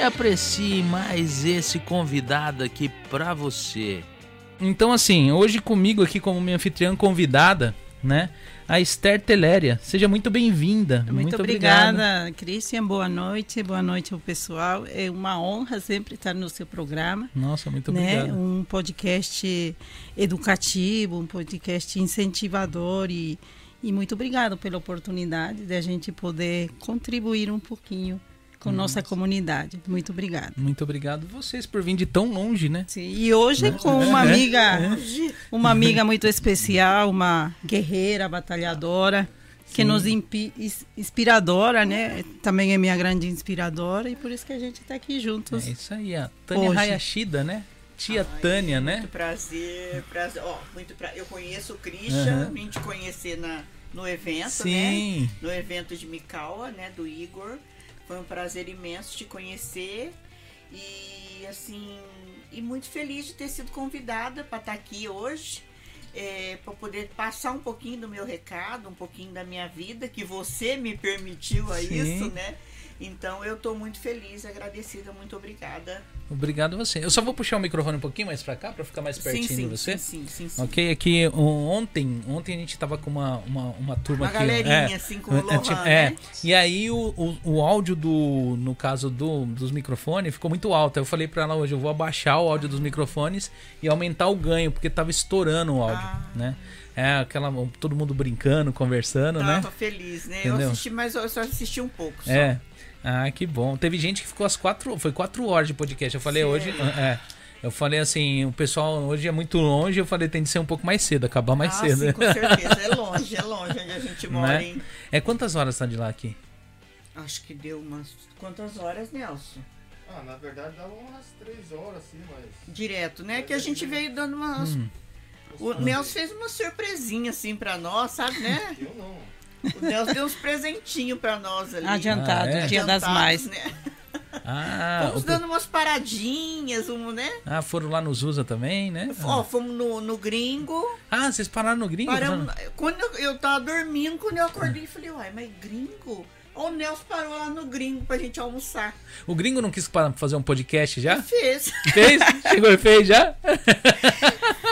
e aprecie mais esse convidado aqui pra você. Então assim, hoje comigo aqui como minha anfitriã convidada, né? A Esther Teléria. Seja muito bem-vinda. Muito, muito obrigada, obrigado. Christian. Boa noite. Boa noite ao pessoal. É uma honra sempre estar no seu programa. Nossa, muito né? obrigado. Um podcast educativo, um podcast incentivador e, e muito obrigado pela oportunidade de a gente poder contribuir um pouquinho com nossa comunidade. Muito obrigada. Muito obrigado vocês por vir de tão longe, né? Sim, e hoje né? com uma é, amiga, é, é. uma amiga muito especial, uma guerreira, batalhadora, Sim. que nos inspiradora, né? Também é minha grande inspiradora e por isso que a gente está aqui juntos. É isso aí, a Tânia hoje. Hayashida, né? Tia Ai, Tânia, muito né? Muito prazer, prazer. Ó, muito pra... Eu conheço o Christian, uhum. a gente conhecer na, no evento, Sim. né? No evento de Mikawa, né? Do Igor. Foi um prazer imenso te conhecer e assim e muito feliz de ter sido convidada para estar tá aqui hoje. É, para poder passar um pouquinho do meu recado, um pouquinho da minha vida, que você me permitiu a Sim. isso, né? Então eu estou muito feliz, agradecida, muito obrigada. Obrigado a você. Eu só vou puxar o microfone um pouquinho mais para cá para ficar mais pertinho sim, sim, de você. Sim, sim, sim. Ok, aqui ontem, ontem a gente tava com uma, uma, uma turma uma aqui. galerinha é, assim com o Lohan, é, né? E aí o, o, o, áudio do, no caso do, dos microfones ficou muito alto. Eu falei para ela hoje, eu vou abaixar o áudio dos microfones e aumentar o ganho, porque tava estourando o áudio, ah. né? É, aquela. Todo mundo brincando, conversando, Tava né? Tava feliz, né? Entendeu? Eu assisti, mas eu só assisti um pouco. Só. É. Ah, que bom. Teve gente que ficou às quatro. Foi quatro horas de podcast. Eu falei Sim. hoje. É. Eu falei assim, o pessoal hoje é muito longe, eu falei tem de ser um pouco mais cedo, acabar mais ah, cedo. Sim, com certeza, é longe, é longe onde a gente mora, né? hein? É quantas horas tá de lá aqui? Acho que deu umas. Quantas horas, Nelson? Ah, na verdade dava umas três horas, assim, mas. Direto, né? Que a gente veio dando umas. Hum. O Nelson fez uma surpresinha assim pra nós, sabe, né? Eu não. O Nelson deu uns presentinhos pra nós ali. Adiantado, ah, é? dia das mais. Né? Ah, fomos dando umas paradinhas, um, né? Ah, foram lá nos USA também, né? Ó, ah. fomos no, no Gringo. Ah, vocês pararam no Gringo? Paramos, quando eu, eu tava dormindo, quando eu acordei, falei, uai, mas Gringo? O Nelson parou lá no Gringo pra gente almoçar. O Gringo não quis fazer um podcast já? Fez. Fez? Chegou e fez já?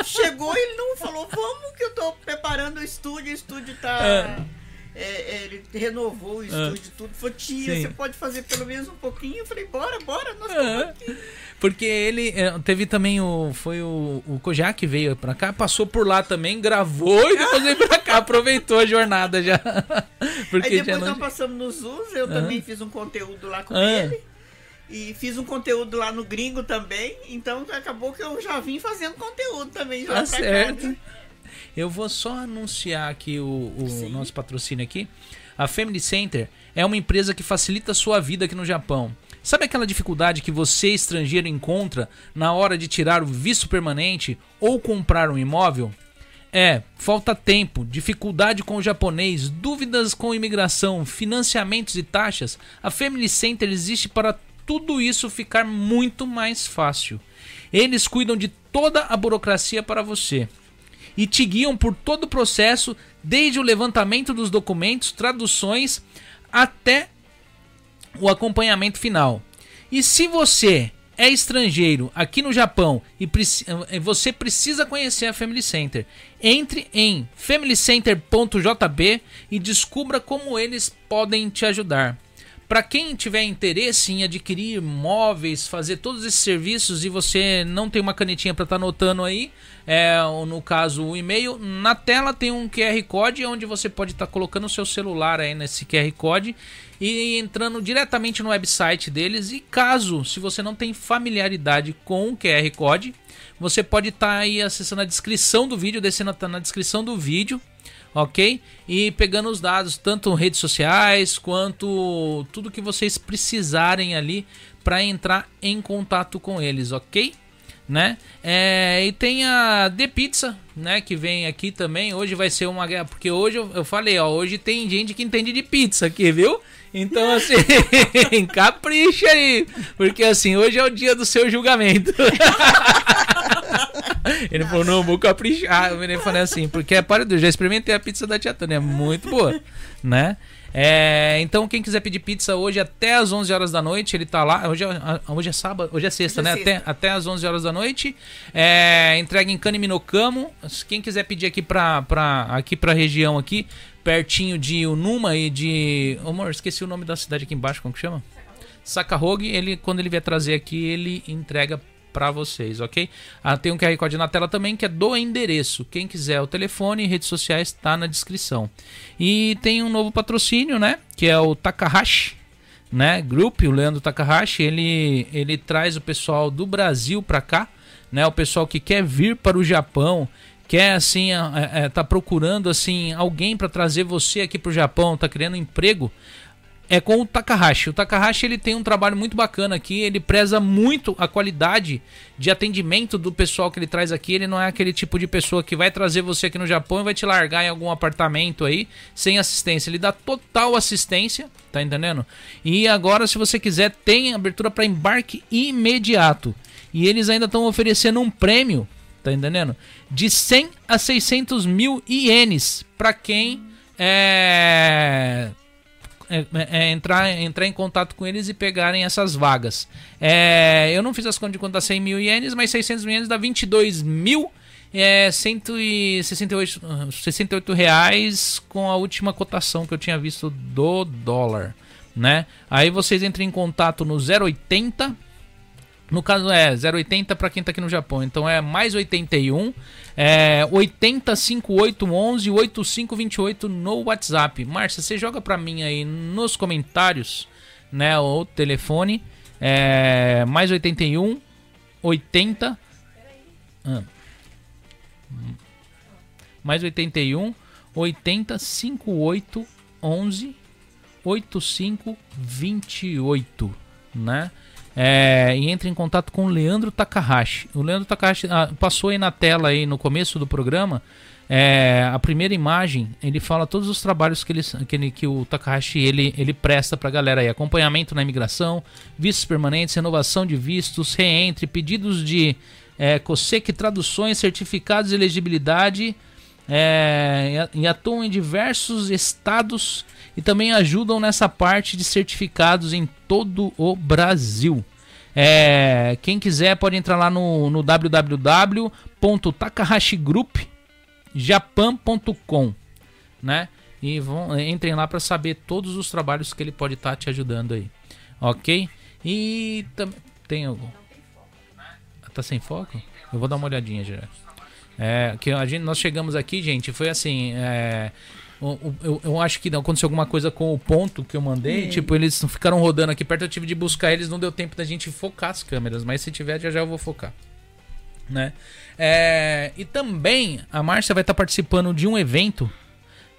Chegou e ele não falou, vamos que eu tô preparando o estúdio, o estúdio tá... É é, é, ele renovou o estúdio e tudo. Falou, tia, Sim. você pode fazer pelo menos um pouquinho? Eu falei, bora, bora, nós é. Porque ele é, teve também o. Foi o, o Kojak veio pra cá, passou por lá também, gravou e depois veio pra cá, aproveitou a jornada já. Porque Aí depois nós passamos nos US, eu também fiz um conteúdo lá com ele. E fiz um conteúdo lá no gringo também. Então acabou que eu já vim fazendo conteúdo também. Já tá certo. Né? Eu vou só anunciar aqui o, o nosso patrocínio aqui. A Family Center é uma empresa que facilita a sua vida aqui no Japão. Sabe aquela dificuldade que você, estrangeiro, encontra na hora de tirar o visto permanente ou comprar um imóvel? É, falta tempo, dificuldade com o japonês, dúvidas com imigração, financiamentos e taxas. A Family Center existe para tudo isso ficar muito mais fácil. Eles cuidam de toda a burocracia para você e te guiam por todo o processo, desde o levantamento dos documentos, traduções até o acompanhamento final. E se você é estrangeiro aqui no Japão e eh, você precisa conhecer a Family Center, entre em familycenter.jb e descubra como eles podem te ajudar. Para quem tiver interesse em adquirir móveis, fazer todos esses serviços e você não tem uma canetinha para estar tá anotando aí, é, no caso o e-mail, na tela tem um QR Code onde você pode estar tá colocando o seu celular aí nesse QR Code e entrando diretamente no website deles. E caso, se você não tem familiaridade com o QR Code, você pode estar tá aí acessando a descrição do vídeo, descendo na descrição do vídeo ok? E pegando os dados, tanto redes sociais quanto tudo que vocês precisarem ali para entrar em contato com eles, ok? Né? É, e tem a The Pizza, né? Que vem aqui também. Hoje vai ser uma guerra, porque hoje eu, eu falei, ó, hoje tem gente que entende de pizza aqui, viu? Então, assim, capricha aí. Porque, assim, hoje é o dia do seu julgamento. Ele falou, não, vou caprichar. Eu falei assim, porque, é para Deus, já experimentei a pizza da Tia Tânia, é muito boa, né? É, então, quem quiser pedir pizza hoje até as 11 horas da noite, ele tá lá. Hoje é, hoje é sábado, hoje é sexta, hoje é né? Sexta. Até, até as 11 horas da noite. É, entrega em Caniminocamo. Quem quiser pedir aqui pra, pra, aqui pra região aqui, pertinho de Unuma e de. Oh, amor, esqueci o nome da cidade aqui embaixo, como que chama? Sacarrogue, ele quando ele vier trazer aqui, ele entrega para vocês, ok? Ah, tem um QR Code na tela também que é do endereço. Quem quiser o telefone e redes sociais está na descrição. E tem um novo patrocínio, né? Que é o Takahashi, né? Group, o Leandro Takahashi, ele ele traz o pessoal do Brasil para cá, né? O pessoal que quer vir para o Japão, quer assim, é, é, tá procurando assim alguém para trazer você aqui para o Japão, tá criando emprego é com o Takahashi. O Takahashi ele tem um trabalho muito bacana aqui, ele preza muito a qualidade de atendimento do pessoal que ele traz aqui. Ele não é aquele tipo de pessoa que vai trazer você aqui no Japão e vai te largar em algum apartamento aí sem assistência. Ele dá total assistência, tá entendendo? E agora, se você quiser, tem abertura para embarque imediato. E eles ainda estão oferecendo um prêmio, tá entendendo? De 100 a 600 mil ienes para quem é é, é, é, entrar, entrar em contato com eles e pegarem essas vagas. É, eu não fiz as contas de quanto 100 mil ienes, mas 600 mil ienes dá 22 mil é 168 68 reais com a última cotação que eu tinha visto do dólar, né? Aí vocês entrem em contato no 080 no caso é 080 para quem tá aqui no Japão. Então é mais 81 é 805811 8528 no WhatsApp. Márcia, você joga para mim aí nos comentários, né, o telefone é mais 81 80 ah, mais 81 80 58 11 85 28, né? É, e entre em contato com o Leandro Takahashi. O Leandro Takahashi ah, passou aí na tela aí no começo do programa. É, a primeira imagem, ele fala todos os trabalhos que, ele, que, ele, que o Takahashi ele, ele presta para a galera aí: acompanhamento na imigração, vistos permanentes, renovação de vistos, reentre, pedidos de é, COSEC, traduções, certificados de elegibilidade, é, e atuam em diversos estados e também ajudam nessa parte de certificados em todo o Brasil. É, quem quiser pode entrar lá no, no www.takahashigroup.japan.com, né? E vão, entrem lá para saber todos os trabalhos que ele pode estar tá te ajudando aí, ok? E também tem algum? Tá sem foco? Eu vou dar uma olhadinha já. É, que a gente, nós chegamos aqui, gente, foi assim. É, eu, eu, eu, acho que aconteceu alguma coisa com o ponto que eu mandei. Tipo, eles ficaram rodando aqui perto. Eu tive de buscar eles, não deu tempo da gente focar as câmeras. Mas se tiver, já já eu vou focar. Né? É, e também a Márcia vai estar tá participando de um evento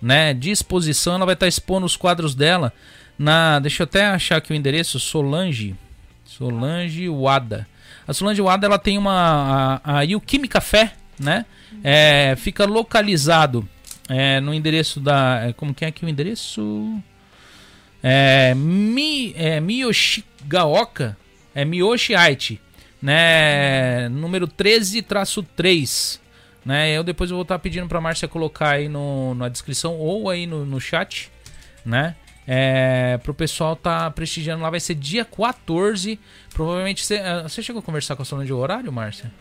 né, de exposição. Ela vai estar tá expondo os quadros dela na. Deixa eu até achar aqui o endereço: Solange. Solange Wada. A Solange Wada ela tem uma. A, a Yukimi Café, né? É, fica localizado é, no endereço da. É, como que é aqui o endereço? É, Mi, é Miyoshigaoka. É Miyoshi né? Número 13-3. Né? Eu depois vou estar pedindo para Márcia colocar aí no, na descrição ou aí no, no chat, né? É, pro pessoal tá prestigiando lá, vai ser dia 14. Provavelmente você, você chegou a conversar com a Sônia de horário, Márcia?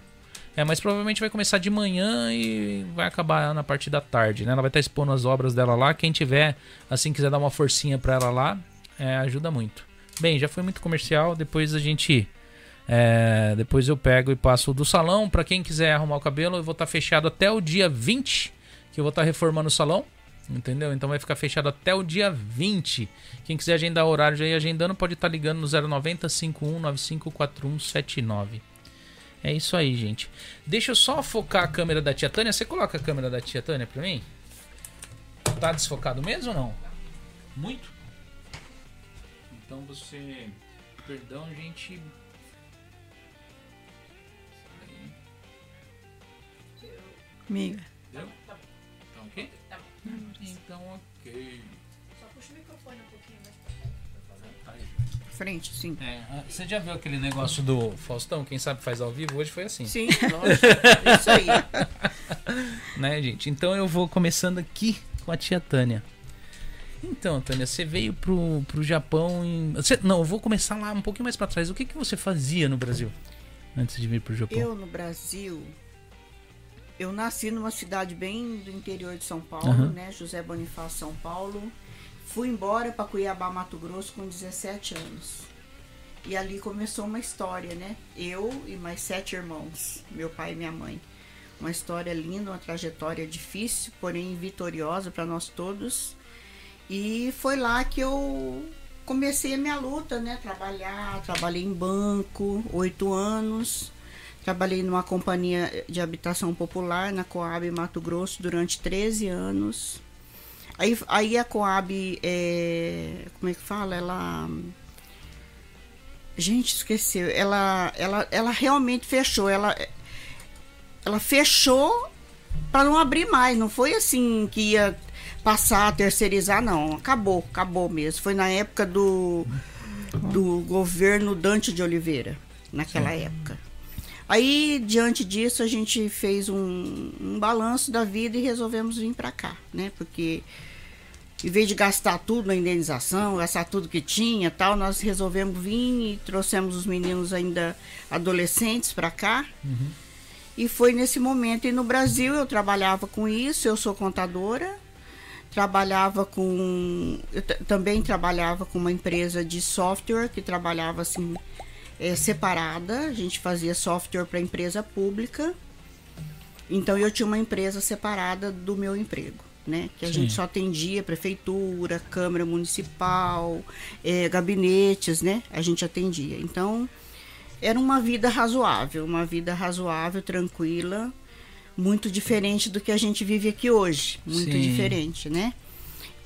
É, mas provavelmente vai começar de manhã e vai acabar na parte da tarde, né? Ela vai estar expondo as obras dela lá. Quem tiver, assim, quiser dar uma forcinha para ela lá, é, ajuda muito. Bem, já foi muito comercial. Depois a gente. É, depois eu pego e passo do salão. Para quem quiser arrumar o cabelo, eu vou estar fechado até o dia 20, que eu vou estar reformando o salão. Entendeu? Então vai ficar fechado até o dia 20. Quem quiser agendar horário já ir agendando, pode estar ligando no 090 5195 4179. É isso aí, gente. Deixa eu só focar a câmera da tia Tânia. Você coloca a câmera da tia Tânia pra mim? tá desfocado mesmo ou não? Muito? Então você. Perdão, gente. Amiga. Deu? Tá ok? Então ok. Frente, sim. É, você já viu aquele negócio do Faustão? Quem sabe faz ao vivo? Hoje foi assim. Sim. Isso aí. Né, gente? Então eu vou começando aqui com a tia Tânia. Então, Tânia, você veio pro, pro Japão em. Você- não, eu vou começar lá um pouquinho mais pra trás. O que, que você fazia no Brasil antes de vir pro Japão? Eu no Brasil, eu nasci numa cidade bem do interior de São Paulo, Aham. né? José Bonifácio, São Paulo. Fui embora para Cuiabá, Mato Grosso com 17 anos. E ali começou uma história, né? Eu e mais sete irmãos, meu pai e minha mãe. Uma história linda, uma trajetória difícil, porém vitoriosa para nós todos. E foi lá que eu comecei a minha luta, né? Trabalhar, trabalhei em banco, oito anos. Trabalhei numa companhia de habitação popular na Coab Mato Grosso durante 13 anos. Aí, aí a Coab, é, como é que fala? Ela. Gente, esqueceu. Ela, ela, ela realmente fechou. Ela, ela fechou para não abrir mais. Não foi assim que ia passar a terceirizar, não. Acabou, acabou mesmo. Foi na época do, do governo Dante de Oliveira, naquela época. Aí, diante disso, a gente fez um, um balanço da vida e resolvemos vir para cá, né? Porque em vez de gastar tudo na indenização, gastar tudo que tinha, tal, nós resolvemos vir e trouxemos os meninos ainda adolescentes para cá. E foi nesse momento. E no Brasil eu trabalhava com isso, eu sou contadora, trabalhava com. Eu também trabalhava com uma empresa de software que trabalhava assim, eh, separada. A gente fazia software para empresa pública. Então eu tinha uma empresa separada do meu emprego. Né? Que a Sim. gente só atendia prefeitura, Câmara Municipal, eh, gabinetes, né? A gente atendia. Então, era uma vida razoável, uma vida razoável, tranquila, muito diferente do que a gente vive aqui hoje, muito Sim. diferente, né?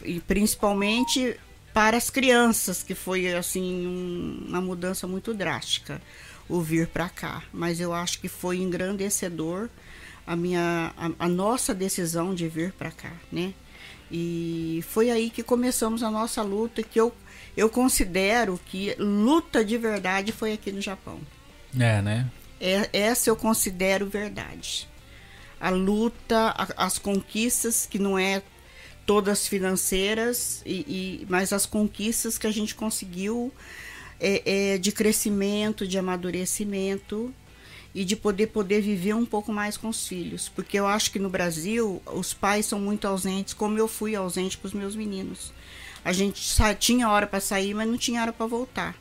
E principalmente para as crianças, que foi assim um- uma mudança muito drástica o vir para cá. Mas eu acho que foi engrandecedor a minha a, a nossa decisão de vir para cá, né? E foi aí que começamos a nossa luta, que eu eu considero que luta de verdade foi aqui no Japão. É, né? É, essa eu considero verdade. A luta, a- as conquistas, que não é todas financeiras, e, e- mas as conquistas que a gente conseguiu é, é, de crescimento, de amadurecimento e de poder poder viver um pouco mais com os filhos. Porque eu acho que no Brasil os pais são muito ausentes, como eu fui ausente com os meus meninos. A gente tinha hora para sair, mas não tinha hora para voltar.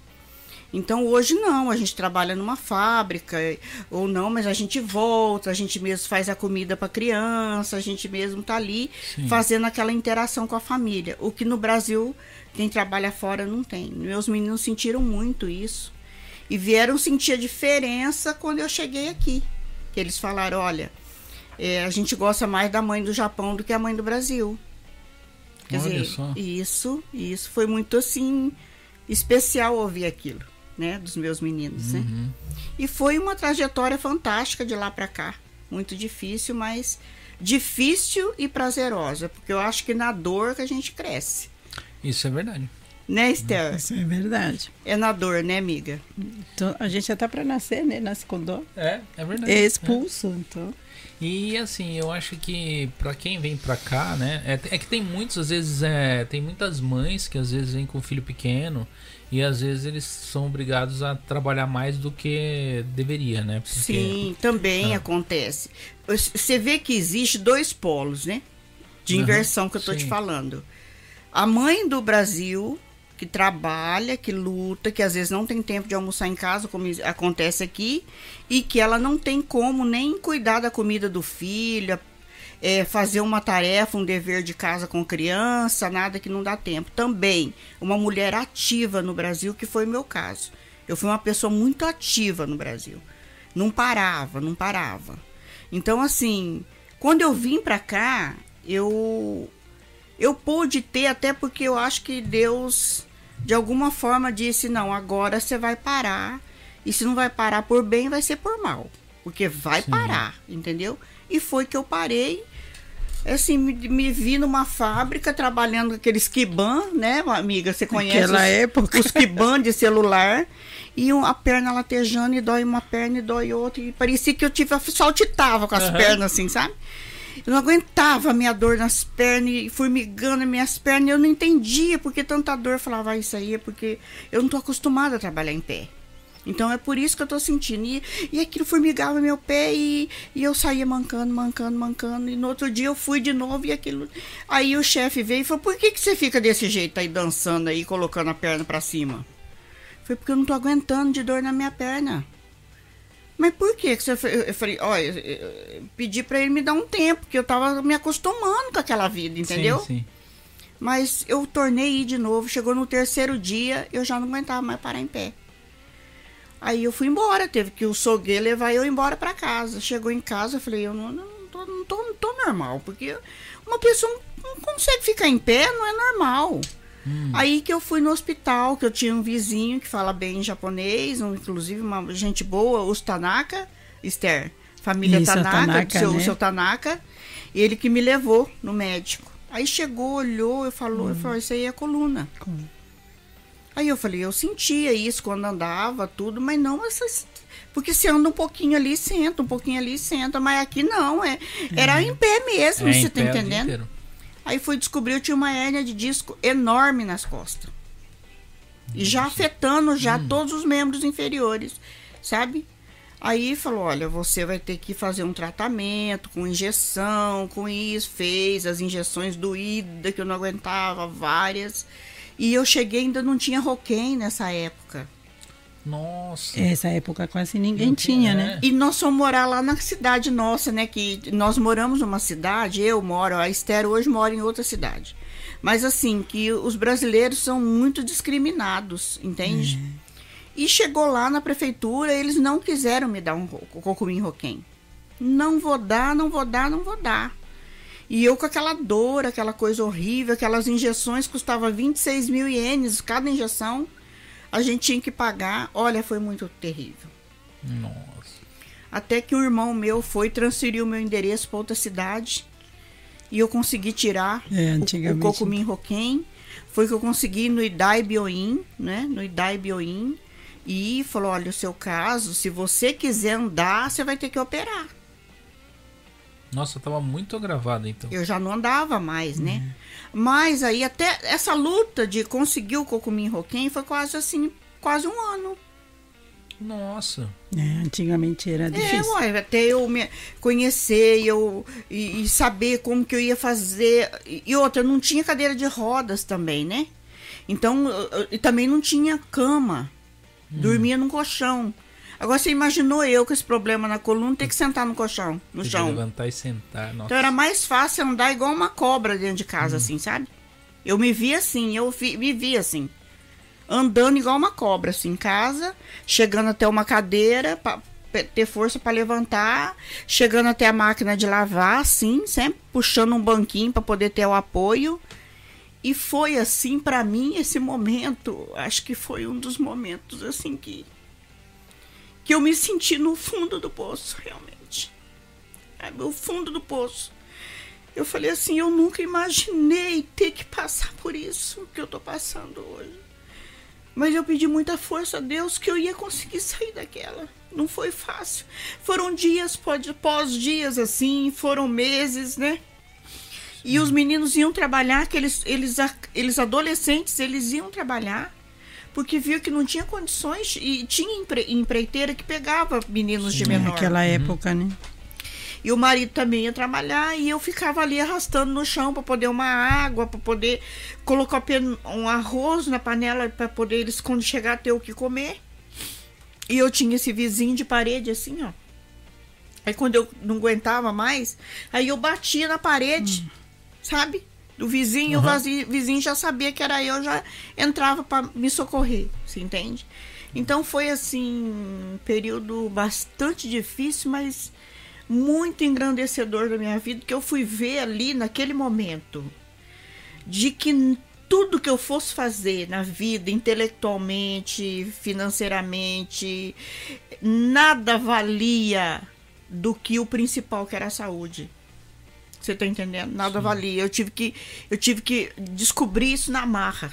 Então hoje não, a gente trabalha numa fábrica, ou não, mas a gente volta, a gente mesmo faz a comida para criança, a gente mesmo tá ali Sim. fazendo aquela interação com a família. O que no Brasil, quem trabalha fora não tem. Meus meninos sentiram muito isso. E vieram sentir a diferença quando eu cheguei aqui. Que eles falaram, olha, é, a gente gosta mais da mãe do Japão do que a mãe do Brasil. Quer Olha dizer, só. isso, isso foi muito assim especial ouvir aquilo, né, dos meus meninos, né? Uhum. E foi uma trajetória fantástica de lá para cá, muito difícil, mas difícil e prazerosa, porque eu acho que na dor que a gente cresce, Isso é verdade. Né, Esther? Isso é verdade. É na dor, né, amiga? Então, a gente até para nascer, né? Nasce com dor. É, é verdade. É expulso, então. E assim, eu acho que pra quem vem pra cá, né? É, é que tem muitos, às vezes, é, tem muitas mães que às vezes vêm com filho pequeno e às vezes eles são obrigados a trabalhar mais do que deveria, né? Porque- Sim, também Ah. acontece. Você vê que existe dois polos, né? De inversão que eu tô sim. te falando. A mãe do Brasil, que trabalha, que luta, que às vezes não tem tempo de almoçar em casa, como acontece aqui, e que ela não tem como nem cuidar da comida do filho, é, fazer uma tarefa, um dever de casa com criança, nada que não dá tempo. Também, uma mulher ativa no Brasil, que foi o meu caso. Eu fui uma pessoa muito ativa no Brasil. Não parava, não parava. Então, assim, quando eu vim pra cá, eu eu pude ter até porque eu acho que Deus de alguma forma disse não, agora você vai parar. E se não vai parar por bem, vai ser por mal, porque vai Sim. parar, entendeu? E foi que eu parei. Assim, me, me vi numa fábrica trabalhando com aqueles Kiban, né, amiga? Você conhece Naquela os, época. os Kiban de celular. E a perna latejando e dói uma perna e dói outra. E parecia que eu tive, saltitava com as Aham. pernas assim, sabe? Eu não aguentava a minha dor nas pernas formigando as minhas pernas. Eu não entendia porque tanta dor. Eu falava, ah, isso aí é porque eu não tô acostumada a trabalhar em pé. Então é por isso que eu tô sentindo. E, e aquilo formigava meu pé e, e eu saía mancando, mancando, mancando. E no outro dia eu fui de novo e aquilo. Aí o chefe veio e falou: por que, que você fica desse jeito aí dançando aí, colocando a perna pra cima? Foi porque eu não tô aguentando de dor na minha perna. Mas por que que você Eu falei, olha, pedi pra ele me dar um tempo, porque eu tava me acostumando com aquela vida, entendeu? Sim, sim. Mas eu tornei ir de novo. Chegou no terceiro dia, eu já não aguentava mais parar em pé. Aí eu fui embora, teve que o soguê levar eu embora pra casa. Chegou em casa, eu falei, eu não, não, tô, não, tô, não tô normal, porque uma pessoa não consegue ficar em pé, não é normal. Aí que eu fui no hospital, que eu tinha um vizinho que fala bem japonês, um, inclusive uma gente boa, os Tanaka, Esther, família Isso, Tanaka, Tanaka, seu, né? seu Tanaka, ele que me levou no médico. Aí chegou, olhou, eu falou, eu falei, isso aí é coluna. Aí eu falei, eu sentia isso quando andava, tudo, mas não essas. Porque você anda um pouquinho ali, senta, um pouquinho ali, senta, mas aqui não, é, era em pé mesmo, É, você em tá pé o dia entendendo? Aí fui descobrir, eu tinha uma hérnia de disco enorme nas costas. E já afetando já todos os membros inferiores, sabe? Aí falou, olha, você vai ter que fazer um tratamento com injeção, com isso, fez as injeções doídas que eu não aguentava, várias. E eu cheguei ainda não tinha roquém nessa época. Nossa. Essa época quase ninguém Não tinha, tinha, né? E nós fomos morar lá na cidade nossa, né? Que nós moramos numa cidade, eu moro, a Esther hoje mora em outra cidade. Mas assim, que os brasileiros são muito discriminados, entende? E chegou lá na prefeitura, eles não quiseram me dar um cocumim roquém. Não vou dar, não vou dar, não vou dar. E eu com aquela dor, aquela coisa horrível, aquelas injeções custava 26 mil ienes cada injeção. A gente tinha que pagar. Olha, foi muito terrível. Nossa. Até que um irmão meu foi transferir o meu endereço para outra cidade. E eu consegui tirar É, o- o. Cocumim Roquem. Foi que eu consegui no Idai Bioin, né? No Idai Bioin. E falou: olha, o seu caso, se você quiser andar, você vai ter que operar. Nossa, tava muito gravado então. Eu já não andava mais, né? Mas aí até essa luta de conseguir o Cocumim Roquem foi quase assim, quase um ano. Nossa. É, antigamente era É, difícil. ué, até eu me conhecer e eu, e, e saber como que eu ia fazer. E, outra, não tinha cadeira de rodas também, né? Então, eu- eu- e também não tinha cama. Dormia num colchão. Agora, você imaginou eu com esse problema na coluna ter que sentar no colchão, no Podia chão. levantar e sentar. Nossa. Então era mais fácil andar igual uma cobra dentro de casa, assim, sabe? Eu me via assim, eu vi- me via assim. Andando igual uma cobra, assim, em casa, chegando até uma cadeira pra ter força para levantar, chegando até a máquina de lavar, assim, sempre puxando um banquinho para poder ter o apoio. E foi assim para mim esse momento, acho que foi um dos momentos assim que que eu me senti no fundo do poço, realmente. Sabe, o fundo do poço. Eu falei assim, eu nunca imaginei ter que passar por isso que eu tô passando hoje. Mas eu pedi muita força a Deus que eu ia conseguir sair daquela. Não foi fácil. Foram dias pós- pós-dias assim, foram meses, né? E os meninos iam trabalhar, que eles, eles, eles adolescentes, eles iam trabalhar, porque viu que não tinha condições e tinha empre, empreiteira que pegava meninos de menor. Naquela época, né? E o marido também ia trabalhar e eu ficava ali arrastando no chão para poder uma água, para poder colocar um arroz na panela para poder eles quando chegar ter o que comer. E eu tinha esse vizinho de parede assim, ó. Aí quando eu não aguentava mais, aí eu batia na parede, sabe? Do vizinho, o Aham. vazi- vizinho já sabia que era eu, já entrava para me socorrer, você entende? Então foi assim, um período bastante difícil, mas muito engrandecedor da minha vida, que eu fui ver ali naquele momento. de que tudo que eu fosse fazer na vida, intelectualmente, financeiramente, nada valia do que o principal, que era a saúde. Você tá entendendo? Nada Sim. valia. Eu tive que eu tive que descobrir isso na marra.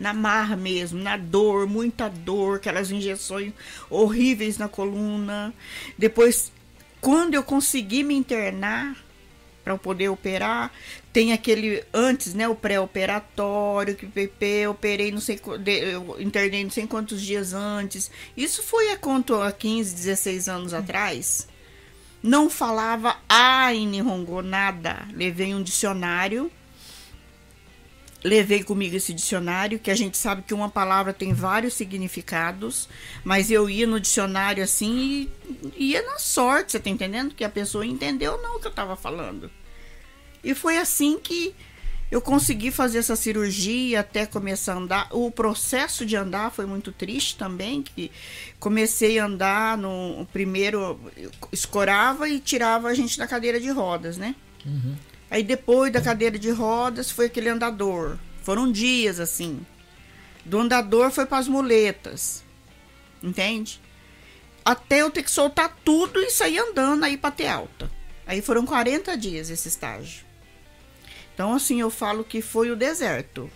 Na marra mesmo, na dor, muita dor, aquelas injeções horríveis na coluna. Depois, quando eu consegui me internar, para poder operar. Tem aquele antes, né, o pré-operatório, que PP, operei não sei eu internei não sei quantos dias antes. Isso foi há quanto há 15, 16 anos atrás. Não falava a Nihongo nada. Levei um dicionário. Levei comigo esse dicionário, que a gente sabe que uma palavra tem vários significados, mas eu ia no dicionário assim e ia na sorte, você tá entendendo? Que a pessoa entendeu ou não o que eu tava falando. E foi assim que eu consegui fazer essa cirurgia até começar a andar. O processo de andar foi muito triste também, que comecei a andar no primeiro escorava e tirava a gente da cadeira de rodas, né? Uhum. Aí depois da cadeira de rodas foi aquele andador. Foram dias assim. Do andador foi para as muletas. Entende? Até eu ter que soltar tudo e sair andando aí para ter alta. Aí foram 40 dias esse estágio. Então, assim, eu falo que foi o deserto.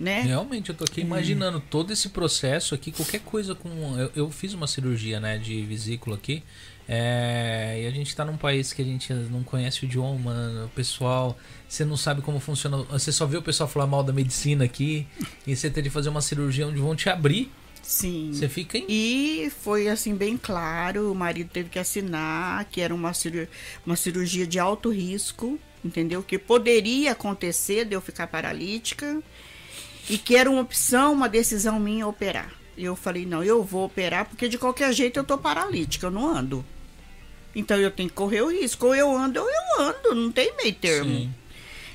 Né? Realmente, eu tô aqui imaginando todo esse processo aqui, qualquer coisa com. Eu, eu fiz uma cirurgia né, de vesícula aqui. É, e a gente tá num país que a gente não conhece o idioma, o pessoal, você não sabe como funciona, você só vê o pessoal falar mal da medicina aqui, e você tem de fazer uma cirurgia onde vão te abrir. Sim. Você fica em... E foi assim bem claro, o marido teve que assinar que era uma cirurgia, uma cirurgia de alto risco, entendeu? Que poderia acontecer de eu ficar paralítica e que era uma opção, uma decisão minha operar. E eu falei, não, eu vou operar porque de qualquer jeito eu tô paralítica, eu não ando. Então eu tenho que correr o risco, ou eu ando ou eu ando, não tem meio termo. Sim.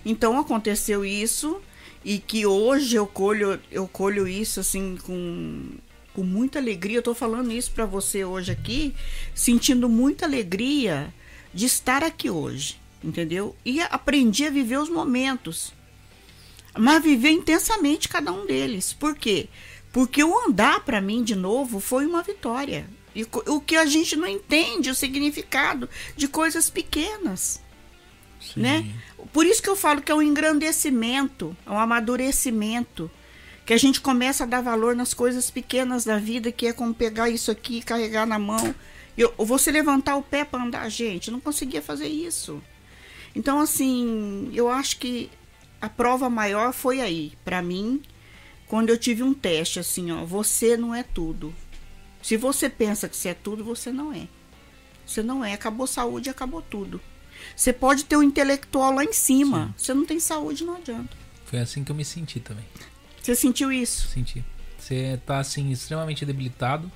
Então aconteceu isso e que hoje eu colho, eu colho isso assim com com muita alegria. Eu tô falando isso para você hoje aqui, sentindo muita alegria de estar aqui hoje entendeu? E aprendi a viver os momentos, mas viver intensamente cada um deles. Por quê? Porque o andar para mim de novo foi uma vitória. E o que a gente não entende o significado de coisas pequenas, Sim. né? Por isso que eu falo que é um engrandecimento, é um amadurecimento que a gente começa a dar valor nas coisas pequenas da vida, que é como pegar isso aqui e carregar na mão. Eu, você levantar o pé para andar, gente, não conseguia fazer isso. Então, assim, eu acho que a prova maior foi aí, para mim, quando eu tive um teste assim, ó, você não é tudo. Se você pensa que você é tudo, você não é. Você não é, acabou saúde, acabou tudo. Você pode ter o um intelectual lá em cima, Sim. você não tem saúde, não adianta. Foi assim que eu me senti também. Você sentiu isso? Senti. Você tá assim extremamente debilitado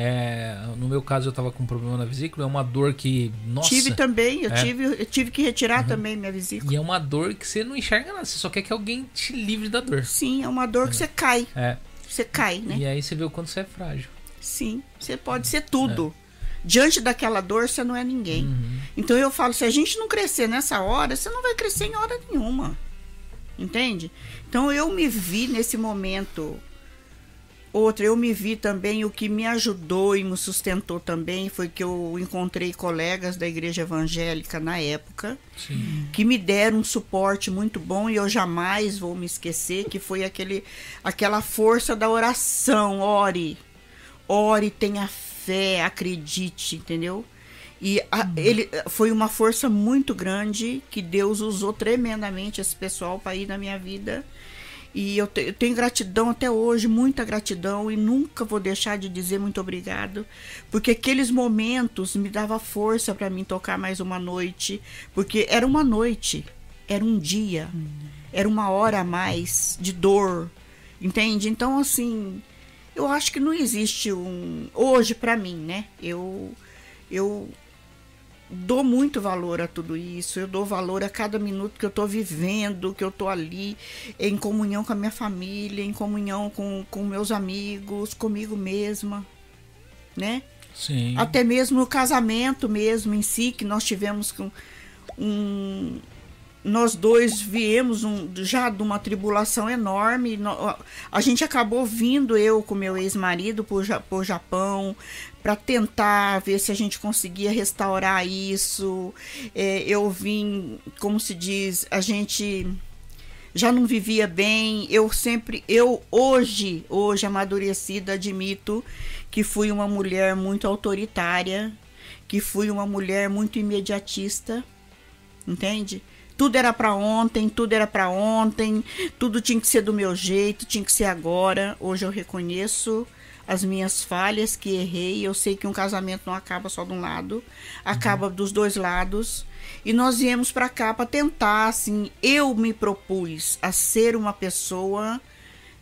é, no meu caso, eu estava com um problema na vesícula. É uma dor que. Nossa, tive também, eu, é. tive, eu tive que retirar uhum. também minha vesícula. E é uma dor que você não enxerga nada, você só quer que alguém te livre da dor. Sim, é uma dor que é. você cai. É. Você cai, né? E aí você vê o quanto você é frágil. Sim, você pode ser tudo. É. Diante daquela dor, você não é ninguém. Uhum. Então eu falo: se a gente não crescer nessa hora, você não vai crescer em hora nenhuma. Entende? Então eu me vi nesse momento Outra, eu me vi também, o que me ajudou e me sustentou também foi que eu encontrei colegas da igreja evangélica na época, Sim. que me deram um suporte muito bom e eu jamais vou me esquecer, que foi aquele, aquela força da oração, ore, ore, tenha fé, acredite, entendeu? E a, uhum. ele foi uma força muito grande que Deus usou tremendamente esse pessoal para ir na minha vida e eu, te, eu, tenho gratidão até hoje, muita gratidão, e nunca vou deixar de dizer muito obrigado, porque aqueles momentos me dava força para mim tocar mais uma noite, porque era uma noite, era um dia, era uma hora a mais de dor, entende? Então, assim, eu acho que não existe um. Hoje, para mim, né? Eu. Eu dou muito valor a tudo isso, eu dou valor a cada minuto que eu estou vivendo, que eu estou ali em comunhão com a minha família, em comunhão com, com meus amigos, comigo mesma, né? Sim. Até mesmo o casamento mesmo em si, que nós tivemos com um, nós dois viemos um, já de uma tribulação enorme. No- A gente acabou vindo, eu com meu ex-marido, para o Japão, para tentar ver se a gente conseguia restaurar isso. É, eu vim, como se diz, a gente já não vivia bem. Eu sempre, eu hoje, hoje amadurecida, admito que fui uma mulher muito autoritária, que fui uma mulher muito imediatista, entende? Tudo era para ontem, tudo era para ontem, tudo tinha que ser do meu jeito, tinha que ser agora. Hoje eu reconheço as minhas falhas, que errei. Eu sei que um casamento não acaba só de um lado, acaba dos dois lados. E nós viemos para cá para tentar, assim, eu me propus a ser uma pessoa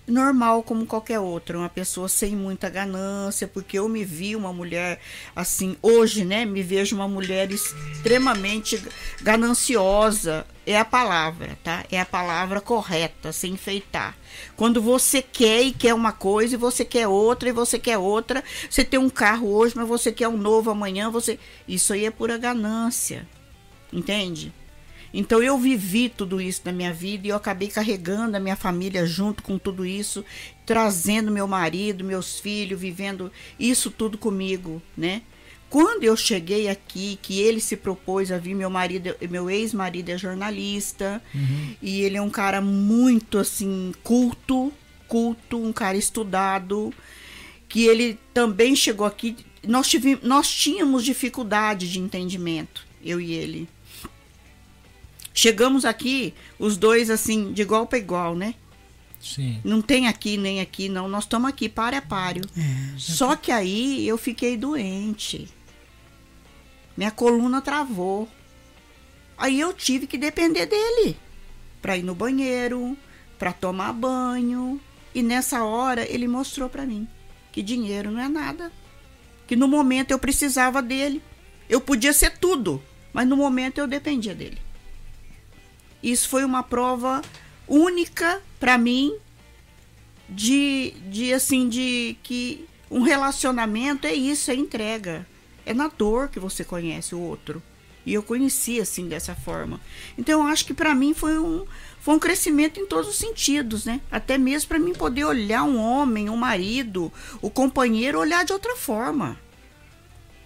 normal como qualquer outra, uma pessoa sem muita ganância, porque eu me vi uma mulher assim, hoje, né, me vejo uma mulher extremamente gananciosa, é a palavra, tá? É a palavra correta, sem enfeitar. Quando você quer e quer uma coisa e você quer outra e você quer outra, você tem um carro hoje, mas você quer um novo amanhã, você isso aí é pura ganância. Entende? Então eu vivi tudo isso na minha vida e eu acabei carregando a minha família junto com tudo isso, trazendo meu marido, meus filhos, vivendo isso tudo comigo, né? Quando eu cheguei aqui, que ele se propôs a vir, meu marido, meu ex-marido é jornalista e ele é um cara muito assim culto, culto, um cara estudado, que ele também chegou aqui. Nós, tive, nós tínhamos dificuldade de entendimento, eu e ele. Chegamos aqui, os dois assim, de igual para igual, né? Sim. Não tem aqui nem aqui, não. Nós estamos aqui, páreo a páreo. Só que aí eu fiquei doente. Minha coluna travou. Aí eu tive que depender dele para ir no banheiro, para tomar banho. E nessa hora ele mostrou para mim que dinheiro não é nada. Que no momento eu precisava dele. Eu podia ser tudo, mas no momento eu dependia dele. Isso foi uma prova única para mim de, de assim de que um relacionamento é isso, é entrega. É na dor que você conhece o outro. E eu conheci assim dessa forma. Então eu acho que para mim foi um foi um crescimento em todos os sentidos, né? Até mesmo para mim poder olhar um homem, um marido, o companheiro olhar de outra forma.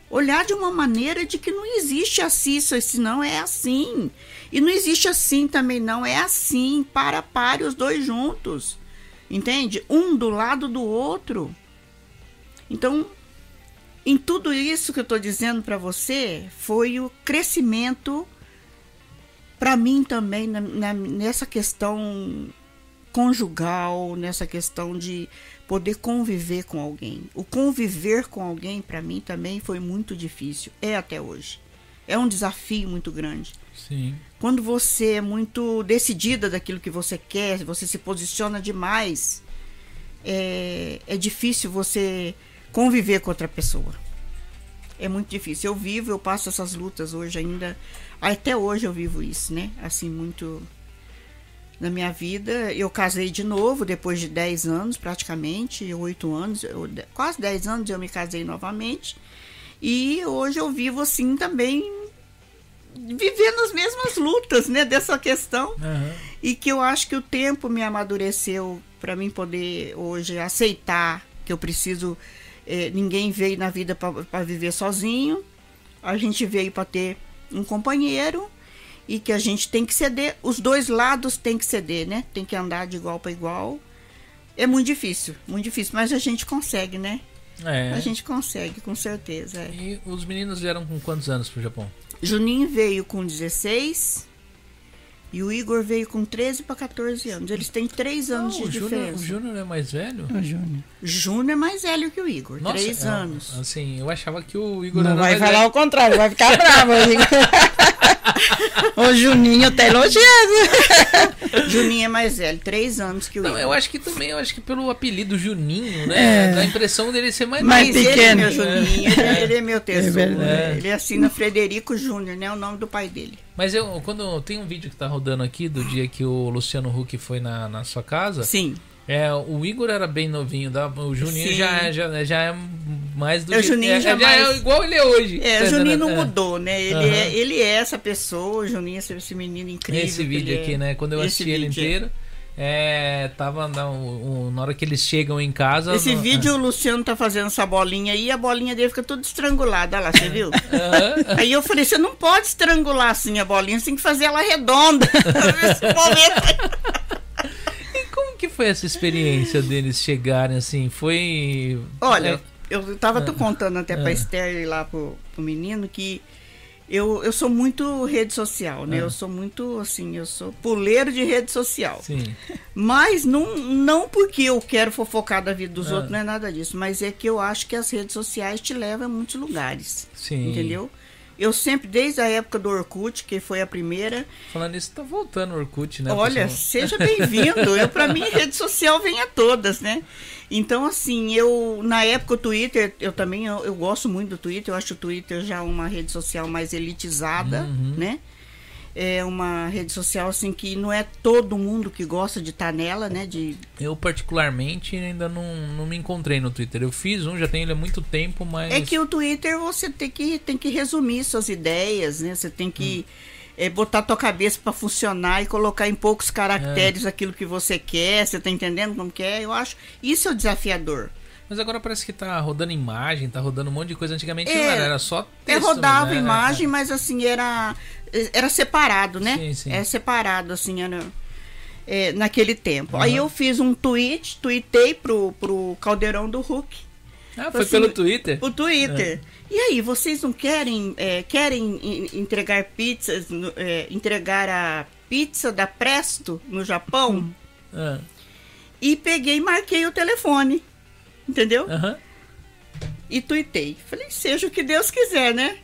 Olhar de uma maneira de que não existe assim, isso não é assim. E não existe assim também não, é assim, para pare os dois juntos. Entende? Um do lado do outro. Então, em tudo isso que eu estou dizendo para você, foi o crescimento para mim também na, na, nessa questão conjugal, nessa questão de poder conviver com alguém. O conviver com alguém para mim também foi muito difícil, é até hoje. É um desafio muito grande. Quando você é muito decidida daquilo que você quer, você se posiciona demais, é, é difícil você conviver com outra pessoa. É muito difícil. Eu vivo, eu passo essas lutas hoje ainda. Até hoje eu vivo isso, né? Assim, muito na minha vida. Eu casei de novo depois de 10 anos, praticamente, 8 anos, eu, quase 10 anos eu me casei novamente. E hoje eu vivo assim também, vivendo as mesmas lutas, né, dessa questão. Aham. E que eu acho que o tempo me amadureceu para mim poder hoje aceitar que eu preciso. eh, ninguém veio na vida para viver sozinho. A gente veio para ter um companheiro e que a gente tem que ceder. Os dois lados tem que ceder, né? Tem que andar de igual para igual. É muito difícil, muito difícil, mas a gente consegue, né? É. A gente consegue, com certeza. é. E os meninos vieram com quantos anos pro Japão? Juninho veio com 16 e o Igor veio com 13 para 14 anos. Eles têm 3 anos Não, o de Júnior- diferença. O Júnior é mais velho? Ô, Júnior. Júnior é mais velho que o Igor, Nossa, 3 é, anos. Assim, eu achava que o Igor Não era vai falar velho. o contrário, vai ficar bravo. Ô, Juninho, tá elogiando. Juninho é mais velho, 3 anos que o Não, Igor. eu acho que também, eu acho que pelo apelido Juninho, né? Dá a impressão dele ser mais Mais Mas ele é pequeno. meu Juninho, ele, é- ele é meu tesouro. ele assina Frederico Júnior, né? O nome do pai dele. Mas eu, quando tem um vídeo que tá rodando aqui do dia que o Luciano Huck foi na, na sua casa, Sim. É, o Igor era bem novinho, tá? o Juninho Sim. já, é- já, já é mais do É, o Juninho é, já já é mais- igual ele é hoje. É, o Juninho não É. mudou, né? Ele, Aham. é, ele é essa pessoa, o Juninho é esse menino incrível. Esse vídeo aqui, é. né? Quando eu assisti ele vídeo é. É, tava na, o- na hora que eles chegam em casa. Esse vídeo o Luciano tá fazendo essa bolinha aí, a bolinha dele fica toda estrangulada, olha lá, você viu? Aí eu falei, você não pode estrangular assim a bolinha, você tem que fazer ela redonda. Nesse momento aí. E como que foi essa experiência deles chegarem assim? Foi. Olha, É, eu tava tô contando até pra Ah. Esther e lá pro, pro menino que eu, eu sou muito rede social, né? Ah. Eu sou muito, assim, eu sou puleiro de rede social. sim. Mas não, não porque eu quero fofocar da vida dos Ah. outros, não é nada disso. Mas é que eu acho que as redes sociais te levam a muitos lugares. Sim. Entendeu? Eu sempre, desde a época do Orkut, que foi a primeira, Falando isso, tá voltando o Orkut, né? Olha, pessoal? seja bem-vindo. Eu, para mim, rede social vem a todas, né? Então, assim, eu, na época, o Twitter, eu também, eu, eu gosto muito do Twitter. Eu acho o Twitter já uma rede social mais elitizada, Uhum. né? É uma rede social, assim, que não é todo mundo que gosta de estar nela, né? De, Eu, particularmente, ainda não, não me encontrei no Twitter. Eu fiz um, já tenho ele há muito tempo, mas. É que o Twitter você tem que, tem que resumir suas ideias, né? Você tem que eh, botar tua cabeça para funcionar e colocar em poucos caracteres aquilo que você quer. Você tá entendendo como que é? Eu acho isso é o desafiador. Mas agora parece que tá rodando imagem, tá rodando um monte de coisa. Antigamente É, era, era só É, texto. rodava né? imagem, mas assim, era, era separado, né? Sim, sim. É separado, assim, era, é, naquele tempo. Aham. Aí eu fiz um tweet, tuitei pro, pro Caldeirão do Hulk. Ah, foi Assim, pelo Twitter? O Twitter. E aí, vocês não querem é, querem en- entregar pizzas, é, entregar a pizza da Presto no Japão? Ah, E peguei e marquei o telefone. Entendeu? Aham. E tuitei. Falei, seja o que Deus quiser, né?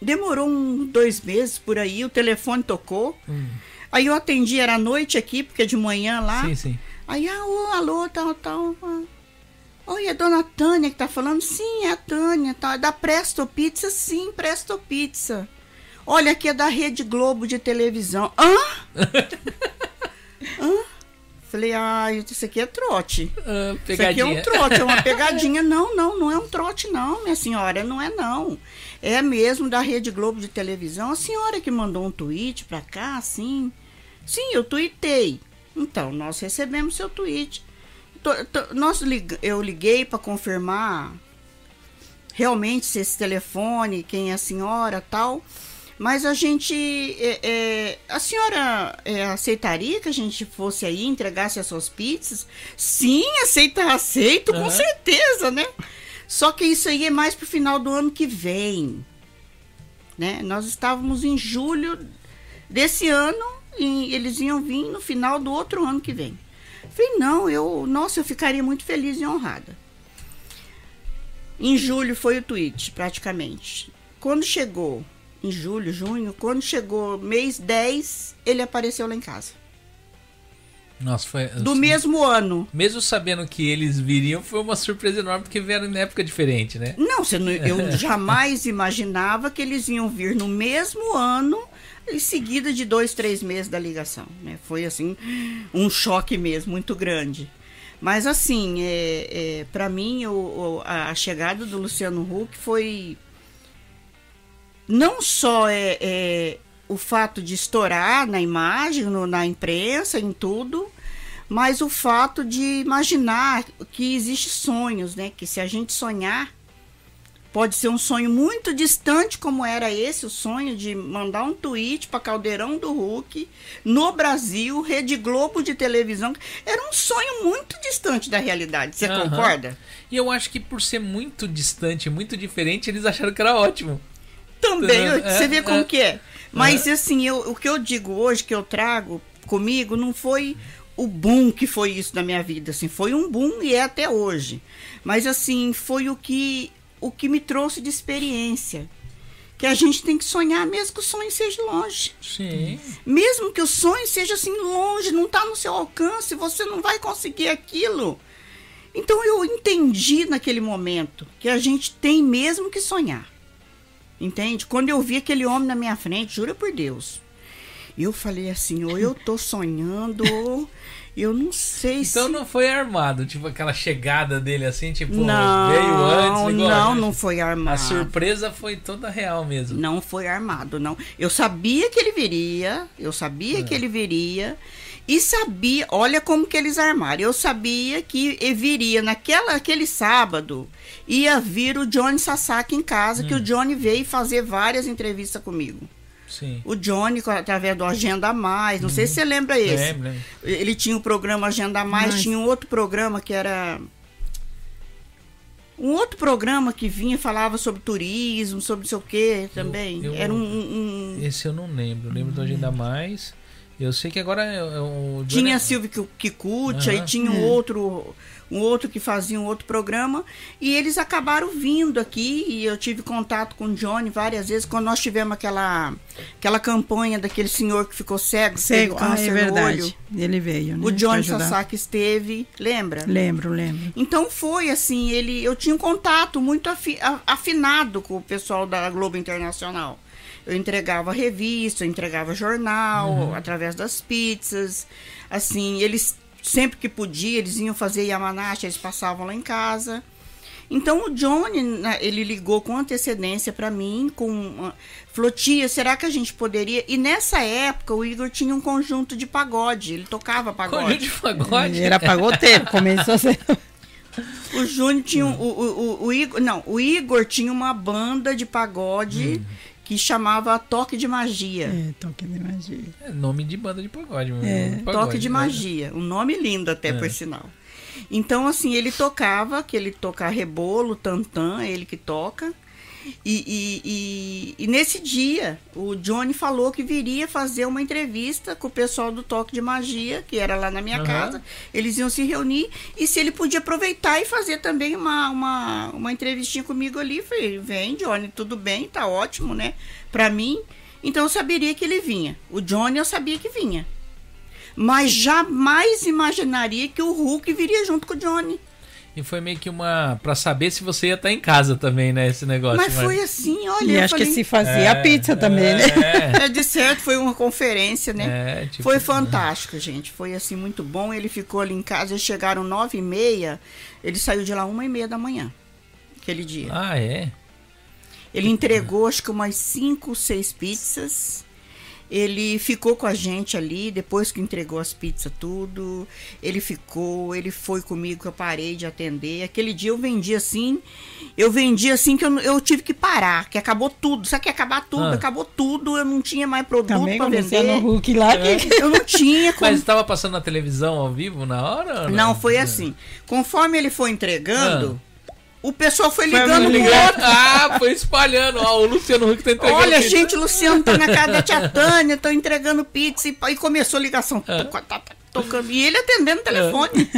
Demorou um, dois meses por aí, o telefone tocou. Hum. Aí eu atendi, era noite aqui, porque é de manhã lá. Sim, sim. Aí, ah, ô, alô, tal, tal. ah. Oi, é dona Tânia que tá falando? Sim, é a Tânia, tal. É da Presto Pizza? Sim, Presto Pizza. Olha, aqui é da Rede Globo de televisão. Hã? Hã? Falei, ah, isso aqui é trote. Ah, Isso aqui é pegadinha. um trote, é uma pegadinha. Não, não, não é um trote, não, minha senhora. Não é, não. É mesmo da Rede Globo de televisão. A senhora que mandou um tweet pra cá, assim. Sim, eu tuitei. Então, nós recebemos seu tweet. Nós lig- eu liguei para confirmar realmente se esse telefone, quem é a senhora, tal. Mas a gente, é, é, a senhora é, aceitaria que a gente fosse aí entregasse as suas pizzas? Sim, aceita, aceito, com Aham. certeza, né? Só que isso aí é mais pro final do ano que vem, né? Nós estávamos em julho desse ano e eles iam vir no final do outro ano que vem. Falei, não, eu, nossa, eu ficaria muito feliz e honrada. Em julho foi o tweet, praticamente. Quando chegou, em julho, junho, quando chegou mês 10, ele apareceu lá em casa. Nossa, foi. Do mesmo ano. Mesmo sabendo que eles viriam, foi uma surpresa enorme, porque vieram em época diferente, né? Não- eu jamais imaginava que eles iam vir no mesmo ano, em seguida de dois, três meses da ligação. Né? Foi assim, um choque mesmo, muito grande. Mas assim, é, é, para mim, o, a, chegada do Luciano Huck foi não só é, é, o fato de estourar na imagem, no- na imprensa, em tudo, mas o fato de imaginar que existem sonhos, né? Que se a gente sonhar, pode ser um sonho muito distante, como era esse, o sonho de mandar um tweet para Caldeirão do Hulk, no Brasil, Rede Globo de televisão. Era um sonho muito distante da realidade. Você Aham. concorda? E eu acho que por ser muito distante, muito diferente, eles acharam que era ótimo. Também, É, você vê como é. que é. Mas assim, eu, o que eu digo hoje, que eu trago comigo, não foi o boom que foi isso na minha vida. Assim, foi um boom e é até hoje. Mas assim, foi o que, o que me trouxe de experiência. Que a gente tem que sonhar, mesmo que o sonho seja longe. Sim. Mesmo que o sonho seja assim longe, não está no seu alcance, você não vai conseguir aquilo. Então eu entendi naquele momento que a gente tem mesmo que sonhar. Entende? Quando eu vi aquele homem na minha frente, jura por Deus. Eu falei assim, ou eu tô sonhando, ou eu não sei se. Então não foi armado, tipo aquela chegada dele assim, tipo, não, veio antes, igual, não, né? não foi armado. A surpresa foi toda real mesmo. Não foi armado, não. Eu sabia que ele viria, eu sabia É. que ele viria. E sabia, olha como que eles armaram. Eu sabia que ele viria naquela aquele sábado, ia vir o Johnny Sasaki em casa, Hum. que o Johnny veio fazer várias entrevistas comigo. Sim. O Johnny, através do Agenda Mais, não sei se você lembra esse. Lembro, lembro. Ele tinha o programa Agenda Mais, Mas- tinha um outro programa que era. Um outro programa que vinha, falava sobre turismo, sobre não sei o que também. eu- era um- um, um- Esse eu não lembro. Lembro do Agenda Mais. Eu sei que agora é é o. Johnny- Tinha a Silvia Ki- Kikuchi, aí Aham. tinha um outro, um outro que fazia um outro programa. E eles acabaram vindo aqui e eu tive contato com o Johnny várias vezes quando nós tivemos aquela, aquela campanha daquele senhor que ficou cego, Cego, ah, é verdade. Ele veio, né? O Johnny. Sasaki esteve, lembra? Lembro, lembro. Então foi assim, ele, eu tinha um contato muito afi- afinado com o pessoal da Globo Internacional. Eu entregava revista, eu entregava jornal, através das pizzas. Assim, eles sempre que podia, eles iam fazer Yamanashi, eles passavam lá em casa. Então o Johnny, né, ele ligou com antecedência para mim, com ah, falou: "Tia, será que a gente poderia?" E nessa época o Igor tinha um conjunto de pagode, ele tocava pagode. Conjunto de pagode. Ele era pagoteiro, começou a ser. O Júnior tinha. um- O, o, o, o Igor. Não, o Igor tinha uma banda de pagode que chamava Toque de Magia. É, toque de magia. É nome de banda de pagode. É, Pagode, Toque de né? Magia. Um nome lindo até, por sinal. Então, assim, ele tocava, que ele toca rebolo, tantã, é ele que toca. E, e, e- e nesse dia, o Johnny falou que viria fazer uma entrevista com o pessoal do Toque de Magia, que era lá na minha Aham. casa. Eles iam se reunir e se ele podia aproveitar e fazer também uma, uma, uma entrevistinha comigo ali. Falei, vem, Johnny, tudo bem, tá ótimo, né? Pra mim. Então eu saberia que ele vinha. O Johnny eu sabia que vinha. Mas jamais imaginaria que o Hulk viria junto com o Johnny. E foi meio que uma. Pra saber se você ia estar em casa também, né? Esse negócio. Mas foi assim, olha. E eu acho falei, que se fazia a pizza também, né? É, É, de certo, foi uma conferência, né? é, tipo, Foi fantástico, gente. Foi assim muito bom. Ele ficou ali em casa, eles chegaram nove e meia. Ele saiu de lá uma e meia da manhã, aquele dia. Ah, é? Ele entregou acho que umas cinco, seis pizzas. Ele ficou com a gente ali, depois que entregou as pizzas tudo. Ele ficou, ele foi comigo que eu parei de atender. Aquele dia eu vendi assim, eu vendi assim que eu, eu tive que parar, que acabou tudo. Sabe que ia acabar tudo? Ah. Acabou tudo, eu não tinha mais produto Também para começou no vender. Hulk lá. Que... Eu não tinha como Mas estava passando na televisão ao vivo na hora? ou Não, foi assim. Conforme ele foi entregando, o pessoal foi Foi ligando pro ligando. outro. Ah, foi espalhando. Ó, o Luciano Huck tá entregando. Olha, pizza. gente, Luciano tá na casa da tia Tânia, tô entregando pizza. E, e começou a ligação. É. Tá, tá, tocando. E ele atendendo o telefone.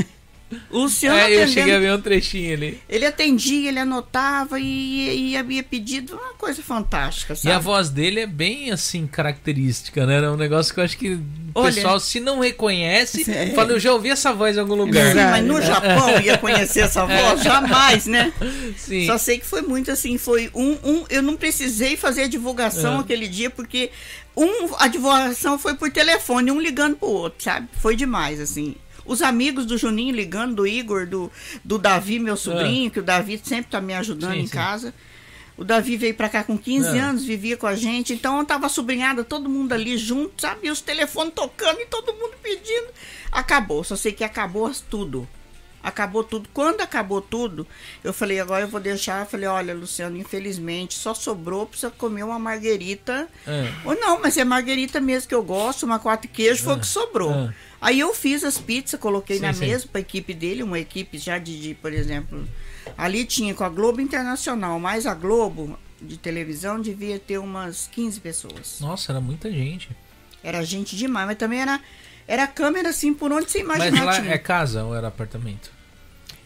O Luciano É, eu atendendo. cheguei a ver um trechinho ali. Ele atendia, ele anotava e, e havia pedido uma coisa fantástica, E sabe? a voz dele é bem assim, característica, né? É um negócio que eu acho que o Olha- pessoal, se não reconhece, Sim. fala, eu já ouvi essa voz em algum lugar. Sim, mas no Japão ia conhecer essa voz? Jamais, né? Sim. Só sei que foi muito assim, foi um, um eu não precisei fazer a divulgação É. aquele dia, porque um, a divulgação foi por telefone, um ligando pro outro, sabe? Foi demais, assim. Os amigos do Juninho ligando, do Igor, do, do Davi, meu sobrinho, que o Davi sempre tá me ajudando É. Sim, em sim. casa. O Davi veio pra cá com 15 É. anos, vivia com a gente, então eu tava sobrinhada, todo mundo ali junto, sabe? E os telefones tocando e todo mundo pedindo. Acabou, só sei que acabou tudo. Acabou tudo. Quando acabou tudo, eu falei, agora eu vou deixar. Eu falei, olha, Luciano, infelizmente, só sobrou pra você comer uma marguerita. É. Ou não, mas é marguerita mesmo que eu gosto, uma quatro queijo, foi o que sobrou. ah. Aí eu fiz as pizzas, coloquei Sim, na sim. mesa pra equipe dele, uma equipe já de, de, por exemplo, ali tinha com a Globo Internacional, mais a Globo de televisão, devia ter umas 15 pessoas. Nossa, era muita gente. Era gente demais, mas também era, era câmera assim, por onde você Mas imaginar lá tinha. é casa ou era apartamento?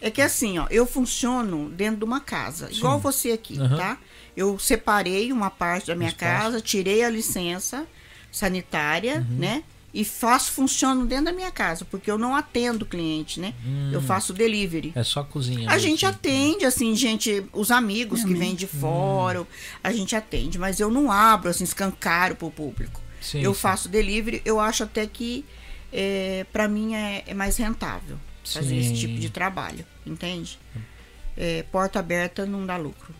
É que assim, ó, eu funciono dentro de uma casa, igual você aqui, Aham. tá? Eu separei uma parte da minha Espaço. casa, tirei a licença sanitária, Uhum. né? E faço funciono dentro da minha casa, porque eu não atendo cliente, né? Eu faço delivery. É só cozinha. A gente assim. atende, assim, gente, os amigos que vêm de fora, a gente atende, mas eu não abro, assim, escancaro pro público. Sim, eu sim. faço delivery, eu acho até que é, para mim é, é mais rentável fazer esse Sim. tipo de trabalho, entende? É, porta aberta não dá lucro.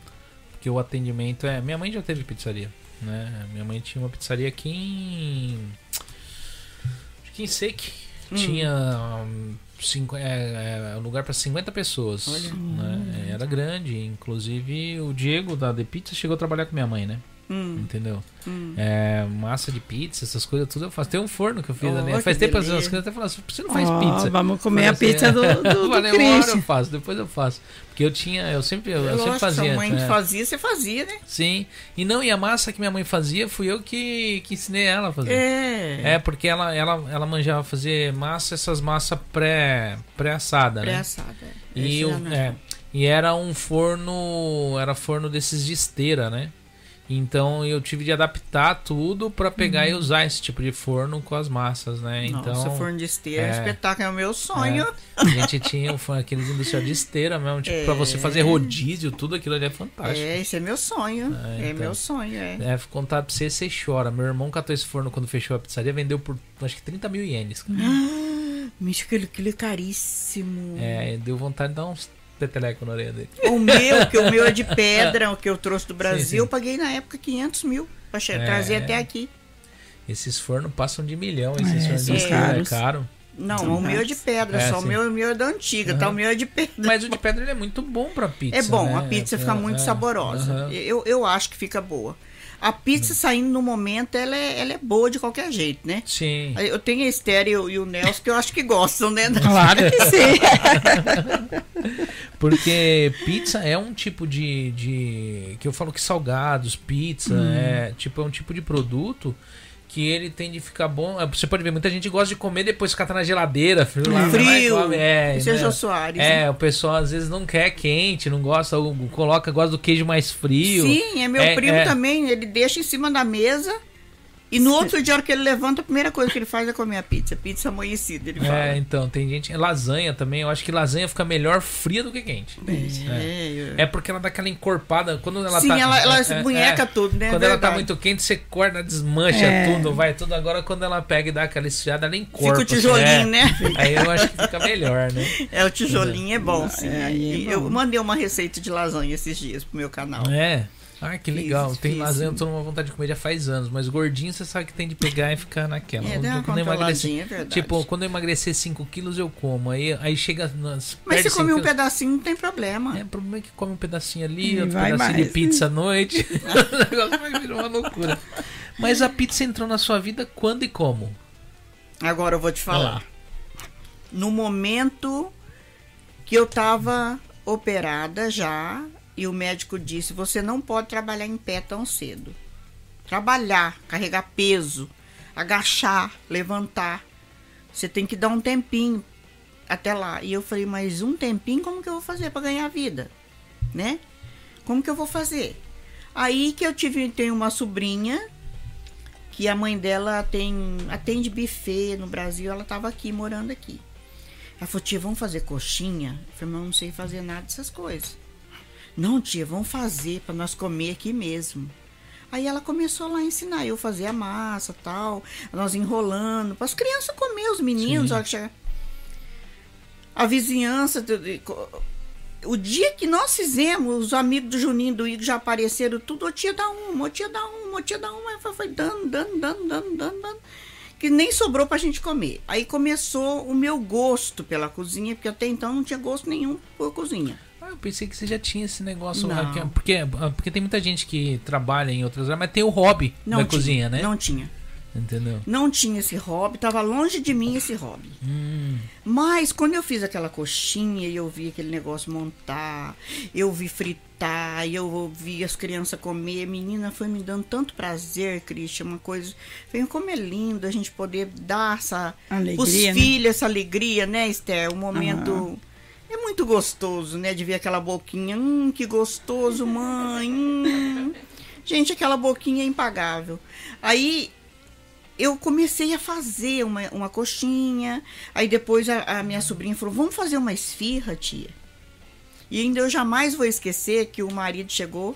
Porque o atendimento é. Minha mãe já teve pizzaria, né? Minha mãe tinha uma pizzaria aqui em. Seque. Hum. Tinha. cinco, é, é, lugar para 50 pessoas. Né? Era grande. Inclusive o Diego da The Pizza chegou a trabalhar com minha mãe, né? Hum, Entendeu? hum. É, massa de pizza, essas coisas, tudo eu faço. Tem um forno que eu fiz Oh, ali. Faz tempo as beleza. crianças até falam assim, você não faz Ó, pizza. Vamos comer a assim, pizza do, do, do Falei, Christian. eu faço, depois eu faço. Porque eu tinha, eu sempre, eu, Lógico, sempre fazia. mãe né? fazia, você fazia, né? Sim. E não, e a massa que minha mãe fazia, fui eu que, que ensinei ela a fazer. É. É, porque ela, ela, ela manjava fazer massa, essas massas pré, pré-assada, né? Pré-assada. E, Esse o- já não é, e era um forno, era forno desses de esteira, né? Então eu tive de adaptar tudo pra pegar e usar esse tipo de forno com as massas, né? Então Nossa, forno de esteira, é. é. espetáculo, é o meu sonho. a gente tinha um forno, aqueles industrial de esteira mesmo, tipo, pra você fazer rodízio, tudo aquilo ali é fantástico. É, esse é meu sonho. Ah, É, então. meu sonho, é. É, contar pra você, você chora. Meu irmão catou esse forno quando fechou a pizzaria, vendeu por acho que 30 mil ienes. cara. Micho, aquele, aquele é caríssimo. É, deu vontade de dar uns peteleco na orelha dele. O meu, que o meu é de pedra, o que eu trouxe do Brasil, Sim, sim. eu paguei na época 500 mil pra che- É. trazer até aqui. Esses fornos passam de milhão, esses É, fornos são de esteira, é caros. caro. Não, São o meu é de pedra, É, só sim. o meu, o meu é da antiga, tá? O meu é de pedra. Mas o de pedra ele é muito bom pra pizza. É bom, né? a pizza fica É, muito é, saborosa. aham. Eu, eu acho que fica boa. A pizza saindo no momento, ela é, ela é boa de qualquer jeito, né? Sim. Eu tenho a Esther e o, e o Nelson que eu acho que gostam, né? Claro que sim. Porque pizza é um tipo de, de. Que eu falo que salgados, pizza, Hum. é tipo é um tipo de produto que ele tem de ficar bom. é, Você pode ver, muita gente gosta de comer depois ficar tá na geladeira, frio. lá, lá Frio. come. É, é né? Soares. né? É, o pessoal às vezes não quer quente, não gosta, coloca, gosta do queijo mais frio. Sim, é meu É, primo é. também. Ele deixa em cima da mesa. E no outro dia, a hora que ele levanta, a primeira coisa que ele faz é comer a pizza. Pizza amanhecida, ele fala. É, então, tem gente. Lasanha também, eu acho que lasanha fica melhor fria do que quente. É, É porque ela dá aquela encorpada. Quando ela Sim, tá. ela, ela é, se é, bunheca é. tudo, né? Quando ela tá muito quente, você corta, desmancha É. tudo, vai tudo. Agora, quando ela pega e dá aquela esfriada, ela encorpa. Fica o tijolinho, assim, é. né? Aí eu acho que fica melhor, né? É, o tijolinho é bom, sim. É, é. Eu mandei uma receita de lasanha esses dias pro meu canal. É. Ah, que legal. Fiz, tem fiz. lasanha, eu tô numa vontade de comer já faz anos. Mas gordinho, você sabe que tem de pegar e ficar naquela. É, uma quando eu controladinha, é verdade. Tipo, quando eu emagrecer 5 quilos, eu como. Aí, aí chega. Nas, Mas se comer um quilos- pedacinho, não tem problema. É, o problema é que come um pedacinho ali, E outro pedacinho mais. de pizza à noite. o negócio vai virar uma loucura. Mas a pizza entrou na sua vida quando e como? Agora eu vou te falar. No momento que eu tava operada já, e o médico disse: você não pode trabalhar em pé tão cedo. Trabalhar, carregar peso, agachar, levantar. Você tem que dar um tempinho até lá. E eu falei: mas um tempinho, como que eu vou fazer para ganhar vida? Né? Como que eu vou fazer? Aí que eu tive, tenho uma sobrinha que a mãe dela tem atende buffet no Brasil, ela estava aqui morando aqui. Ela falou: "Tia, vamos fazer coxinha?" Eu falei: "Mas eu não sei fazer nada dessas coisas." "Não, tia, vamos fazer para nós comer aqui mesmo." Aí ela começou lá a ensinar eu fazer a massa, tal, nós enrolando, para as crianças comer, os meninos, Sim. a hora que chegar. A vizinhança, o dia que nós fizemos, os amigos do Juninho do Igor já apareceram tudo, ô tia dá uma, ô tia dá uma, ô tia dá uma, foi, foi dando, dando, dando, dando, dando, dando, que nem sobrou pra gente comer. Aí começou o meu gosto pela cozinha, porque até então não tinha gosto nenhum por cozinha. Ah, eu pensei que você já tinha esse negócio. Não. aqui, Porque, porque tem muita gente que trabalha em outras áreas, mas tem o hobby Não da tinha, cozinha, né? Não tinha. Entendeu? Não tinha esse hobby, tava longe de mim esse hobby. Hum, Mas quando eu fiz aquela coxinha e eu vi aquele negócio montar, eu vi fritar, eu vi as crianças comer, menina, foi me dando tanto prazer, Cristian, uma coisa. Vem como é lindo a gente poder dar essa Alegria, os né? filhos essa alegria, né, Esther? Um momento é muito gostoso, né, de ver aquela boquinha, hum, que gostoso, mãe. hum. Gente, aquela boquinha é impagável. Aí eu comecei a fazer uma, uma coxinha. Aí depois a, a minha sobrinha falou: Vamos fazer uma esfirra, tia. E ainda eu jamais vou esquecer que o marido chegou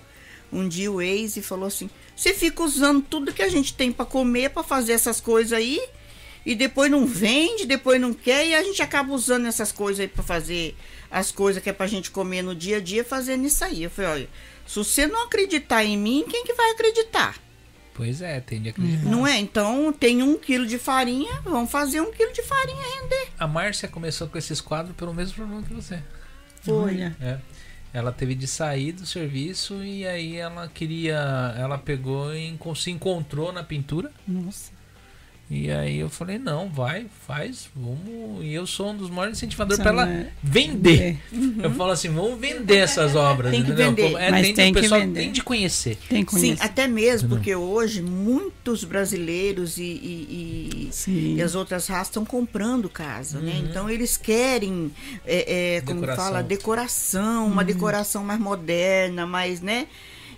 um dia, o ex, e falou assim: Você fica usando tudo que a gente tem para comer, para fazer essas coisas aí, e depois não vende, depois não quer, e a gente acaba usando essas coisas aí para fazer as coisas que é pra gente comer no dia a dia, fazendo isso aí. Eu falei, olha, se você não acreditar em mim, quem que vai acreditar? Pois é, tem de acreditar. Não é? Então tem um quilo de farinha, vamos fazer um quilo de farinha render. A Márcia começou com esses quadros pelo mesmo problema que você. Olha. É. Ela teve de sair do serviço e aí ela queria. Ela pegou e se encontrou na pintura. Nossa. E aí eu falei, não, vai, faz, vamos. E eu sou um dos maiores incentivadores para ela não é- vender. Eu falo assim, vamos vender essas obras. Tem que entendeu? vender. É, Mas tem, tem o que pessoal vender. tem de conhecer. Tem que Sim, conhecer. até mesmo, porque hoje muitos brasileiros e, e- e- Sim. e as outras raças estão comprando casa, né? Então eles querem, é, é, como Decoração. fala, decoração, uma decoração mais moderna, mais, né?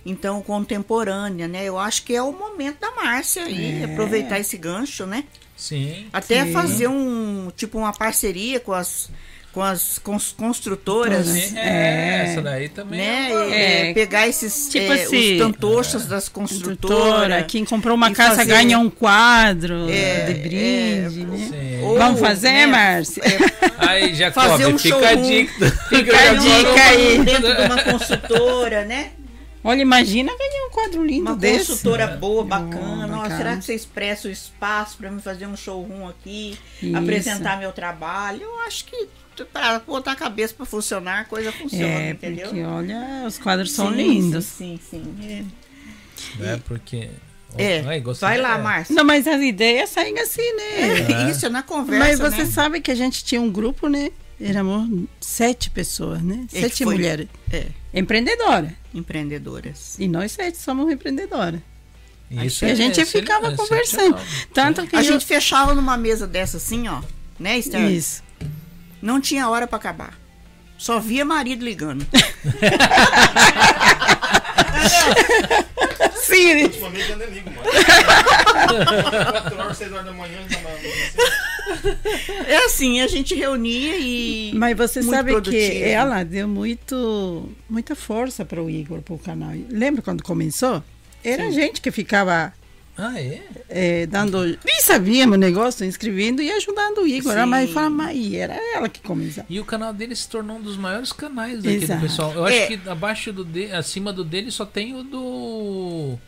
Então, contemporânea, né? Eu acho que é o momento da Márcia aí, É. aproveitar esse gancho, né? Sim. Até Sim. fazer um, tipo, uma parceria com as, com as cons- construtoras. É, É. essa daí também. né? uma- É, É. pegar esses, Tipo é, assim, os tantochas das Construtora, construtoras. quem comprou uma casa fazer- ganha um quadro É, de brinde, né? Ou, Vamos fazer, né, Márcia? Aí, Jacob, fazer um fica a dica. Fica a dica aí. dentro de uma construtora, né? Olha, imagina ganhar um quadro lindo Uma desse. construtora boa, Oh, bacana. Ó, bacana. será que você expressa o espaço para me fazer um showroom aqui, Isso. apresentar meu trabalho? Eu acho que para botar a cabeça para funcionar, a coisa funciona, É, entendeu? porque olha, os quadros são Sim, lindos. Sim, sim, sim. É, porque. É, Ai, vai lá, É. Márcia. Não, mas as ideias saem assim, né? É, Isso, é na conversa, Mas você né? sabe que a gente tinha um grupo, né? Éramos sete pessoas, né? É Sete foi- mulheres. É, Empreendedora. empreendedoras. E nós sete somos empreendedoras. Isso E a é gente ficava é conversando. excepcional. Tanto que A eu- gente fechava numa mesa dessa assim, ó, né, Esther? Isso. Não tinha hora para acabar. Só via marido ligando. Sim, Ultimamente nem ligo, mano. 4 horas, 6 horas da manhã. É assim, a gente reunia e. Mas você muito sabe produtivo. que ela deu muito, muita força para o Igor, para o canal. Lembra quando começou? Era a gente que ficava Ah, é? é, dando. Nem sabíamos o negócio, inscrevendo e ajudando o Igor. Sim. Mas fala, mas e era ela que começava. E o canal dele se tornou um dos maiores canais daqui Exato. do pessoal. Eu acho É. que abaixo do de, acima do dele só tem o do.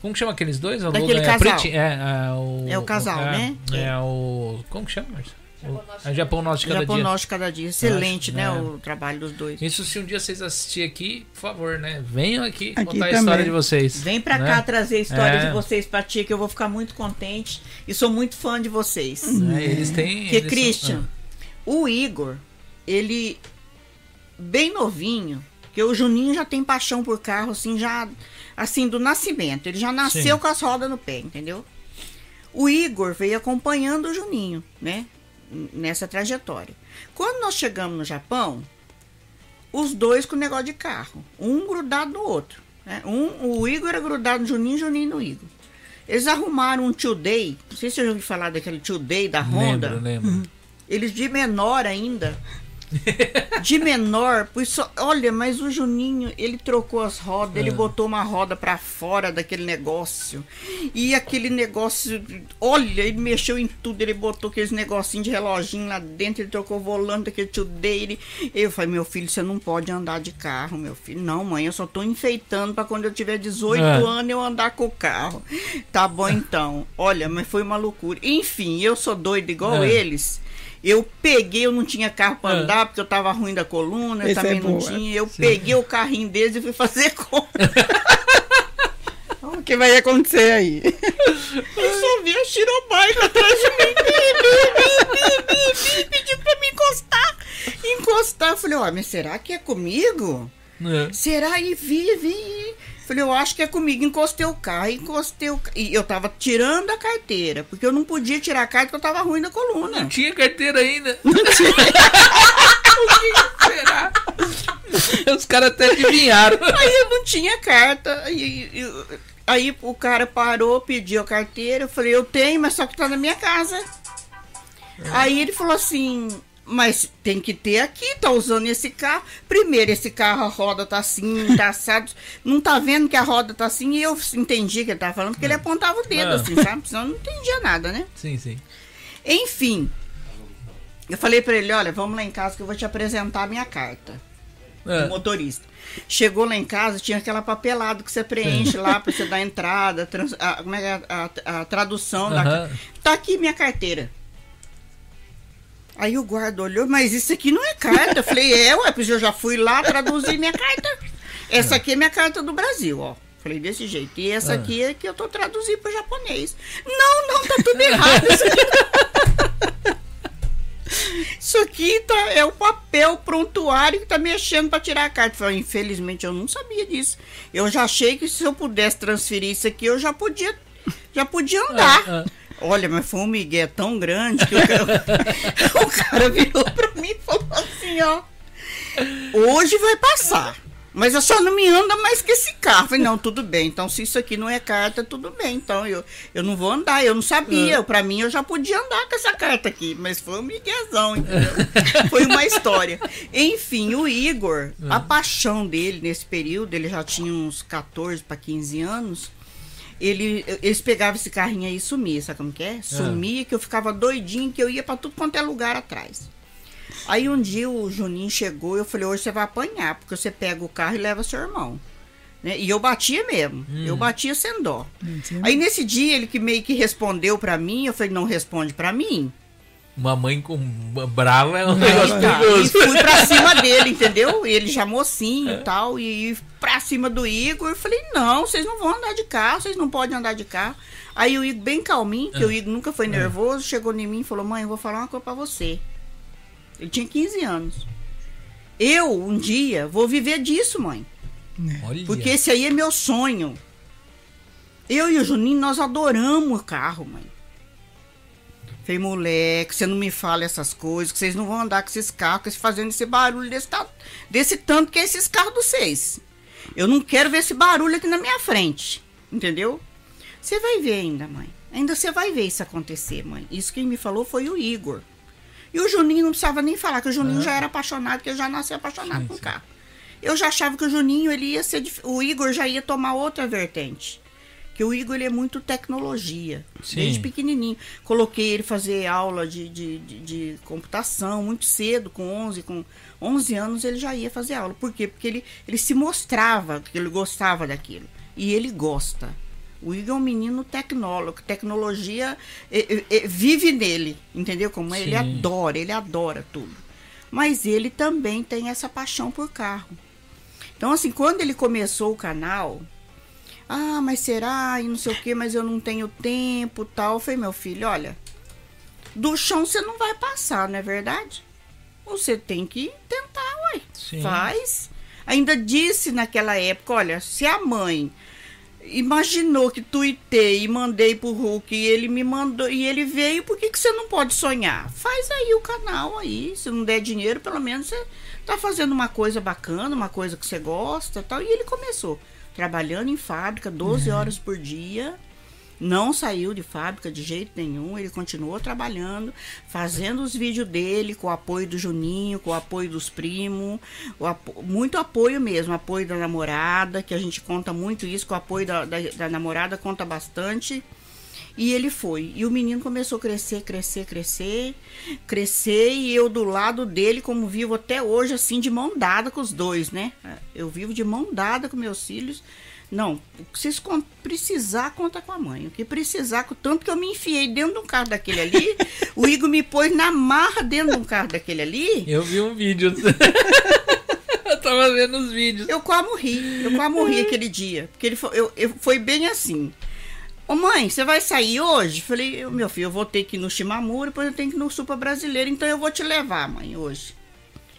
Como que chama aqueles dois? A Daquele casal. Pretty? É, é o, É o casal, é, né? É o. Como que chama, Marcia? O, Japão Nosso de cada Japão dia. Nosso cada dia. Excelente, acho, né? é. O trabalho dos dois. Isso se um dia vocês assistirem aqui, por favor, né? Venham aqui, Aqui contar a também. história de vocês. Vem pra né? cá trazer a história É. de vocês pra tia, que eu vou ficar muito contente. E sou muito fã de vocês. É, eles têm. Porque, eles são- Christian, o Igor, ele bem novinho, que o Juninho já tem paixão por carro, assim, já assim, do nascimento. Ele já nasceu Sim. com as rodas no pé, entendeu? O Igor veio acompanhando o Juninho, né? Nessa trajetória. Quando nós chegamos no Japão, os dois com o negócio de carro, um grudado no outro. Né? Um, o Igor era grudado no Juninho, Juninho no Igor. Eles arrumaram um Tio Day, não sei se você já ouviu falar daquele Tio Day da Honda. Lembro, lembro. Eles de menor ainda. De menor, pois olha, mas o Juninho, ele trocou as rodas, ele botou uma roda pra fora daquele negócio. E aquele negócio, olha, ele mexeu em tudo, ele botou aqueles negocinhos de reloginho lá dentro, ele trocou o volante daquele tio dele. Eu falei, meu filho, você não pode andar de carro, meu filho. Não, mãe, eu só tô enfeitando pra quando eu tiver 18 É. anos eu andar com o carro. Tá bom então. Olha, mas foi uma loucura. Enfim, eu sou doido igual É. eles. Eu peguei, eu não tinha carro pra É. andar, porque eu tava ruim da coluna, eu Esse também é não boa. tinha. Eu peguei o carrinho deles e fui fazer compra. O que vai acontecer aí? Eu só vi a Shirobike atrás de mim. Bi, bi, bi, Pediu pra me encostar. Encostar. Eu falei, ó, mas será que é comigo? É. Será? E vi, vi. Falei, eu acho que é comigo. Encostei o carro, encostei o ca- E eu tava tirando a carteira, porque eu não podia tirar a carta porque eu tava ruim da coluna. Não tinha carteira ainda. Não tinha. será? Os caras até adivinharam. Aí eu não tinha carta. Aí, eu- aí o cara parou, pediu a carteira. Eu falei, eu tenho, mas só que tá na minha casa. Aí ele falou assim: Mas tem que ter aqui, tá usando esse carro. Primeiro, esse carro, a roda tá assim, tá assado. Não tá vendo que a roda tá assim. E eu entendi que ele tava falando, porque ele apontava o dedo, Ah. assim, sabe? Senão eu não entendia nada, né? Sim, sim. Enfim, eu falei pra ele, olha, vamos lá em casa que eu vou te apresentar a minha carta. O motorista. Chegou lá em casa, tinha aquela papelada que você preenche lá pra você dar entrada, trans- a, como é que é? a, a- a tradução da. Aham. Tá aqui minha carteira. Aí o guarda olhou, mas isso aqui não é carta. Eu falei, é, ué, porque eu já fui lá traduzir minha carta. Essa aqui é minha carta do Brasil, ó. Falei desse jeito. E essa Ah. aqui é que eu tô traduzindo pro japonês. Não, não, tá tudo errado. Isso aqui, Isso aqui tá, é o papel prontuário que tá mexendo para tirar a carta. Falei, infelizmente eu não sabia disso. Eu já achei que se eu pudesse transferir isso aqui, eu já podia, já podia andar. Olha, mas foi um migué tão grande que o cara, o cara virou pra mim e falou assim, ó. Hoje vai passar. Mas eu só não me anda mais que esse carro. Eu Falei, não, tudo bem. Então, se isso aqui não é carta, tudo bem. Então, eu, eu não vou andar. Eu não sabia. Pra mim, eu já podia andar com essa carta aqui. Mas foi um miguezão, entendeu? foi uma história. Enfim, o Igor, a paixão dele nesse período, ele já tinha uns 14 para 15 anos. Ele, eles pegavam esse carrinho aí e sumia, sabe como que é? Sumia, que eu ficava doidinho, que eu ia pra tudo quanto é lugar atrás. Aí um dia o Juninho chegou e eu falei, hoje você vai apanhar, porque você pega o carro e leva seu irmão. Né? E eu batia mesmo, eu batia sem dó. Aí nesse dia ele que meio que respondeu pra mim, eu falei, não responde pra mim. Uma mãe com brava é um negócio tá, e perigoso. fui pra cima dele, entendeu? Ele já mocinho e tal, e pra cima do Igor, eu falei, não, vocês não vão andar de carro, vocês não podem andar de carro. Aí o Igor, bem calminho, que o Igor nunca foi nervoso, chegou em mim e falou, mãe, eu vou falar uma coisa pra você. Ele tinha 15 anos. Eu, um dia, vou viver disso, mãe. Olha. Porque esse aí é meu sonho. Eu e o Juninho, nós adoramos o carro, mãe. Falei, moleque, você não me fala essas coisas, que vocês não vão andar com esses carros, fazendo esse barulho desse, desse tanto que é esses carros dos seis. Eu não quero ver esse barulho aqui na minha frente, entendeu? Você vai ver ainda, mãe. Ainda você vai ver isso acontecer, mãe. Isso quem me falou foi o Igor. E o Juninho não precisava nem falar, que o Juninho já era apaixonado, porque eu já nasci apaixonado com carro. Eu já achava que o Juninho, ele ia ser. O Igor já ia tomar outra vertente. Que o Igor, ele é muito tecnologia. Sim. Desde pequenininho. Coloquei ele fazer aula de, de, de, de computação muito cedo, com 11, com 11 anos ele já ia fazer aula. Por quê? Porque ele, ele se mostrava que ele gostava daquilo. E ele gosta. O Igor é um menino tecnólogo, tecnologia eh, eh, eh, vive nele, entendeu? Como é? ele Sim. adora, ele adora tudo. Mas ele também tem essa paixão por carro. Então, assim, quando ele começou o canal, ah, mas será? E não sei o que, mas eu não tenho tempo tal. Eu falei, meu filho, olha, do chão você não vai passar, não é verdade? Você tem que tentar, ué. Sim. Faz. Ainda disse naquela época, olha, se a mãe imaginou que tuitei e mandei pro Hulk e ele me mandou e ele veio, por que, que você não pode sonhar? Faz aí o canal aí, se não der dinheiro, pelo menos você tá fazendo uma coisa bacana, uma coisa que você gosta, tal. E ele começou trabalhando em fábrica 12 horas por dia. Não saiu de fábrica de jeito nenhum, ele continuou trabalhando, fazendo os vídeos dele, com o apoio do Juninho, com o apoio dos primos, o apo- muito apoio mesmo, apoio da namorada, que a gente conta muito isso, com o apoio da, da, da namorada conta bastante. E ele foi. E o menino começou a crescer, crescer, crescer, crescer, e eu do lado dele, como vivo até hoje, assim, de mão dada com os dois, né? Eu vivo de mão dada com meus filhos. Não, se precisar, conta com a mãe. O que precisar, com- tanto que eu me enfiei dentro de um carro daquele ali, o Igor me pôs na marra dentro de um carro daquele ali. Eu vi um vídeo. eu tava vendo os vídeos. Eu quase morri. Eu quase morri aquele dia. Porque ele foi, eu, eu- foi bem assim. Ô mãe, você vai sair hoje? Falei, eu, meu filho, eu vou ter que ir no Chimamura, depois eu tenho que ir no Supra Brasileiro, então eu vou te levar, mãe, hoje.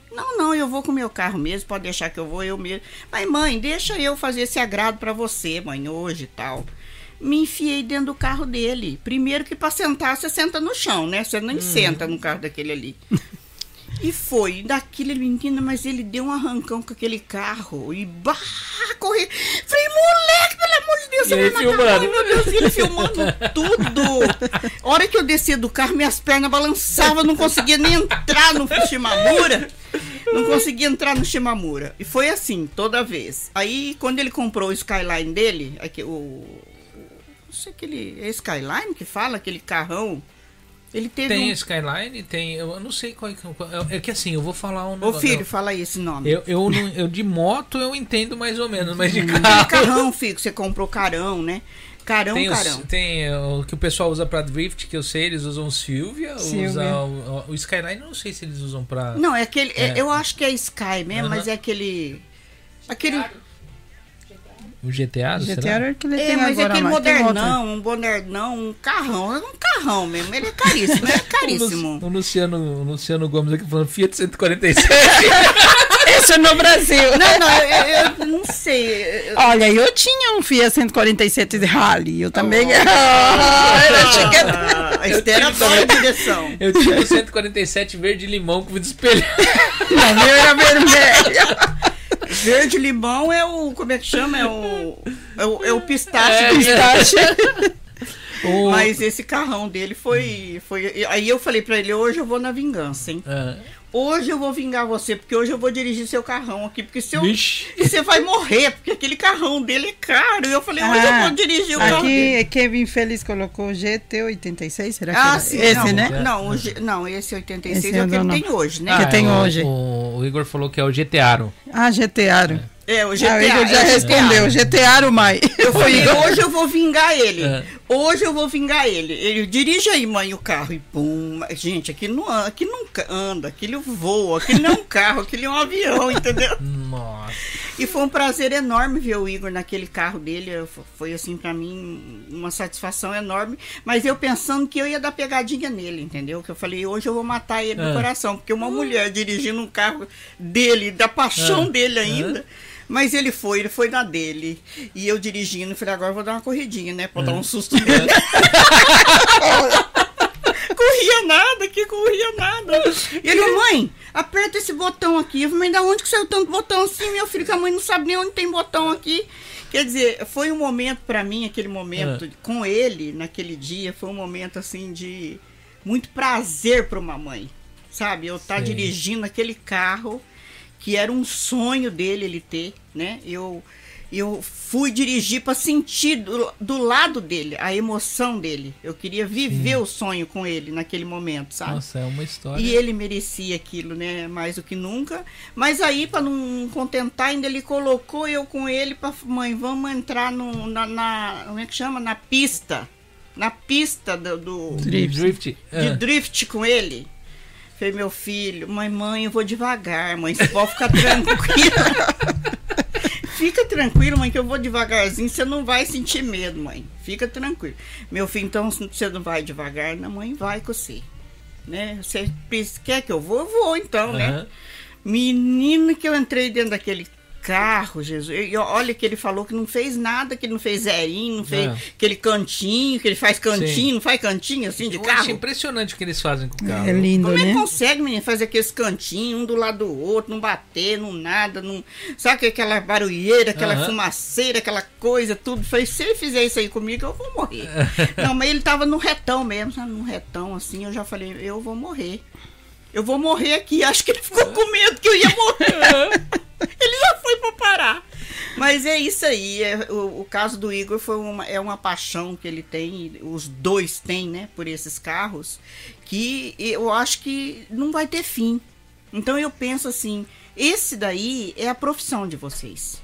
Não, não, eu vou com o meu carro mesmo, pode deixar que eu vou eu mesmo. Mas, mãe, deixa eu fazer esse agrado pra você, mãe, hoje e tal. Me enfiei dentro do carro dele. Primeiro que pra sentar, você senta no chão, né? Você nem senta no carro daquele ali. E foi, daquele menino, mas ele deu um arrancão com aquele carro e bah, corri. Falei, moleque, pelo amor de Deus, E matar filmando? meu Deus, ele filmando tudo. A hora que eu descia do carro, minhas pernas balançavam, não conseguia nem entrar no Shimamura. Não conseguia entrar no Shimamura. E foi assim, toda vez. Aí, quando ele comprou o Skyline dele, aqui, o. Não sei aquele. É Skyline que fala, aquele carrão. Ele teve Tem um. Skyline, tem. Eu não sei qual é que. qual- é que assim, eu vou falar um Ô negócio- filho, fala aí esse nome. Eu, eu, não- eu de moto eu entendo mais ou menos, mas de Aquele carro. carrão, filho, que você comprou carão, né? Carão, Tem, os- carão. tem é, o que o pessoal usa pra drift, que eu sei, eles usam o Silvia, Silvia. usa o, o Skyline, eu não sei se eles usam pra. Não, é aquele. é- É. eu acho que é Sky mesmo, Aham. mas é aquele. Aquele. O GTA, GTA será? era o que ele É, tem mas é agora, aquele mas tem outra. modernão, um modernão, um carrão. É um carrão mesmo. Ele é caríssimo, é O, Lu- caríssimo. o Luciano, o Luciano Gomes aqui falando Fiat 147. Esse é no Brasil. Não, não, eu, eu- não sei. eu- Olha, eu tinha um Fiat 147 de Rally. Eu também. Ah, era chiqueta. Ah, a Esther adora a direção. Eu tinha o 147 verde limão com vidro espelhado. Não, meu era vermelho. Verde limão é o. Como é que chama? É o. É o, é o pistache É, Pistache. O- Mas esse carrão dele foi, foi. Aí eu falei pra ele: hoje eu vou na vingança, hein? Ah, Hoje eu vou vingar você, porque hoje eu vou dirigir seu carrão aqui. Porque se eu. Vixe. E você vai morrer, porque aquele carrão dele é caro. E eu falei: hoje eu Ah, vou dirigir o carro dele. Aqui, Kevin Feliz colocou GT86, será que Ah, era? sim, Esse, não, né? Não, o G- não, esse 86 Esse é é o que ele tem hoje, né? Que ah, tem o- hoje. O, o Igor falou que é o GTAro. Ah, GTAro. É, o GTA. ah, o Igor já é o respondeu, GTAro mais. Eu falei, hoje eu vou vingar ele. É. Hoje eu vou vingar ele. Ele dirige aí, mãe, o carro. E pum. Gente, aquilo não anda, aquilo não anda, aquilo voa, aquilo não é um carro, aquilo é um avião, entendeu? Nossa. E foi um prazer enorme ver o Igor naquele carro dele. Foi assim, pra mim, uma satisfação enorme. Mas eu pensando que eu ia dar pegadinha nele, entendeu? Que eu falei, hoje eu vou matar ele Ah. do coração. Porque uma mulher dirigindo um carro dele, da paixão Ah. dele ainda. Mas ele foi, ele foi na dele. E eu dirigindo, falei, agora eu vou dar uma corridinha, né? Pra dar um susto nele. corria nada, que corria nada. E ele, mãe, aperta esse botão aqui. Eu falei, da onde que saiu tanto botão assim, meu filho? Que a mãe não sabe nem onde tem botão aqui. Quer dizer, foi um momento pra mim, aquele momento com ele, naquele dia, foi um momento assim de muito prazer para uma mãe. Sabe? Eu estar Sim. dirigindo aquele carro que era um sonho dele ele ter, né? Eu eu fui dirigir para sentir do, do lado dele a emoção dele. Eu queria viver o sonho com ele naquele momento, sabe? Nossa, é uma história. E ele merecia aquilo, né? Mais do que nunca. Mas aí, para não contentar, ainda ele colocou eu com ele para mãe, vamos entrar no, na, na- Como é que chama? Na pista. Na pista do, do- Drift. Drift. de Ah. drift com ele. Falei, meu filho, mãe, mãe, eu vou devagar, mãe. Você pode ficar tranquila. Fica tranquilo, mãe, que eu vou devagarzinho. Você não vai sentir medo, mãe. Fica tranquilo. Meu filho, então, se você não vai devagar, não, mãe, vai com você. Né? Você quer que eu vou? Eu vou, então, né? Menino que eu entrei dentro daquele carro, Jesus. E olha que ele falou que não fez nada, que ele não fez zerinho, não fez Não. aquele cantinho, que ele faz cantinho, Sim. não faz cantinho assim de Eu carro. acho impressionante o que eles fazem com o carro. É lindo, Como é que né? consegue, menino, fazer aqueles cantinhos, um do lado do outro, não bater, não nada, não. Sabe aquela barulheira, aquela fumaceira, aquela coisa, tudo. Falei, se ele fizer isso aí comigo, eu vou morrer. não, mas ele tava no retão mesmo, sabe? No retão, assim, eu já falei, eu vou morrer. Eu vou morrer aqui. Acho que ele ficou com medo que eu ia morrer. ele já foi pra parar. Mas é isso aí. é- o, o caso do Igor foi uma, é uma paixão que ele tem, os dois têm, né, por esses carros, que eu acho que não vai ter fim. Então eu penso assim, esse daí é a profissão de vocês.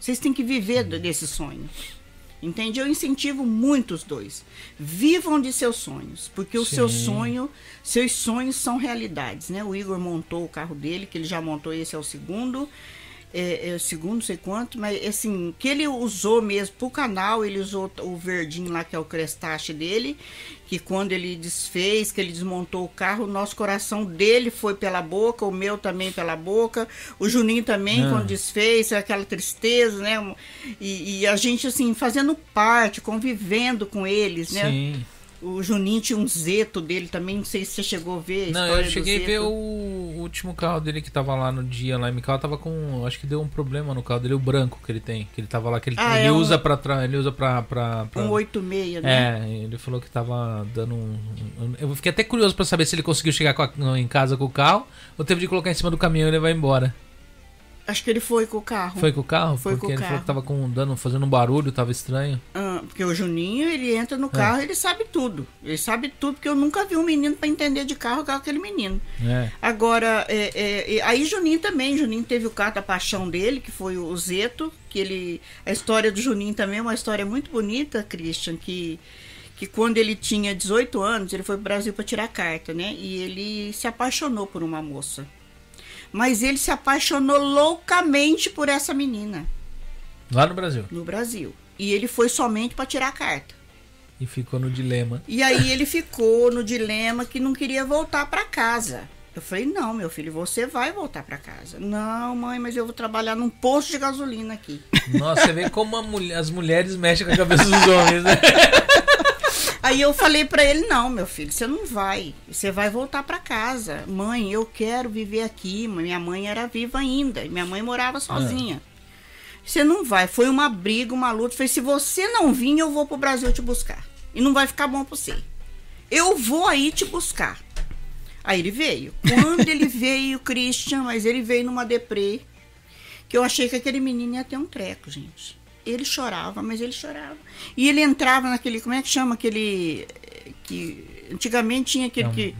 Vocês têm que viver desse sonho. Entende? Eu incentivo muito os dois. Vivam de seus sonhos, porque o seu Sim. sonho, seus sonhos são realidades, né? O Igor montou o carro dele, que ele já montou, esse é o segundo. É, é o segundo, não sei quanto, mas assim, que ele usou mesmo pro canal, ele usou o verdinho lá, que é o crestache dele, que quando ele desfez, que ele desmontou o carro, o nosso coração dele foi pela boca, o meu também pela boca, o Juninho também, Ah. quando desfez, aquela tristeza, né? E, e a gente, assim, fazendo parte, convivendo com eles, né? Sim. O Juninho tinha um zeto dele também, não sei se você chegou a ver a Não, eu cheguei a ver o, último carro dele que tava lá no dia lá em Micau tava com. Acho que deu um problema no carro dele, o branco que ele tem. Que ele tava lá, que ele, Ah, ele é um- usa pra trás. Ele usa pra. pra, pra- Um 86, né? É, ele falou que tava dando um. Eu fiquei até curioso pra saber se ele conseguiu chegar a- em casa com o carro ou teve de colocar em cima do caminhão e levar embora. Acho que ele foi com o carro. Foi com o carro? Foi com Porque o ele falou carro. que tava com, dando, fazendo um barulho, tava estranho. Ah, porque o Juninho, ele entra É. no carro, ele sabe tudo. Ele sabe tudo, porque eu nunca vi um menino pra entender de carro igual aquele menino. É. Agora, é, é, é, aí Juninho também, Juninho teve o carro da paixão dele, que foi o Zeto, que ele. A história do Juninho também é uma história muito bonita, Christian, que, que quando ele tinha 18 anos, ele foi pro Brasil para tirar carta, né? E ele se apaixonou por uma moça. Mas ele se apaixonou loucamente por essa menina Lá no Brasil. no Brasil. E ele foi somente para tirar a carta. E ficou no dilema. E aí ele ficou no dilema que não queria voltar para casa. Eu falei: "Não, meu filho, você vai voltar para casa". "Não, mãe, mas eu vou trabalhar num posto de gasolina aqui". Nossa, você vê como mulher- as mulheres mexem com a cabeça dos homens, né? Aí eu falei para ele: "Não, meu filho, você não vai. Você vai voltar para casa. Mãe, eu quero viver aqui". Minha mãe era viva ainda, minha mãe morava sozinha. Você não vai. Foi uma briga, uma luta. Eu Falei: "Se você não vir, eu vou pro Brasil te buscar. E não vai ficar bom para você. Eu vou aí te buscar". Aí ele veio. Quando ele veio, Christian, mas ele veio numa deprê, que eu achei que aquele menino ia ter um treco, gente. Ele chorava, mas ele chorava. E ele entrava naquele, como é que chama aquele que antigamente tinha aquele É um que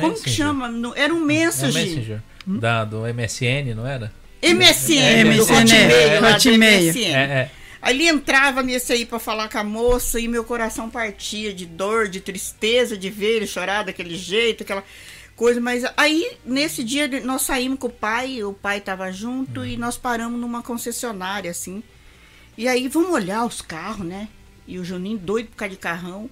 como que Messenger. chama? Era um É o Messenger. Messenger. Da, do MSN, não era? MSN, do MSN, Hotmail, do Hotmail. MSN. É, é. Aí ele entrava nesse aí pra falar com a moça e meu coração partia de dor, de tristeza de ver ele chorar daquele jeito, aquela coisa. Mas aí, nesse dia, nós saímos com o pai, o pai tava junto e nós paramos numa concessionária, assim. E aí, vamos olhar os carros, né? E o Juninho doido por causa de carrão.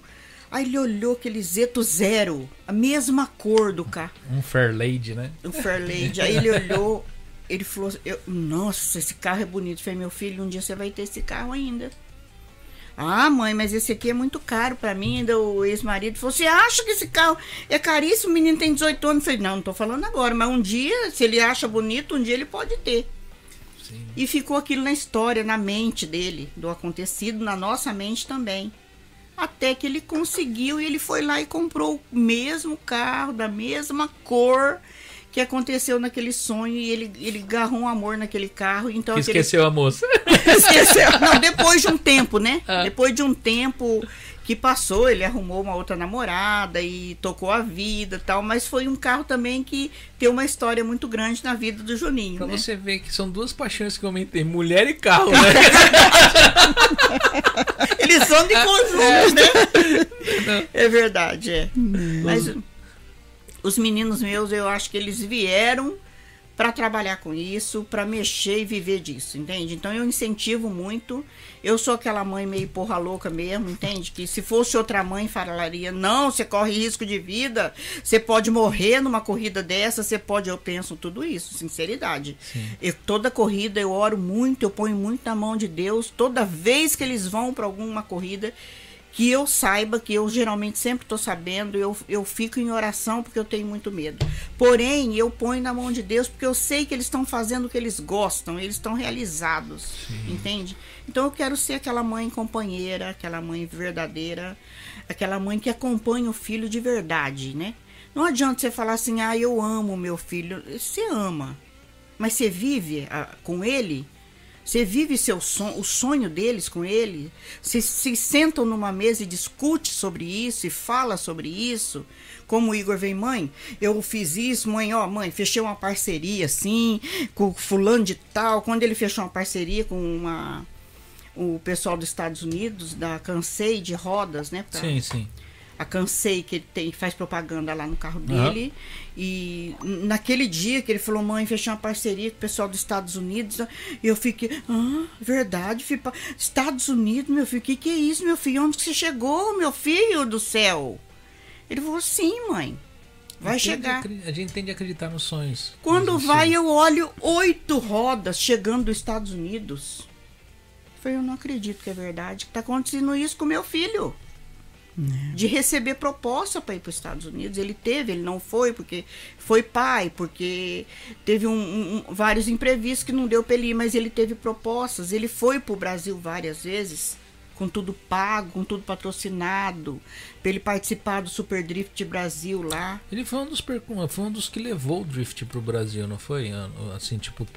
Aí ele olhou aquele Zeto Zero, a mesma cor do carro Um Fairlady, né? o Fairlady. Aí ele olhou, ele falou: eu, Nossa, esse carro é bonito. Eu falei: Meu filho, um dia você vai ter esse carro ainda. Ah, mãe, mas esse aqui é muito caro pra mim. Ainda o ex-marido falou: Você acha que esse carro é caríssimo? O menino tem 18 anos. Eu falei: Não, não tô falando agora, mas um dia, se ele acha bonito, um dia ele pode ter. Sim. E ficou aquilo na história, na mente dele, do acontecido, na nossa mente também. Até que ele conseguiu e ele foi lá e comprou o mesmo carro, da mesma cor que aconteceu naquele sonho. E ele, ele agarrou um amor naquele carro. Então Que aquele- esqueceu a moça. Esqueceu. Não, depois de um tempo, né? Ah. Depois de um tempo que passou, ele arrumou uma outra namorada e tocou a vida e tal. Mas foi um carro também que tem uma história muito grande na vida do Juninho, Pra né? você ver que são duas paixões que eu aumentei: mulher e carro, né? Eles são de conjunto, né? É verdade, é. Mas os meninos meus, eu acho que eles vieram para trabalhar com isso, para mexer e viver disso, entende? Então eu incentivo muito. Eu sou aquela mãe meio porra louca mesmo, entende? Que se fosse outra mãe falaria: "Não, você corre risco de vida, você pode morrer numa corrida dessa, você pode". Eu penso tudo isso, sinceridade. Eu, toda corrida eu oro muito, eu ponho muito na mão de Deus. Toda vez que eles vão para alguma corrida, que eu saiba, que eu geralmente sempre estou sabendo, eu, eu fico em oração porque eu tenho muito medo. Porém, eu ponho na mão de Deus porque eu sei que eles estão fazendo o que eles gostam, eles estão realizados, entende? Então eu quero ser aquela mãe companheira, aquela mãe verdadeira, aquela mãe que acompanha o filho de verdade, né? Não adianta você falar assim, ah, eu amo meu filho. Você ama, mas você vive ah, com ele? Você vive seu son o sonho deles com ele? Vocês se sentam numa mesa e discute sobre isso e fala sobre isso? Como o Igor vem, mãe, eu fiz isso, mãe, ó, mãe, fechei uma parceria assim, com fulano de tal. Quando ele fechou uma parceria com uma o pessoal dos Estados Unidos, da Cansei de rodas, né? pra- Sim, sim. A Cansei, que ele tem, faz propaganda lá no carro dele. E naquele dia que ele falou, mãe, fechei uma parceria com o pessoal dos Estados Unidos, eu fiquei, ah, verdade, pra Estados Unidos, meu filho, o que, que é isso, meu filho? Onde que você chegou, meu filho do céu? Ele falou, sim, mãe, vai chegar. A gente tem de acreditar nos sonhos. Quando Nos vai, sonhos. eu olho oito rodas chegando dos Estados Unidos. Eu falei, eu não acredito que é verdade, que tá acontecendo isso com meu filho. De receber proposta para ir para os Estados Unidos. Ele teve, ele não foi porque foi pai, porque teve um, um- vários imprevistos que não deu para ele ir, mas ele teve propostas. Ele foi para o Brasil várias vezes, com tudo pago, com tudo patrocinado, para ele participar do Super Drift Brasil lá. Ele foi um dos foi um dos que levou o drift pro Brasil, não foi? Assim, tipo,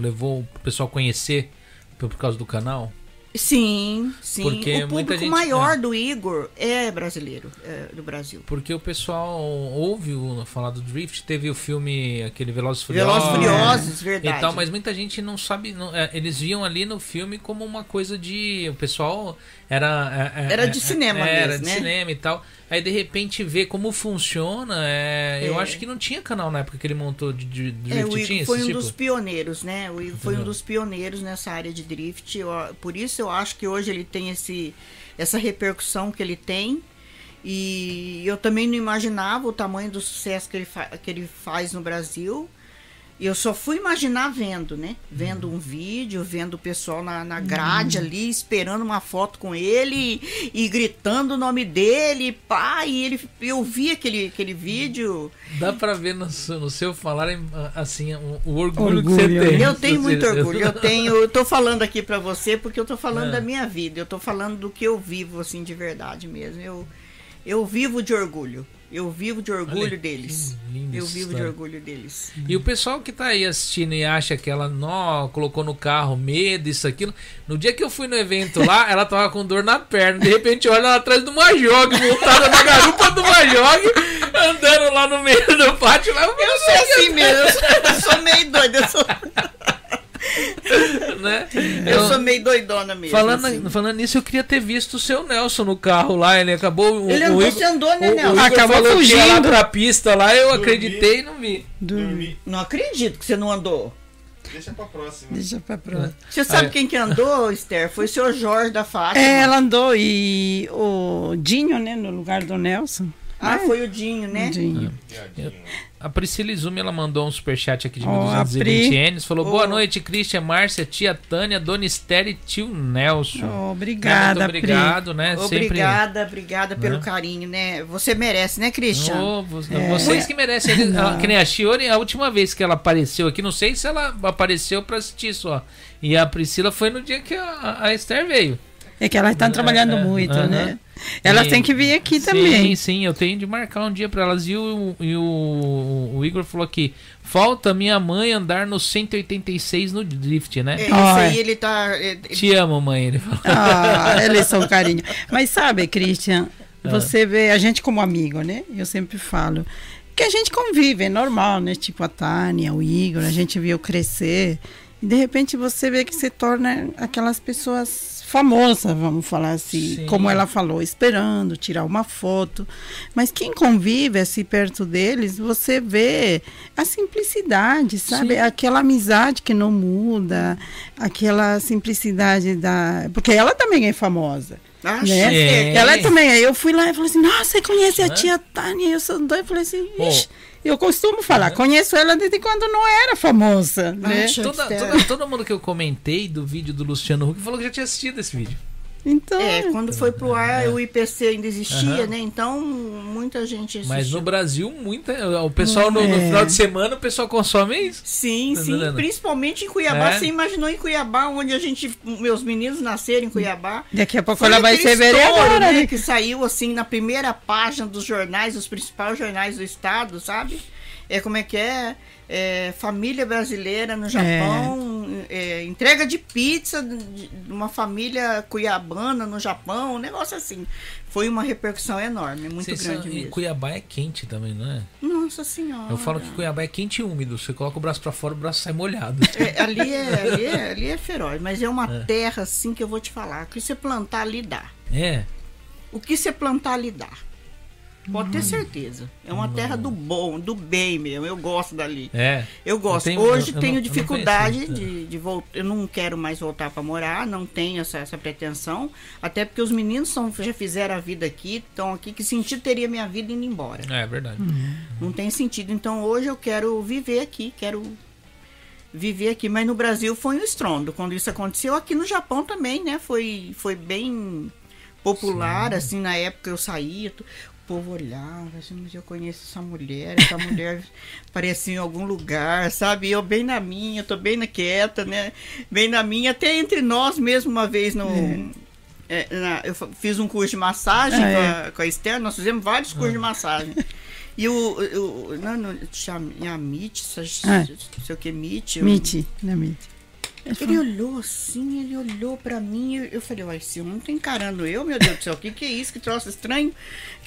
levou o pessoal conhecer por causa do canal. Sim, sim. Porque o público gente- maior é. do Igor é brasileiro, é, do Brasil. Porque o pessoal ouve o falar do drift, teve o filme aquele Velozes e Furiosos. Velozes e Furiosos, e verdade. tal, mas muita gente não sabe, não- é, eles viam ali no filme como uma coisa de, o pessoal era é, é, Era de é, cinema é, era mesmo, de né? cinema e tal. Aí de repente vê como funciona, é, eu É. acho que não tinha canal na época que ele montou de, de drift, É, o Igor foi um tipo? dos pioneiros, né? O Igor foi um dos pioneiros nessa área de drift. Eu- por isso eu acho que hoje ele tem esse, essa repercussão que ele tem. E eu também não imaginava o tamanho do sucesso que ele, que ele faz no Brasil. E eu só fui imaginar vendo, né? Vendo um vídeo, vendo o pessoal na, na grade ali, esperando uma foto com ele e, gritando o nome dele, pá, e ele, eu vi aquele, aquele vídeo. Dá pra ver no, seu- no seu falar assim o, o orgulho, que Orgulho, você né? tem. Eu tenho muito orgulho. Eu tenho, eu tô falando aqui pra você porque eu tô falando É. da minha vida. Eu tô falando do que eu vivo assim de verdade mesmo. Eu eu vivo de orgulho. Eu vivo de orgulho Olha, deles. Eu vivo de história. orgulho deles. E o pessoal que tá aí assistindo e acha que ela nó, colocou no carro medo, isso, aquilo. No dia que eu fui no evento lá, ela tava com dor na perna. De repente, olha ela atrás do Majog, montada na garupa do Majog, andando lá no meio do pátio. Lá, Eu sou assim mesmo. Eu sou meio doida. Eu sou, né? eu sou meio doidona mesmo. Falando, assim. falando nisso, eu queria ter visto o seu Nelson no carro lá. Ele acabou. o- Ele o andou, Igor- você andou, né, o- o Nelson? Igor Acabou falou que ia lá fugindo. pra pista lá, eu Dormi. acreditei e não vi. Dormi. Não acredito que você não andou. Deixa pra próxima. Deixa pra próxima. Você sabe Ah, é. quem que andou, Esther? Foi o senhor Jorge da Fátima. É, ela andou e o Dinho, né, no lugar do Nelson. Ah, É, foi o Dinho, né? Dinho. Piadinha. A Priscila Izumi, ela mandou um superchat aqui de a 1220 Pri. Ns. Falou, boa Ô. noite, Cristian, Márcia, tia Tânia, Dona Esther e tio Nelson. Oh, obrigada, Muito obrigado, né? Obrigada, obrigada pelo Né? carinho, né? Você merece, né, Christian? Ô, vo- É. Vocês que merecem. Ela- que nem a Chiori, a última vez que ela apareceu aqui, não sei se ela apareceu pra assistir só. E a Priscila foi no dia que a, a Esther veio. É que elas estão É, trabalhando é, muito, né? Elas E- têm que vir aqui sim, também. Sim, eu tenho de marcar um dia pra elas. E o, e o, o Igor falou aqui: falta minha mãe andar no 186 no drift, né? É, isso Ai. aí ele tá. é, ele- Te amo, mãe. Ele falou. Ah, eles são carinho. Mas sabe, Christian, Ah. você vê a gente como amigo, né? Eu sempre falo que a gente convive, é normal, né? Tipo a Tânia, o Igor, a gente viu crescer. E de repente você vê que se torna aquelas pessoas famosas, vamos falar assim, Sim. como ela falou, esperando tirar uma foto. Mas quem convive assim perto deles, você vê a simplicidade, sabe? Sim. Aquela amizade que não muda, aquela simplicidade da. Porque ela também é famosa. Ah, Né? Ela também. Aí eu fui lá e falei assim: Nossa, você conhece a tia Tânia? Eu sou doida. Eu falei assim. Ixi. Eu costumo falar, conheço ela desde quando não era famosa. Né? Acha- Toda, toda- todo mundo que eu comentei do vídeo do Luciano Huck falou que já tinha assistido esse vídeo. Então, É, quando foi pro ar, o IPC ainda existia, Aham. né? Então, muita gente assistiu. Mas no Brasil, muita. O pessoal no, no É. final de semana, o pessoal consome isso. Sim, Tá sim. entendendo? Principalmente em Cuiabá. É. Você imaginou em Cuiabá, onde a gente. Meus meninos nasceram em Cuiabá. daqui a pouco ela vai ser vereadora. né, né? que saiu assim na primeira página dos jornais, dos principais jornais do estado, sabe? É como é que é? É, família brasileira no Japão, é, entrega de pizza de uma família cuiabana no Japão, um negócio assim. Foi uma repercussão enorme, muito grande são- e mesmo. Cuiabá é quente também, não é? Nossa senhora. Eu falo que Cuiabá é quente e úmido. Você coloca o braço pra fora, o braço sai molhado. É, ali, é, ali, é, ali é feroz, mas é uma terra assim que eu vou te falar. O que você plantar ali dá. É. O que você plantar ali dá. Pode ter certeza. É uma terra do bom, do bem mesmo. Eu gosto dali. É. Eu gosto. tenho- Hoje eu- eu tenho não- eu não dificuldade de, de voltar. Eu não quero mais voltar para morar, não tenho essa, essa pretensão. Até porque os meninos são, já fizeram a vida aqui, estão aqui. Que sentido teria minha vida indo embora? É verdade. Não tem sentido. Então hoje eu quero viver aqui, quero viver aqui. Mas no Brasil foi um estrondo quando isso aconteceu. Aqui no Japão também, né? Foi, foi bem popular, assim, na época eu saía, o povo olhava, assim, mas eu conheço essa mulher, essa mulher parecia em algum lugar, sabe? Eu bem na minha, tô bem na quieta, né? Bem na minha, até entre nós mesmo, uma vez no. é, na- eu fiz um curso de massagem Ah, com, é. a, com a Esther, nós fizemos vários cursos de massagem. E o. o não, não, chama- a Mitch, não Ah. sei o que, Mitch. eu- Mite, né, Mite? ele olhou assim, ele olhou pra mim. Eu, eu falei, uai, esse homem tá encarando eu, meu Deus do céu, o que, que é isso? Que troço estranho.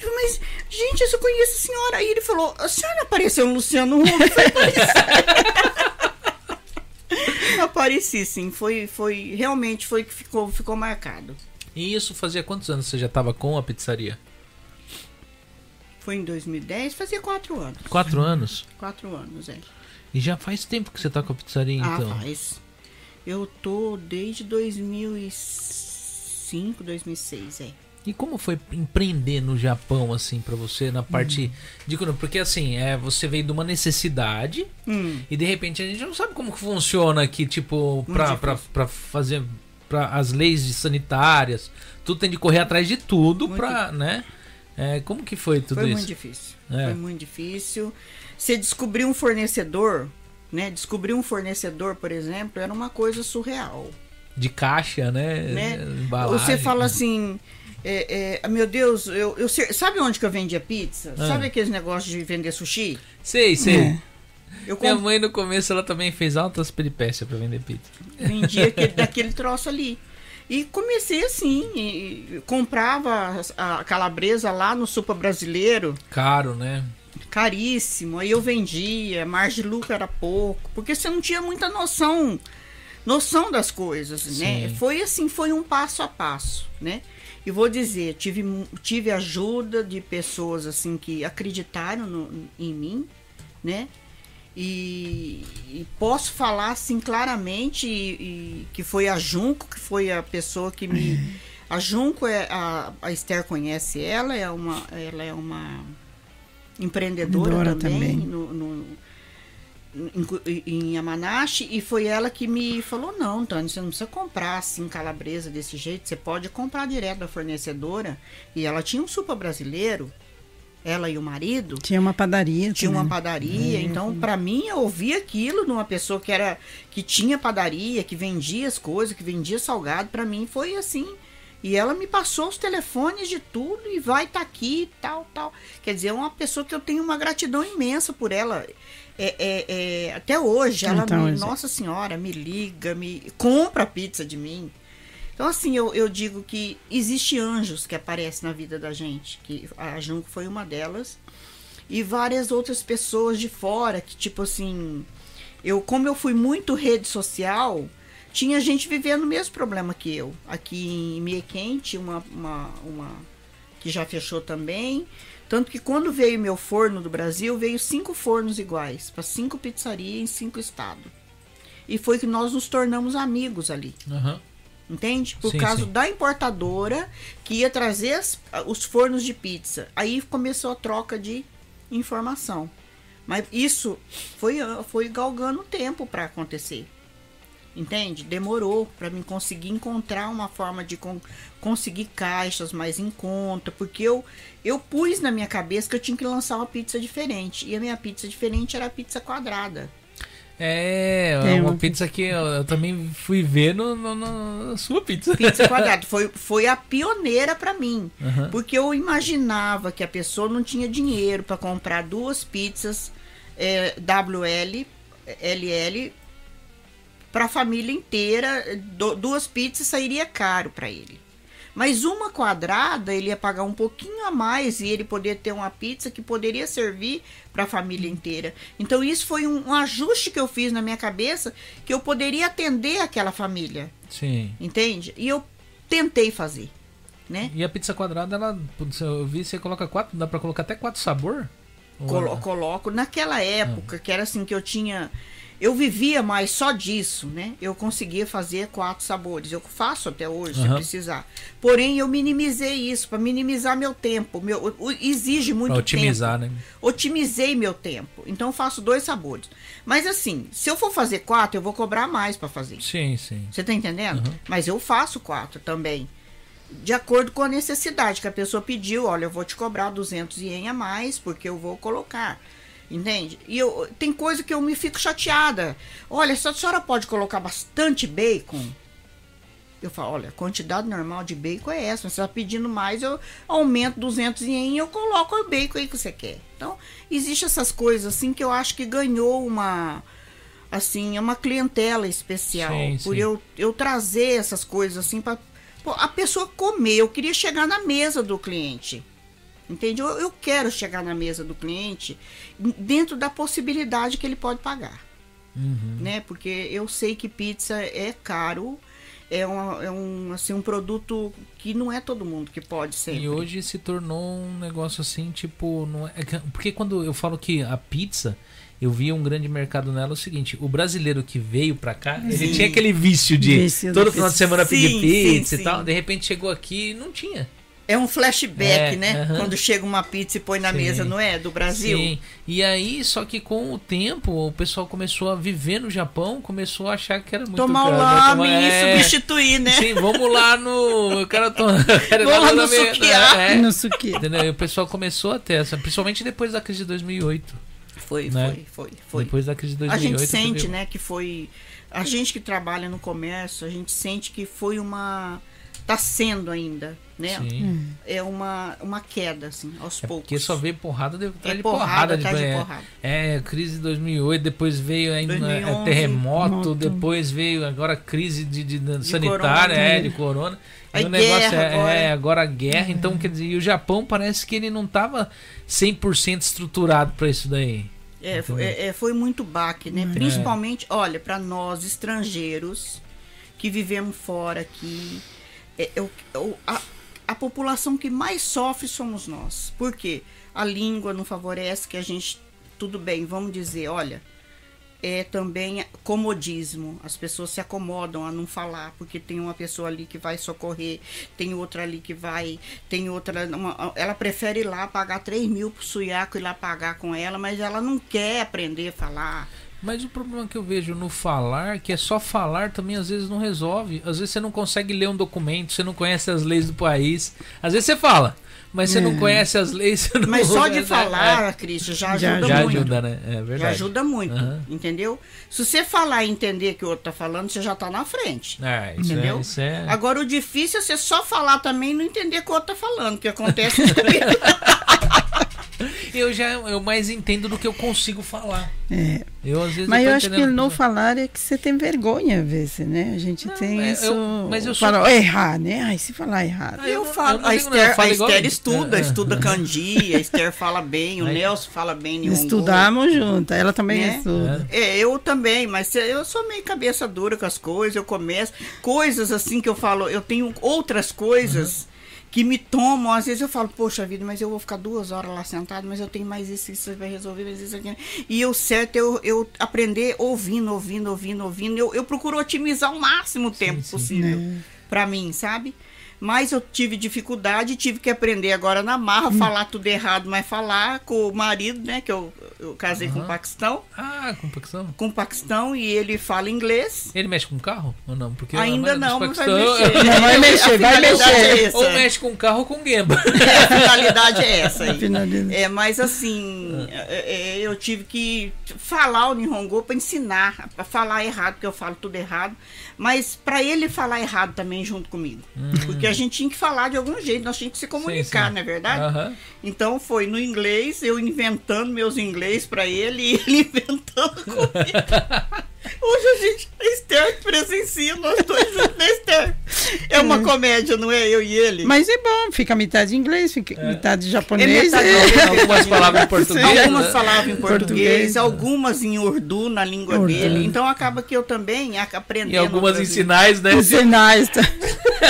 Eu falei, mas, gente, eu só conheço a senhora. Aí ele falou, a senhora apareceu no Luciano Huck? Apareci. Apareci, sim. Foi, foi, realmente foi que ficou, ficou marcado. E isso fazia quantos anos você já tava com a pizzaria? Foi em 2010, fazia quatro anos. Quatro anos? Quatro anos, é. E já faz tempo que você tá com a pizzaria, então. Ah, faz. Eu tô desde 2005, 2006, é. E como foi empreender no Japão, assim, pra você, na parte Hum. de... Porque, assim, é, você veio de uma necessidade Hum. e, de repente, a gente não sabe como que funciona aqui, tipo, pra, pra, pra fazer... Pra as leis sanitárias, tudo tem de correr atrás de tudo Muito pra, né? É, como que foi tudo Foi isso? muito difícil. É. Foi muito difícil. Você descobrir um fornecedor, né? Descobrir um fornecedor, por exemplo, era uma coisa surreal. De caixa, né? Né? Embalagem, Você fala assim. é, é, meu Deus, eu, eu sei- sabe onde que eu vendia pizza? Ah. Sabe aqueles negócios de vender sushi? Sei, sei. É. Eu Minha mãe no começo ela também fez altas peripécias pra vender pizza. vendia aquele, daquele troço ali. E comecei assim, e- comprava a a calabresa lá no Supa Brasileiro, Caro, né? Caríssimo. Aí eu vendia, margem de lucro era pouco, porque você não tinha muita noção, noção das coisas, né? Sim. Foi assim, foi um passo a passo, né? E vou dizer, tive, tive ajuda de pessoas assim que acreditaram no- em mim, né? E, e posso falar assim claramente e- e que foi a Junco, que foi a pessoa que me. A Junco é a, a Esther conhece ela, é uma, ela é uma empreendedora também, também. no, no- em, em Yamanashi e foi ela que me falou não, Tânia, você não precisa comprar assim calabresa desse jeito, você pode comprar direto da fornecedora e ela tinha um super brasileiro, ela e o marido Tinha uma padaria. tinha uma também. padaria, então pra mim eu ouvi aquilo de uma pessoa que era que tinha padaria, que vendia as coisas, que vendia salgado, pra mim foi assim. E ela me passou os telefones de tudo e vai estar aqui, tal, tal. Quer dizer, é uma pessoa que eu tenho uma gratidão imensa por ela. É, é- é, até hoje, ela Então, me, hoje- nossa senhora, me liga, me compra pizza de mim. Então, assim, eu, eu digo que existe anjos que aparecem na vida da gente, que a Junco foi uma delas e várias outras pessoas de fora que tipo assim eu como eu fui muito rede social tinha gente vivendo o mesmo problema que eu aqui em Miequém tinha uma, uma, uma que já fechou também tanto que quando veio meu forno do Brasil veio cinco fornos iguais para cinco pizzarias em cinco estados e foi que nós nos tornamos amigos ali Aham. Entende? Por Sim, causa sim. da importadora que ia trazer as- os fornos de pizza. Aí começou a troca de informação. Mas isso foi, foi galgando tempo para acontecer. Entende? Demorou para mim conseguir encontrar uma forma de con- conseguir caixas mais em conta, porque eu eu pus na minha cabeça que eu tinha que lançar uma pizza diferente. E a minha pizza diferente era a pizza quadrada. É, Tem uma pizza que eu, eu também fui ver no, no- no- na sua pizza. Pizza quadrada foi, foi a pioneira para mim. Aham. Porque eu imaginava que a pessoa não tinha dinheiro para comprar duas pizzas é, WL, LL para a família inteira. Du- duas pizzas sairia caro para ele. Mas uma quadrada ele ia pagar um pouquinho a mais e ele poderia ter uma pizza que poderia servir para a família inteira. Então isso foi um, um ajuste que eu fiz na minha cabeça que eu poderia atender aquela família, Sim. entende? E eu tentei fazer, né? E a pizza quadrada, ela, eu vi, você coloca quatro, dá pra colocar até quatro sabor? Colo- coloco. Naquela época, que era assim que eu tinha. Eu vivia mais só disso, né? Eu conseguia fazer quatro sabores. Eu faço até hoje, se Aham. precisar. Porém, eu minimizei isso, para minimizar meu tempo. Meu, exige muito Pra otimizar, tempo. né? Otimizei meu tempo. Então, eu faço dois sabores. Mas assim, se eu for fazer quatro, eu vou cobrar mais para fazer. Sim, sim. Você tá entendendo? Uhum. Mas eu faço quatro também. de acordo com a necessidade que a pessoa pediu. Olha, eu vou te cobrar 200 ien a mais porque eu vou colocar. Entende? E eu, tem coisa que eu me fico chateada. Olha, se a senhora pode colocar bastante bacon. Eu falo, olha, a quantidade normal de bacon é essa. Você está pedindo mais, eu aumento 200 ien e eu coloco o bacon aí que você quer. Então, existe essas coisas assim que eu acho que ganhou uma assim, é uma clientela especial Sim, por sim. eu eu trazer essas coisas assim para a pessoa comer. Eu queria chegar na mesa do cliente. Entende? Eu, eu quero chegar na mesa do cliente dentro da possibilidade que ele pode pagar. Uhum. Né? Porque eu sei que pizza é caro, é, uma- é um, assim, um produto que não é todo mundo que pode sempre. E hoje se tornou um negócio assim, tipo. Não é, é que- porque quando eu falo que a pizza, eu via um grande mercado nela é o seguinte: o brasileiro que veio pra cá, ele Sim. tinha aquele vício de Vício todo final de semana pedir Sim, pizza sim, e tal. De repente chegou aqui e não tinha. É um flashback, É, né? Quando chega uma pizza e põe na Sim. mesa, não é? Do Brasil. Sim. E aí, só que com o tempo, o pessoal começou a viver no Japão, começou a achar que era muito Tomar o caro, né? lame Tomar- e é. substituir, né? Sim, vamos lá no. Eu quero tomar. quero Vamos lá no sukiá. É, No suki. entendeu? E o pessoal começou a ter essa, principalmente depois da crise de 2008. Foi, Né? foi, foi, foi. Depois da crise de A 2008. gente sente, né, que foi. A gente que trabalha no comércio, a gente sente que foi uma. Tá sendo ainda, né? Sim. É uma, uma queda, assim, aos É poucos. porque só veio porrada de, atrás É de porrada porrada. atrás de é, porrada. É, crise de 2008, depois veio ainda é, 2011, terremoto, moto. depois veio agora crise de, de- de De sanitária, corona. é, de corona. E o negócio guerra é, agora. é, agora a guerra, então quer dizer, e o Japão parece que ele não tava 100% estruturado pra isso daí. É, foi, é, é, foi muito baque, né? Principalmente, olha, para nós estrangeiros que vivemos fora aqui, é, é o- a, a população que mais sofre somos nós. Por quê? A língua não favorece que a gente. Tudo bem, vamos dizer, olha. É também comodismo. As pessoas se acomodam a não falar, porque tem uma pessoa ali que vai socorrer, tem outra ali que vai, tem outra. uma- ela prefere ir lá pagar 3 mil pro suiaco ir lá pagar com ela, mas ela não quer aprender a falar. Mas o problema que eu vejo no falar, que é só falar, também às vezes não resolve. Às vezes você não consegue ler um documento, você não conhece as leis do país. Às vezes você fala, mas você não conhece as leis. Você não Mas só de é, falar, Cristian, já Já ajuda Já muito. ajuda, né? É verdade. Já ajuda muito, Aham. entendeu? Se você falar e entender que o outro tá falando, você já tá na frente. É, isso Entendeu? é. Isso é... Agora, o difícil é você só falar também e não entender o que o outro tá falando, que acontece. Eu já eu mais entendo do que eu consigo falar. É. Eu às vezes Mas tô eu acho que não falar é que você tem vergonha, às vezes, né? A gente Não, tem é, isso. eu- mas eu sou- Fala, errar, né? Ai, se falar errado. Ah, eu Eu falo, eu não a eu Esther, falo a Esther estuda, É, é. estuda kanji, a Esther fala bem, o Aí- Nelson fala bem Nihongo. Estudamos junto. Ela também Né? estuda. É, eu também, mas eu sou meio cabeça dura com as coisas, eu começo. Coisas assim que eu falo, eu tenho outras coisas que me tomam. Às vezes eu falo, poxa vida, mas eu vou ficar duas horas lá sentado, mas eu tenho mais isso, isso vai resolver, mais isso aqui. E o certo é eu, eu aprender ouvindo, ouvindo, ouvindo, ouvindo. Eu, eu procuro otimizar o máximo o tempo sim. possível pra mim, sabe? Mas eu tive dificuldade, tive que aprender agora na marra, falar tudo errado, mas falar com o marido, né? Que eu, eu casei com o Paquistão Ah, com Paquistão. com o Paquistão e ele fala inglês. Ele mexe com carro ou não? Porque Ainda não, mas vai mexer. Não, vai mexer, vai mexer. É essa. Ou mexe com carro ou com gamba. É, a finalidade é essa aí. É, mas assim, é, é, eu tive que falar o Nihongo para ensinar, para falar errado, porque eu falo tudo errado, mas para ele falar errado também junto comigo. Porque a gente tinha que falar de algum jeito, nós tínhamos que se comunicar, Sim, sim. não é verdade? Aham. Então foi no inglês, eu inventando meus inglês para ele e ele inventando comigo. Hoje a gente, a Esther presencia nós dois juntos, né, Esther? É uma comédia, não é? Eu e ele. Mas é bom, fica metade inglês, fica metade japonês. É metade é. inglês. Algumas palavras em português. Algumas né? falavam em português, Português. algumas em urdu, na língua Urdu. dele. Então acaba que eu também aprendendo. E algumas em sinais, né? Os sinais. tá?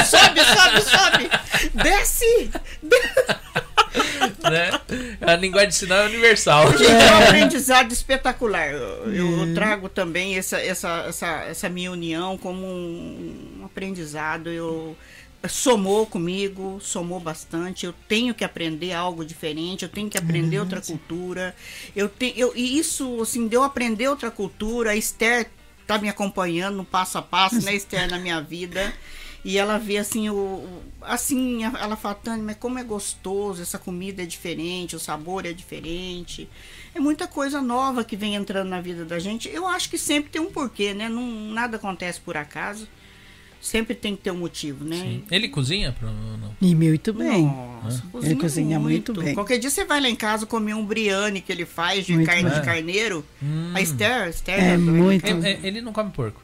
Sobe, sobe, sobe! Desce! né? A linguagem de sinal é universal. Gente, é um aprendizado espetacular. Eu, eu trago também essa, essa, essa, essa minha união como um, um aprendizado. Eu somou comigo, somou bastante. Eu tenho que aprender algo diferente, eu tenho que aprender outra cultura. Eu te, eu, e isso, assim, deu aprender outra cultura. A Esther tá me acompanhando no passo a passo, né, Esther, na minha vida. E ela vê assim, o, assim, a- ela fala, Tânia, mas como é gostoso, essa comida é diferente, o sabor é diferente. É muita coisa nova que vem entrando na vida da gente. Eu acho que sempre tem um porquê, né? Não, nada acontece por acaso. Sempre tem que ter um motivo, né? Sim. Ele cozinha? Pra... Não. E muito bem. Nossa, Ele cozinha muito bem. Qualquer dia você vai lá em casa comer um briane que ele faz de Muito carne bem. de carneiro. Hum. A Esther, a Esther É já- muito. Ele, é- ele não come porco.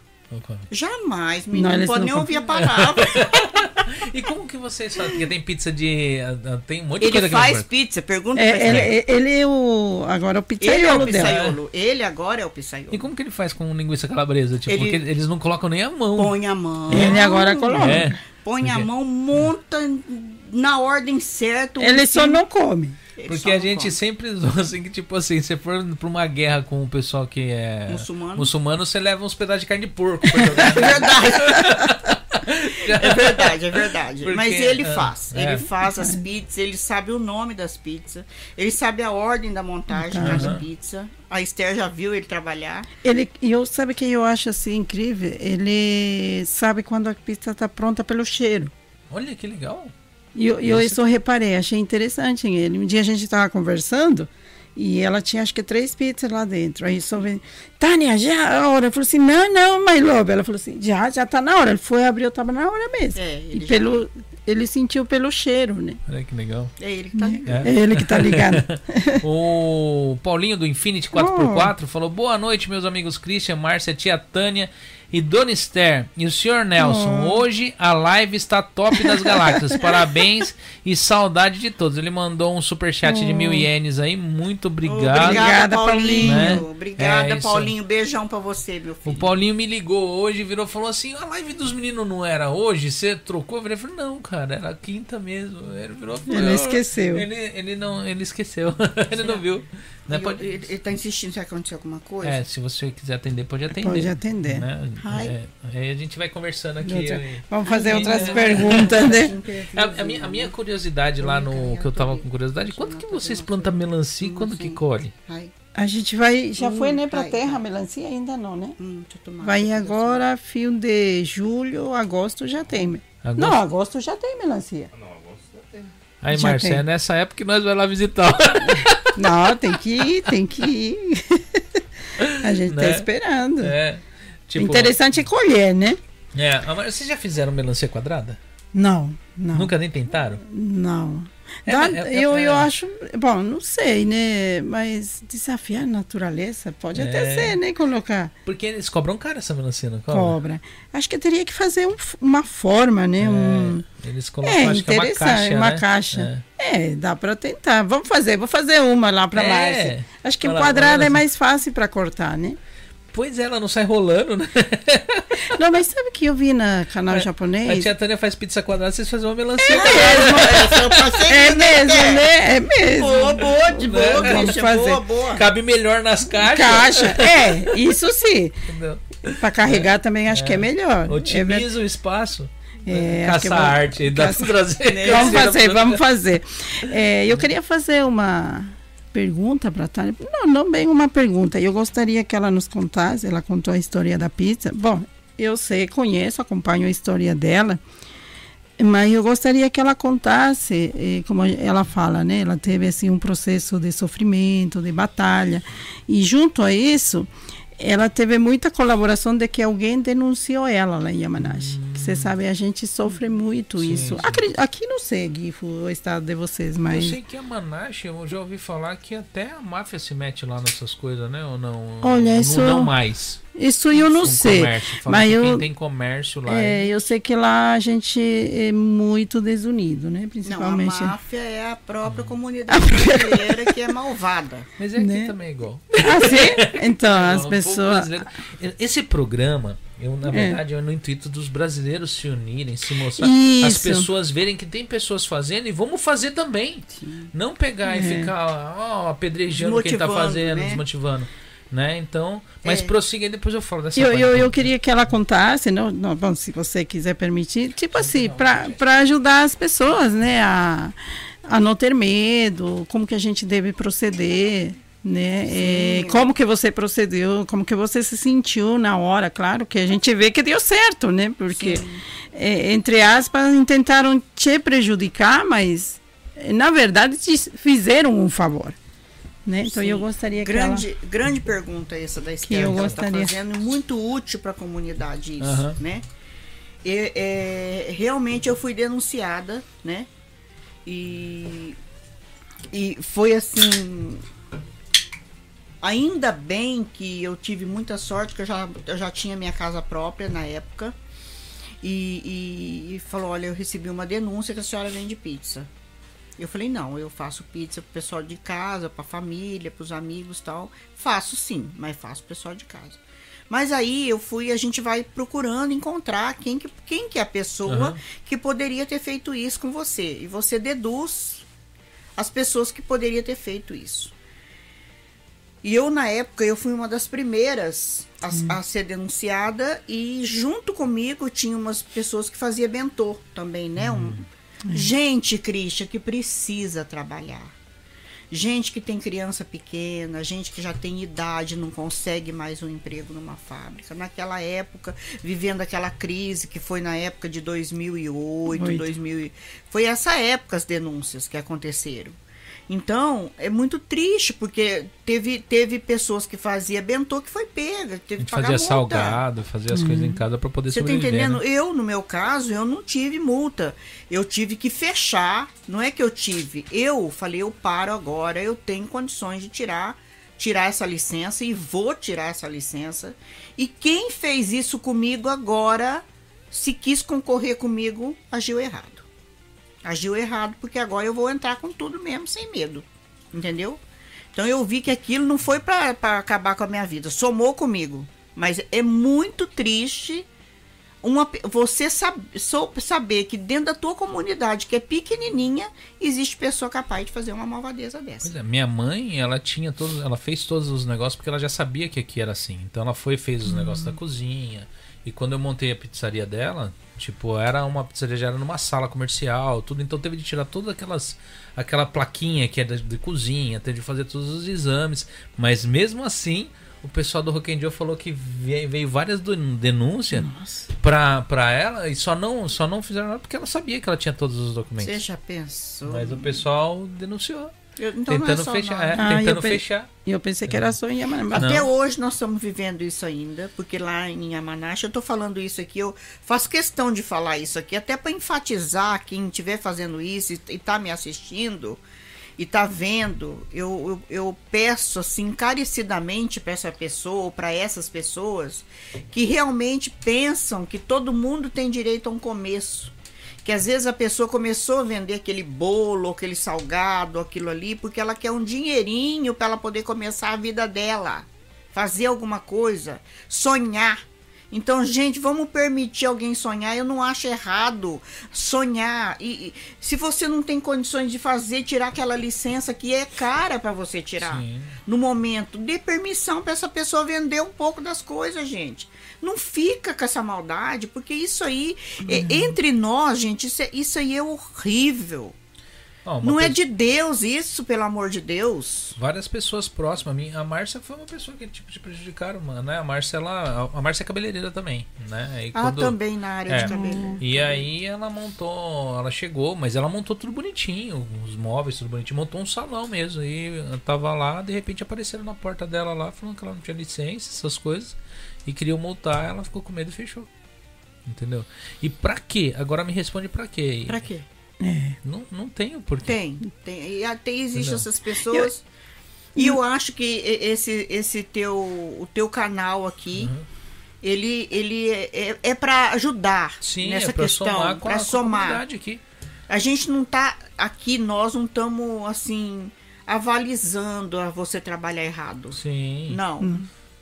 Jamais, menino. Não, Não, eles pode nem ouvir a palavra. E como que vocês fazem? Porque tem pizza de. ah, ah, Tem um monte de ele coisa que não faz pizza, pergunta pra É, Esther. ele, ele é o. Agora é o Ele é o pizzaiolo dela. pizzaiolo. Ele agora é o pizzaiolo. E como que ele faz com linguiça calabresa? Tipo, Ele- porque eles não colocam nem a mão. Põe a mão. Ele agora coloca. É. Põe a Porque- mão, monta na ordem certa. Ele só não come. Porque a gente come. sempre zoa assim que, tipo assim, se for pra uma guerra com o pessoal que é Muçulmano. muçulmano, você leva uns pedaços de carne de porco pra jogar. É verdade. É verdade, é verdade. Porque, Mas ele é, faz. é. Ele faz as pizzas, ele sabe o nome das pizzas, ele sabe a ordem da montagem Uhum. das pizzas. A Esther já viu ele trabalhar. Ele, e eu sabe que eu acho assim incrível? Ele sabe quando a pizza está pronta pelo cheiro. Olha que legal. E eu, eu isso eu reparei, achei interessante em ele. Um dia a gente estava conversando e ela tinha acho que três pizzas lá dentro. Aí só vem, Tânia, já é a hora. Eu falei assim, não, não, my love. Ela falou assim, já, já tá na hora. Ele foi abrir, eu tava na hora mesmo. É, e ele já- pelo, ele sentiu pelo cheiro, né? Olha que legal. É ele que tá ligado. É ele que tá ligado. O Paulinho do Infinity 4x4 falou: Boa noite, meus amigos Christian, Márcia, tia Tânia e Dona Esther. E o senhor Nelson, hoje a live está top das galáxias. Parabéns e saudade de todos. Ele mandou um superchat de mil ienes aí. Muito obrigado. Obrigada, Paulinho. Né? Obrigada, É. Paulinho. Beijão pra você, meu O filho. Paulinho me ligou hoje, virou e falou assim: a live dos meninos não era hoje? Você trocou? Eu falei, não, cara, era quinta mesmo. Ele virou falou, Ele "Eu- esqueceu. Ele, ele não, ele esqueceu. ele não viu. Né? Ele, Pode- ele- ele tá insistindo se acontecer alguma coisa. É, se você quiser atender, pode atender. Pode atender. Né? É, aí a gente vai conversando aqui. Outra- Vamos fazer Ai, outras é. perguntas, né? A, a minha, a minha curiosidade lá no. que eu tava com curiosidade, quando que vocês plantam melancia e quando que colhe? A gente vai, já Hum, foi, né, pra vai, terra, vai. melancia ainda não, né? hum. Vai agora, fim de julho, agosto já tem. Agosto? Não, agosto já tem melancia. Aí, já Marcia, tem. é nessa época que nós vamos lá visitar. Não, tem que ir, tem que ir. A gente Né? tá esperando. é. Tipo, Interessante é colher, né? É, vocês já fizeram melancia quadrada? Não, não. Nunca nem tentaram? Não. É, Dá- é- é- eu, eu é. acho, bom, não sei, né? Mas desafiar a natureza pode É. até ser, né? Colocar Porque eles cobram caro essa melancia, não cobra? cobra. Acho que teria que fazer um- uma forma, né? Um, É, eles colocam, É, acho que é uma caixa, uma né? caixa. É, dá pra tentar. Vamos fazer, vou fazer uma lá pra É. Márcia. Acho que Olha quadrada olha é mais fácil pra cortar, né? Pois é, ela não sai rolando, né? Não, mas sabe que eu vi na canal A japonês? tia Tânia faz pizza quadrada, vocês fazem uma melancia. Essa eu passei É ainda, mesmo, né? né? É mesmo. Boa, boa, de boa, Né? Vamos Christian, fazer. boa, boa. Cabe melhor nas caixas. Caixa. É, isso sim. Entendeu? Pra carregar também acho que é melhor. É Otimiza o espaço. É, Caça vamos- arte. Dá caça- trazer. Vamos fazer, vamos fazer. É, eu queria fazer uma pergunta para a Tânia. Não, não bem uma pergunta. Eu gostaria que ela nos contasse. Ela contou a história da pizza. Bom, eu sei, conheço, acompanho a história dela. Mas eu gostaria que ela contasse, eh, como ela fala, né? Ela teve assim um processo de sofrimento, de batalha, e junto a isso, ela teve muita colaboração de que alguém denunciou ela lá em Yamanashi. Que Você sabe, a gente sofre muito Sim, isso. sim. Acre- Aqui não sei, Gifo, o estado de vocês, Eu mas sei que a Manache, eu já ouvi falar que até a máfia se mete lá nessas coisas, né? Ou não? Olha, não, isso- Não mais. Isso eu não Com sei. Mas eu- quem tem comércio lá. É, eu sei que lá a gente é muito desunido, né? Não, a Principalmente. máfia é a própria comunidade brasileira que é malvada. Mas é aqui né? também é igual. Ah, sim? Então, as pessoas. Esse programa, eu, na É. verdade, é no intuito dos brasileiros se unirem, se mostrar. Isso. As pessoas verem que tem pessoas fazendo e vamos fazer também. Não pegar e É. ficar ó, apedrejando quem tá Desmotivando, fazendo, né? desmotivando. Né? Então, mas É. prossiga e depois eu falo dessa Eu, eu, eu queria que ela contasse, não, não, bom, se você quiser permitir, tipo assim, para ajudar as pessoas, né, a, a não ter medo, como que a gente deve proceder, né, é, como que você procedeu, como que você se sentiu na hora, claro que a gente vê que deu certo, né, porque é, entre aspas, tentaram te prejudicar, mas na verdade te fizeram um favor. Né? Então Sim. eu gostaria grande, que ela... grande pergunta essa da Esther, eu que ela está gostaria. fazendo, muito útil para a comunidade isso, né? E, é, realmente eu fui denunciada, né? E, e foi assim. Ainda bem que eu tive muita sorte, que eu já, eu já tinha minha casa própria na época. E, e, e falou: Olha, eu recebi uma denúncia que a senhora vende pizza. Eu falei: Não, eu faço pizza pro pessoal de casa, pra família, pros amigos e tal. Faço sim, mas faço pro pessoal de casa. Mas aí eu fui, a gente vai procurando encontrar quem que, quem que é a pessoa Aham. que poderia ter feito isso com você. E você deduz as pessoas que poderia ter feito isso. E eu, na época, eu fui uma das primeiras a, a ser denunciada e junto comigo tinha umas pessoas que fazia bentô também, né? Um, gente, Cristian, que precisa trabalhar. Gente que tem criança pequena, gente que já tem idade, não consegue mais um emprego numa fábrica. Naquela época, vivendo aquela crise que foi na época de 2008, Oito. 2000, e- foi essa época as denúncias que aconteceram. Então, é muito triste, porque teve, teve pessoas que fazia bentô que foi pega, teve que pagar fazia multa. salgado, fazia as coisas em casa pra poder Você tá sobreviver. entendendo? né? Eu, no meu caso, eu não tive multa. Eu tive que fechar. Não é que eu tive. Eu falei, eu paro agora. Eu tenho condições de tirar tirar essa licença e vou tirar essa licença. E quem fez isso comigo agora, se quis concorrer comigo, agiu errado. Agiu errado porque agora eu vou entrar com tudo mesmo, sem medo. Entendeu? Então eu vi que aquilo não foi pra pra acabar com a minha vida, somou comigo. Mas é muito triste uma, você sab, sou- saber que dentro da tua comunidade, que é pequenininha, existe pessoa capaz de fazer uma malvadeza dessa. Pois é, minha mãe, ela tinha todos, ela fez todos os negócios porque ela já sabia que aqui era assim. Então ela foi e fez os negócios da cozinha. E quando eu montei a pizzaria dela, tipo, era uma pizzaria já era numa sala comercial, tudo, então teve de tirar todas aquelas aquela plaquinha que é de, de cozinha, teve de fazer todos os exames, mas mesmo assim, o pessoal do Rock and falou que veio, várias den- denúncias pra, pra ela e só não só não fizeram nada porque ela sabia que ela tinha todos os documentos. Você já pensou? Mas o pessoal denunciou, Eu- então não é tentando só fechar, nós. é, Ah, tentando eu fechar. E eu pensei que era só em Yamanã. Não. Até hoje nós estamos vivendo isso ainda, porque lá em Yamanashi, eu estou falando isso aqui, eu faço questão de falar isso aqui, até para enfatizar quem estiver fazendo isso e está me assistindo e está vendo, eu, eu, eu peço assim encarecidamente para essa pessoa ou para essas pessoas que realmente pensam que todo mundo tem direito a um começo. Que às vezes a pessoa começou a vender aquele bolo, aquele salgado, aquilo ali, porque ela quer um dinheirinho para ela poder começar a vida dela, fazer alguma coisa, sonhar. Então, gente, vamos permitir alguém sonhar. Eu não acho errado sonhar. E, e se você não tem condições de fazer, tirar aquela licença que é cara para você tirar Sim. no momento, dê permissão para essa pessoa vender um pouco das coisas, gente. Não fica com essa maldade, porque isso aí, é- entre nós, gente, isso, é- isso aí é horrível. Não é coisa- de Deus isso, pelo amor de Deus. Várias pessoas próximas a mim. A Márcia foi uma pessoa que tipo, te prejudicaram, mano, né? A Márcia, ela, a Márcia é cabeleireira também, né? E Ah, quando- também na área É. de cabelo. E aí ela montou, ela chegou, mas ela montou tudo bonitinho, os móveis tudo bonitinho, montou um salão mesmo. E eu tava lá, de repente apareceram na porta dela lá, falando que ela não tinha licença, essas coisas, e queriam multar, ela ficou com medo e fechou. Entendeu? E pra quê? Agora me responde pra quê? Pra quê? Não, não tenho porquê. Tem, tem. E até existem essas pessoas. E eu acho que esse, esse teu, o teu canal aqui, Uhum. ele, ele é, é, é para ajudar Sim, nessa é pra questão, somar com a, para com a somar. comunidade aqui. A gente não tá aqui, nós não estamos assim avalizando a você trabalhar errado. Sim. Não.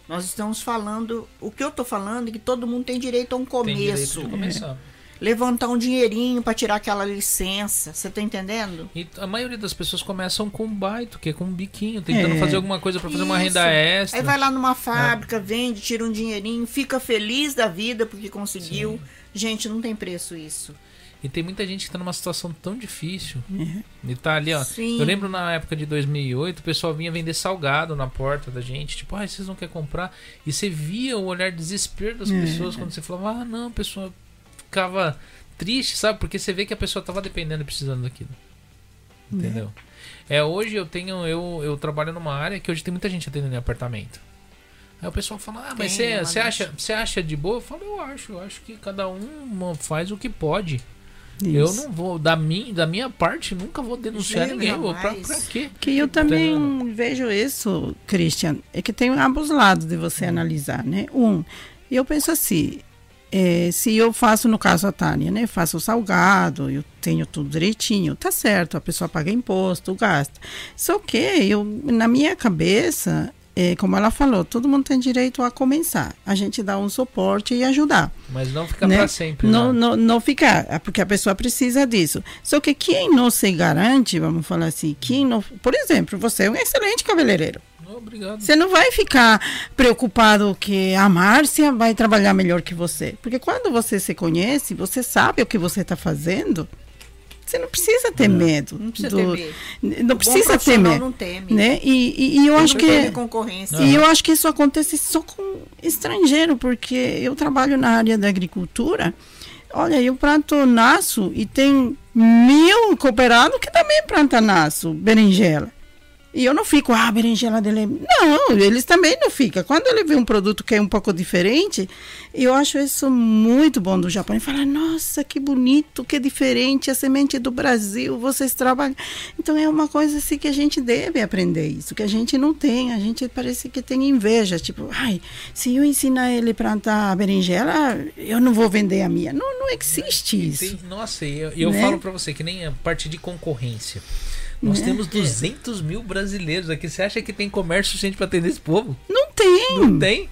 Nós estamos falando, o que eu tô falando é que todo mundo tem direito a um Tem direito começo. de começar. Levantar um dinheirinho para tirar aquela licença, você tá entendendo? E a maioria das pessoas começam com um baito, que é com um biquinho, tentando É. fazer alguma coisa pra fazer uma Isso. renda extra. Aí vai lá numa fábrica, vende, tira um dinheirinho, fica feliz da vida porque conseguiu. Gente, não tem preço isso. E tem muita gente que tá numa situação tão difícil. E tá ali, ó. Sim. Eu lembro na época de 2008, o pessoal vinha vender salgado na porta da gente. Tipo, ah, vocês não querem comprar? E você via o olhar de desespero das pessoas quando você falava, ah, não, pessoal, ficava triste, sabe? Porque você vê que a pessoa tava dependendo e precisando daquilo. Entendeu? É, hoje eu tenho. Eu, eu trabalho numa área que hoje tem muita gente atendendo em apartamento. Aí o pessoal fala, ah, mas você é acha, você acha de boa? Eu falo, eu acho, eu acho que cada um faz o que pode. Eu Isso. não vou, da minha, da minha parte, nunca vou denunciar Jamais. ninguém. Vou, pra, pra quê? Que eu também Entendeu? vejo isso, Christian, é que tem ambos lados de você analisar, né? Um, eu penso assim, é, se eu faço, no caso a Tânia, né? Faço o salgado, eu tenho tudo direitinho, tá certo, a pessoa paga imposto, gasta. Só que eu, na minha cabeça, é, como ela falou, todo mundo tem direito a começar. A gente dá um suporte e ajudar Mas não fica né? pra sempre. Não, né? não, não ficar, é porque a pessoa precisa disso. Só que quem não se garante, vamos falar assim, quem não, por exemplo, você é um excelente cabeleireiro. Não, obrigado. Você não vai ficar preocupado que a Márcia vai trabalhar melhor que você. Porque quando você se conhece, você sabe o que você está fazendo. Você não precisa ter medo. Não precisa do- temer. Não O bom precisa ter medo. não teme. Né? E, e- e eu Ele acho não que. teme concorrência. E eu acho que isso acontece só com estrangeiro, porque eu trabalho na área da agricultura. Olha, eu planto naço e tem mil cooperados que também plantam naço, berinjela. E eu não fico, ah, a berinjela dele. é-" Não, eles também não ficam. Quando ele vê um produto que é um pouco diferente, eu acho isso muito bom do Japão. E fala, nossa, que bonito, que diferente, a semente do Brasil, vocês trabalham. Então é uma coisa assim que a gente deve aprender isso, que a gente não tem. A gente parece que tem inveja. Tipo, ai, se eu ensinar ele a plantar berinjela, eu não vou vender a minha. Não, não existe isso. Nossa, eu, eu Né? falo pra você que nem a parte de concorrência. Nós Né? temos 200 mil brasileiros aqui. Você acha que tem comércio suficiente pra atender esse povo? Não tem. Não tem.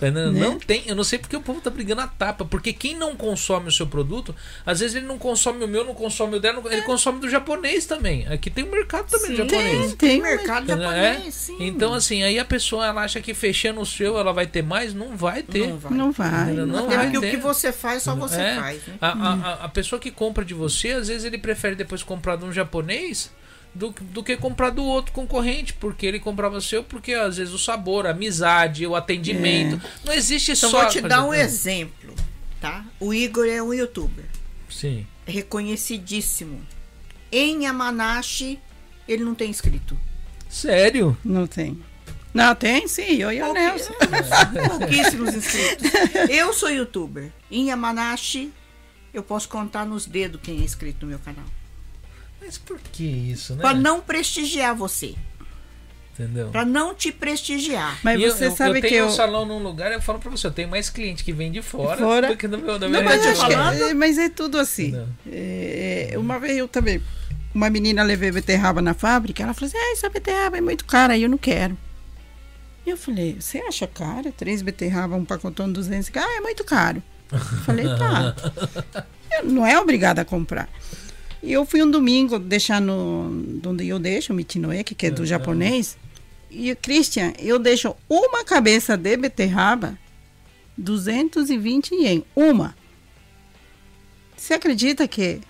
Tá entendendo? Né? Não tem. Eu não sei porque o povo tá brigando a tapa. Porque quem não consome o seu produto, às vezes ele não consome o meu, não consome o dela, não- ele consome do japonês também. Aqui tem um mercado também do Sim, japonês. Tem, Tem mercado Entendeu? japonês, É? sim. Então, assim, aí a pessoa ela acha que fechando o seu ela vai ter mais. Não vai ter. Não vai. Não vai. Não não vai porque o que você faz, só você É. faz, né? A, a, a- a pessoa que compra de você, às vezes ele prefere depois comprar de um japonês do, do que comprar do outro concorrente, porque ele comprava seu, porque às vezes o sabor, a amizade, o atendimento. Não existe Então só. vou te dar um exemplo, tá? O Igor é um youtuber Sim. reconhecidíssimo. Em Yamanashi, ele não tem inscrito. Sério? Não tem. Não, tem sim, eu e o Pouqui- Nelson. Pouquíssimos inscritos. Eu sou youtuber. Em Yamanashi, eu posso contar nos dedos quem é inscrito no meu canal. Mas por que isso, né? Pra não prestigiar você. Entendeu? Pra não te prestigiar. Mas E você eu, sabe eu tenho que eu. um salão num lugar, eu falo pra você, eu tenho mais cliente que vem de fora, Fora. do que do meu, da Não, minha mas, eu tô que falando. é, mas é tudo assim. Não. É, é, uma vez eu também. Uma menina levei beterraba na fábrica, ela falou assim: ah, essa beterraba é muito cara, eu não quero. E eu falei: você acha caro? Três beterraba, um pacotão de 200. Ah, é muito caro. Eu falei: tá. Eu não é obrigada a comprar. E eu fui um domingo deixar no. Onde eu deixo, o Michinoe, que é do japonês. E, Christian, eu deixo uma cabeça de beterraba 220 ien. Uma. Você acredita que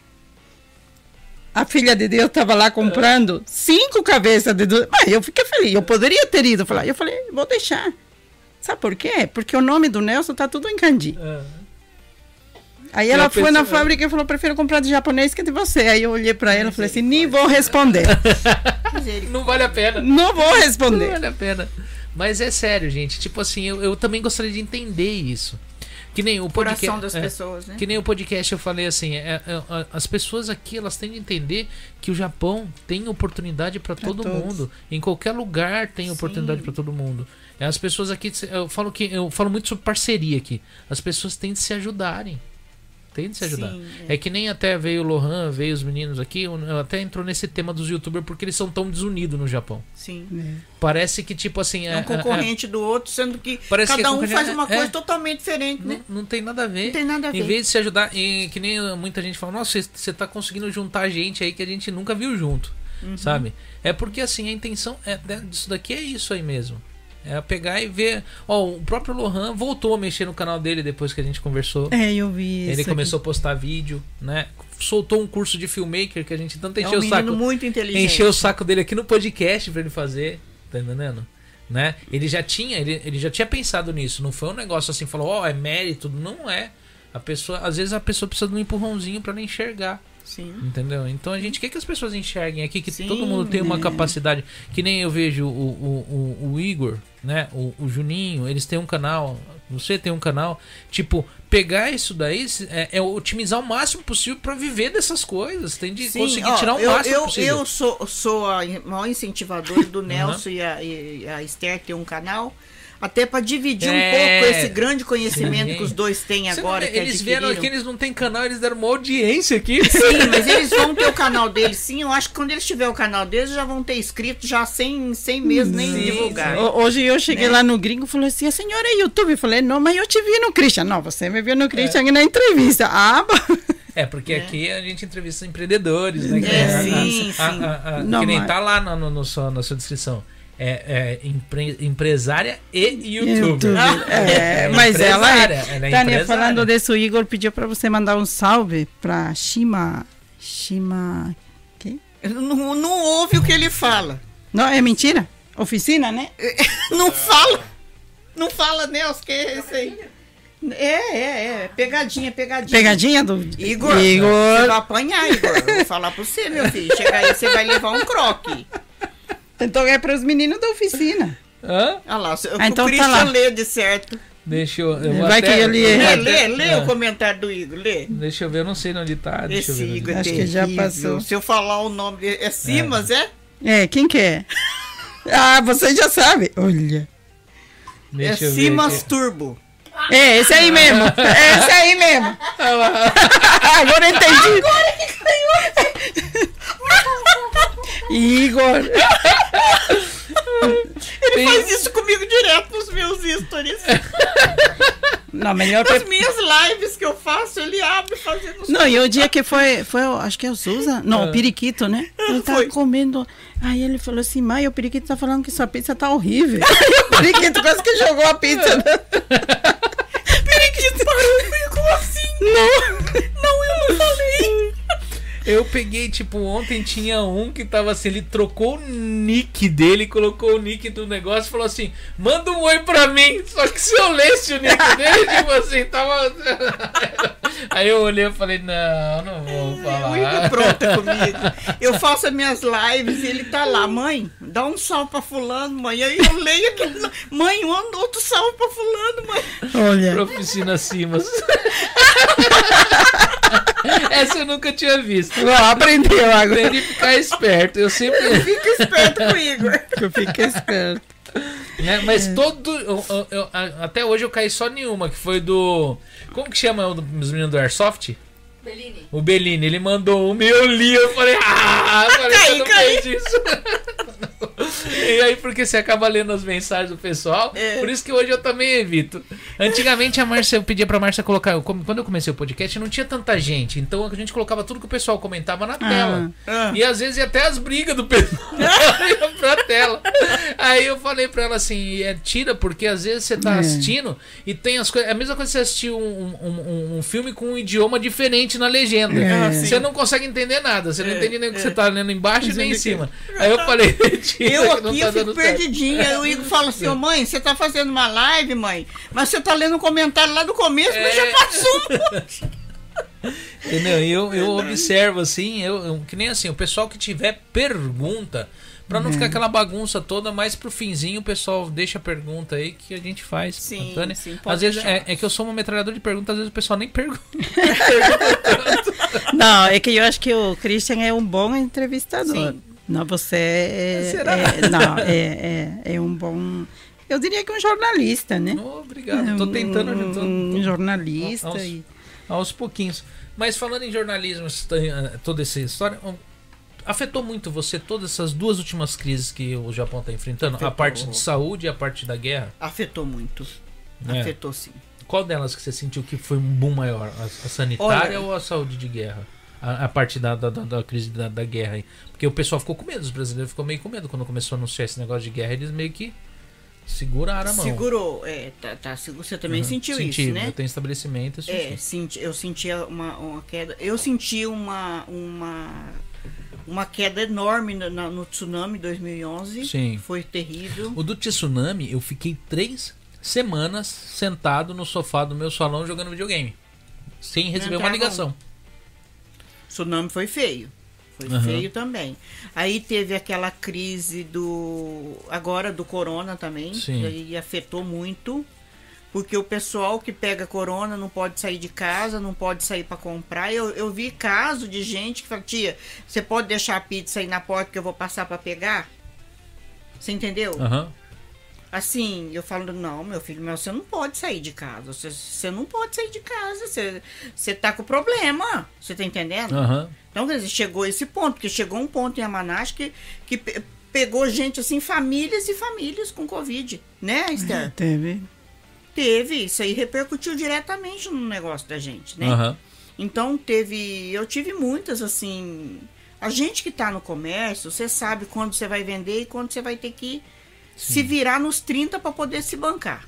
a filha de Deus estava lá comprando cinco cabeças de? Mas eu fiquei feliz. Eu poderia ter ido falar. Eu falei, vou deixar. Sabe por quê? Porque o nome do Nelson tá tudo em kanji. Aí ela foi na fábrica e falou, prefiro comprar de japonês que de você. Aí eu olhei pra ela e falei assim, nem vou responder. Não vale a pena. Não vou Não responder. vale a pena. Mas é sério, gente. Tipo assim, eu, eu também gostaria de entender isso. Que nem o podcast. Coração das é, pessoas, né? Que nem o podcast eu falei assim, é- é- a- as pessoas aqui elas têm de entender que o Japão tem oportunidade para todo todos. mundo. Em qualquer lugar tem oportunidade para todo mundo. É, As pessoas aqui, eu falo que eu falo muito sobre parceria aqui. As pessoas têm de se ajudarem. Tem de se ajudar. Sim, é. que nem até veio o Lohan, veio os meninos aqui, eu até entrou nesse tema dos youtubers porque eles são tão desunidos no Japão. Sim. Parece que tipo assim, É um concorrente do outro, sendo que Parece que é cada um concorrente- faz uma é. coisa totalmente diferente, né? não, não tem nada a ver. Não tem nada a Em ver. vez de se ajudar, e que nem muita gente fala, nossa, você- você tá conseguindo juntar gente aí que a gente nunca viu junto, Uhum. sabe? É porque assim, a intenção é, né, disso daqui é isso aí mesmo. É pegar e ver. Ó, o próprio Lohan voltou a mexer no canal dele depois que a gente conversou. É, eu vi Ele começou a postar vídeo, né? Soltou um curso de filmmaker que a gente tanto É encheu um o saco. muito inteligente. Encheu o saco dele aqui no podcast pra ele fazer, tá entendendo? Né? Ele já tinha, ele, ele já tinha pensado nisso, não foi um negócio assim, falou, ó, é mérito, não é. A pessoa, às vezes a pessoa precisa de um empurrãozinho pra ela enxergar. Sim. Entendeu? Então a gente quer que as pessoas enxerguem aqui que Sim, todo mundo tem uma é. capacidade. Que nem eu vejo o, o, o, o Igor, né? O, o Juninho, eles têm um canal. Você tem um canal. Tipo, pegar isso daí é, é otimizar o máximo possível pra viver dessas coisas. Tem de Sim, conseguir ó, tirar o eu, máximo eu, possível. eu sou, sou a maior incentivadora do Nelson e, a, e a Esther ter um canal. Até para dividir É. um pouco esse grande conhecimento Sim. que os dois têm Você agora. não- que eles vieram aqui, eles não têm canal, eles deram uma audiência aqui. Sim, mas eles vão ter o canal deles sim. Eu acho que quando eles tiverem o canal deles, já vão ter inscrito já sem, sem mesmo nem Sim, divulgar. Ho- Hoje eu cheguei Né? lá no gringo e falei assim: a senhora é YouTube? Eu falei: não, mas eu te vi no Christian. Não, você me viu no Christian É. na entrevista. Ah, bom. É, porque aqui a gente entrevista empreendedores, né? que É, a- a- sim, a- sim. a- a- Não, que nem mas- tá lá no, no, no sua, na sua descrição. É, é empre- empresária e youtuber. YouTube. É, mas ela é. ela é Tânia, empresária. falando disso, o Igor pediu pra você mandar um salve pra Shima. Shima. Quem? Não, não ouve o que ele fala. Não, é mentira? Oficina, né? Não fala. Não fala, Nelson, que é esse aí. É, é, é. Pegadinha, pegadinha. Pegadinha do Igor, você Igor. vai apanhar, Igor. Eu vou falar pra você, meu filho. Chegar aí, você vai levar um croque. Então é para os meninos da oficina. Hã? Olha lá, o, Ah, então o tá Christian lá. lê de certo. Deixa eu. eu Vai até- que ele é- Lê, lê, lê Ah, o comentário do Igor, lê. Deixa eu ver, eu não sei onde tá. Deixa Esse eu ver. Igor é Acho que já passou. Se eu falar o nome é Simas, é? É, quem que é? Ah, você já sabe. Olha. Deixa é. Simas. Turbo. É, esse aí mesmo. É esse aí mesmo. Agora eu entendi. Agora que Igor. Ele Tem- faz isso comigo direto nos meus stories. Não, melhor Nas pra... minhas lives que eu faço, ele abre fazendo Não, e o dia que foi, foi, acho que é o Suza, não, Ah. o Periquito, né? Ele tava Foi. comendo. Aí ele falou assim, mãe, o Periquito tá falando que sua pizza tá horrível. o Periquito quase que jogou a pizza. né? Periquito parou e como assim? Não, não, eu não falei. Eu peguei, tipo, ontem tinha um que tava assim, ele trocou o nick dele, colocou o nick do negócio e falou assim: manda um oi pra mim. Só que se eu lesse o nick dele, tipo assim, tava. Aí eu olhei e falei: não, não vou O Igor falar. pronta comigo. Eu faço as minhas lives e ele tá lá, mãe, dá um salve pra fulano, mãe. Aí eu leio aquele. Mãe, um outro salve pra fulano, mãe. Olha. Oficina Simas. Essa eu nunca tinha visto. Ó, aprendeu agora. Tem de ficar esperto. Eu sempre. Fica esperto com o Igor. Eu fiquei esperto. né, Mas todo. eu- eu- eu- até hoje eu caí só nenhuma, que foi do. Como que chama o dos meninos do Airsoft? Bellini. O Bellini, ele mandou um e eu li, eu falei, ah, eu falei, Caí, você não caí. fez isso. e aí, porque você acaba lendo as mensagens do pessoal, É. por isso que hoje eu também evito. Antigamente a Márcia, eu pedia pra Márcia colocar, eu- quando eu comecei o podcast, não tinha tanta gente, então a gente colocava tudo que o pessoal comentava na tela. Ah. E às vezes ia até as brigas do pessoal pra tela. Aí eu falei pra ela assim, é, tira, porque às vezes você tá É. assistindo e tem as coisas. É a mesma coisa que você assistir um, um, um- um filme com um idioma diferente na legenda. É. Você não consegue entender nada. Você não É, entende nem o que é. você tá lendo embaixo nem em ele- cima. Aí eu falei, tira, Eu não aqui tá eu fico perdidinha. O Igor fala assim, ô mãe, você tá fazendo uma live, mãe, mas você tá lendo um comentário lá do começo, mas já É. passou um monte. Entendeu? E eu, eu observo assim, eu, eu- que nem assim, o pessoal que tiver pergunta, pra não ficar aquela bagunça toda, mais pro finzinho o pessoal deixa a pergunta aí que a gente faz. Sim, sim, pode Às vezes é, é que eu sou uma metralhadora de perguntas, às vezes o pessoal nem pergunta. Não, é que eu acho que o Christian é um bom entrevistador. Sim. Não, você é, Será? é- não, é, é, é um bom. Eu diria que um jornalista, né? Oh, obrigado, tô tentando um, ajudar. um jornalista. Aos- e- aos pouquinhos. Mas falando em jornalismo, eh, toda essa história, afetou muito você todas essas duas últimas crises que o Japão está enfrentando? A Afetou. parte de saúde e a parte da guerra? Afetou muito. É. Afetou sim. Qual delas que você sentiu que foi um boom maior? A, a sanitária Olha- ou a saúde de guerra? A, a parte da, da, da- crise da, da guerra aí. Porque o pessoal ficou com medo, os brasileiros ficou meio com medo. Quando começou a anunciar esse negócio de guerra, eles meio que seguraram a mão. Segurou. É, tá, tá. Você também Uhum. sentiu Senti, isso, né? Eu tenho estabelecimento, eu É, senti. eu senti uma, uma queda. Eu senti uma, uma, uma queda enorme no, no tsunami 2011. Sim. Foi terrível. O do tsunami, eu fiquei três semanas sentado no sofá do meu salão jogando videogame. Sem receber uma ligação. Tsunami foi feio. Foi Aham. feio também. Aí teve aquela crise do. agora do corona também. Sim. que aí afetou muito. Porque o pessoal que pega corona não pode sair de casa, não pode sair para comprar. Eu, eu vi caso de gente que fala, tia, você pode deixar a pizza aí na porta que eu vou passar para pegar? Você entendeu? Aham. Assim, eu falo, não, meu filho, meu, você não pode sair de casa. Você, você não pode sair de casa. Você, você tá com problema. Você tá entendendo? Aham. Então, quer dizer, chegou esse ponto, porque chegou um ponto em Amanash que, que pe- pegou gente, assim, famílias e famílias com Covid, né, Esther? Teve. Teve, isso aí repercutiu diretamente no negócio da gente, né? Aham. Então, teve, eu tive muitas, assim, a gente que tá no comércio, você sabe quando você vai vender e quando você vai ter que se virar nos 30 para poder se bancar.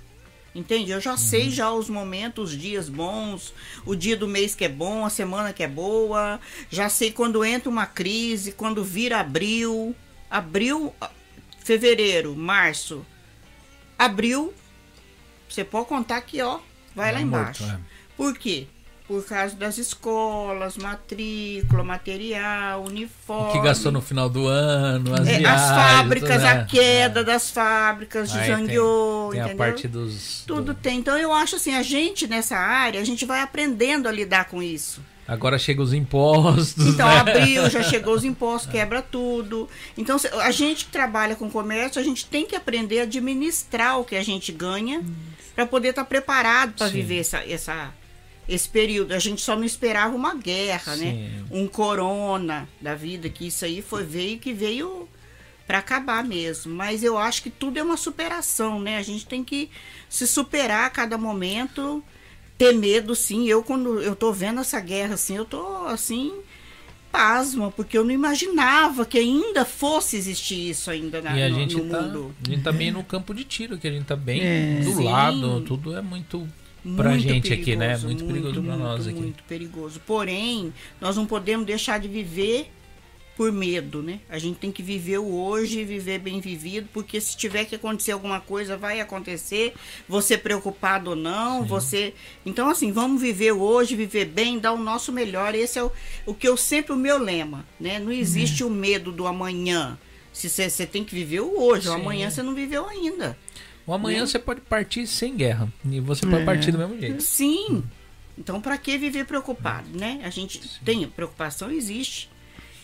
Entende? Eu já sei já os momentos, os dias bons, o dia do mês que é bom, a semana que é boa. Já sei quando entra uma crise, quando vira abril. Abril, ah, fevereiro, março. Abril, você pode contar que, ó, vai lá Vai morto, embaixo. é. Por quê? Por causa das escolas, matrícula, material, uniforme. O que gastou no final do ano, as É, viagens. as fábricas, tudo, né? a queda das fábricas de Aí tem- Tem, a parte dos. Tudo do- tem. Então eu acho assim, a gente nessa área, a gente vai aprendendo a lidar com isso. Agora chega os impostos. Então, né? abril, já chegou os impostos, quebra tudo. Então, a gente que trabalha com comércio, a gente tem que aprender a administrar o que a gente ganha para poder estar preparado para viver essa, essa, esse período. A gente só não esperava uma guerra, né? Sim. Um corona da vida, que isso aí foi veio que veio para acabar mesmo. Mas eu acho que tudo é uma superação, né? A gente tem que se superar a cada momento, ter medo, sim. Eu, quando eu tô vendo essa guerra, assim, eu tô, assim, pasma, porque eu não imaginava que ainda fosse existir isso ainda na, E a no, gente, no tá, mundo. a gente tá bem no campo de tiro, que a gente tá bem É. do Sim. lado, tudo é muito pra Muito gente aqui, né? perigoso, Muito, perigoso muito, nós aqui. Muito perigoso. Porém, nós não podemos deixar de viver por medo, né? A gente tem que viver o hoje, viver bem vivido, porque se tiver que acontecer alguma coisa, vai acontecer, você preocupado ou não, você... Então, assim, vamos viver o hoje, viver bem, dar o nosso melhor. Esse é o, o que eu sempre, o meu lema, né? Não existe o medo do amanhã. Se você tem que viver o hoje, o Sim. amanhã você não viveu ainda. O amanhã Né? você pode partir sem guerra. E você pode É. partir do mesmo jeito. Sim. Então, para que viver preocupado, né? A gente tem preocupação, existe.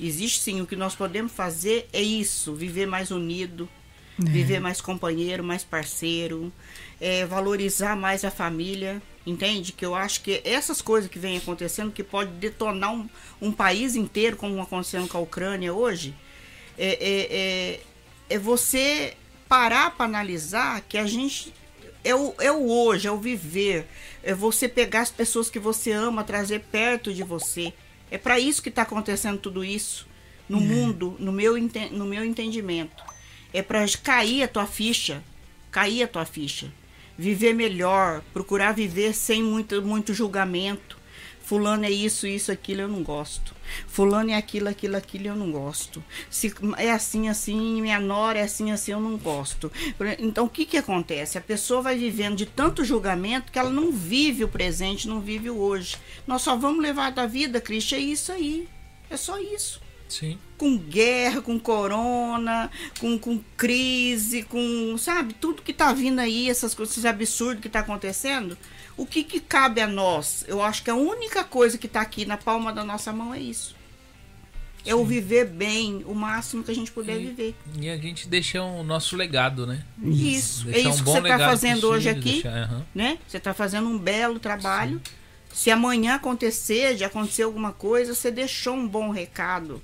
Existe sim. O que nós podemos fazer é isso: viver mais unido, viver mais companheiro, mais parceiro, é, valorizar mais a família. Entende? Que eu acho que essas coisas que vêm acontecendo, que pode detonar um, um país inteiro, como acontecendo com a Ucrânia hoje, é, é, é, é você parar para analisar que a gente é o, é o hoje, é o viver. É você pegar as pessoas que você ama, trazer perto de você. É para isso que está acontecendo tudo isso no mundo, no meu, no meu entendimento. É para cair a tua ficha, cair a tua ficha. Viver melhor, procurar viver sem muito, muito julgamento. Fulano é isso, isso, aquilo, eu não gosto. Fulano é aquilo, aquilo, aquilo, eu não gosto. Se é assim, assim, minha nora é assim, assim, eu não gosto. Então, o que que acontece? A pessoa vai vivendo de tanto julgamento que ela não vive o presente, não vive o hoje. Nós só vamos levar da vida, Cristian, é isso aí. É só isso Sim. com guerra, com corona, com, com crise, com, sabe, tudo que tá vindo aí, essas coisas, esses absurdos que tá acontecendo, o que que cabe a nós? Eu acho que a única coisa que tá aqui na palma da nossa mão é isso. É o viver bem, o máximo que a gente puder E- viver. E a gente deixa o nosso legado, né? Isso. É Deixar isso um que você tá legado fazendo hoje aqui, deixar- aham. né? Você tá fazendo um belo trabalho. Se amanhã acontecer, de acontecer alguma coisa, você deixou um bom recado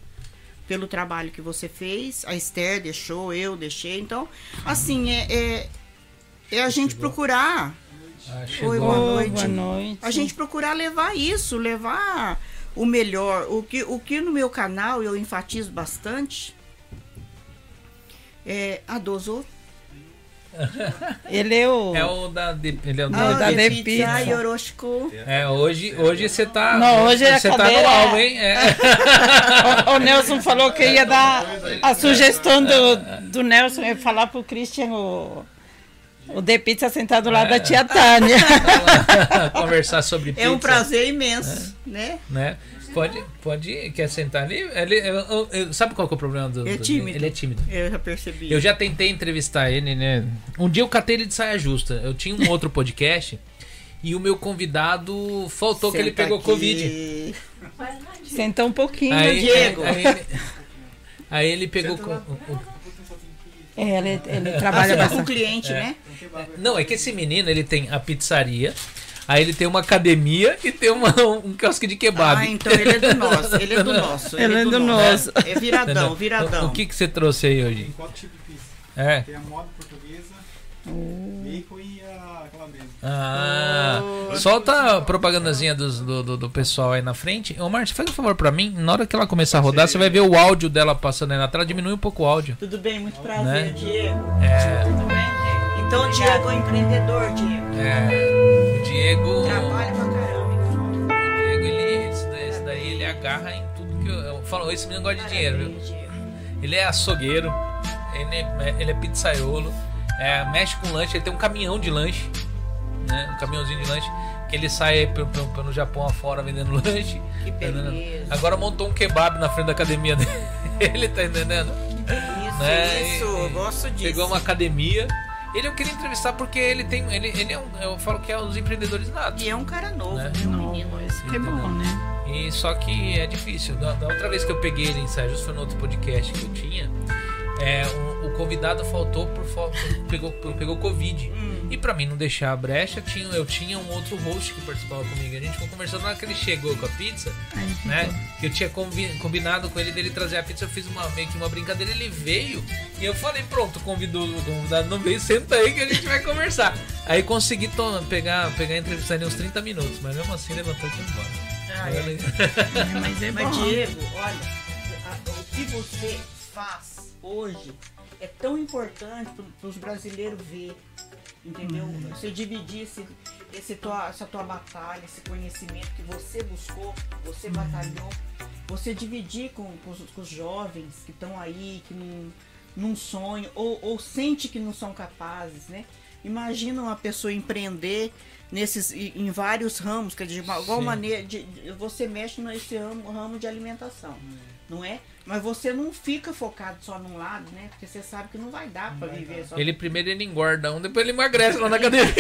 pelo trabalho que você fez. A Esther deixou, eu deixei. Então, assim, é, é, é a gente procurar. Ah, chegou. Oi, boa Boa noite. Boa noite. A gente procurar levar isso, levar o melhor. O que, o que no meu canal eu enfatizo bastante é a dosou. Ele é o. É o da. de- Ele é o Ah, da. de- pizza. É, hoje, hoje você tá. Não, hoje a você tá cadeira- no alvo, hein? É. o, o Nelson falou que ia dar a sugestão do, do Nelson é falar pro Christian o, O De Pizza sentado do lado da tia Tânia. Conversar sobre pizza. É um prazer imenso, né? Né? Pode, pode. Quer sentar ali? Ele, eu- eu- eu- sabe qual que é o problema do. É do- tímido. Ele é tímido. Eu já percebi. Eu já tentei entrevistar ele, né? Um dia eu catei ele de saia justa. Eu tinha um outro podcast e o meu convidado faltou que ele Senta pegou aqui. Covid. Senta um pouquinho, Aí, Diego. Aí, ele, aí ele pegou. O- o- É, ele, ele trabalha Você é um bastante. cliente, né? não, é que esse menino ele tem a pizzaria. Aí ele tem uma academia e tem uma, um quiosque de kebab. Ah, então ele é do nosso. Ele é do nosso. Ele é do nosso. É viradão, Entendeu? viradão. O que, que você trouxe aí hoje? Tem quatro tipos de pizza. É. Tem a moda portuguesa, bacon e Ah, solta a propagandazinha dos- do, do, do pessoal aí na frente. Ô, Márcio, faz um favor pra mim. Na hora que ela começar a rodar, você vai ver o áudio dela passando aí na tela. Diminui um pouco o áudio. Tudo bem, muito prazer, Né? Diego. É, Tudo bem, Diego? Então, o Diego é um empreendedor, Diego. é, o Diego. Trabalha pra caramba. O Diego, ele, esse, daí, esse daí ele agarra em tudo que eu, eu falo. Esse menino gosta de dinheiro, viu? Diego. Ele é açougueiro, ele é, ele é pizzaiolo, é, mexe com lanche, ele tem um caminhão de lanche, né? Um caminhãozinho de lanche, que ele sai pelo, pelo, pelo Japão afora vendendo lanche. Que tá beleza. Agora montou um kebab na frente da academia dele. Ele tá entendendo? Isso, né? isso, E- eu gosto disso. Pegou uma academia. Ele eu queria entrevistar porque ele tem. Ele, ele é um. Eu falo que é um dos empreendedores natos. E é um cara novo, Né? né? Um Não, menino. isso que é bom, né? E só que é difícil. Da, da outra vez que eu peguei ele em justo foi no outro podcast que eu tinha, é, o, o convidado faltou por falta. Pegou, pegou Covid. E pra mim não deixar a brecha, tinha, eu tinha um outro host que participava comigo. A gente ficou conversando na hora que ele chegou com a pizza, ficou. né? Que eu tinha combinado com ele dele trazer a pizza, eu fiz uma, meio que uma brincadeira, ele veio e eu falei, pronto, convidou, o convidado não veio, senta aí que a gente vai conversar. Aí consegui pegar, pegar a entrevista ali uns 30 minutos, mas mesmo assim levantou e foi embora. Ah, é. É, mas é Mas. Diego, olha, o que você faz hoje é tão importante para os brasileiros ver, entendeu? Você dividir esse, esse tua, essa tua batalha, esse conhecimento que você buscou, você batalhou, você dividir com, com os, com os jovens que estão aí, que não, não sonham, ou, ou sente que não são capazes, né? Imagina uma pessoa empreender nesses em vários ramos, que de igual Sim. maneira de, de- você mexe nesse ramo, ramo de alimentação, não é? Mas você não fica focado só num lado, né? Porque você sabe que não vai dar para viver só. Ele primeiro ele engorda um, depois ele emagrece lá na academia.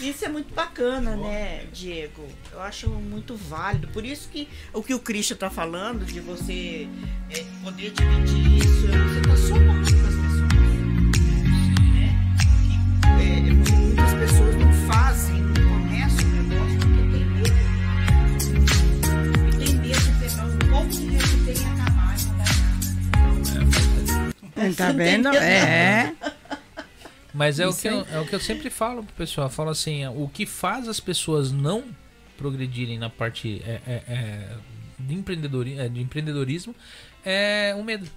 Isso é muito bacana, né, Diego? Eu acho muito válido. Por isso que o que o Christian tá falando, de você é, poder dividir isso, você tá somando com as pessoas. Né? E, é, muitas pessoas não fazem, Tá vendo? É. Mas é o, que eu, é o que eu sempre falo pro pessoal. Eu falo assim, o que faz as pessoas não progredirem na parte é, é, é, de, empreendedori, é, de empreendedorismo é o medo.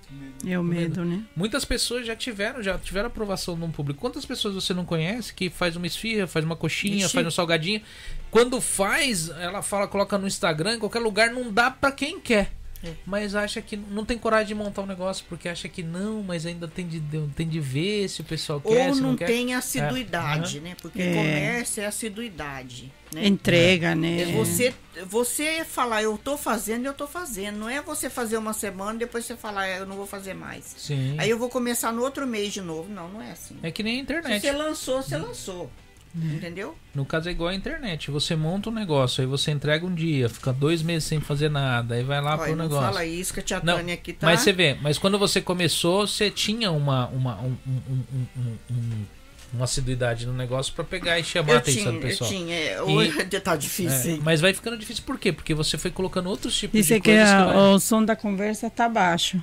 É o medo, né? Muitas pessoas já tiveram, já tiveram aprovação num público. Quantas pessoas você não conhece que faz uma esfirra, faz uma coxinha, Ixi. faz um salgadinho? Quando faz, ela fala, coloca no Instagram, em qualquer lugar, não dá pra quem quer. É. Mas acha que não tem coragem de montar um negócio porque acha que não, mas ainda tem de, tem de ver se o pessoal quer, Ou se não, não quer. tem assiduidade, né? Porque É. comércio é assiduidade. Né? Entrega, né? É você, você falar, eu tô fazendo, eu tô fazendo. Não é você fazer uma semana e depois você falar, "É, eu não vou fazer mais. Sim. Aí eu vou começar no outro mês de novo. Não, não é assim. É que nem a Se internet. você lançou, você lançou. Entendeu? No caso é igual a internet. Você monta um negócio, aí você entrega um dia, fica dois meses sem fazer nada, aí vai lá Olha, pro não negócio. fala isso que a tia Não, Tânia aqui tá. Mas você vê, mas quando você começou, você tinha uma, uma, um- um- um- um- um- um- uma assiduidade no negócio pra pegar e chamar a eu atenção tinha, do eu pessoal. tinha. é, Hoje tá difícil. É, mas vai ficando difícil por quê? Porque você foi colocando outros tipos de que coisas a- que vai... o som da conversa tá baixo.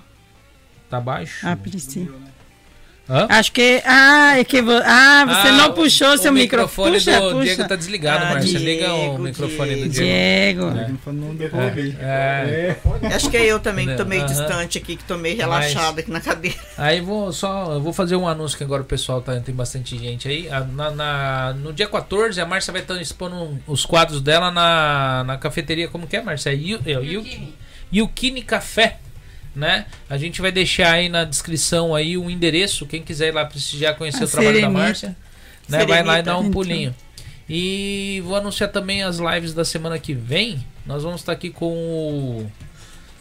Tá baixo? A princípio. Hã? Acho que. Ah, é que vo- ah você Ah, não puxou o seu microfone. microfone Puxa, do puxa. Diego tá desligado, Ah, Márcia. Liga o Diego, microfone do Diego. Diego. Diego. É. Não falou- não deu pra ouvir. É. Acho que é eu também que tô meio Aham. distante aqui, que tô meio relaxado Mas- aqui na cadeira. Aí vou só, eu vou fazer um anúncio que agora o pessoal tá, tem bastante gente aí. Ah, Na, na- no dia 14, a Márcia vai estar expondo os quadros dela na, na cafeteria, como que é, Márcia? É Yu- é o Yukini. Yukini Café. Né? A gente vai deixar aí na descrição aí o endereço, quem quiser ir lá prestigiar conhecer A o trabalho Serenita. da Márcia, né? Vai lá e dá um Então. pulinho. E vou anunciar também as lives da semana que vem. Nós vamos estar aqui com o.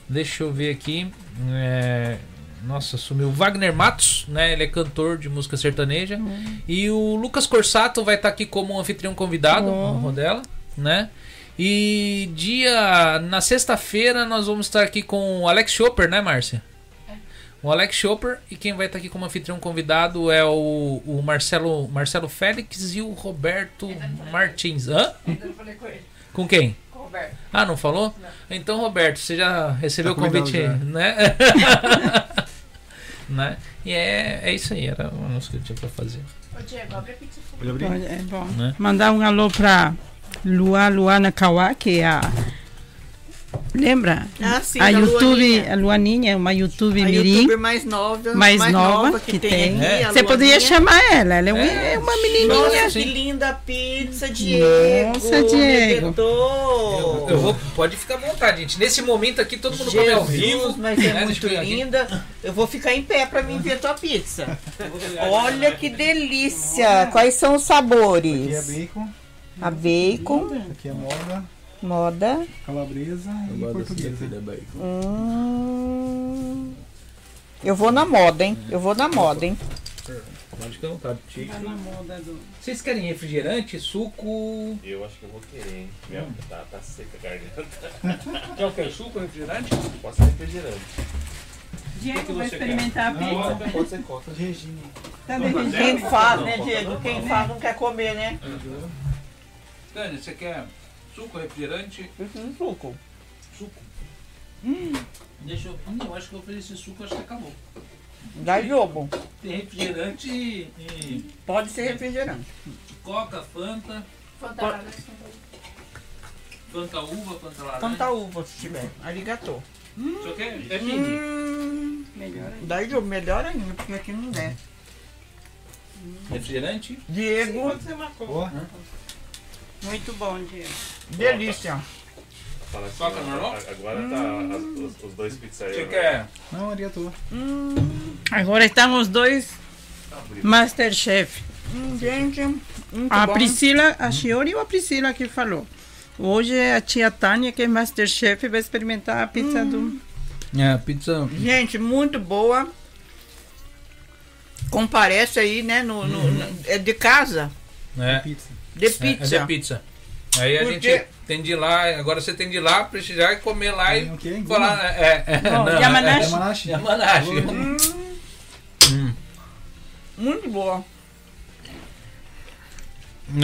Deixa eu ver aqui. É, Nossa, sumiu. Wagner Matos, né? Ele é cantor de música sertaneja. E o Lucas Corsato vai estar aqui como anfitrião convidado no Rodela, né? E dia. Na sexta-feira nós vamos estar aqui com o Alex Chopper, né, Márcia? O Alex Chopper e quem vai estar aqui como anfitrião convidado é o, o Marcelo, Marcelo Félix e o Roberto Martins. Hã? Ainda não falei com ele. Com quem? Com o Roberto. Ah, não falou? Então, Roberto, você já recebeu Tá o convite, né? né? E é, é isso aí, era o anúncio que eu tinha pra fazer. Ô, Diego, abre a pizza. é bom. Né? Mandar um alô pra Lua Luana Kawá, que é a. Lembra? Ah, sim, a YouTube, Luaninha. a Luaninha, é uma YouTube A Mirim. youtuber mais nova, mais nova que tem. aqui, a Você poderia chamar ela, ela é, É, é uma Nossa, menininha. sim. que linda pizza, Diego. Nossa, Diego. Redentor. Eu vou, pode ficar à vontade, gente. Nesse momento aqui, todo mundo come ao vivo. Jesus, mas é né? Muito eu linda. Eu vou ficar em pé pra mim ver tua pizza. Olha que delícia. Quais são os Aqui é sabores? bacon, A bacon, aqui é moda, moda. calabresa e portuguesa. Hum. Eu vou na moda, hein? Eu vou na moda, hein? Pode ficar à vontade. Vocês querem refrigerante, suco? Eu acho que eu vou querer, hein? Minha, tá, tá seca a garganta. Quer o que? Suco, refrigerante? Pode ser refrigerante. Diego vai experimentar a pizza. Pode ser coca. Regina. Também Quem faz, né, Diego? Quem faz não quer comer, né? Dani, você quer suco, refrigerante? Um suco. Suco. Deixa eu. Hum, eu acho que eu ofereci suco, acho que acabou. Dá jogo. Tem refrigerante e, e Pode ser refrigerante. coca, fanta, Fantasma. fanta uva, fanta laranja. Quanta uva se tiver. Arigatô. Isso aqui é, é. Hum, dá jogo. Melhor ainda, porque aqui não der. Refrigerante? Diego, Ó, muito bom, Diego. Delícia. Fala assim, Coca ó, normal? Agora tá as- os, os dois pizzarios. Você quer? não, arigatou. Agora estamos os dois Masterchef. Hum, gente, muito A bom. Priscila, a Chiori ou a Priscila que falou. Hoje é a tia Tânia, que é Masterchef, vai experimentar a pizza do. É, pizza. Gente, muito boa. Comparece aí, né? No, no- no- é de casa, É, Pizza. De é, pizza. é de pizza. Aí a gente tem de ir lá, agora você tem de ir lá, prestigiar e comer lá Tem e o quê? falar. É, é, Bom, não, Yamanashi. é- Yamanashi. Yamanashi. Hum, Hum. muito boa.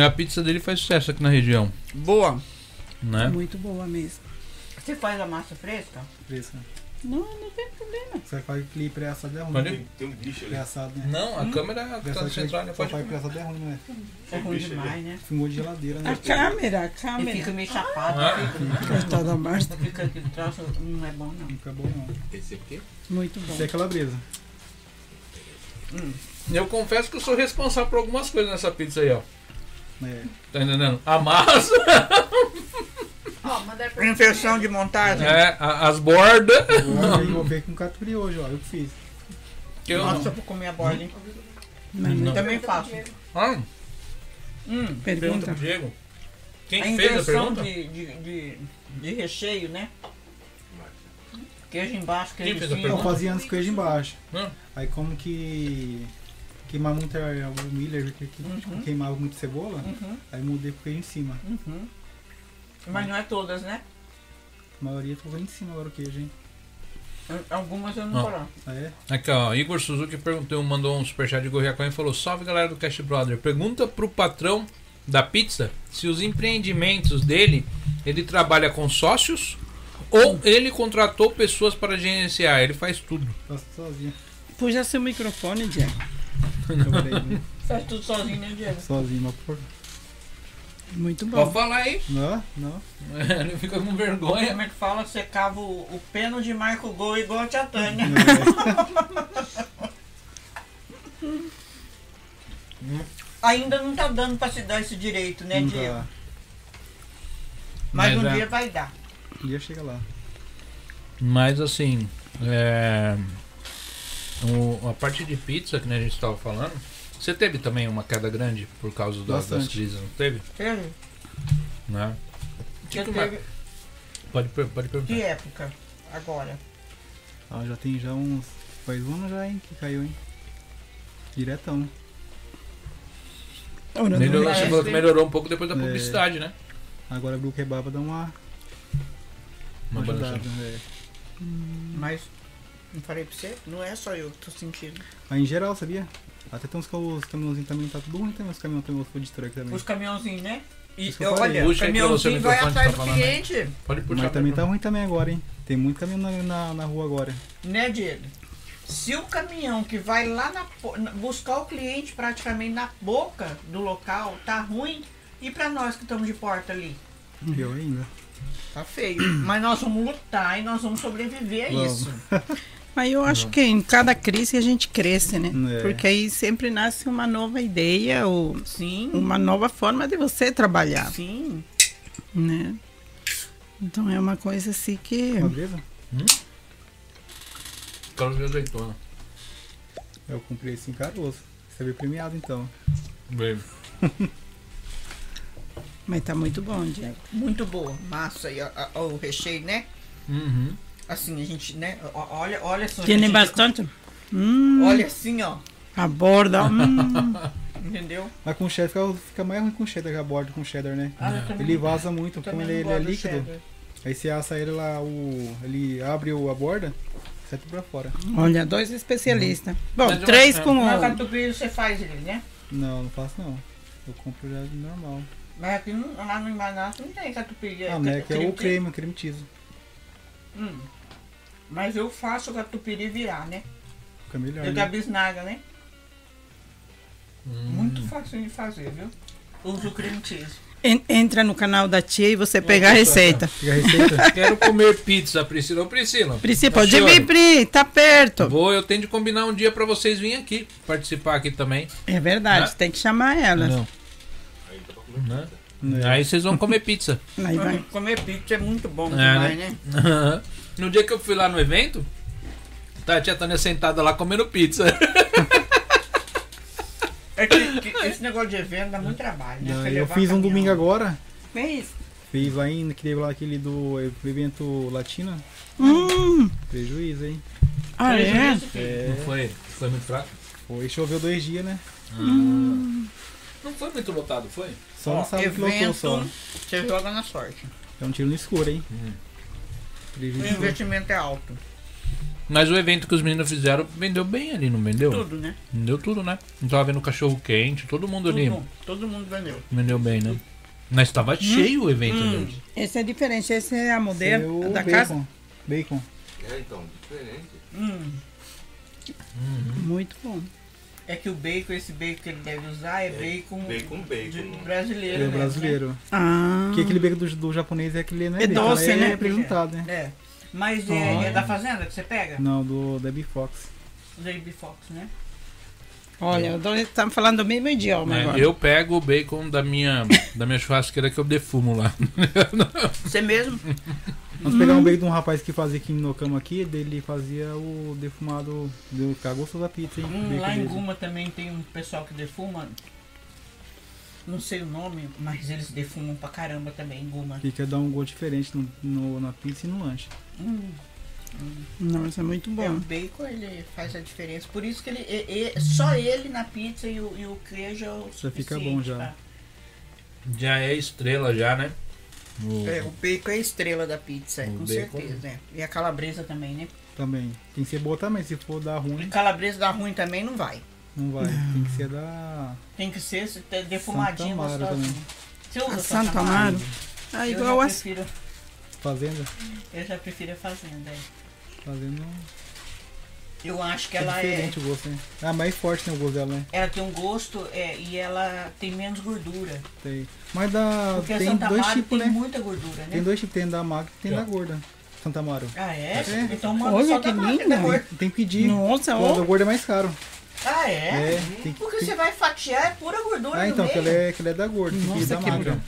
A pizza dele faz sucesso aqui na região, Boa. né? Muito boa mesmo. Você faz a massa fresca? Fresca. Não, não tem problema. Você faz aquele pré-assado é ruim. Pode? Tem, tem um bicho ali. Pré-assado, né? Não, a câmera tá Pré-assado central, né? só Pode faz pré-assado é ruim, né? É ruim demais, né? Fumou de geladeira, A né? câmera, a E fica câmera. meio chapado. Ah. Fica, Coitada da Márcia. fica aquele troço, não é bom não. Não fica bom, não. Esse aqui? Muito bom. Isso é calabresa. Eu confesso que eu sou responsável por algumas coisas nessa pizza aí, ó. É. Tá entendendo? A massa, Pra Inversão de montagem. é, a- as bordas. Eu vou ver com catupiry hoje, ó. Eu que fiz. eu- Nossa, eu vou comer a borda, hein? Mas não. Também faço. Ah, Hum, pergunta Pergunta. pro Diego. Quem a fez a pergunta? de, de, de, de recheio, né? Queijo embaixo, Quem queijo fez a em Eu cima. pergunta? fazia antes queijo embaixo. Hum. Aí como que queimava muito é, o Miller, que, que Uhum. queimava muito cebola, Uhum, aí mudei pro queijo em cima. uhum. Mas não é todas, né? A maioria ficou em cima agora o queijo, hein? Algumas eu não coloco. Ah, é? Aqui, ó, Igor Suzuki perguntou, mandou um superchat de Gorriacão e falou: Salve galera do Cash Brother. Pergunta pro patrão da pizza se os empreendimentos dele ele trabalha com sócios ou ele contratou pessoas para gerenciar. Ele faz tudo. Faço sozinho. Puxa seu microfone, Diego. Né? Faz tudo sozinho, né, Diego? sozinho, mas por. Muito Pode bom. falar aí. Não, não. ele fica com vergonha. Como é que fala? Você cava o, o pênalti de marca o gol igual a tia Tânia. Ainda não tá dando pra se dar esse direito, né, Diego? Mas, Mas um é. dia vai dar. Um dia chega lá. Mas assim, É, o- a parte de pizza que né, a gente estava falando. Você teve também uma queda grande por causa da- das crises, não teve? Teve? Né? Já Que teve- Pode, pode perguntar. Que época? Agora. Ah, já tem já uns. Faz um ano já, hein, que caiu, hein? Diretão. Melhorou, É, você falou que melhorou um pouco depois da É. publicidade, né? Agora o kebab dá uma, Uma uma balança. ajudada. É. Mas, não falei pra você? Não é só eu que tô sentindo. Aí em geral, sabia? Até tem uns os caminhãozinhos também, tá tudo ruim também, os caminhões também, os food truck também. Os caminhãozinhos, né? E eu olha, o caminhãozinho vai atrás tá do aí. cliente. Pode puxar. Mas também tá ruim também agora, hein? Tem muito caminhão na, na, na rua agora. Né, Diego? Se o caminhão que vai lá na, buscar o cliente praticamente na boca do local tá ruim, e pra nós que estamos de porta ali? Eu ainda. Tá feio. Mas nós vamos lutar e nós vamos sobreviver a Vamos. isso. Mas eu acho que em cada crise a gente cresce, né? É. Porque aí sempre nasce uma nova ideia ou Sim. uma nova forma de você trabalhar, Sim. né? Então é uma coisa assim que beleza? Carlos de azeitona. Eu comprei esse em caroço. Você veio premiado então. Bem. mas tá muito bom, Diego. Muito boa. Massa e a- a- o recheio, né? Uhum. Assim, a gente, né? Olha, olha só. Tiene gente, bastante. Hum, Olha assim, ó. a borda. Hum. Entendeu? Mas com cheddar fica, fica mais ruim com cheddar que a borda com cheddar, né? Ah, Ele vaza muito, como ele, ele é líquido. cheddar. Aí você assa ele lá, o, ele abre o, a borda, sai tudo pra fora. Olha, dois especialistas. Bom, Mas três com Mas o. catupiry você faz ele, né? Não, não faço não. Eu compro já normal. Mas aqui não- lá no Embanato não tem catupiry. Ah, né? Que é o creme, o creme cheese. Hum. Mas eu faço o catupiry virar, né? Fica melhor. Eu né? da bisnaga, né? Hum. Muito fácil de fazer, viu? Uso o cream cheese. En- Entra no canal da tia e você pega a receita. Fica a receita. Quero comer pizza, Priscila. Ô, Priscila. Priscila, pode senhora, vir, Pri, tá perto. Vou, eu tenho de combinar um dia pra vocês virem aqui, participar aqui também. É verdade, Né? tem que chamar elas. Não. Né? né? Aí vocês vão comer pizza. Aí vai. Comer pizza é muito bom É, demais, né? né? No dia que eu fui lá no evento, tá a tia Tânia sentada lá comendo pizza. É que, que esse negócio de evento dá muito trabalho, né? Você eu levar fiz um caminhão. domingo agora. Fez? Fiz lá ainda, que teve lá aquele do evento latino. Hum, Prejuízo, hein? ah, é? É, Não foi? Foi muito fraco? foi, choveu dois dias, né? Não foi muito lotado, foi? Só Ó, no sábado que lotou evento, só. você joga na sorte. É um tiro no escuro, hein? Hum. O investimento é alto. Mas o evento que os meninos fizeram vendeu bem ali, não vendeu? Tudo, né? Vendeu tudo, né? Não tava vendo cachorro quente, todo mundo ali Tudo, todo mundo vendeu. vendeu bem, né? Mas estava cheio o evento Hum. deles. Esse é diferente, esse é a modelo é da bacon. casa. Bacon. É, então, diferente. Hum. Muito bom. É que o bacon, esse bacon que ele deve usar é, bacon, bacon, bacon. de- brasileiro. É mesmo, brasileiro. Ah, Porque aquele bacon do, do japonês é aquele, né? É bacon, doce, é né? representado, né? Né? É. Mas é, é da fazenda que você pega? Não, do Debbie Fox. Do AB Fox, né? Olha, os dois estamos falando o mesmo idioma Né? agora. Eu pego o bacon da minha, da minha churrasqueira que eu defumo lá. Você mesmo? Nós pegamos um bacon de um rapaz que fazia aqui no cama aqui, dele fazia o defumado, deu ficar gostoso da pizza, hein? Hum, lá em. Guma também tem um pessoal que defuma. Não sei o nome, mas eles defumam pra caramba também em Guma. Que quer dar um gosto diferente no, no- na pizza e no lanche. Hum. Nossa, é muito É, o bom. bacon ele faz a diferença. Por isso que ele, é- é- só ele na pizza e o, e o queijo é o Já fica bom já. tá? Já é estrela já, né? O- É, o bacon é a estrela da pizza, é, O com bacon. certeza. né? E a calabresa também, né? Também. Tem que ser boa também, se for dar E ruim, calabresa dá ruim também não vai. não vai. Tem que ser da. Tem que ser defumadinho gostosinho. também. Você usa A Santo Amaro. Ah, Eu igual já a. prefiro, Fazenda. eu já prefiro a fazenda. é. Fazenda Eu acho que é ela é, diferente o gosto, né? É mais forte né, o gosto dela, né? ela tem um gosto é, e ela tem menos gordura. Tem. Mas da. Porque a tem Santa dois tipos, tem né? muita gordura, né? Tem dois tipos, tem da magra e tem É. da gorda. Santa Amaro. Ah, é? É. Então manda Olha só que da gorda. Tem que pedir. Nossa, O ó. gorda é mais caro. Ah, é? É, tem que Porque tem- você vai fatiar, é pura gordura Ah, então, que ela é, que ela é da gorda, tem que Nossa, da que magra.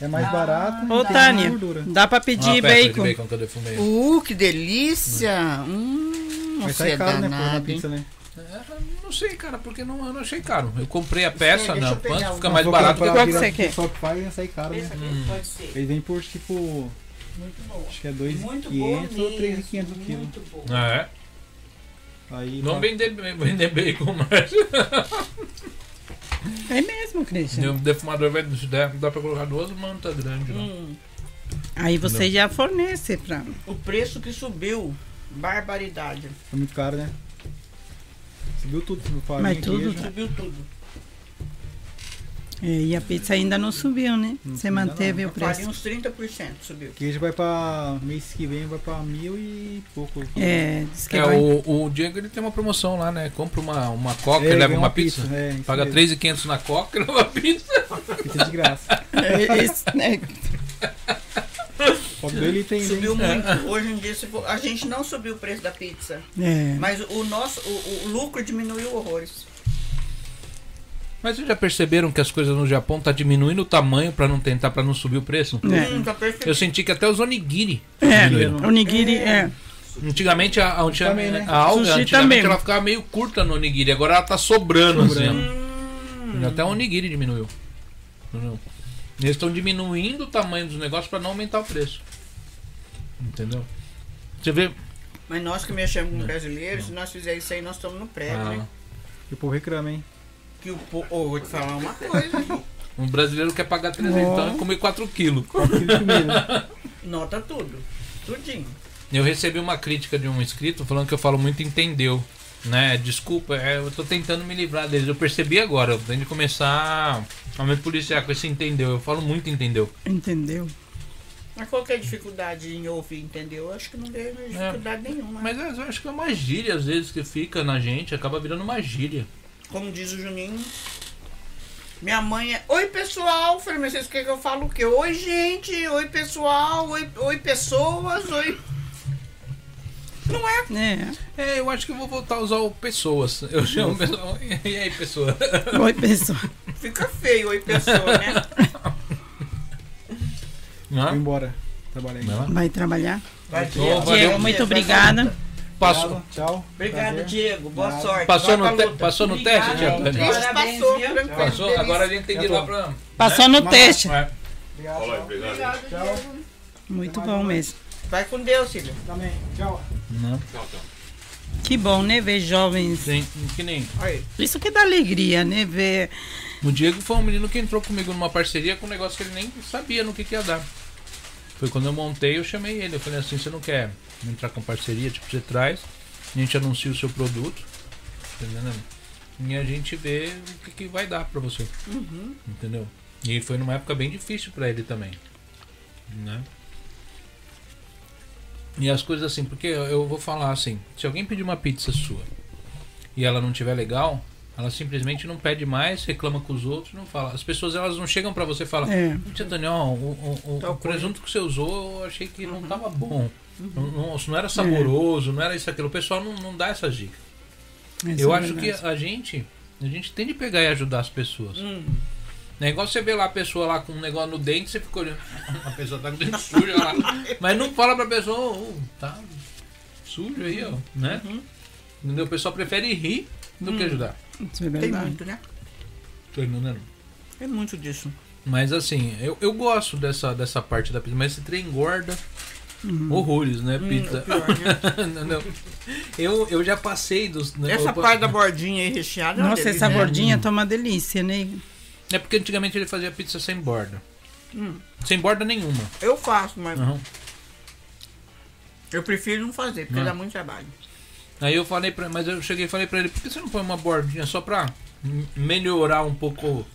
Bom. É mais barato Ô, Tânia, mais gordura. dá pra Uma pedir peça bacon. de bacon que eu defumei. Uh, que delícia! Hum, Mas sai é caro, né? Pô, na danado, hein? pizza, né? É, não sei, cara, porque não, eu não achei caro. Eu comprei a peça, deixa não. Quanto fica mais barato Qual que você quer? Só que faz vai sair caro, né? pode ser. Ele vem por tipo. Muito boa. Acho que é Muito boa 2,500 ou mesmo, 3,500 quilos. Muito boa. É. Aí Não vender, vender bacon, mas. É mesmo, Cristian. o defumador vai. Dá, dá pra colocar duas mantas grandes. lá. Hum, Aí você já fornece pra. o preço que subiu. Barbaridade. Foi muito caro, né? Subiu tudo, subiu farinha, Mas tudo queijo. tá- Subiu tudo. É, e a pizza ainda não subiu, né? Não Você manteve A o preço. farinha uns 30% subiu. Queijo vai pra. mês que vem vai pra mil e pouco. É, diz que É, vai. o, o Diego ele tem uma promoção lá, né? Compra uma, uma coca É, e leva ganha uma pizza. É, isso Paga mesmo. 3,500 na coca e leva uma pizza. Pizza de graça. É, esse- é, O dele tem. Subiu né? muito. Hoje em dia, se for- a gente não subiu o preço da pizza. é. Mas o nosso, o, o lucro diminuiu horrores. Mas vocês já perceberam que as coisas no Japão tá diminuindo o tamanho pra não tentar, pra não subir o preço? É. Hum, perfeito. Eu senti que até os onigiri É, diminuíram. o nigiri é. Antigamente a, a, Também, né? a alga, antigamente também. ela ficava meio curta no onigiri, agora ela tá sobrando, Sobrando. assim. ó. Até o onigiri diminuiu. Eles estão diminuindo o tamanho dos negócios pra não aumentar o preço. Entendeu? Você vê. Mas nós que mexemos com brasileiros, se nós fizermos isso aí, nós estamos no prédio, Ah, né? E o povo reclama, hein? Que o po... Ô, vou te falar uma coisa. um brasileiro quer pagar 300 então e comer 4 quilos. Nota tudo. Tudinho. Eu recebi uma crítica de um inscrito falando que eu falo muito entendeu. Né? Desculpa, é, eu tô tentando me livrar deles. Eu percebi agora, eu tenho de começar a me policiar com esse entendeu. Eu falo muito entendeu. Entendeu? Mas qual que é a dificuldade em ouvir, entendeu? Eu acho que não tem dificuldade nenhuma. Mas eu acho que é uma gíria às vezes que fica na gente, acaba virando uma gíria. Como diz o Juninho, minha mãe é. Oi, pessoal! Eu Falei, mas vocês querem que eu falo o quê? Oi, gente! Oi, pessoal! Oi, oi pessoas! Oi. Não é? É. É, eu acho que eu vou voltar a usar o pessoas. Eu chamo pessoal. E aí, pessoa? Oi, pessoal. Fica feio, oi, pessoa, né? Vou Não? embora. Trabalhar aí. Não? Vai trabalhar. Vai. Diego, muito obrigada. Passou, Obrigado, Tchau. Obrigado, Prazer. Diego. Boa Nada. sorte. passou, Vai no, te- passou no teste, tia. Tânia? Passou, tranquilo. Passou, agora a gente tem de ir lá pra. Passou no teste. É. Obrigado. Olha, tchau. obrigado. Tchau. Muito bom mesmo. Vai com Deus, filho. Também. Tchau. Não. Tchau, tchau. Que bom, né? Ver jovens. Sim, que nem. Aí. Isso que dá alegria, né? Ver. O Diego foi um menino que entrou comigo numa parceria com um negócio que ele nem sabia no que, que ia dar. Foi quando eu montei, eu chamei ele. Eu falei assim: você não quer entrar com parceria? Tipo, você traz, a gente anuncia o seu produto, entendeu? E a gente vê o que, que vai dar pra você, Uhum. entendeu? E foi numa época bem difícil pra ele também, né? E as coisas assim, porque eu- eu vou falar assim: se alguém pedir uma pizza sua e ela não tiver legal, ela simplesmente não pede mais, reclama com os outros, não fala. As pessoas elas não chegam pra você e falam: É. Tia Daniel, o, o- o- Tal o presunto que você usou eu achei que Uhum. não tava bom. Não, não- não era saboroso, não era isso aquilo. O pessoal não, não dá essas dicas. Isso eu é acho que verdade. a gente, a gente tem de pegar e ajudar as pessoas. Hum. É igual você vê lá a pessoa lá com um negócio no dente, você fica olhando. A pessoa tá com o dente sujo lá. Mas não fala pra pessoa, "Ô, ô, tá sujo aí, ó. Né? Uhum. Entendeu? O pessoal prefere rir do que ajudar. Isso é Tem muito, né? Entendendo? Tem muito disso. Mas assim, eu, eu gosto dessa, dessa parte da pizza, mas esse trem engorda Uhum. horrores, né? Hum, Pizza. pior, né? Entendeu? eu, eu já passei dos. né, Essa eu- parte da bordinha aí recheada. é Nossa, delícia, essa né? bordinha tá uma delícia, né? É porque antigamente ele fazia pizza sem borda. Hum. Sem borda nenhuma. Eu faço, mas Aham. eu prefiro não fazer, porque Não. dá muito trabalho. Aí eu falei pra mas eu cheguei e falei pra ele, por que você não põe uma bordinha só pra melhorar um pouco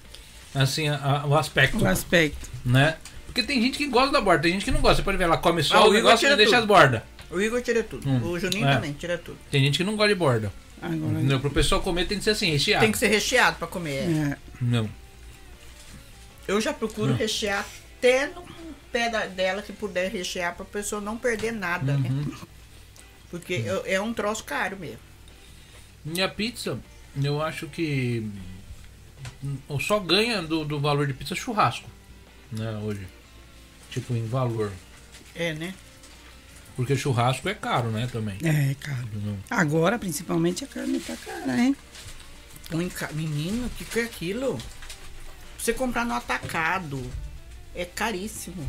assim a- a- o aspecto, O aspecto. né? Porque tem gente que gosta da borda, tem gente que não gosta. Você pode ver, ela come só Ah, o negócio e tira deixa as bordas. O Igor tira tudo. Hum. O Juninho É. também tira tudo. Tem gente que não gosta de borda. Agora. Entendeu? Pro pessoal comer tem que ser assim, recheado. Tem que ser recheado pra comer. É. Não. Eu já procuro Hum. rechear até no pé da- dela que puder rechear pra pessoa não perder nada, né? Uhum. Porque eu- é um troço caro mesmo. E a pizza, eu acho que hum, só ganha do, do valor de pizza churrasco, né, hoje. Tipo, em valor. É, né? Porque churrasco é caro, né, também. É, cara. Entendeu? Agora, principalmente, a carne tá cara, hein? Enca- Menino, o que, que é aquilo? Você comprar no atacado é caríssimo.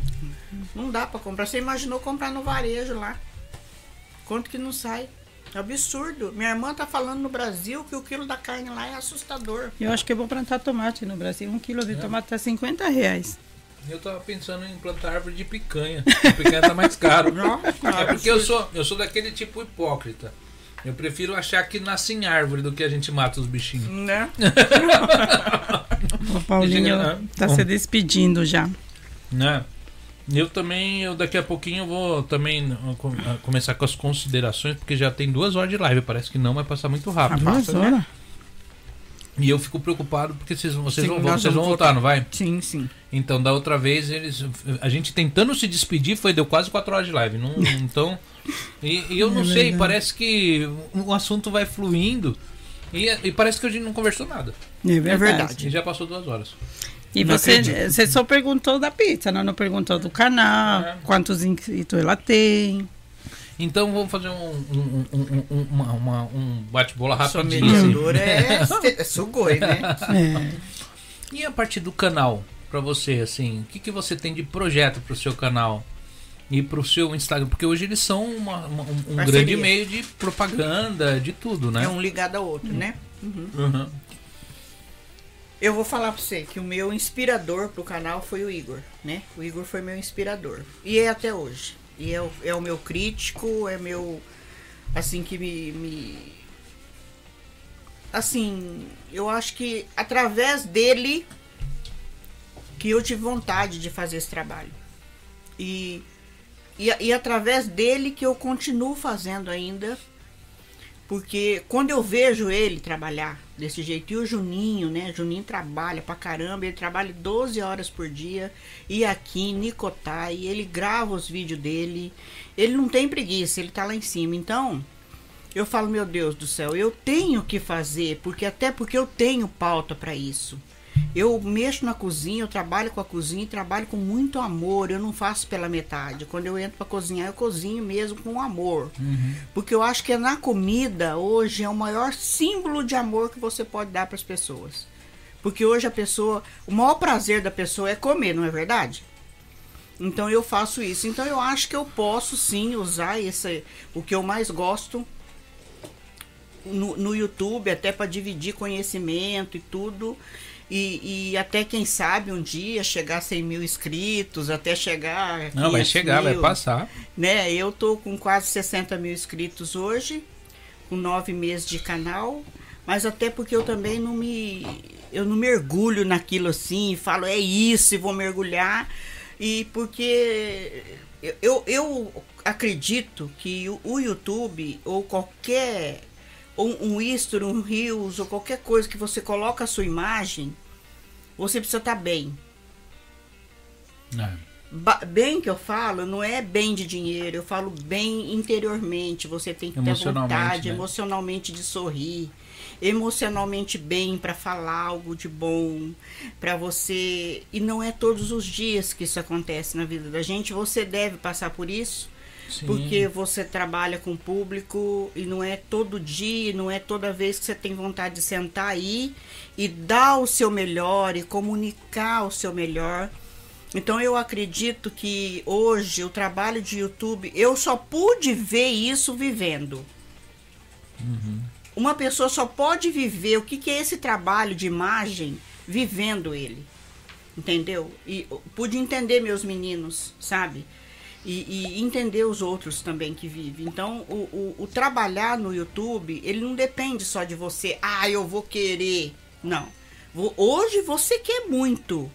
Não dá pra comprar. Você imaginou comprar no varejo lá? Quanto que não sai? É absurdo. Minha irmã tá falando no Brasil que o quilo da carne lá é assustador. Eu acho que eu vou plantar tomate no Brasil. Um quilo de tomate tá 50 reais. Eu tava pensando em plantar árvore de picanha. A picanha tá mais caro. É porque eu sou, eu sou daquele tipo hipócrita. Eu prefiro achar que nasce em árvore do que a gente mata os bichinhos. Né? O Paulinho Chega- tá se despedindo já. Né? Eu também, eu daqui a pouquinho eu vou também com- uh, começar com as considerações, porque já tem duas horas de live, parece que não vai passar muito Há rápido. duas horas? E eu fico preocupado porque vocês, vocês Sim, vão, vocês vão vamos voltar, não vai? Sim, sim. Então, da outra vez, eles, a gente tentando se despedir, foi deu quase quatro horas de live. Não, então, e, e eu não É sei, verdade. parece que o assunto vai fluindo e, e parece que a gente não conversou nada. É verdade. verdade. E já passou duas horas. E Não você, acredito. você só perguntou da pizza, não, não perguntou do canal, É. quantos inscritos ela tem. Então, vamos fazer um, um, um, um, uma- uma- um bate-bola Sua rapidinho. assim. mediadora é, é sugoi, né? É. E a partir do canal, pra você, assim, o que, que você tem de projeto pro seu canal? E pro seu Instagram? Porque hoje eles são uma- uma- um, um Parceria. grande meio de propaganda, de tudo, né? É um ligado ao outro, né? Uhum. Uhum. Eu vou falar pra você que o meu inspirador pro canal foi o Igor, né? O Igor foi meu inspirador. E é até hoje. E é o, é o meu crítico, é meu. Assim, que me, me. Assim, eu acho que através dele que eu tive vontade de fazer esse trabalho. E, e, e através dele que eu continuo fazendo ainda. Porque quando eu vejo ele trabalhar desse jeito, e o Juninho, né? Juninho trabalha pra caramba, ele trabalha 12 horas por dia, e aqui em Nicotai, ele grava os vídeos dele, ele não tem preguiça, ele tá lá em cima. Então, eu falo, meu Deus do céu, eu tenho que fazer, porque até porque eu tenho pauta pra isso. Eu mexo na cozinha, eu trabalho com a cozinha e trabalho com muito amor. Eu não faço pela metade. Quando eu entro para cozinhar, eu cozinho mesmo com amor. Porque eu acho que é na comida hoje é o maior símbolo de amor que você pode dar para as pessoas. Porque hoje a pessoa, o maior prazer da pessoa é comer, não é verdade? Então eu faço isso. Então eu acho que eu posso sim usar esse, o que eu mais gosto no, no YouTube, até para dividir conhecimento e tudo. E, e até quem sabe um dia chegar a 100 mil inscritos, até chegar. Não, vai 500 chegar, vai mil passar. né? Eu tô com quase 60 mil inscritos hoje, com nove meses de canal, mas até porque eu também não me eu não mergulho naquilo assim, falo é isso e vou mergulhar e porque eu, eu, eu acredito que o, o YouTube ou qualquer ou um History, um Reels ou qualquer coisa que você coloca a sua imagem, você precisa estar bem. É. Bem que eu falo, não é bem de dinheiro, eu falo bem interiormente. Você tem que ter vontade né? emocionalmente de sorrir, emocionalmente bem para falar algo de bom, para você. E não é todos os dias que isso acontece na vida da gente. Você deve passar por isso, Sim. porque você trabalha com o público e não é todo dia, não é toda vez que você tem vontade de sentar aí e dar o seu melhor e comunicar o seu melhor. Então eu acredito que hoje o trabalho de YouTube, eu só pude ver isso vivendo. Uma pessoa só pode viver o que, que é esse trabalho de imagem vivendo ele. Entendeu? E pude entender meus meninos, sabe? E, e entender os outros também que vivem. Então, o, o, o trabalhar no YouTube, ele não depende só de você. Ah, eu vou querer. Não. Hoje você quer muito.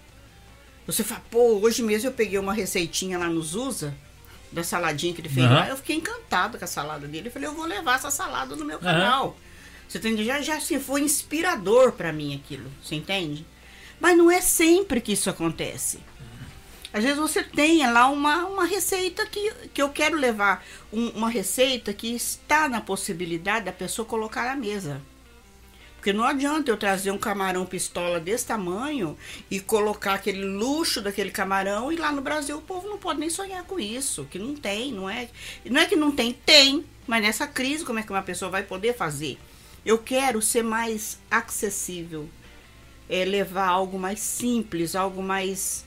Você fala, pô, hoje mesmo eu peguei uma receitinha lá no Zusa, da saladinha que ele fez Aham. lá. Eu fiquei encantado com a salada dele. Eu falei, eu vou levar essa salada no meu canal. Você entende? Já, já assim, foi inspirador pra mim aquilo. Você entende? Mas não é sempre que isso acontece. Às vezes você tem lá uma, uma receita que, que eu quero levar. um- uma receita que está na possibilidade da pessoa colocar na mesa. Porque não adianta eu trazer um camarão pistola desse tamanho e colocar aquele luxo daquele camarão e lá no Brasil o povo não pode nem sonhar com isso, que não tem, não é? Não é que não tem, tem, mas nessa crise como é que uma pessoa vai poder fazer? Eu quero ser mais acessível, é, levar algo mais simples, algo mais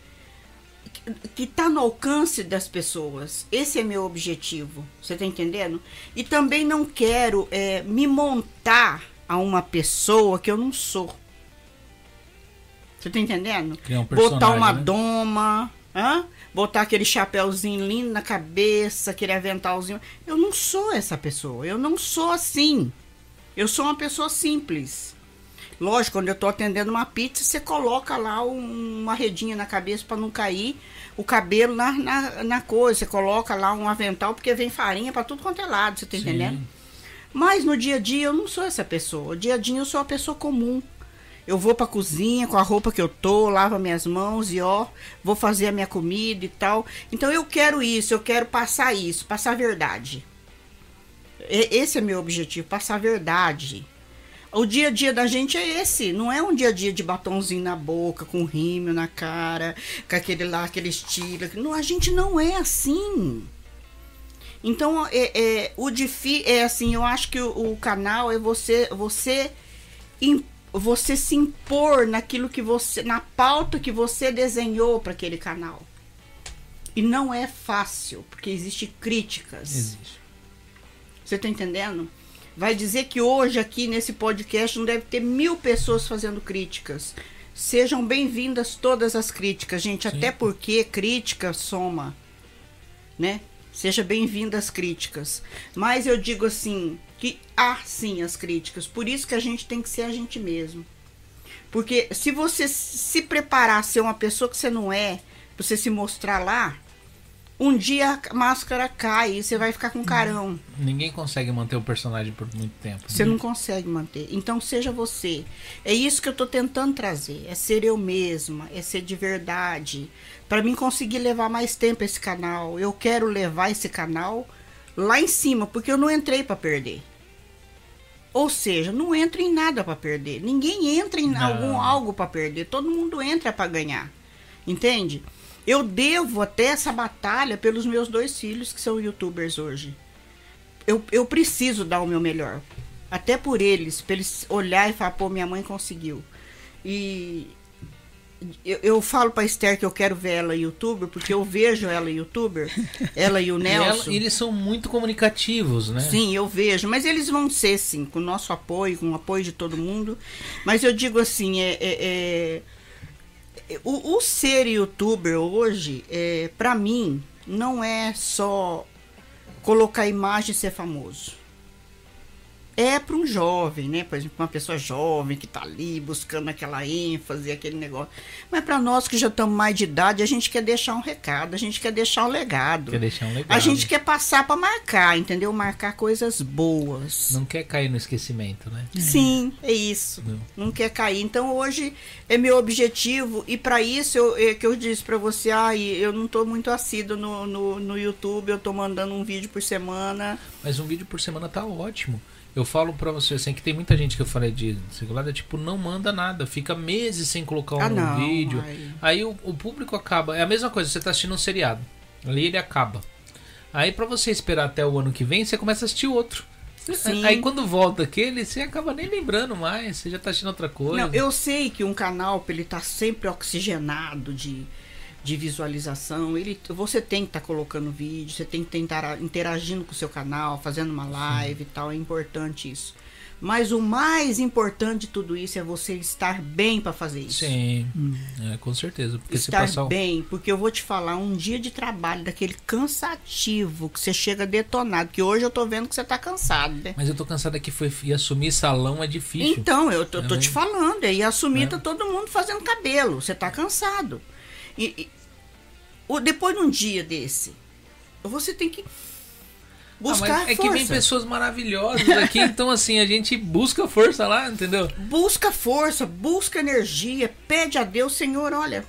que está no alcance das pessoas. Esse é meu objetivo. Você está entendendo? E também não quero é, me montar a uma pessoa que eu não sou. Você tá entendendo? Um Botar uma né? doma, hã? botar aquele chapéuzinho lindo na cabeça, aquele aventalzinho. Eu não sou essa pessoa. Eu não sou assim. Eu sou uma pessoa simples. Lógico, quando eu tô atendendo uma pizza, você coloca lá um- uma redinha na cabeça para não cair o cabelo na, na, na coisa. Você coloca lá um avental, porque vem farinha para tudo quanto é lado, você tá Sim. entendendo? Mas no dia a dia eu não sou essa pessoa. O dia a dia eu sou uma pessoa comum. Eu vou pra cozinha com a roupa que eu tô, lavo minhas mãos e ó, vou fazer a minha comida e tal. Então eu quero isso, eu quero passar isso, passar a verdade. E- Esse é meu objetivo, passar a verdade. O dia a dia da gente é esse, não é um dia a dia de batonzinho na boca, com rímel na cara, com aquele lá, aquele estilo. Não, a gente não é assim. Então, é, é, o difí é assim, eu acho que o, o canal é você você você se impor naquilo que você na pauta que você desenhou para aquele canal. E não é fácil, porque existe críticas. Existe. Você tá entendendo? Vai dizer que hoje aqui nesse podcast não deve ter mil pessoas fazendo críticas. Sejam bem-vindas todas as críticas, gente. Sim. Até porque crítica soma, né? Seja bem-vinda as críticas. Mas eu digo assim, que há sim as críticas. Por isso que a gente tem que ser a gente mesmo. Porque se você se preparar a ser uma pessoa que você não é, pra você se mostrar lá, um dia a máscara cai e você vai ficar com carão. Ninguém consegue manter o personagem por muito tempo. Você né? não consegue manter. Então seja você. É isso que eu tô tentando trazer. É ser eu mesma, é ser de verdade. Para mim conseguir levar mais tempo esse canal. Eu quero levar esse canal lá em cima, porque eu não entrei para perder. Ou seja, não entro em nada para perder. Ninguém entra em Não. algum algo para perder. Todo mundo entra para ganhar. Entende? Eu devo até essa batalha pelos meus dois filhos que são youtubers hoje eu, eu preciso dar o meu melhor. Até por eles, para eles olhar e falar, pô, minha mãe conseguiu. E eu, eu falo pra Esther que eu quero ver ela youtuber, porque eu vejo ela youtuber, ela e o E ela- Nelson. e eles são muito comunicativos, né? Sim, eu vejo, mas eles vão ser, sim, com o nosso apoio, com o apoio de todo mundo. Mas eu digo assim, é, é- é- o, o ser youtuber hoje, é, para mim, não é só colocar imagem e ser famoso. É para um jovem, né? Por exemplo, uma pessoa jovem que tá ali buscando aquela ênfase, aquele negócio. Mas para nós que já estamos mais de idade, a gente quer deixar um recado, a gente quer deixar um legado. Quer deixar um legado. A gente quer passar para marcar, entendeu? Marcar coisas boas. Não quer cair no esquecimento, né? Sim, é isso. Não. Não quer cair. Então hoje é meu objetivo e para isso eu, é que eu disse para você, ai, eu não tô muito assíduo no, no, no YouTube, eu tô mandando um vídeo por semana. Mas um vídeo por semana tá ótimo. Eu falo pra você assim que tem muita gente que eu falei de circulada, tipo, não manda nada, fica meses sem colocar um Ah, não, vídeo. ai. Aí o, o público acaba. É a mesma coisa, você tá assistindo um seriado. Ali ele acaba. Aí pra você esperar até o ano que vem, você começa a assistir outro. Sim. Aí quando volta aquele, você acaba nem lembrando mais, você já tá assistindo outra coisa. Não, eu sei que um canal, ele tá sempre oxigenado de, de visualização, ele, você tem que estar colocando vídeo, você tem que tentar interagindo com o seu canal, fazendo uma live e tal, é importante isso. Mas o mais importante de tudo isso é você estar bem para fazer isso. Sim, é, com certeza. Porque estar passar bem, porque eu vou te falar, um dia de trabalho daquele cansativo, que você chega detonado, que hoje eu tô vendo que você tá cansado, né? Mas eu tô cansado que foi e assumir salão é difícil. Então, eu tô, tô Também. te falando, aí assumir É. tá todo mundo fazendo cabelo, você tá cansado. E, e o, depois de um dia desse, você tem que Ah, buscar mas é força. que vem pessoas maravilhosas aqui, então assim, a gente busca força lá, entendeu? Busca força, busca energia, pede a Deus, Senhor, olha,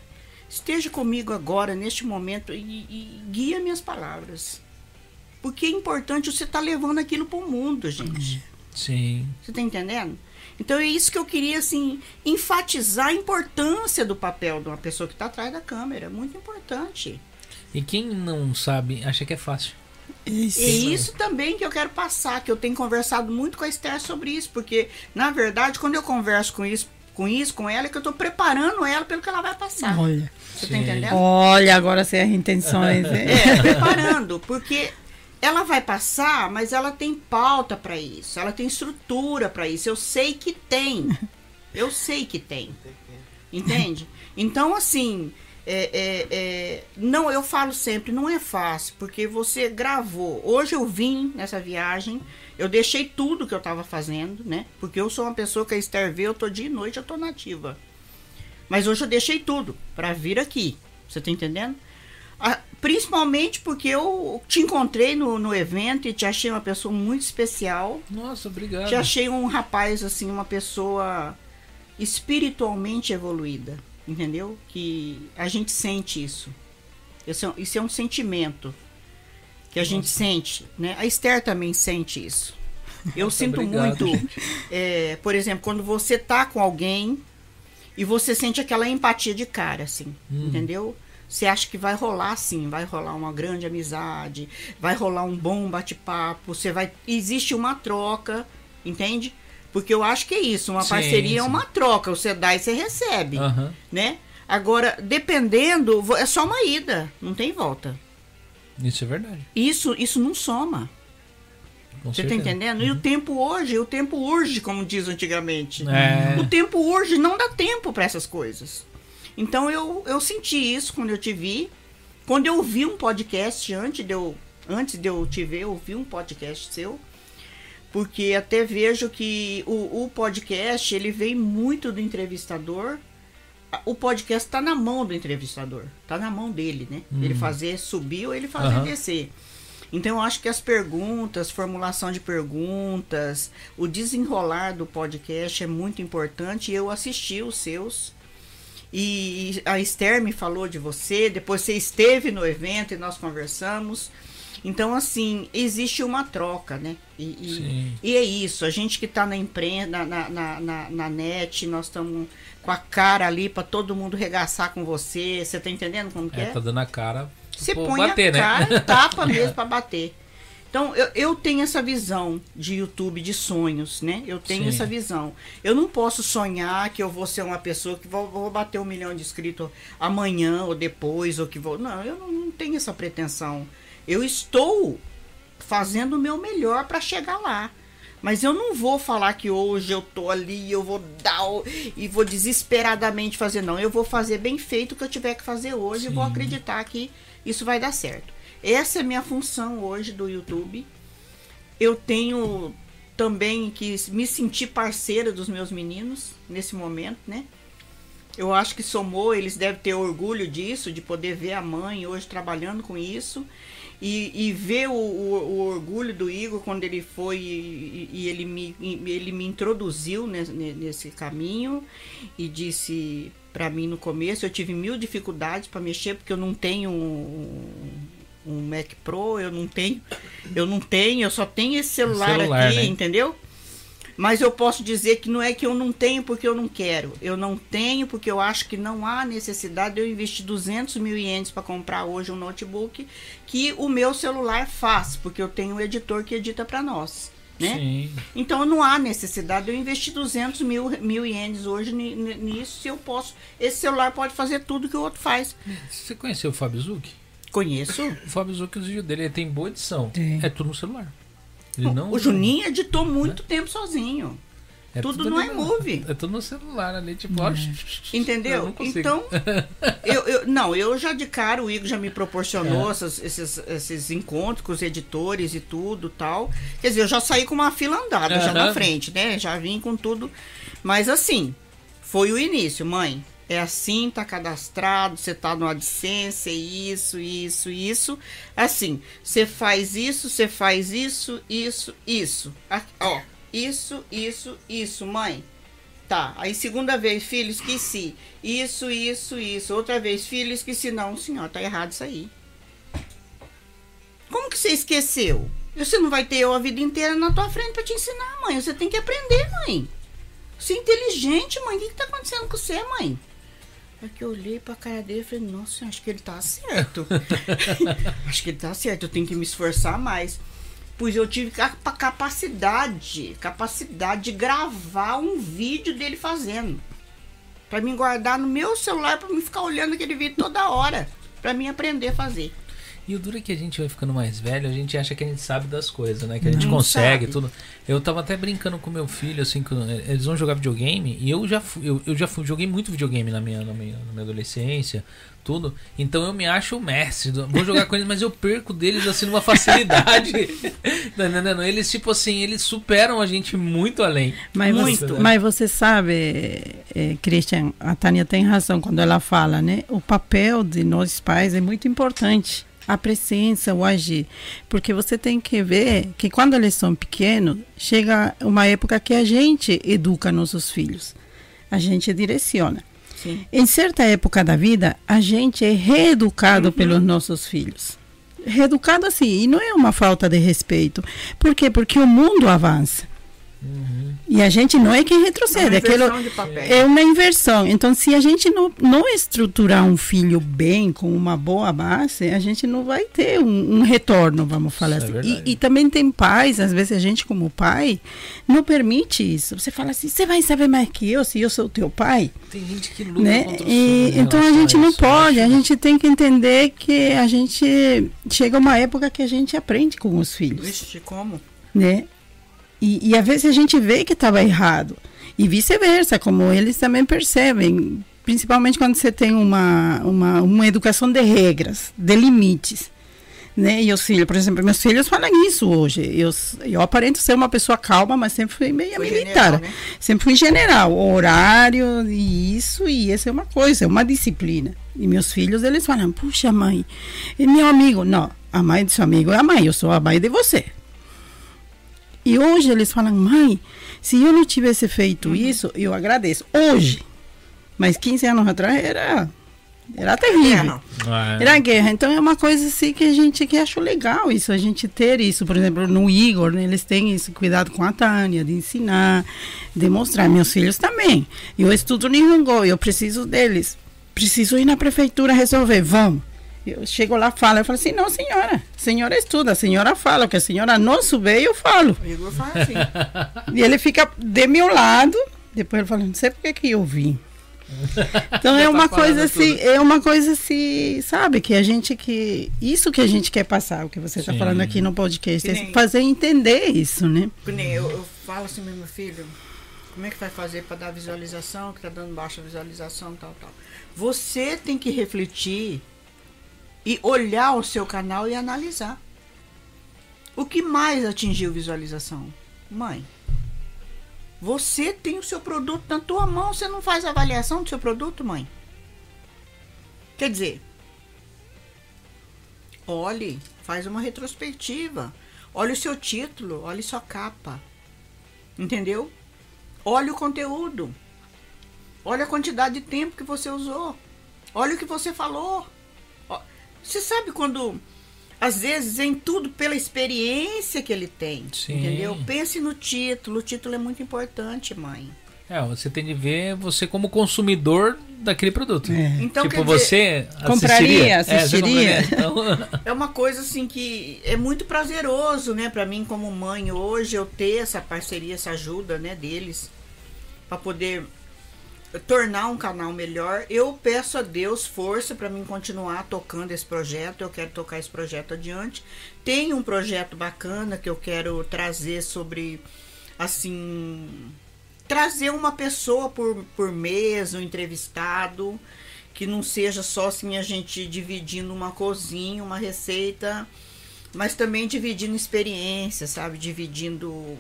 esteja comigo agora, neste momento, e, e guia minhas palavras. Porque é importante você estar levando aquilo para o mundo, gente. Sim. Você tá entendendo? Então é isso que eu queria assim enfatizar a importância do papel de uma pessoa que está atrás da câmera, muito importante. E quem não sabe, acha que é fácil. Isso. E isso também que eu quero passar, que eu tenho conversado muito com a Esther sobre isso, porque na verdade quando eu converso com isso, com isso, com ela, é que eu estou preparando ela pelo que ela vai passar. Olha. Você Sim. tá entendendo? Olha, agora sem as intenções. É, preparando, porque ela vai passar, mas ela tem pauta para isso, ela tem estrutura para isso. Eu sei que tem. Eu sei que tem. Entende? Então, assim, é, é, é, não, eu falo sempre, não é fácil, porque você gravou. Hoje eu vim nessa viagem, eu deixei tudo que eu estava fazendo, né? Porque eu sou uma pessoa que a Esther vê, eu tô dia e noite, eu tô nativa. Mas hoje eu deixei tudo para vir aqui. Você tá entendendo? Principalmente porque eu te encontrei no, no evento e te achei uma pessoa muito especial. Nossa, obrigado. Te achei um rapaz, assim, uma pessoa espiritualmente evoluída. Entendeu? Que a gente sente isso. Isso é, isso é um sentimento que a gente sente, né? A Esther também sente isso. Eu Nossa, sinto obrigado, muito, é, por exemplo, quando você tá com alguém e você sente aquela empatia de cara, assim, Hum. entendeu? Você acha que vai rolar assim, vai rolar uma grande amizade, vai rolar um bom bate-papo, você vai. Existe uma troca, entende? Porque eu acho que é isso, uma Sim, parceria é sim. uma troca, você dá e você recebe, Aham. né? Agora, dependendo, é só uma ida, não tem volta. Isso é verdade. Isso, isso não soma. Com Você tá certeza. entendendo? E o tempo hoje, o tempo urge, como diz antigamente. É. O tempo urge, não dá tempo para essas coisas. Então eu, eu senti isso quando eu te vi. Quando eu vi um podcast antes de eu, antes de eu te ver, eu vi um podcast seu. Porque até vejo que o, o podcast, ele vem muito do entrevistador. O podcast está na mão do entrevistador. Está na mão dele, né? Ele fazer subir ou ele fazer Aham. descer. Então eu acho que as perguntas, formulação de perguntas, o desenrolar do podcast é muito importante. Eu assisti os seus. E a Esther me falou de você, depois você esteve no evento e nós conversamos. Então, assim, existe uma troca, né? E, e- Sim. e é isso, a gente que tá na imprensa, na, na, na, na- net, nós estamos com a cara ali para todo mundo regaçar com você. Você tá entendendo como que É, é? tá dando a cara. Você põe bater, a né? cara e tapa mesmo para bater. Então, eu, eu tenho essa visão de YouTube de sonhos, né? Eu tenho Sim. essa visão. Eu não posso sonhar que eu vou ser uma pessoa que vou, vou bater um milhão de inscritos amanhã ou depois, ou que vou. Não, eu não, não tenho essa pretensão. Eu estou fazendo o meu melhor para chegar lá. Mas eu não vou falar que hoje eu tô ali, eu vou dar e vou desesperadamente fazer, não. Eu vou fazer bem feito o que eu tiver que fazer hoje e vou Sim. acreditar que isso vai dar certo. Essa é a minha função hoje do YouTube. Eu tenho também que me sentir parceira dos meus meninos nesse momento, né? Eu acho que somou, eles devem ter orgulho disso, de poder ver a mãe hoje trabalhando com isso. E, e ver o, o- o orgulho do Igor quando ele foi e, e ele, me, ele me introduziu nesse, nesse caminho e disse para mim no começo, eu tive mil dificuldades para mexer porque eu não tenho um Mac Pro, eu não tenho, eu não tenho, eu só tenho esse celular, Celular, aqui, né? entendeu? Mas eu posso dizer que não é que eu não tenho porque eu não quero. Eu não tenho porque eu acho que não há necessidade de eu investir 200 mil ienes para comprar hoje um notebook que o meu celular faz, porque eu tenho um editor que edita para nós. Né? Sim. Então não há necessidade de eu investir 200 mil, mil ienes hoje ni- ni- nisso se eu posso. Esse celular pode fazer tudo que o outro faz. Você conheceu o Fábio Zucchi? Conheço. O Fábio Zucchi, os vídeos dele, ele tem boa edição. Tem. É tudo no celular. Ele não, o Juninho editou muito tempo sozinho. é tudo no ali iMovie. É tudo no celular ali, tipo, ó, É. Entendeu? Eu então, eu, eu- não, eu já de cara, o Igor já me proporcionou É. essas- esses, esses encontros com os editores e tudo tal. Quer dizer, eu já saí com uma fila andada já na frente, né? Já vim com tudo. Mas assim, foi o início, mãe. É assim, tá cadastrado, você tá no AdSense, é isso, isso, isso. Assim, você faz isso, você faz isso, isso, isso. Aqui, ó, isso, isso, isso, mãe. Tá, aí segunda vez, filho, esqueci. Isso, isso, isso. Outra vez, filho, esqueci. Não, senhor, tá errado isso aí. Como que você esqueceu? Você não vai ter eu a vida inteira na tua frente pra te ensinar, mãe. Você tem que aprender, mãe. Você é inteligente, mãe. O que, que tá acontecendo com você, mãe? Aí que eu olhei pra cara dele e falei, nossa, acho que ele tá certo. acho que ele tá certo, eu tenho que me esforçar mais. Pois eu tive capa- capacidade, capacidade de gravar um vídeo dele fazendo. Pra mim guardar no meu celular, pra mim ficar olhando aquele vídeo toda hora. Pra mim aprender a fazer. E o duro é que a gente vai ficando mais velho, a gente acha que a gente sabe das coisas, né? Que a gente Não consegue sabe. tudo. Eu tava até brincando com meu filho, assim, que eles vão jogar videogame, e eu já fui, eu, eu já fui, joguei muito videogame na minha, na minha, na minha adolescência, tudo. Então eu me acho o mestre. Vou jogar com eles, mas eu perco deles assim numa facilidade. não, não, não. Eles, tipo assim, eles superam a gente muito além. Mas, Muito. Você, mas você sabe, eh, Christian, a Tânia tem razão quando ela fala, né? O papel de nós pais é muito importante. A presença, o agir. Porque você tem que ver que quando eles são pequenos, chega uma época que a gente educa nossos filhos. A gente direciona. Sim. Em certa época da vida, a gente é reeducado pelos nossos filhos. Reeducado assim, e não é uma falta de respeito. Por quê? Porque o mundo avança. E a gente não é quem retrocede. É uma aquilo inversão de papel. é uma inversão. Então, se a gente não, não estruturar um filho bem, com uma boa base, a gente não vai ter um, um retorno, vamos falar Isso é assim. verdade. e, e também tem pais, às vezes a gente como pai, não permite isso. Você fala assim, você vai saber mais que eu, se eu sou teu pai? Tem gente que luta né? contra o E, então a gente não isso. pode, a gente tem que entender que a gente chega uma época que a gente aprende com os filhos, Vixe, como? né? E, e às vezes a gente vê que estava errado e vice-versa, como eles também percebem, principalmente quando você tem uma, uma, uma educação de regras, de limites. Né? E os filhos, por exemplo, meus filhos falam isso hoje. Eu, eu aparento ser uma pessoa calma, mas sempre fui meio militar. general, né? Sempre fui general, horário e isso, e essa é uma coisa, é uma disciplina. E meus filhos, eles falam, puxa mãe, e meu amigo, não, a mãe do seu amigo é a mãe, eu sou a mãe de você. E hoje eles falam, mãe, se eu não tivesse feito isso, eu agradeço. Hoje. Mas 15 anos atrás era, era terrível. Guerra. Ah, é. Era guerra. Então é uma coisa assim que a gente que acho legal isso, a gente ter isso. Por exemplo, no Igor, né, eles têm esse cuidado com a Tânia, de ensinar, de mostrar. Meus filhos também. Eu estudo Nihongo, eu preciso deles. Preciso ir na prefeitura resolver. Vamos. Eu chego lá, falo, eu falo assim, não, senhora, a senhora estuda, a senhora fala, o que a senhora não souber, eu falo. Fala assim. E ele fica de meu lado, depois ele fala, não sei por que que eu vim. Então é Já uma tá coisa assim, tudo. é uma coisa assim, sabe, que a gente que isso que a gente quer passar, o que você está falando aqui no podcast, é nem- fazer entender isso, né? Nem eu, eu falo assim, meu filho, como é que vai fazer para dar visualização, que tá dando baixa visualização, tal, tal. Você tem que refletir e olhar o seu canal e analisar. O que mais atingiu visualização? Mãe, você tem o seu produto na tua mão, você não faz avaliação do seu produto, mãe? Quer dizer, olhe, faz uma retrospectiva. Olha o seu título, olha sua capa. Entendeu? Olha o conteúdo. Olha a quantidade de tempo que você usou. Olha o que você falou. Você sabe quando às vezes em tudo pela experiência que ele tem, Sim. entendeu? Pense no título, o título é muito importante, mãe. É, você tem de ver você como consumidor daquele produto. Então, tipo, dizer, você Compraria, assistiria? É, compraria. Então, É uma coisa assim que é muito prazeroso, né, Pra mim como mãe hoje eu ter essa parceria, essa ajuda, né, deles para poder tornar um canal melhor. Eu peço a Deus força para mim continuar tocando esse projeto. Eu quero tocar esse projeto adiante. Tem um projeto bacana que eu quero trazer sobre assim, trazer uma pessoa por, por mês, um entrevistado, que não seja só assim a gente dividindo uma cozinha, uma receita, mas também dividindo experiência, sabe? Dividindo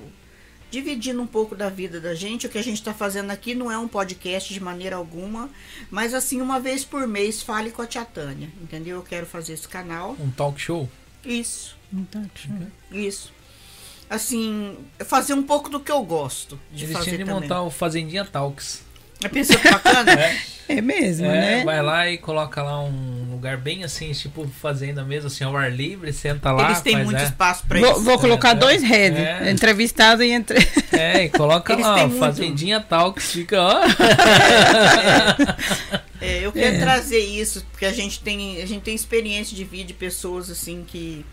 dividindo um pouco da vida da gente. O que a gente está fazendo aqui não é um podcast de maneira alguma, mas assim, uma vez por mês, fale com a Tia Tânia, entendeu? Eu quero fazer esse canal. um talk show. Isso, Então, isso. Assim, fazer um pouco do que eu gosto de Eles fazer tinham de também. montar o Fazendinha Talks. É pensou que bacana? É mesmo, É, né? vai lá e coloca lá um lugar bem assim, tipo fazenda mesmo, assim, ao ar livre, senta lá. Eles têm muito é. espaço para Vou, isso. vou colocar É, dois heads, é. entrevistado e entre. É, e coloca Eles lá, ó. Fazendinha tal, que fica, ó. É, eu quero É. trazer isso, porque a gente tem, a gente tem experiência de vida de pessoas assim que.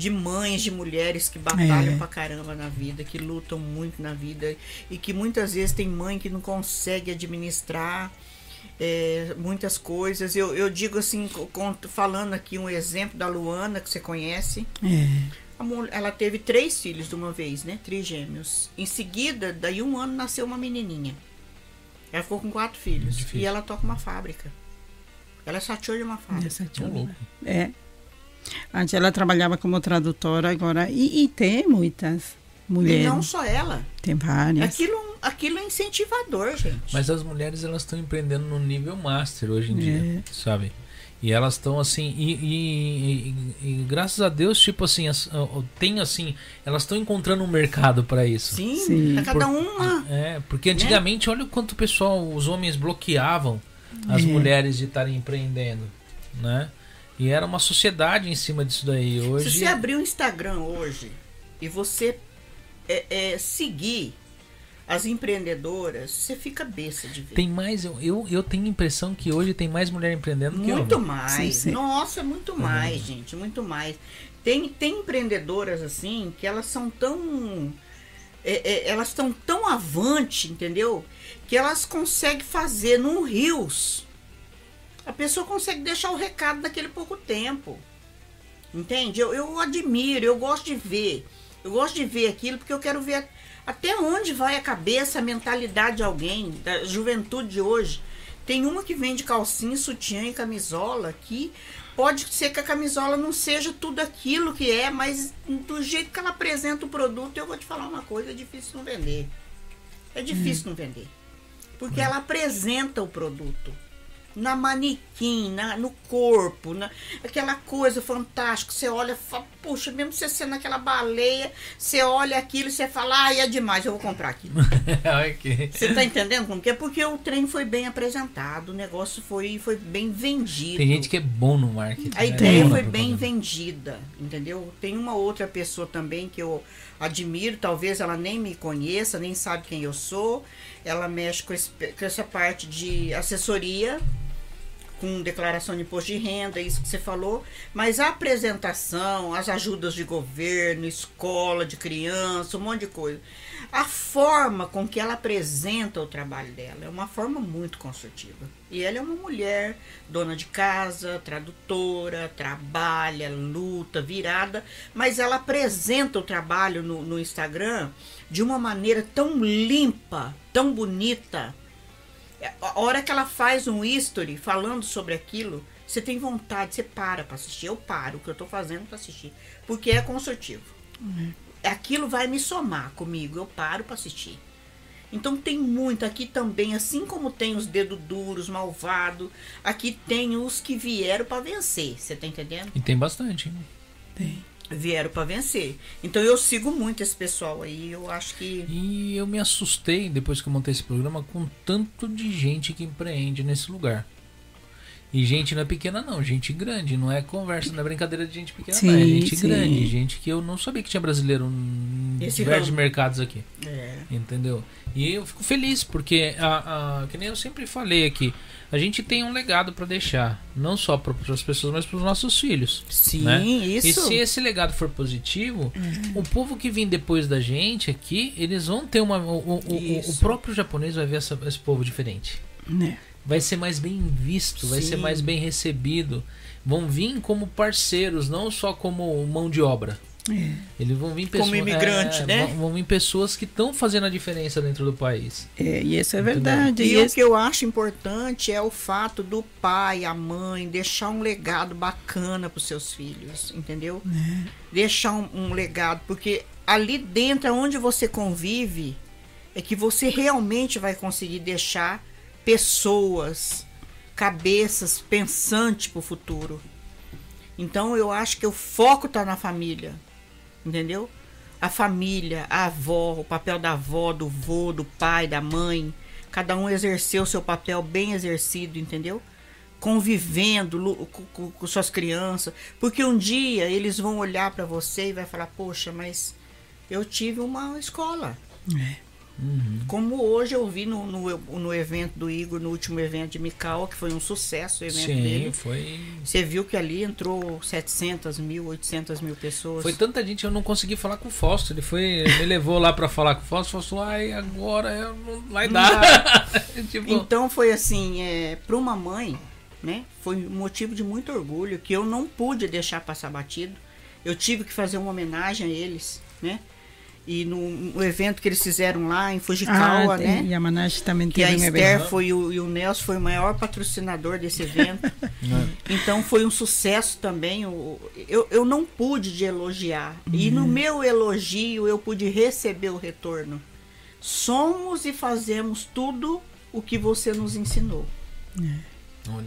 De mães, de mulheres que batalham É. pra caramba na vida, que lutam muito na vida e que muitas vezes tem mãe que não consegue administrar é, muitas coisas. Eu, eu digo assim, co- con- falando aqui um exemplo da Luana, que você conhece. É. A mul- ela teve três filhos de uma vez, né? Três gêmeos. Em seguida, daí um ano, nasceu uma menininha. Ela ficou com quatro filhos. Difícil. E ela toca uma fábrica. Ela é satiou de uma fábrica. Tia Ô, louco. É. Antes ela trabalhava como tradutora, agora. E, e tem muitas E mulheres. não só ela. Tem várias. Aquilo, aquilo é incentivador, gente. Mas as mulheres elas estão empreendendo no nível master hoje em É. dia, sabe? E elas estão assim, e, e- e- e graças a Deus, tipo assim, as- tem assim, elas estão encontrando um mercado para isso. Sim, Sim. cada uma. É, porque antigamente, olha o quanto o pessoal, os homens bloqueavam as É. mulheres de estarem empreendendo, né? E era uma sociedade em cima disso daí. Se Hoje, você abrir o Instagram hoje e você é, é, seguir as empreendedoras, você fica besta de ver. tem mais, eu, eu, eu tenho a impressão que hoje tem mais mulher empreendendo que Muito mais. Sim, sim. Nossa, muito mais, gente. Muito mais. Tem, tem empreendedoras assim que elas são tão. é, é, elas estão tão avante, entendeu? Que elas conseguem fazer num rios. A pessoa consegue deixar o recado naquele pouco tempo. Entende? Eu, eu admiro, eu gosto de ver. Eu gosto de ver aquilo porque eu quero ver até onde vai a cabeça, a mentalidade de alguém, da juventude de hoje. Tem uma que vende calcinha, sutiã e camisola que pode ser que a camisola não seja tudo aquilo que é, mas do jeito que ela apresenta o produto, eu vou te falar uma coisa, é difícil não vender. É difícil não vender. Porque ela apresenta o produto na manequim, na, no corpo, na, aquela coisa fantástica. Você olha, e fala, puxa, mesmo você sendo aquela baleia, você olha aquilo e você fala, ah, é demais, eu vou comprar aquilo. Ok. Você tá entendendo como que é? Porque o trem foi bem apresentado, o negócio foi, foi bem vendido. Tem gente que é bom no marketing. A né? ideia foi bem vendida, entendeu? Tem uma outra pessoa também que eu admiro, talvez ela nem me conheça, nem sabe quem eu sou. Ela mexe com, esse- com essa parte de assessoria, com declaração de imposto de renda, isso que você falou. Mas a apresentação, as ajudas de governo, escola de criança, um monte de coisa. A forma com que ela apresenta o trabalho dela é uma forma muito construtiva. E ela é uma mulher, dona de casa, tradutora, trabalha, luta, virada, mas ela apresenta o trabalho no, no Instagram de uma maneira tão limpa, tão bonita. A hora que ela faz um history falando sobre aquilo, você tem vontade, você para para assistir. Eu paro o que eu tô fazendo para assistir, porque é construtivo. Aquilo vai me somar comigo, eu paro para assistir. Então tem muito aqui também, assim como tem os dedos duros, malvado, aqui tem os que vieram para vencer. Você tá entendendo? E tem bastante, hein? Tem. Vieram para vencer. Então eu sigo muito esse pessoal aí, eu acho que E eu me assustei depois que eu montei esse programa com tanto de gente que empreende nesse lugar. E gente não é pequena não, gente grande, não é conversa, não é brincadeira de gente pequena, não, é Sim, gente sim. grande, gente que eu não sabia que tinha brasileiro em Esse diversos ramo. mercados aqui, é, entendeu? E eu fico feliz porque a, a, que nem eu sempre falei aqui, a gente tem um legado para deixar, não só para as pessoas, mas para os nossos filhos. sim, né? isso. E se esse legado for positivo, o povo que vem depois da gente aqui, eles vão ter uma. O, o- o- próprio japonês vai ver essa- esse povo diferente. Né? Vai ser mais bem visto, vai ser Sim. mais bem recebido. Vão vir como parceiros, não só como mão de obra. É. Eles vão vir Como pessoas. imigrante, é, né? Vão, vir pessoas que estão fazendo a diferença dentro do país. É, e isso é verdade. E E o esse- que eu acho importante é o fato do pai, a mãe, deixar um legado bacana para os seus filhos, entendeu? Deixar um, um legado, porque ali dentro, onde você convive, é que você realmente vai conseguir deixar pessoas, cabeças pensantes para o futuro. Então eu acho que o foco está na família, entendeu? A família, a avó, o papel da avó, do vô, do pai, da mãe, cada um exercer o seu papel bem exercido, entendeu? Convivendo com, com- suas crianças, porque um dia eles vão olhar para você e vai falar: Poxa, mas eu tive uma escola. Como hoje eu vi no, no, no evento do Igor, no último evento de Mical, que foi um sucesso o evento Sim, dele. foi. Você viu que ali entrou 700 mil, 800 mil pessoas. Foi tanta gente, eu não consegui falar com o Fausto. Ele foi, me levou lá pra falar com o Fausto. Fausto falou, ai, agora eu não vai Não dar. tipo, Então foi assim, é, para uma mãe, né? Foi um motivo de muito orgulho que eu não pude deixar passar batido. Eu tive que fazer uma homenagem a eles, né? E no, evento que eles fizeram lá em Fujikawa, Ah, né? Yamanashi também Que a teve um Esther evento. foi o, e o Nelson foi o maior patrocinador desse evento. então foi um sucesso também. o- Eu, eu não pude de elogiar. E no meu elogio eu pude receber o retorno. Somos e fazemos tudo o que você nos ensinou. olha,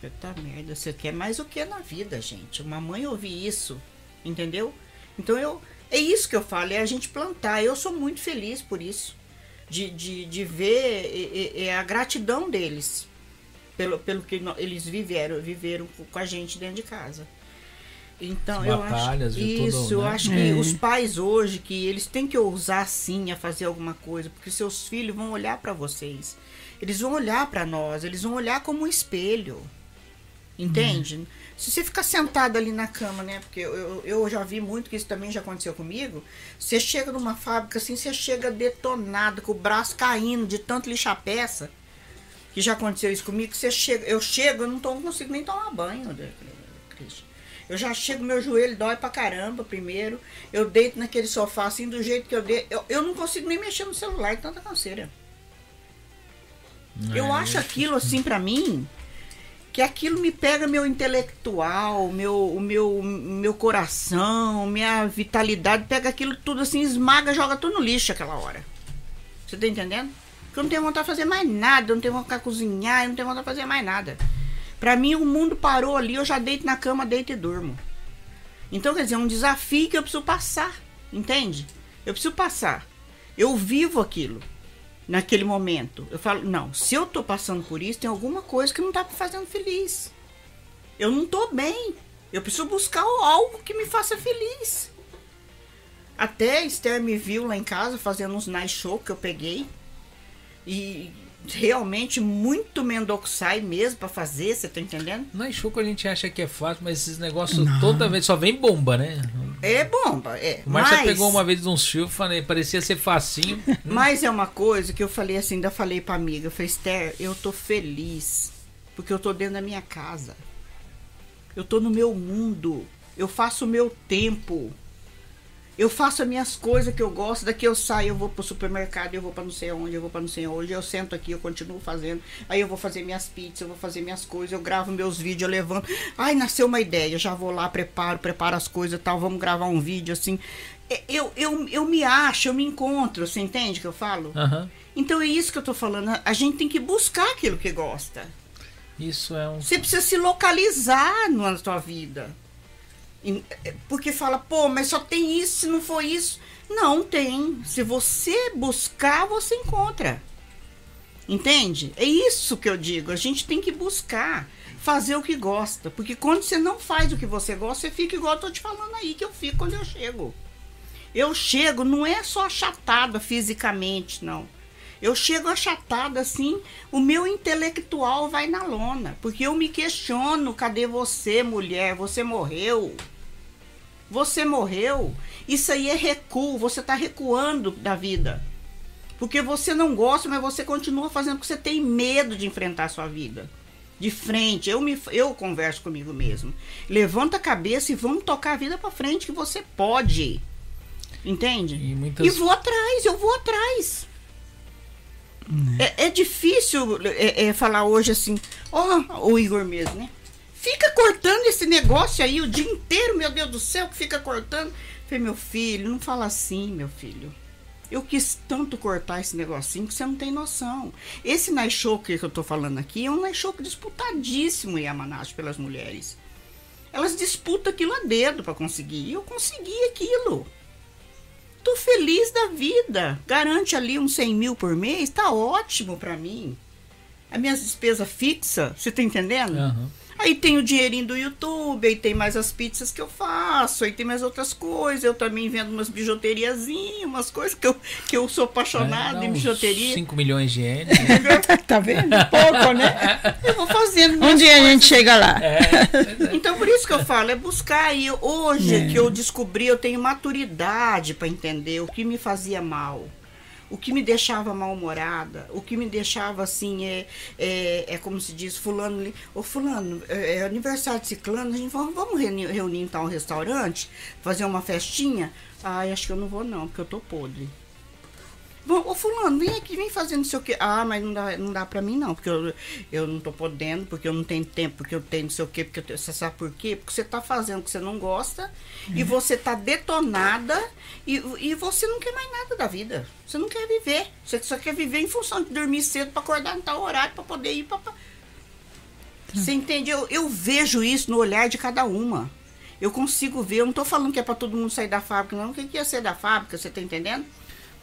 Puta merda, você quer mais o que na vida, gente? Uma mãe ouvir isso, entendeu? Então eu. É isso que eu falo, é a gente plantar. Eu sou muito feliz por isso. De, de, de ver é, é, é a gratidão deles pelo, pelo que no- eles viveram, viveram com- a gente dentro de casa. Então, As eu batalhas acho, e tudo, isso, eu né? acho que É. os pais hoje, que eles têm que ousar sim a fazer alguma coisa, porque seus filhos vão olhar para vocês. Eles vão olhar para nós, eles vão olhar como um espelho. Entende? Se você ficar sentado ali na cama, né? Porque eu, eu, eu já vi muito que isso também já aconteceu comigo. Você chega numa fábrica assim, você chega detonado, com o braço caindo de tanto lixar peça. Que já aconteceu isso comigo, que você chega, eu chego, eu não, tô, não consigo nem tomar banho. Eu já chego, meu joelho dói pra caramba primeiro. Eu deito naquele sofá assim, do jeito que eu deito. Eu, eu não consigo nem mexer no celular, tanta canseira. Eu É, acho aquilo assim pra mim que aquilo me pega meu intelectual, meu, o meu, meu coração, minha vitalidade, pega aquilo tudo assim, esmaga, joga tudo no lixo aquela hora. Você tá entendendo? Porque eu não tenho vontade de fazer mais nada, eu não tenho vontade de cozinhar, eu não tenho vontade de fazer mais nada. Pra mim o mundo parou ali, eu já deito na cama, deito e durmo. Então, quer dizer, é um desafio que eu preciso passar, entende? Eu preciso passar. Eu vivo aquilo naquele momento. Eu falo, não, se eu tô passando por isso, tem alguma coisa que não tá me fazendo feliz. Eu não tô bem. Eu preciso buscar algo que me faça feliz. Até a Esther me viu lá em casa fazendo uns night show que eu peguei. E realmente muito mendoxai mesmo pra fazer, você tá entendendo? Não é show que a gente acha que é fácil, mas esses negócios toda vez só vem bomba, né? É bomba, é. O Márcia mas, pegou uma vez uns fios, falei, parecia ser facinho. mas é uma coisa que eu falei assim, ainda falei pra amiga, eu falei, Esther, eu tô feliz, porque eu tô dentro da minha casa. Eu tô no meu mundo. Eu faço o meu tempo. Eu faço as minhas coisas que eu gosto. Daqui eu saio, eu vou pro supermercado, eu vou pra não sei onde, eu vou pra não sei onde. Eu sento aqui, eu continuo fazendo. Aí eu vou fazer minhas pizzas, eu vou fazer minhas coisas, eu gravo meus vídeos, eu levanto. Ai, nasceu uma ideia, já vou lá, preparo, preparo as coisas e tal, vamos gravar um vídeo assim. É, Eu, eu, eu me acho, eu me encontro, você entende o que eu falo? Aham. Então é isso que eu tô falando. A gente tem que buscar aquilo que gosta. Isso é um. Você precisa se localizar na sua vida. E- é, Porque fala, pô, mas só tem isso, se não for isso. Não tem. Se você buscar, você encontra. Entende? É isso que eu digo. A gente tem que buscar fazer o que gosta. Porque quando você não faz o que você gosta, você fica igual eu tô te falando aí, que eu fico quando eu chego. Eu chego, não é só achatada fisicamente, não. Eu chego achatada assim, o meu intelectual vai na lona. Porque eu me questiono: cadê você, mulher? Você morreu? Você morreu? Isso aí é recuo, você está recuando da vida. Porque você não gosta, mas você continua fazendo porque você tem medo de enfrentar a sua vida. De frente, eu, me, eu converso comigo mesmo. Levanta a cabeça e vamos tocar a vida para frente, que você pode. Entende? E muitas- E vou atrás, eu vou atrás. É, é difícil é, é, falar hoje assim, ó, o Igor mesmo, né? Fica cortando esse negócio aí o dia inteiro, meu Deus do céu, que fica cortando. Falei, meu filho, não fala assim, meu filho. Eu quis tanto cortar esse negocinho que você não tem noção. Esse night que eu tô falando aqui é um night disputadíssimo em Yamanashi pelas mulheres. Elas disputam aquilo a dedo para conseguir. E eu consegui aquilo. Tô feliz da vida. Garante ali uns 100 mil por mês, tá ótimo pra mim. As minhas despesas fixas, você tá entendendo? Aham. Aí tem o dinheirinho do YouTube, aí tem mais as pizzas que eu faço, aí tem mais outras coisas. Eu também vendo umas bijuteriazinhas, umas coisas que eu, que eu sou apaixonada É, em bijuteria. 5 milhões de ienes. tá vendo? Pouco, né? Eu vou fazendo. Um dia a coisas. gente chega lá. Então por isso que eu falo, é buscar e hoje que eu descobri, eu tenho maturidade para entender o que me fazia mal. O que me deixava mal-humorada, o que me deixava assim, é, é, é como se diz, fulano, ô fulano, é, é aniversário de ciclano, a gente vamos, vamos reunir, reunir em tal restaurante, fazer uma festinha? Ai, acho que eu não vou não, porque eu tô podre. Bom, ô fulano, vem aqui, vem fazer não sei o quê. Ah, mas não dá, não dá pra mim não, porque eu, eu não tô podendo, porque eu não tenho tempo, porque eu tenho não sei o quê, porque eu tenho, você sabe por quê? Porque você tá fazendo o que você não gosta e você tá detonada e, e você não quer mais nada da vida. Você não quer viver. Você só quer viver em função de dormir cedo pra acordar em tal horário, pra poder ir pra... pra- Você entende? Eu, eu vejo isso no olhar de cada uma. Eu consigo ver, eu não tô falando que é pra todo mundo sair da fábrica, não. O que que é ser da fábrica, você tá entendendo?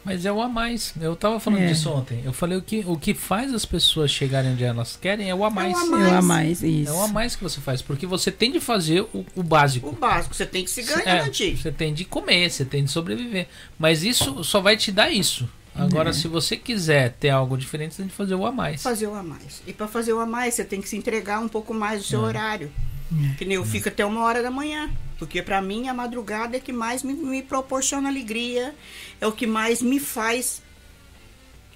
Mas é o a mais. Eu tava falando É. disso ontem. Eu falei o que, o que faz as pessoas chegarem onde elas querem é o a mais. a Eu mais. a mais, isso. É o a mais que você faz. Porque você tem de fazer o, o básico. O básico, você tem que se É, garantir. você tem de comer, você tem de sobreviver. Mas isso só vai te dar isso. Agora, se você quiser ter algo diferente, você tem de fazer o a mais. fazer o a mais. E para fazer o a mais, você tem que se entregar um pouco mais do seu horário. Que nem eu fico até uma hora da manhã. Porque para mim a madrugada é que mais me, me proporciona alegria, é o que mais me faz.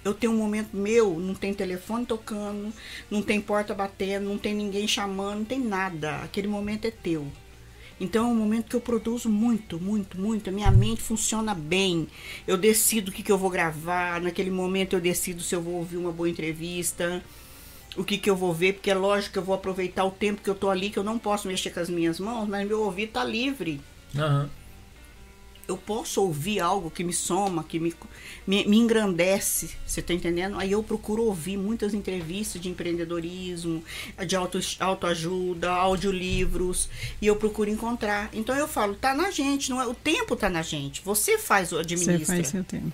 Eu tenho um momento meu, não tem telefone tocando, não tem porta batendo, não tem ninguém chamando, não tem nada. Aquele momento é teu. Então é um momento que eu produzo muito, muito, muito. A minha mente funciona bem. Eu decido o que, que eu vou gravar. Naquele momento eu decido se eu vou ouvir uma boa entrevista. O que, que eu vou ver, porque é lógico que eu vou aproveitar o tempo que eu tô ali, que eu não posso mexer com as minhas mãos, mas meu ouvido tá livre. Aham. Eu posso ouvir algo que me soma, que me, me, me engrandece, você tá entendendo? Aí eu procuro ouvir muitas entrevistas de empreendedorismo, de auto, autoajuda, audiolivros, e eu procuro encontrar. Então eu falo, tá na gente, não é? O tempo tá na gente. Você faz o Você administra. faz seu tempo.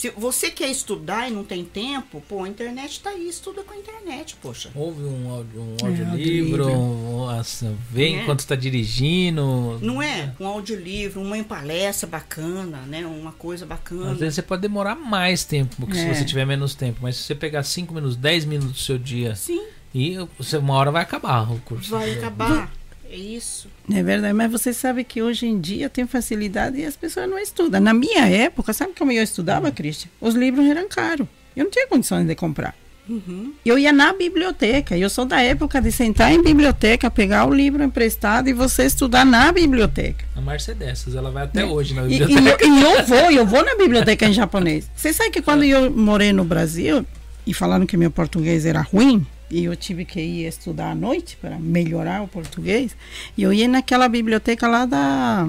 Se você quer estudar e não tem tempo, pô, a internet tá aí, estuda com a internet, poxa. Ouve um, áudio- um É, audiolivro, audiolivro. um, assim, vê É. enquanto está dirigindo. Não é? Um audiolivro, uma palestra bacana, né? Uma coisa bacana. Às vezes você pode demorar mais tempo, porque se É. você tiver menos tempo. Mas se você pegar 5 minutos, 10 minutos do seu dia Sim, e você, uma hora vai acabar o curso. vai acabar. É isso. É verdade, mas você sabe que hoje em dia tem facilidade e as pessoas não estudam. Na minha época, sabe como eu estudava, Cristian? Os livros eram caros. Eu não tinha condições de comprar. Uhum. Eu ia na biblioteca. Eu sou da época de sentar em biblioteca, pegar o livro emprestado e você estudar na biblioteca. A Márcia é dessas, ela vai até É. hoje na E, e biblioteca. eu, e eu vou, eu vou na biblioteca em japonês. Você sabe que quando eu morei no Brasil e falaram que meu português era ruim, e eu tive que ir estudar à noite para melhorar o português, e eu ia naquela biblioteca lá da.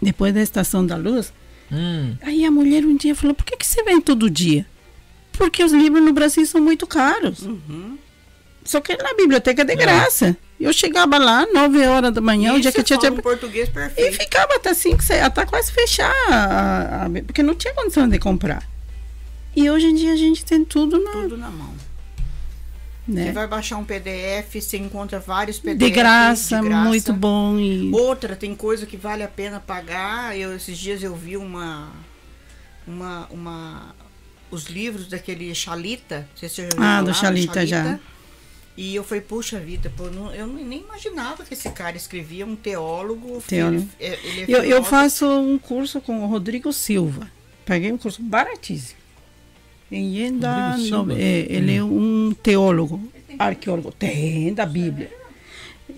Depois da Estação da Luz. Hum, Aí a mulher um dia falou: por que, que você vem todo dia? Porque os livros no Brasil são muito caros. Uhum. Só que na biblioteca é de É. graça. Eu chegava lá, 9 horas da manhã, o E dia que eu tinha. um português e perfeito. ficava até 5, até quase fechar, a- a- porque não tinha condição de comprar. E hoje em dia a gente tem tudo na, Tudo na mão. Você né? vai baixar um PDF, você encontra vários PDFs. de, graça, de graça. muito bom. E, Outra, tem coisa que vale a pena pagar. Eu, esses dias eu vi uma. Uma. uma os livros daquele Chalita. Não sei se você já Ah, do Chalita, já. E eu falei, puxa vida, pô, não- eu nem imaginava que esse cara escrevia um teólogo. Teólogo. Ele, é- ele é eu, eu faço um curso com o Rodrigo Silva. Paguei um curso baratíssimo. Em Yenda, Rodrigo Silva? no- é, ele é um teólogo, arqueólogo, tem da Bíblia.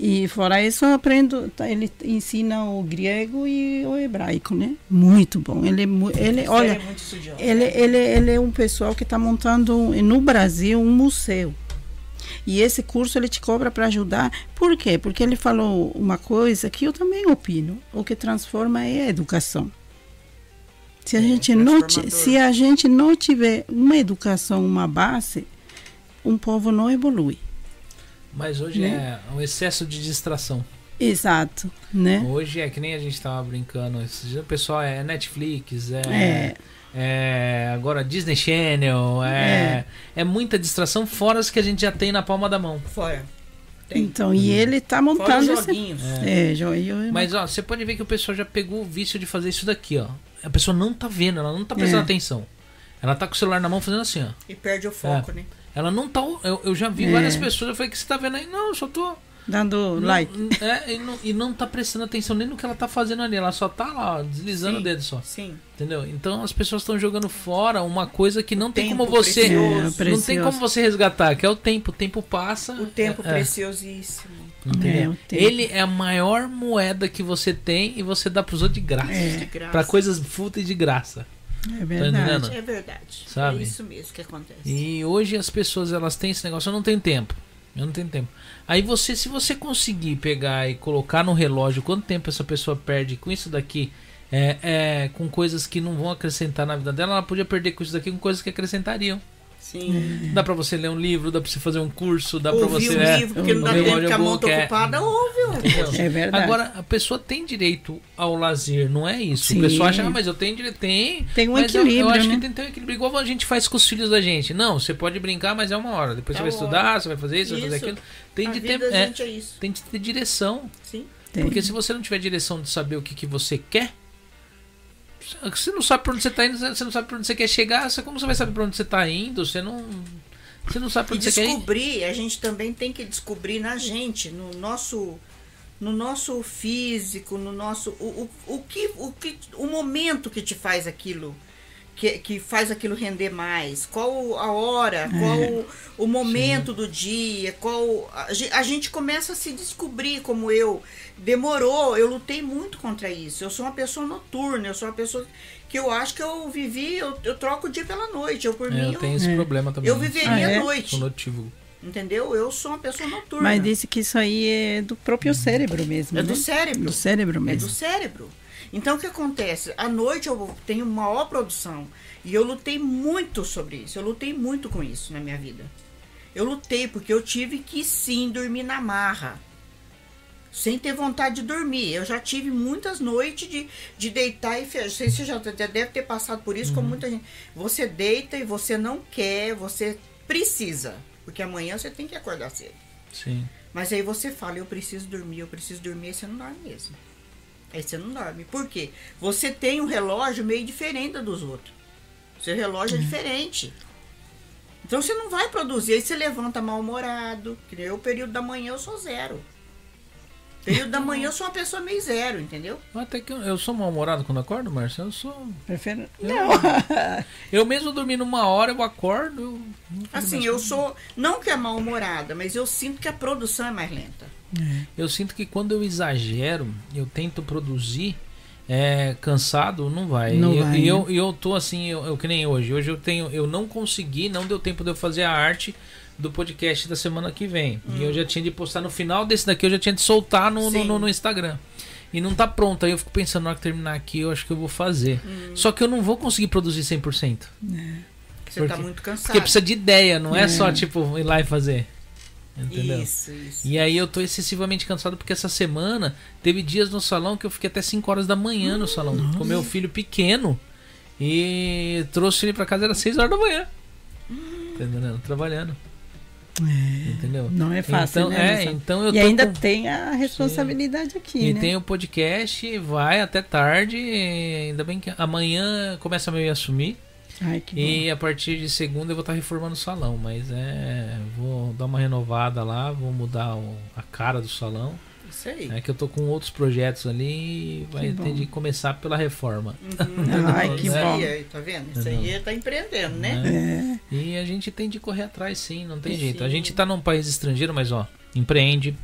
E fora isso, eu aprendo, tá, ele ensina o grego e o hebraico, né? Muito bom. Ele, é ele olha, é muito estudioso. ele, ele, ele é um pessoal que está montando no Brasil um museu. E esse curso ele te cobra para ajudar. Por quê? Porque ele falou uma coisa que eu também opino. O que transforma é a educação. Se a, É, gente, não, se a gente não tiver uma educação, uma base, um povo não evolui. mas hoje Né? é um excesso de distração. Exato, né? Hoje é que nem a gente tava brincando. O pessoal é Netflix, é. É. é agora Disney Channel, é, é muita distração, fora as que a gente já tem na palma da mão. Fora. Tem. Então, e ele tá Fora os montando esse... joguinhos. É, joio. Mas ó, você pode ver que o pessoal já pegou o vício de fazer isso daqui, ó. A pessoa não tá vendo, ela não tá prestando É. atenção. Ela tá com o celular na mão fazendo assim, ó. E perde o foco, né? Ela não tá. Eu, eu já vi É. várias pessoas, eu falei, que você tá vendo aí? Não, eu só tô. Dando não- like. É, e não, e não tá prestando atenção nem no que ela tá fazendo ali. Ela só tá lá, ó, deslizando Sim. o dedo só. Sim. Entendeu? Então as pessoas estão jogando fora uma coisa que não tem tempo como você. É, precioso. Não tem como você resgatar, que é o tempo. O tempo passa. O tempo é, preciosíssimo. entendeu? É, o tempo. Ele é a maior moeda que você tem e você dá pros outros de graça. De graça. Pra coisas fúteis de graça. É entendendo? verdade. É verdade. Sabe? É isso mesmo que acontece. E hoje as pessoas elas têm esse negócio, eu não tenho tempo. Eu não tenho tempo. Aí você, se você conseguir pegar e colocar no relógio quanto tempo essa pessoa perde com isso daqui, é, é, com coisas que não vão acrescentar na vida dela, ela podia perder com isso daqui com coisas que acrescentariam. Sim. Dá pra você ler um livro, dá pra você fazer um curso, dá pra Ouvir você. um é, livro, porque não dá ouvir tempo que a mão tá é. ocupada, ouve. Entendeu? É verdade. Agora, a pessoa tem direito ao lazer, não é isso. Sim. O pessoal acha, ah, mas eu tenho direito. Tem. Tem um mas eu- eu, equilíbrio, acho né? que tem que ter um equilíbrio. Igual a gente faz com os filhos da gente. Não, você pode brincar, mas é uma hora. Depois É você vai uma estudar, você vai fazer isso, vai fazer Isso. aquilo. Tem a de ter. é, é isso. tem de ter direção. Sim. Tem. Porque se você não tiver direção de saber o que, que você quer. Você não sabe pra onde você tá indo, você não sabe pra onde você quer chegar. Você, como você vai saber pra onde você tá indo? Você não. Você não sabe pra E onde você quer ir. descobrir, a gente também tem que descobrir na gente, no nosso no nosso físico, no nosso o, o, o que o que o momento que te faz aquilo que, que faz aquilo render mais, qual a hora, qual o, o momento do dia, qual a, a gente começa a se descobrir como eu demorou, eu lutei muito contra isso. Eu sou uma pessoa noturna, eu sou uma pessoa que eu acho que eu vivi, eu, eu troco o dia pela noite, eu por É, mim eu tenho esse É. problema também. eu viveria Ah, é? à noite. Sou notivo. Entendeu? Eu sou uma pessoa noturna. Mas disse que isso aí é do próprio cérebro mesmo. é né? do cérebro. Do cérebro É mesmo. do cérebro. Então o que acontece? À noite eu tenho maior produção. E eu lutei muito sobre isso. Eu lutei muito com isso na minha vida. Eu lutei porque eu tive que sim dormir na marra. Sem ter vontade de dormir. Eu já tive muitas noites de, de deitar e fechar. Não sei se você já deve ter passado por isso, como muita gente. Você deita e você não quer, você precisa. Porque amanhã você tem que acordar cedo. Sim. Mas aí você fala, eu preciso dormir, eu preciso dormir, aí você não dorme mesmo. Aí você não dorme. Por quê? Você tem um relógio meio diferente dos outros. Seu relógio é diferente. Então você não vai produzir. Aí você levanta mal-humorado. Que nem eu, o período da manhã eu sou zero. Período da manhã eu sou uma pessoa meio zero, entendeu? Até que eu, eu sou mal-humorado quando acordo, Márcio. Eu sou. Prefiro... Eu, Não. eu mesmo dormindo uma hora, eu acordo. Eu, Assim, eu sou. Não que é mal-humorada, mas eu sinto que a produção é mais lenta. Eu sinto que quando eu exagero, eu tento produzir. É, cansado, não vai. Não e eu, vai, e eu, né? eu tô assim, eu, eu que nem hoje. Hoje eu tenho, eu não consegui, não deu tempo de eu fazer a arte do podcast da semana que vem. E eu já tinha de postar no final desse daqui, eu já tinha de soltar no, no, Sim. no- no Instagram. E não tá pronto. Aí eu fico pensando, na hora que terminar aqui, eu acho que eu vou fazer. Só que eu não vou conseguir produzir 100%. Você Por tá quê? muito cansado. Porque precisa de ideia, não é, É. só tipo ir lá e fazer. Entendeu? Isso, isso. E aí eu tô excessivamente cansado porque essa semana teve dias no salão que eu fiquei até 5 horas da manhã no salão com meu filho pequeno e trouxe ele pra casa era 6 horas da manhã. Entendendo? Trabalhando. Entendeu? Não é fácil, então, né? É, então eu e tô ainda com- tem a responsabilidade aqui, E né? tem o podcast, vai até tarde. e Ainda bem que amanhã começa a meio assumir. Ai, que bom. E a partir de segunda eu vou estar reformando o salão, mas é. Vou dar uma renovada lá, vou mudar o- a cara do salão. Isso aí. É que eu tô com outros projetos ali e vai ter de começar pela reforma. Ai, que Isso bom. aí, aí, tá vendo? Isso aí tá empreendendo, né? Né? É. E a gente tem de correr atrás, sim, não tem Sim. jeito. A gente tá num país estrangeiro, mas ó, empreende,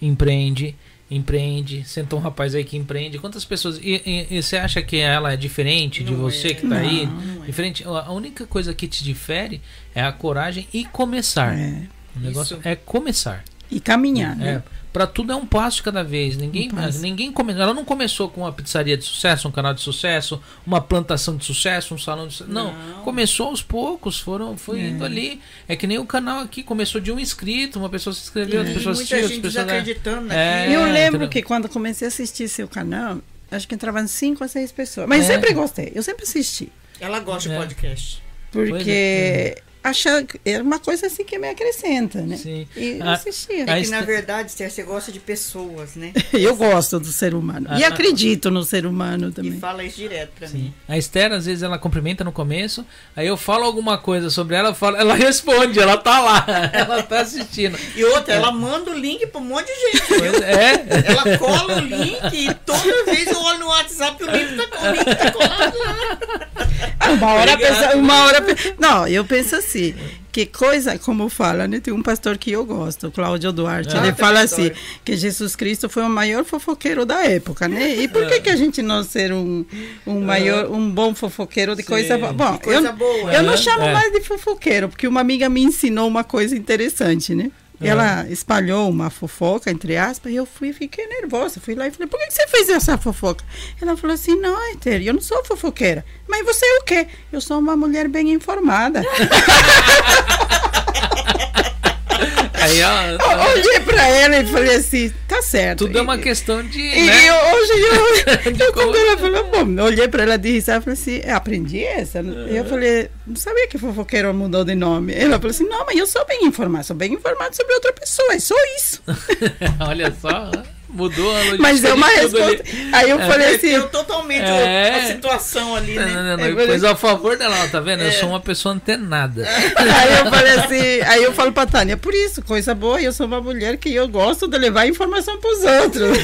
empreende, empreende. Sentou um rapaz aí que empreende. Quantas pessoas. E, e- e você acha que ela é diferente de Não você é. que tá aí? Não, é. Diferente. A única coisa que te difere é a coragem e começar. É. O negócio Isso. é começar. E caminhar, É, né? Pra tudo é um passo de cada vez. Ninguém, Um ninguém come, ela não começou com uma pizzaria de sucesso, um canal de sucesso, uma plantação de sucesso, um salão de sucesso. Não, Não. começou aos poucos, foram, foi indo ali. É que nem o canal aqui, começou de um inscrito, uma pessoa se inscreveu, outra E pessoa muita assistiu, gente outra pessoa. desacreditando É, eu lembro entendeu? que quando comecei a assistir seu canal, acho que entravam cinco ou seis pessoas. Mas É. sempre gostei, eu sempre assisti. Ela gosta É. de podcast. Porque que era uma coisa assim que me acrescenta, né? Sim. E eu Ah, assistia. a É que, na verdade, Esther, você gosta de pessoas, né? Eu gosto do ser humano. E Ah, acredito no ser humano E também. fala isso direto pra mim. A Esther, às vezes, ela cumprimenta no começo, aí eu falo alguma coisa sobre ela, falo- ela responde, ela tá lá, ela tá assistindo. E outra, ela manda o link pra um monte de gente. Pois é. Ela cola o link e toda vez eu olho no WhatsApp e o link tá, o link tá colado lá. Uma hora, Obrigado. pensa, uma hora Não, eu penso assim, que coisa, como fala, né? Tem um pastor que eu gosto, Cláudio Duarte. Ah, ele fala assim, que Jesus Cristo foi o maior fofoqueiro da época, né? E por que, que a gente não ser um, um maior, um bom fofoqueiro de Sim, coisa boa? Bom, de coisa eu, boa. eu não É, chamo é. mais de fofoqueiro, porque uma amiga me ensinou uma coisa interessante, né? Ela espalhou uma fofoca, entre aspas, e eu fui fiquei nervosa. Fui lá e falei, por que que você fez essa fofoca? Ela falou assim, não, Eter, eu não sou fofoqueira. Mas você é o quê? Eu sou uma mulher bem informada. Aí, eu olhei pra ela e falei assim, tá certo. tudo é uma E- questão de. E né? eu, hoje eu, eu como- quando ela falou, bom, eu olhei pra ela de risada e falei assim, "Eu aprendi essa? Eu falei, não sabia que fofoqueiro mudou de nome. Ela falou assim, não, mas eu sou bem informada, sou bem informada sobre outra pessoa, é só isso. Olha só, mudou a logística. Mas é uma de tudo ali. resposta. Aí eu falei assim, Perdeu totalmente É. a situação ali, né? não, não, não, Eu falei- a favor dela, tá vendo? Eu sou uma pessoa antenada. aí eu falei assim, aí eu falo pra Tânia, por isso, coisa boa, eu sou uma mulher que eu gosto de levar informação pros outros.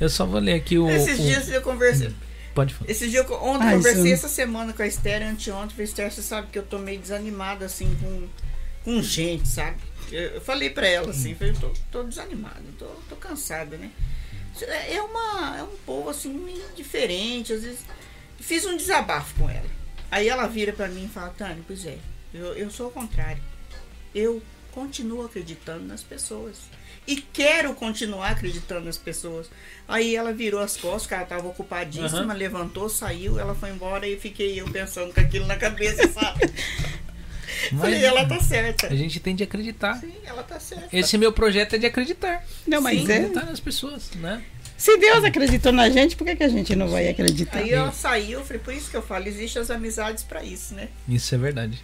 Eu só vou ler aqui o. Esses o- dias eu conversei. Pode falar. Esses dias, eu- ontem Ai, eu conversei Sam. essa semana com a Esther, anteontem. Falei, Esther, você sabe que eu tô meio desanimada, assim, com, com gente, sabe? Eu, falei pra ela, assim, falei, tô, tô desanimada, tô, tô cansada, né? É é uma, é um povo, assim, diferente, às vezes... Fiz um desabafo com ela. Aí ela vira pra mim e fala, Tânia, pois é, eu, eu sou o contrário. Eu continuo acreditando nas pessoas. E quero continuar acreditando nas pessoas. Aí ela virou as costas, o cara tava ocupadíssima, Aham. levantou, saiu, ela foi embora e fiquei eu pensando com aquilo na cabeça, sabe? Falei, Mas ela tá certa. a gente tem de acreditar. Sim, ela tá certa. Esse meu projeto é de acreditar. Não, mas Sim. é. Acreditar nas pessoas, né? Se Deus acreditou na gente, por que, que a gente não vai acreditar? Aí ela saiu, eu falei, por isso que eu falo, existem as amizades pra isso, né? Isso é verdade.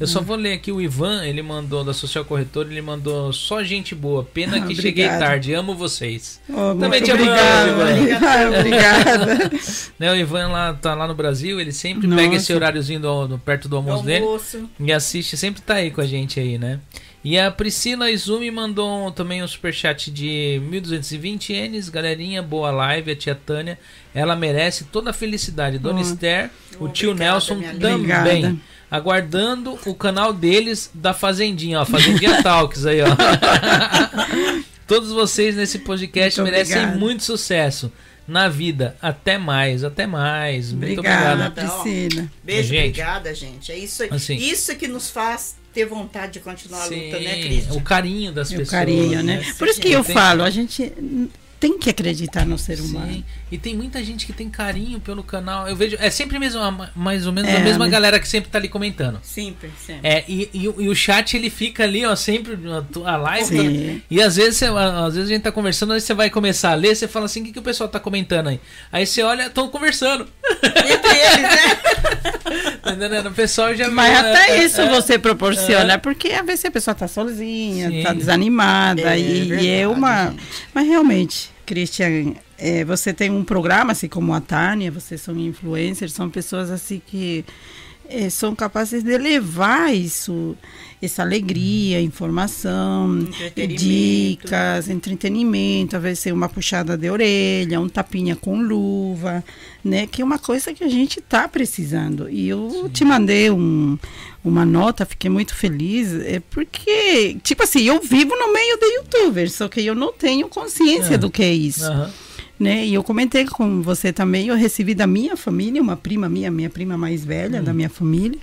Eu só vou ler aqui o Ivan, ele mandou da Social Corretora, ele mandou só gente boa. Pena Ah, que cheguei obrigado. tarde, amo vocês. Oh, Também te obrigada. Ivan. Ah, obrigada. Né, o Ivan lá tá lá no Brasil, ele sempre Nossa. pega esse horáriozinho do, do- perto do almoço dele Almoço. e assiste, sempre tá aí com a gente aí, né? E a Priscila Izumi mandou também um superchat de 1220 ienes. Galerinha, boa live. A tia Tânia, ela merece toda a felicidade. Dona Oh. Esther, o tio Obrigada, Nelson também. Obrigada. Aguardando o canal deles da Fazendinha, ó. Fazendinha Talks aí, ó. Todos vocês nesse podcast Muito merecem obrigada. muito sucesso na vida. Até mais, até mais. Muito Obrigada, obrigado. Priscila. Beijo, Gente. obrigada, gente. É isso aí. Assim. Isso que nos faz ter vontade de continuar a luta, né, Sim, Cristian? o carinho das E o pessoas. carinho, né? né? Por isso que eu Tem- falo, a gente tem que acreditar no ser humano. Sim. E tem muita gente que tem carinho pelo canal. Eu vejo. É sempre mesmo, a- mais ou menos É, a mesma galera que sempre tá ali comentando. Sempre, sempre. É, e, e o- e o chat ele fica ali, ó, sempre a, a live. Sim. E às vezes, você- às vezes a gente tá conversando, aí você vai começar a ler, você fala assim: o que, que o pessoal tá comentando aí? Aí você olha, estão conversando. Entre eles, né? Tá entendendo? O pessoal já Mas viu, até é, isso é, você proporciona, porque às vezes a pessoa tá sozinha, Sim. tá desanimada, É e, e é verdade, uma. gente. Mas realmente, Christian, é, você tem um programa, assim como a Tânia, vocês são influencers, são pessoas assim que é, são capazes de levar isso, essa alegria, informação, Entretenimento. dicas, entretenimento, às vezes uma puxada de orelha, um tapinha com luva, né? Que é uma coisa que a gente tá precisando. E eu te mandei um, uma nota, fiquei muito feliz, é porque, tipo assim, eu vivo no meio de youtubers, só que eu não tenho consciência É. do que é isso aham. Né? E eu comentei com você também, eu recebi da minha família, uma prima minha, minha prima mais velha da minha família,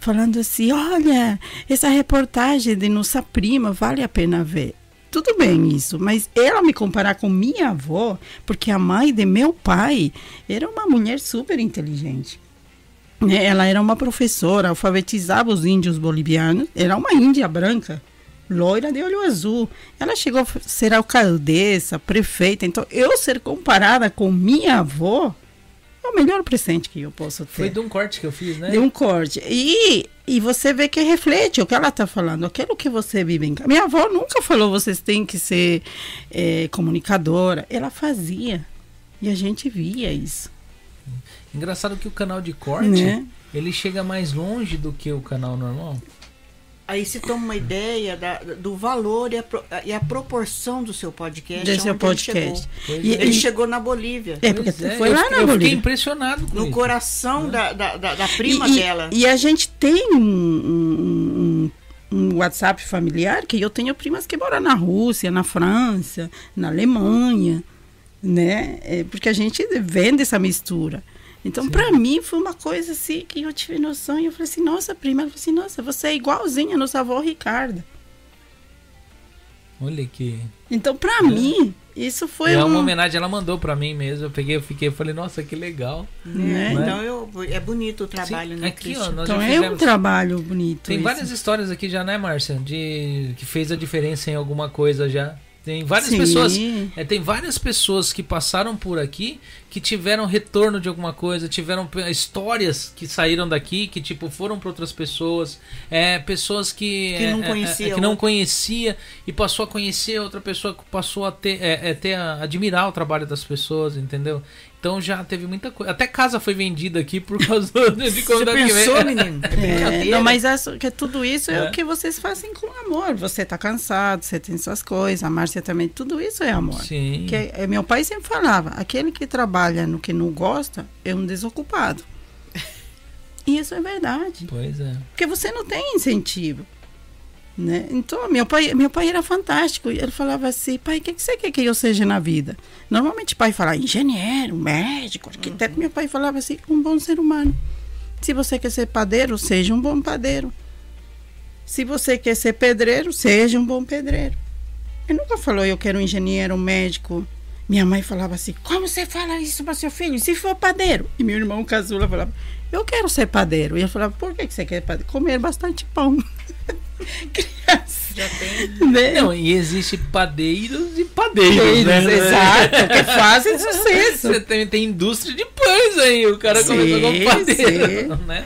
falando assim, olha, essa reportagem de nossa prima, vale a pena ver. tudo bem isso, mas ela me comparar com minha avó, porque a mãe de meu pai era uma mulher super inteligente. Né? Ela era uma professora, alfabetizava os índios bolivianos, era uma índia branca, loira de olho azul. Ela chegou a ser alcaldessa, prefeita, então eu ser comparada com minha avó é o melhor presente que eu posso ter. Foi de um corte que eu fiz, né? De um corte. E, e você vê que reflete o que ela está falando, aquilo que você vive em casa. Minha avó nunca falou vocês têm que ser eh, comunicadora. Ela fazia. E a gente via isso. Engraçado que o canal de corte, Né? ele chega mais longe do que o canal normal. Aí se toma uma ideia da- do valor e a, e a proporção do seu podcast. Desse aonde podcast. Ele chegou, E- é. ele chegou na Bolívia. É, porque é, foi eu lá fiquei- na Eu fiquei Bolívia. impressionado com No isso. coração da, da, da, da prima e, e- dela. E a gente tem um, um- um- um WhatsApp familiar que eu tenho primas que moram na Rússia, na França, na Alemanha, né? É, porque a gente vende essa mistura. Então, para mim, foi uma coisa assim que eu tive noção. E eu falei assim, nossa, prima, ela falou assim, nossa, você é igualzinha a nossa avó Ricarda. Olha que. Então, para mim, isso foi é um... uma homenagem, ela mandou pra mim mesmo. Eu peguei, eu fiquei, eu falei, nossa, que legal. né? É? Então eu, é bonito o trabalho, Sim, né, aqui, ó, Cristian? nós Então é um trabalho bonito. Tem esse. várias histórias aqui já, né, Márcia? De que fez a diferença em alguma coisa já. Tem várias Sim. pessoas. é, tem várias pessoas que passaram por aqui que tiveram retorno de alguma coisa, tiveram histórias que saíram daqui, que tipo foram para outras pessoas, é, pessoas que Que não é, é, conhecia é, que não conhecia e passou a conhecer outra pessoa que passou a ter, é, é, ter a, admirar o trabalho das pessoas, entendeu? Então já teve muita coisa. Até casa foi vendida aqui por causa de convidado que pensou, veio. menino? É É, não, mas acho que tudo isso é. É. o que vocês fazem com amor. Você tá cansado, você tem suas coisas, a Márcia também, tudo isso é amor. Sim. Que é- meu pai sempre falava, aquele que trabalha no que não gosta é um desocupado. E isso é verdade. Pois é. Porque você não tem incentivo. Né? Então, meu pai, meu pai era fantástico. Ele falava assim, pai, o que, que você quer que eu seja na vida? Normalmente pai fala engenheiro, médico, arquiteto. Meu pai falava assim, um bom ser humano. Se você quer ser padeiro, seja um bom padeiro. Se você quer ser pedreiro, seja um bom pedreiro. Ele nunca falou, eu quero um engenheiro, um médico. Minha mãe falava assim, como você fala isso para seu filho? Se for padeiro. E meu irmão caçula falava, eu quero ser padeiro. E eu falava, por que você quer padeiro? Comer bastante pão. Criança. Já tem. Né? Não, e existe padeiros e padeiros, né? Exato, que fazem sucesso. Você tem, tem indústria de pães aí, o cara Sim, começou como padeiro, sim. né?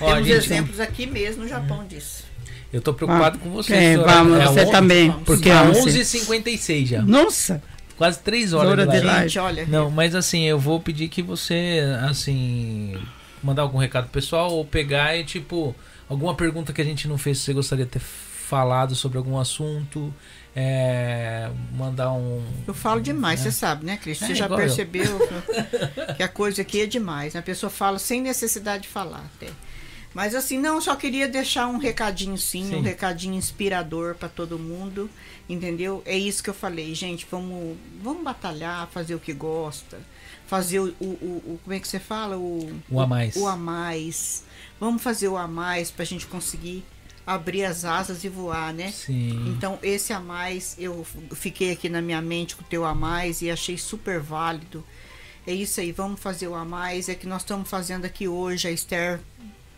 Ó, Temos gente, exemplos aqui mesmo no Japão disso. eu tô preocupado com você, É, senhora. vamos, É você também. vamos. Porque Tá você- 11h56 já. Nossa, Quase 3 horas Hora de live. Gente, olha. Não, mas assim, eu vou pedir que você, assim, mandar algum recado pro pessoal ou pegar e, tipo, alguma pergunta que a gente não fez, você gostaria de ter falado sobre algum assunto, é, mandar um... Eu falo demais, você sabe, né, Cris? Você É, já percebeu que a coisa aqui é demais. né? A pessoa fala sem necessidade de falar até. Mas assim, não, só queria deixar um recadinho sim, Sim. um recadinho inspirador para todo mundo, entendeu? É isso que eu falei, gente, vamos, vamos batalhar, fazer o que gosta, fazer o, o, o- o- como é que você fala? O, O a mais. O a mais. Vamos fazer o a mais pra gente conseguir abrir as asas e voar, né? Sim. Então, esse a mais, eu fiquei aqui na minha mente com o teu a mais e achei super válido. É isso aí, vamos fazer o a mais. É que nós estamos fazendo aqui hoje. A Esther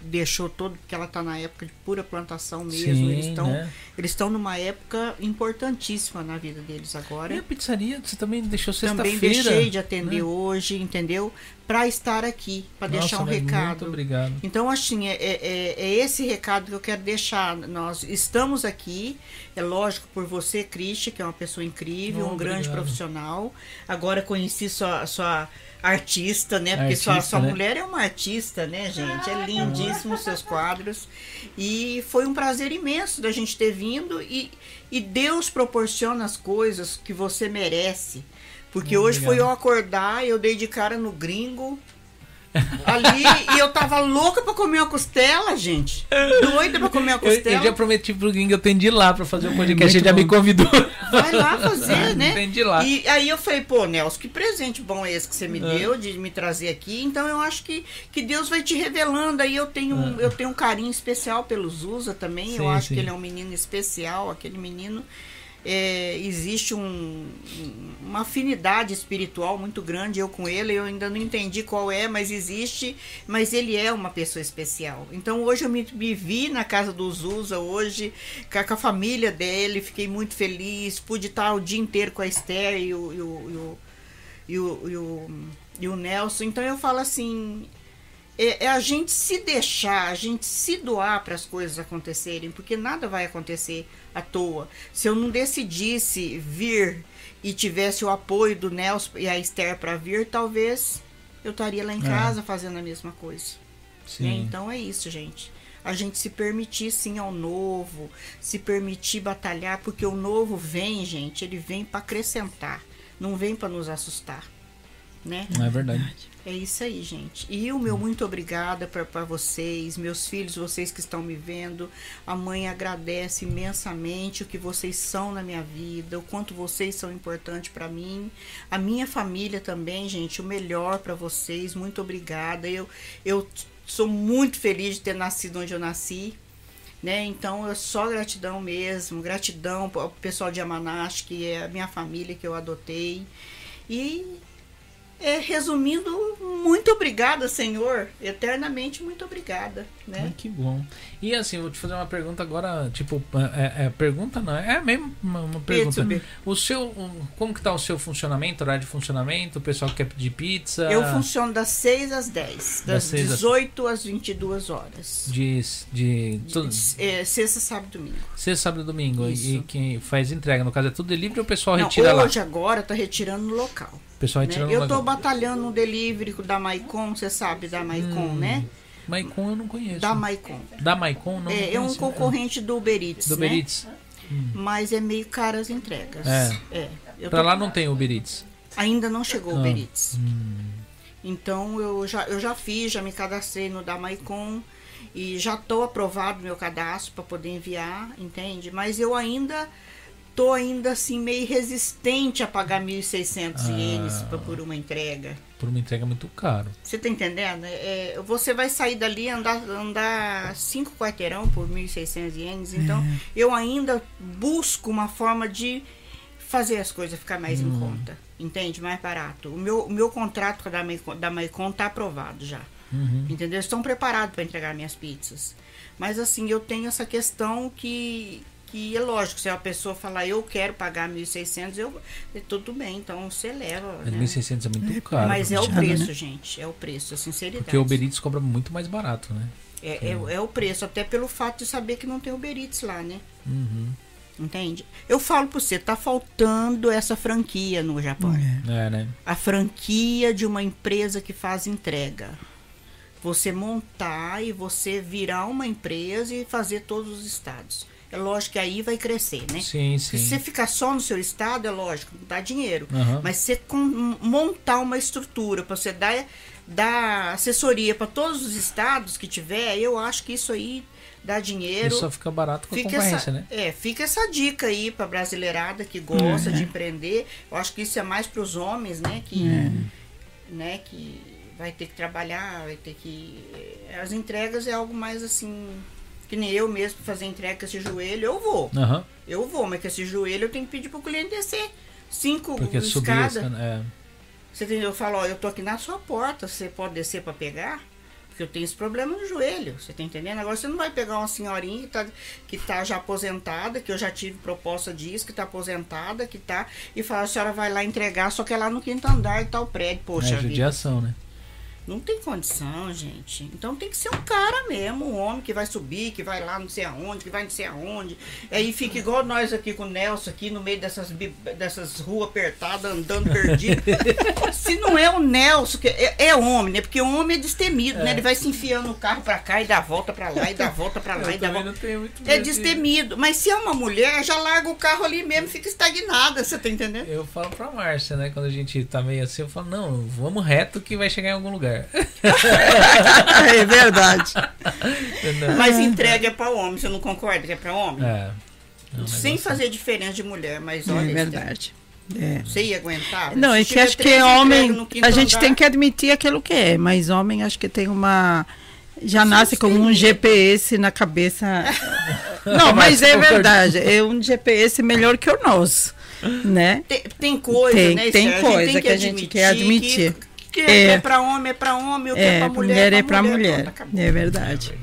deixou todo, porque ela está na época de pura plantação mesmo. Sim, eles estão né? eles estão numa época importantíssima na vida deles agora. E a pizzaria, você também deixou Também sexta-feira. deixei de atender né? hoje, entendeu? Para estar aqui, para deixar um recado. Muito obrigado. Então, assim, é, é, é- é esse recado que eu quero deixar. Nós estamos aqui, é lógico, por você, Cristi, que é uma pessoa incrível, um grande obrigado. profissional. Agora conheci sua, sua artista, né? Porque sua, Artista, sua né? mulher é uma artista, né, gente? É lindíssimo os seus quadros. E foi um prazer imenso da gente ter vindo. E, e Deus proporciona as coisas que você merece. Porque Hum, hoje foi obrigado. eu acordar, eu dei de cara no gringo ali e eu tava louca pra comer uma costela, gente. Doida pra comer uma Eu, costela. eu já prometi pro Gringo, eu tenho de ir lá pra fazer o podcast, muito ele já me convidou. Vai lá fazer, né? Tem de ir lá. E aí eu falei, pô, Nelson, que presente bom é esse que você me É. deu de me trazer aqui. Então eu acho que, que Deus vai te revelando. Aí eu tenho, um- eu tenho um carinho especial pelo Zusa também. É. Sim, eu acho sim. que ele é um menino especial, aquele menino. É, existe um- uma afinidade espiritual muito grande eu com ele. Eu ainda não entendi qual é, mas existe. Mas ele é uma pessoa especial. Então hoje eu me, me vi na casa do Zusa hoje com a, com a família dele. Fiquei muito feliz. Pude estar o dia inteiro com a Esther e o, e o- e o- e o, e o, Nelson. Então eu falo assim, é, é a gente se deixar, a gente se doar para as coisas acontecerem, porque nada vai acontecer à toa. Se eu não decidisse vir e tivesse o apoio do Nelson e a Esther para vir, talvez eu estaria lá em É. casa fazendo a mesma coisa. né? Sim. Então é isso, gente. A gente se permitir sim ao novo, se permitir batalhar, porque o novo vem, gente, ele vem para acrescentar, não vem para nos assustar, né? É verdade. É isso aí, gente. E o meu muito obrigada para vocês, meus filhos, vocês que estão me vendo. A mãe agradece imensamente o que vocês são na minha vida, o quanto vocês são importantes para mim. A minha família também, gente, o melhor para vocês. Muito obrigada. Eu, eu sou muito feliz de ter nascido onde eu nasci. Né? Então, é só gratidão mesmo, gratidão ao pessoal de Amanash, que é a minha família que eu adotei. E é, resumindo, muito obrigada, Senhor. Eternamente muito obrigada. Ai, Né? que bom. E assim, vou te fazer uma pergunta agora, tipo, é, é pergunta não, é mesmo uma, uma pergunta. Pizza. O seu, como que tá o seu funcionamento, horário de funcionamento? O pessoal que quer pedir pizza? Eu funciono das 6 às 10, das às- 18 às 22 horas. De, de, tudo, É, sexta, sábado e domingo. sexta, sábado e domingo. Isso. E quem faz entrega, no caso é tudo delivery ou o pessoal Não, retira lá? hoje, agora, tá retirando no local. O pessoal né? retira no Eu tô local. batalhando no delivery da Maicon, você sabe da Maicon, Hum, né? Maicon eu não conheço. Da Maicon. Da Maicon não É, é um concorrente do Uber Eats, Do né? Uber Eats. Mas é meio caro as entregas. É. É. Pra tô- lá não tem Uber Eats. Ainda não chegou o Ah. Uber Eats. Hum. Então eu já, eu já fiz, já me cadastrei no da Maicon e já estou aprovado meu cadastro para poder enviar, entende? Mas eu ainda tô ainda assim meio resistente a pagar 1.600 Ah. ienes por uma entrega. Por uma entrega muito caro. Você tá entendendo? É, você vai sair dali e andar, andar cinco quarteirão por 1.600 ienes. Então, eu ainda busco uma forma de fazer as coisas ficar mais em conta. Entende? Mais barato. O meu, o meu contrato com a da Maicon, da Maicon tá aprovado já. Uhum. Entendeu? Estão preparados para entregar minhas pizzas. Mas assim, eu tenho essa questão que, que é lógico, se a pessoa falar eu quero pagar 1.600, eu é tudo bem, então você leva. Mas né? 1.600 é muito caro. Mas é o puxado, preço, né? gente. É o preço, a sinceridade. Porque o Uber Eats cobra muito mais barato, né? É, é, é o preço, até pelo fato de saber que não tem Uber Eats lá, né? Uhum. Entende? Eu falo pra você, tá faltando essa franquia no Japão. É, né? A franquia de uma empresa que faz entrega. Você montar e você virar uma empresa e fazer todos os estados. É lógico que aí vai crescer, né? Sim, Se sim. você ficar só no seu estado, é lógico, não dá dinheiro. Aham. Mas você com- montar uma estrutura para você dar, dar assessoria para todos os estados que tiver, eu acho que isso aí dá dinheiro. só fica barato com a Fica concorrência, essa, né? é, fica essa dica aí pra brasileirada que gosta É. de empreender. Eu acho que isso é mais para os homens, né? Que, É. né? Que vai ter que trabalhar, vai ter que. As entregas é algo mais assim. Que nem eu mesmo fazer entrega com esse joelho, eu vou. Aham. Eu vou, mas com esse joelho eu tenho que pedir pro cliente descer cinco Porque subir escadas. escada. É. Você entendeu? Eu falo, ó, eu tô aqui na sua porta, você pode descer pra pegar? Porque eu tenho esse problema no joelho, você tá entendendo? Agora você não vai pegar uma senhorinha que tá, que tá já aposentada, que eu já tive proposta disso, que tá aposentada, que tá, e falar, a senhora vai lá entregar, só que é lá no quinto andar e tal prédio, poxa é vida. judiação, né? Não tem condição, gente. Então tem que ser um cara mesmo, um homem que vai subir, que vai lá não sei aonde, que vai não sei aonde. Aí fica igual nós aqui com o Nelson, aqui no meio dessas, dessas ruas apertadas, andando perdido. Se não é o Nelson, que é, é homem, né? Porque o homem é destemido, né? Ele vai se enfiando no carro pra cá e dá a volta pra lá, e dá a volta pra lá, e dá volta. É destemido. Mas se é uma mulher, já larga o carro ali mesmo, fica estagnada, você tá entendendo? Eu falo pra Márcia, né? Quando a gente tá meio assim, eu falo, não, vamos reto que vai chegar em algum lugar. É verdade. Entendeu? Mas entrega é pra homem, você não concorda que é pra homem? É. É um Sem fazer diferença de mulher, mas olha. É verdade. É. Você ia aguentar? Não, é que acho que homem. A gente andar, tem que admitir aquilo que é, mas homem acho que tem uma. Já nasce com um GPS na cabeça. Não, mas é verdade. É um GPS melhor que o nosso, né? Tem, tem coisa, Tem- né, tem Esther? coisa que a gente quer admitir. Que, que É. é, pra homem, é pra homem, o que é, É, pra mulher mulher, é mulher. Pronto, acabou. É verdade.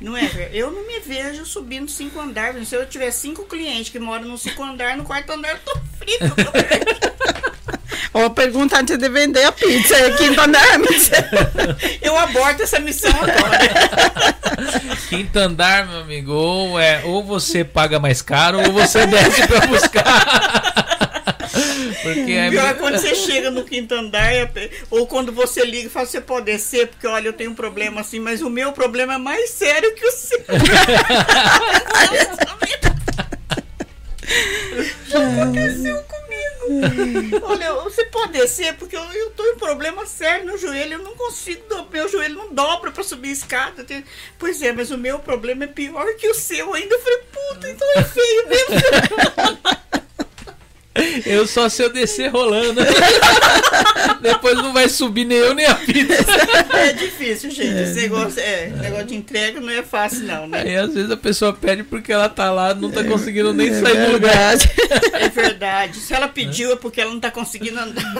Não é? Eu não me vejo subindo cinco andares. Se eu tiver cinco clientes que moram no cinco andar, no quarto andar eu tô frito. Ou pergunta antes de vender a pizza. É quinto andar, mas... eu aborto essa missão agora. Quinto andar, meu amigo, ou, é, ou você paga mais caro ou você desce pra buscar. Porque é Pior é quando você chega no quinto andar, ou quando você liga e fala, você pode descer, porque olha, eu tenho um problema assim, mas o meu problema é mais sério que o seu. Já aconteceu comigo. Olha, você pode descer, porque eu, eu tô em problema sério no joelho, eu não consigo, meu joelho não dobra pra subir a escada. Pois é, mas o meu problema é pior que o seu ainda. Eu falei, puta, então é feio mesmo. Eu só se eu descer rolando. Depois não vai subir nem eu nem a pizza. É difícil, gente. Esse negócio, é, negócio de entrega não é fácil, não, né? Aí às vezes a pessoa pede porque ela tá lá, não tá conseguindo nem É sair do lugar. verdade. É verdade. Se ela pediu é porque ela não tá conseguindo andar.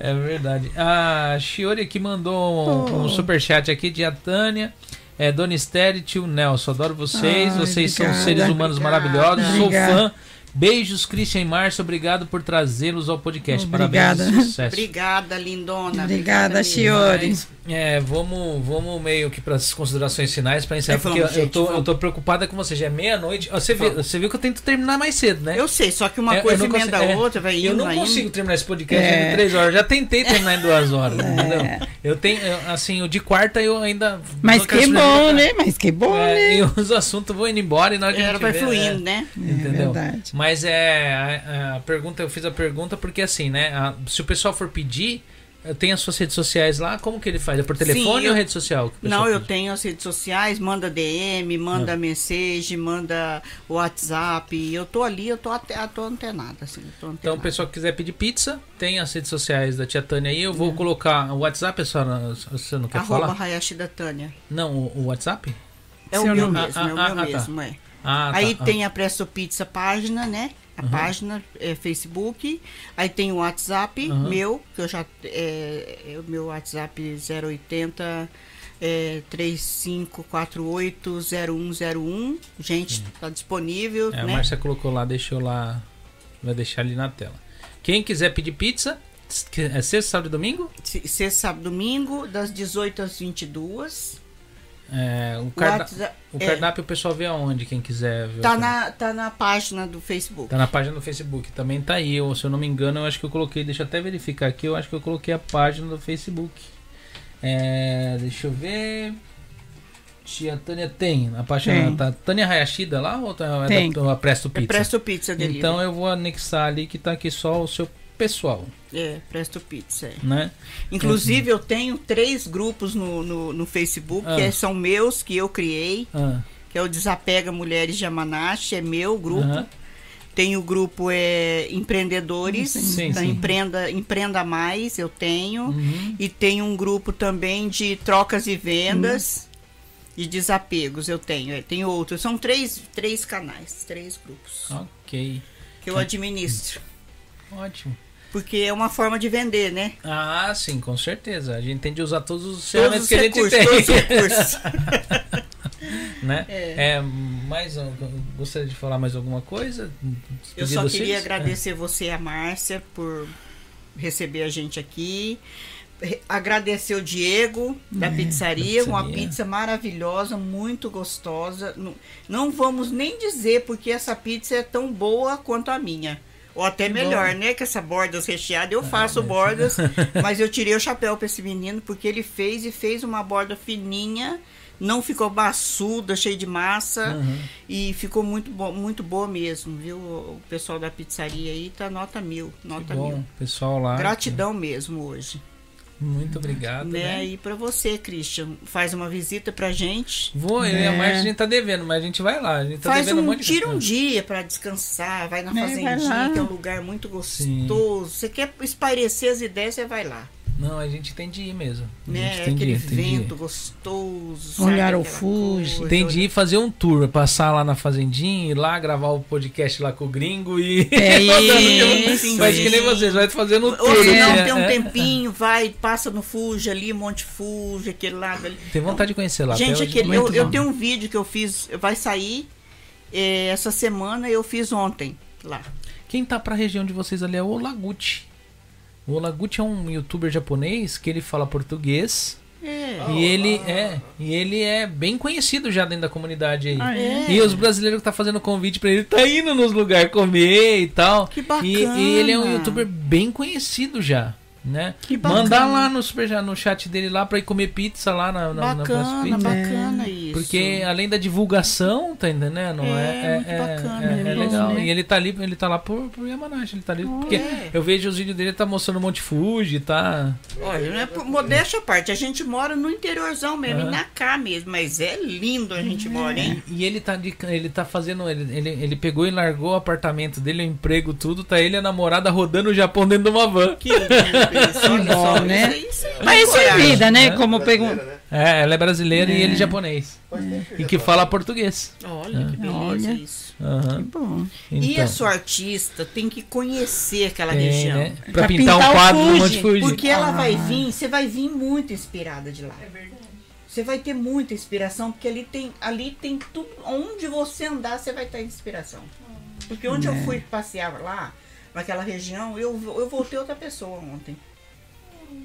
É verdade. A Shiori aqui mandou um, um superchat aqui de a Tânia. É, Dona Esther e tio Nelson, adoro vocês. Ai, vocês são obrigada. seres humanos Obrigada. maravilhosos. Sou Obrigada. fã. Beijos, Christian e Márcio. Obrigado por trazê-los ao podcast. Obrigada. Parabéns sucesso. Obrigada, lindona. Obrigada. Chiori. É, vamos, vamos meio que para as considerações finais para encerrar, É, porque vamos, eu, gente, tô, eu tô preocupada com você. Já é meia-noite. Você, você viu que eu tento terminar mais cedo, né? Eu sei, só que uma É, coisa emenda consigo- a é, outra, vai indo, Eu não vai indo. consigo terminar esse podcast É. em três horas. Já tentei terminar em duas horas, entendeu? Eu tenho, eu, assim, o de quarta eu ainda. Mas que bom, né? Mas que bom, É, né? e os assuntos vão indo embora e na hora que a Ela gente vai vê, fluindo, é, né? Entendeu? verdade. Mas é. A, a pergunta, eu fiz a pergunta porque assim, né? a- se o pessoal for pedir, tem as suas redes sociais lá, como que ele faz? É por telefone eu- ou rede social? o pessoal Não, eu tenho as redes sociais, manda DM, manda Ah. mensagem, manda WhatsApp. Eu tô ali, eu tô, até, eu tô antenada, assim. eu tô Então, o antenada. pessoal que quiser pedir pizza, tem as redes sociais da tia Tânia aí. Eu vou Uhum. colocar o WhatsApp, senhora, você não quer Arroba falar? Hayashi da Tânia. Não, o, o WhatsApp? É o meu mesmo, é o meu mesmo, é. Ah, Aí tá. tem a Presto Pizza página, né? A Uhum. página é Facebook. Aí tem o WhatsApp Uhum. meu, que eu já. É, é o meu WhatsApp 080 é, 35480101. Gente, tá disponível, É, a né? Márcia colocou lá, deixou lá. Vai deixar ali na tela. Quem quiser pedir pizza, é sexta, sábado e domingo? Se- Sexta, sábado, domingo, das 18 às 22. É, o, carda- WhatsApp- o é, cardápio o pessoal vê aonde, quem quiser ver. tá, na, tá na página do Facebook. Tá na página do Facebook, também tá aí. Eu, se eu não me engano, eu acho que eu coloquei, deixa eu até verificar aqui, eu acho que eu coloquei a página do Facebook. É, deixa eu ver. Tia Tânia tem, a página Tem. tá Tânia Hayashida lá ou tá, é Tem. da, da Presto É Pizza? Presto Pizza dele. então eu vou anexar ali que tá aqui só o seu pessoal, É, Presto Pizza. é. né? Inclusive, eu tenho três grupos no, no, no Facebook, Ah. que é- são meus, que eu criei, Ah, que é o Desapega Mulheres de Amanache, é meu grupo. aham. Tem o grupo é, Empreendedores, Sim, da sim. Empreenda, Empreenda Mais, eu tenho. Uhum. E tem um grupo também de trocas e vendas e desapegos, eu tenho. É, tem outros, são três, três canais, três grupos Ok, que eu administro. ótimo. Porque é uma forma de vender, né? Ah, sim, com certeza. A gente tem de usar todos os Todos ferramentas que a gente recursos, tem. todos os recursos. né? É. É, mais um- gostaria de falar mais alguma coisa? Eu só vocês? queria É. agradecer você e a Márcia por receber a gente aqui. Agradecer o Diego da pizzaria, da uma pizzaria. pizza maravilhosa, muito gostosa. Não, não vamos nem dizer porque essa pizza é tão boa quanto a minha. Ou até melhor, né? Que essa bordas recheada, eu faço mas- bordas, mas eu tirei o chapéu para esse menino porque ele fez e fez uma borda fininha, não ficou maçuda, cheia de massa. Uhum. E ficou muito, muito boa mesmo, viu? O pessoal da pizzaria aí tá nota mil, Que nota bom, mil. pessoal lá. Gratidão mesmo hoje. Muito obrigado. né? né? E pra você, Christian, faz uma visita pra gente. Vou, eu a É. Márcia a gente tá devendo, mas a gente vai lá. A gente tá faz devendo um um, monte de tira um dia pra descansar, vai na É, vai fazendinha, que é um lugar muito gostoso. Você quer espairecer as ideias, você vai lá. Não, a gente tem de ir mesmo. A Né? gente tem de Aquele ir, tem de ir. vento gostoso. Olhar o Fuji. coisa, Tem de ir fazer um tour, passar lá na fazendinha, ir lá gravar o podcast lá com o gringo e. É isso. de- Faz que nem vocês, vai fazendo o tour. Ou se não, né? tem um É. tempinho, vai, passa no Fuji ali, Monte Fuji, aquele lado ali. Tem vontade de conhecer lá. Gente, aquele, eu, muito eu tenho um vídeo que eu fiz, vai sair eh, essa semana, eu fiz ontem lá. Quem tá pra região de vocês ali é o Olaguchi. O Olaguchi é um youtuber japonês que ele fala português. É. E ele é, e ele é bem conhecido já dentro da comunidade aí. Ah, é? E os brasileiros que tá fazendo convite pra ele, tá indo nos lugares comer e tal. Que E, bacana. e ele é um youtuber bem conhecido já, né? Que bacana. Mandar lá no super no chat dele lá pra ir comer pizza lá na, na, na Bacana, Pizza. bacana isso. Porque além da divulgação, tá entendendo? É, É, muito é, bacana, é- é é legal. né? E ele tá ali, ele tá lá por, por Yamanashi, ele tá ali. porque é. eu vejo os vídeos dele, ele tá mostrando o Monte Fuji, tá. Olha, não é por modéstia à parte, a gente mora no interiorzão mesmo, Aham. na cá mesmo, mas é lindo a gente mora, hein? E ele tá de, ele tá fazendo. Ele, ele, ele pegou e largou o apartamento dele, o emprego, tudo, tá ele e a namorada rodando o Japão dentro de uma van. Que lindo olha bom, né? Mas isso é vida, né? É. Como pegou. Brasileira, né? É, ela é brasileira e ele japonês. E que fala português. Olha que beleza Olha. isso. Aham. Bom. E Então, a sua artista tem que conhecer aquela tem, região. né? Pra, Pra pintar, pintar um quadro no Fuji, Monte Fuji. Porque ela Ah. vai vir, você vai vir muito inspirada de lá. É verdade. Você vai ter muita inspiração, porque ali tem, ali tem tudo. Onde você andar, você vai ter inspiração. Porque onde eu É. fui passear lá, naquela região, eu, eu voltei outra pessoa ontem.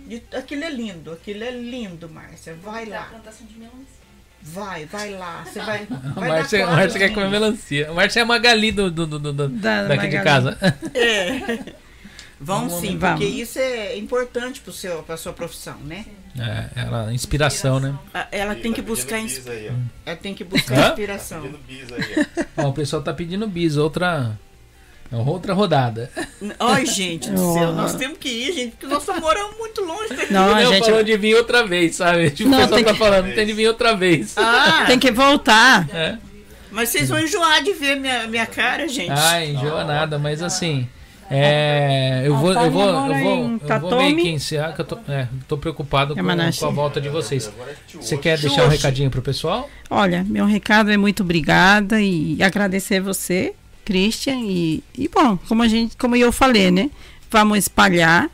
De- aquilo é lindo, aquilo é lindo, Márcia. Vai lá, plantação de melancia. vai, vai lá. Você vai. Vai Márcia, dar Márcia quer comer melancia. Márcia é a Magali do, do, do, do- Da- daqui de Magali. casa. É. Vamos sim, Vamos. porque isso é importante pro seu, pra sua profissão, né? É, ela, inspiração, né? A- Ela tem que Tá buscar, aí, ela tem que buscar inspiração. Pedindo bis aí, ó. Ó, o pessoal tá pedindo bis, outra. É Outra rodada. Ai, gente do céu, nós temos que ir, gente, porque nós moramos muito longe daqui. Não, a gente falou de vir outra vez, sabe? Tipo, Não, o pessoal tem tá que- falando, tem de vir outra vez. Ah, tem que voltar. É. mas vocês vão enjoar de ver minha, minha cara, gente. Ai, enjoa nada, mas assim. É, eu A vou, eu Tânia vou, eu vou, eu vou meio que encerrar, que eu tô, é, tô preocupado com, Yamanashi. com a volta de vocês. É Você quer deixar um recadinho pro pessoal? Olha, meu recado é muito obrigada e agradecer você, Christian. E, e bom, como a gente, como eu falei, né? Vamos espalhar.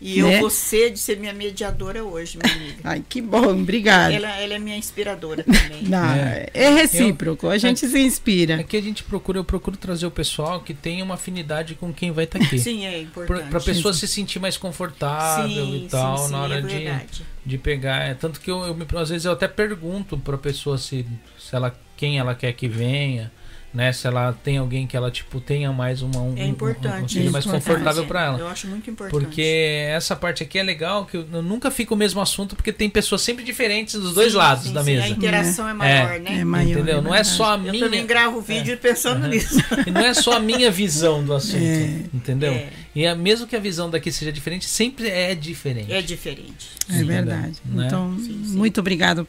E eu né? vou ser de ser minha mediadora hoje, minha amiga. Ai, que bom, obrigada. Ela, ela é minha inspiradora também. Não, É. é. recíproco, a gente se inspira. Aqui a gente procura, eu procuro trazer o pessoal que tem uma afinidade com quem vai estar aqui. Sim, é importante. Pra, pra pessoa se sentir mais confortável Sim, e tal, sim, sim, na hora é de, de pegar. É, tanto que eu, eu às vezes eu até pergunto pra pessoa se, se ela, quem ela quer que venha, né? Se ela tem alguém que ela, tipo, tenha mais uma, um, É um- importante. um, seja mais Importante. confortável pra ela. Eu acho muito importante. Porque essa parte aqui é legal, que eu, eu nunca fico o mesmo assunto, porque tem pessoas sempre diferentes dos dois Sim, lados sim, da sim, mesa. A interação é maior, É. né? É maior. Entendeu? é não é só a Eu minha. também gravo vídeo pensando nisso. E não é só a minha visão do assunto, É. entendeu? É. E a, mesmo que a visão daqui seja diferente, sempre é diferente. É diferente. É verdade. Né? Então, Sim, sim. muito obrigado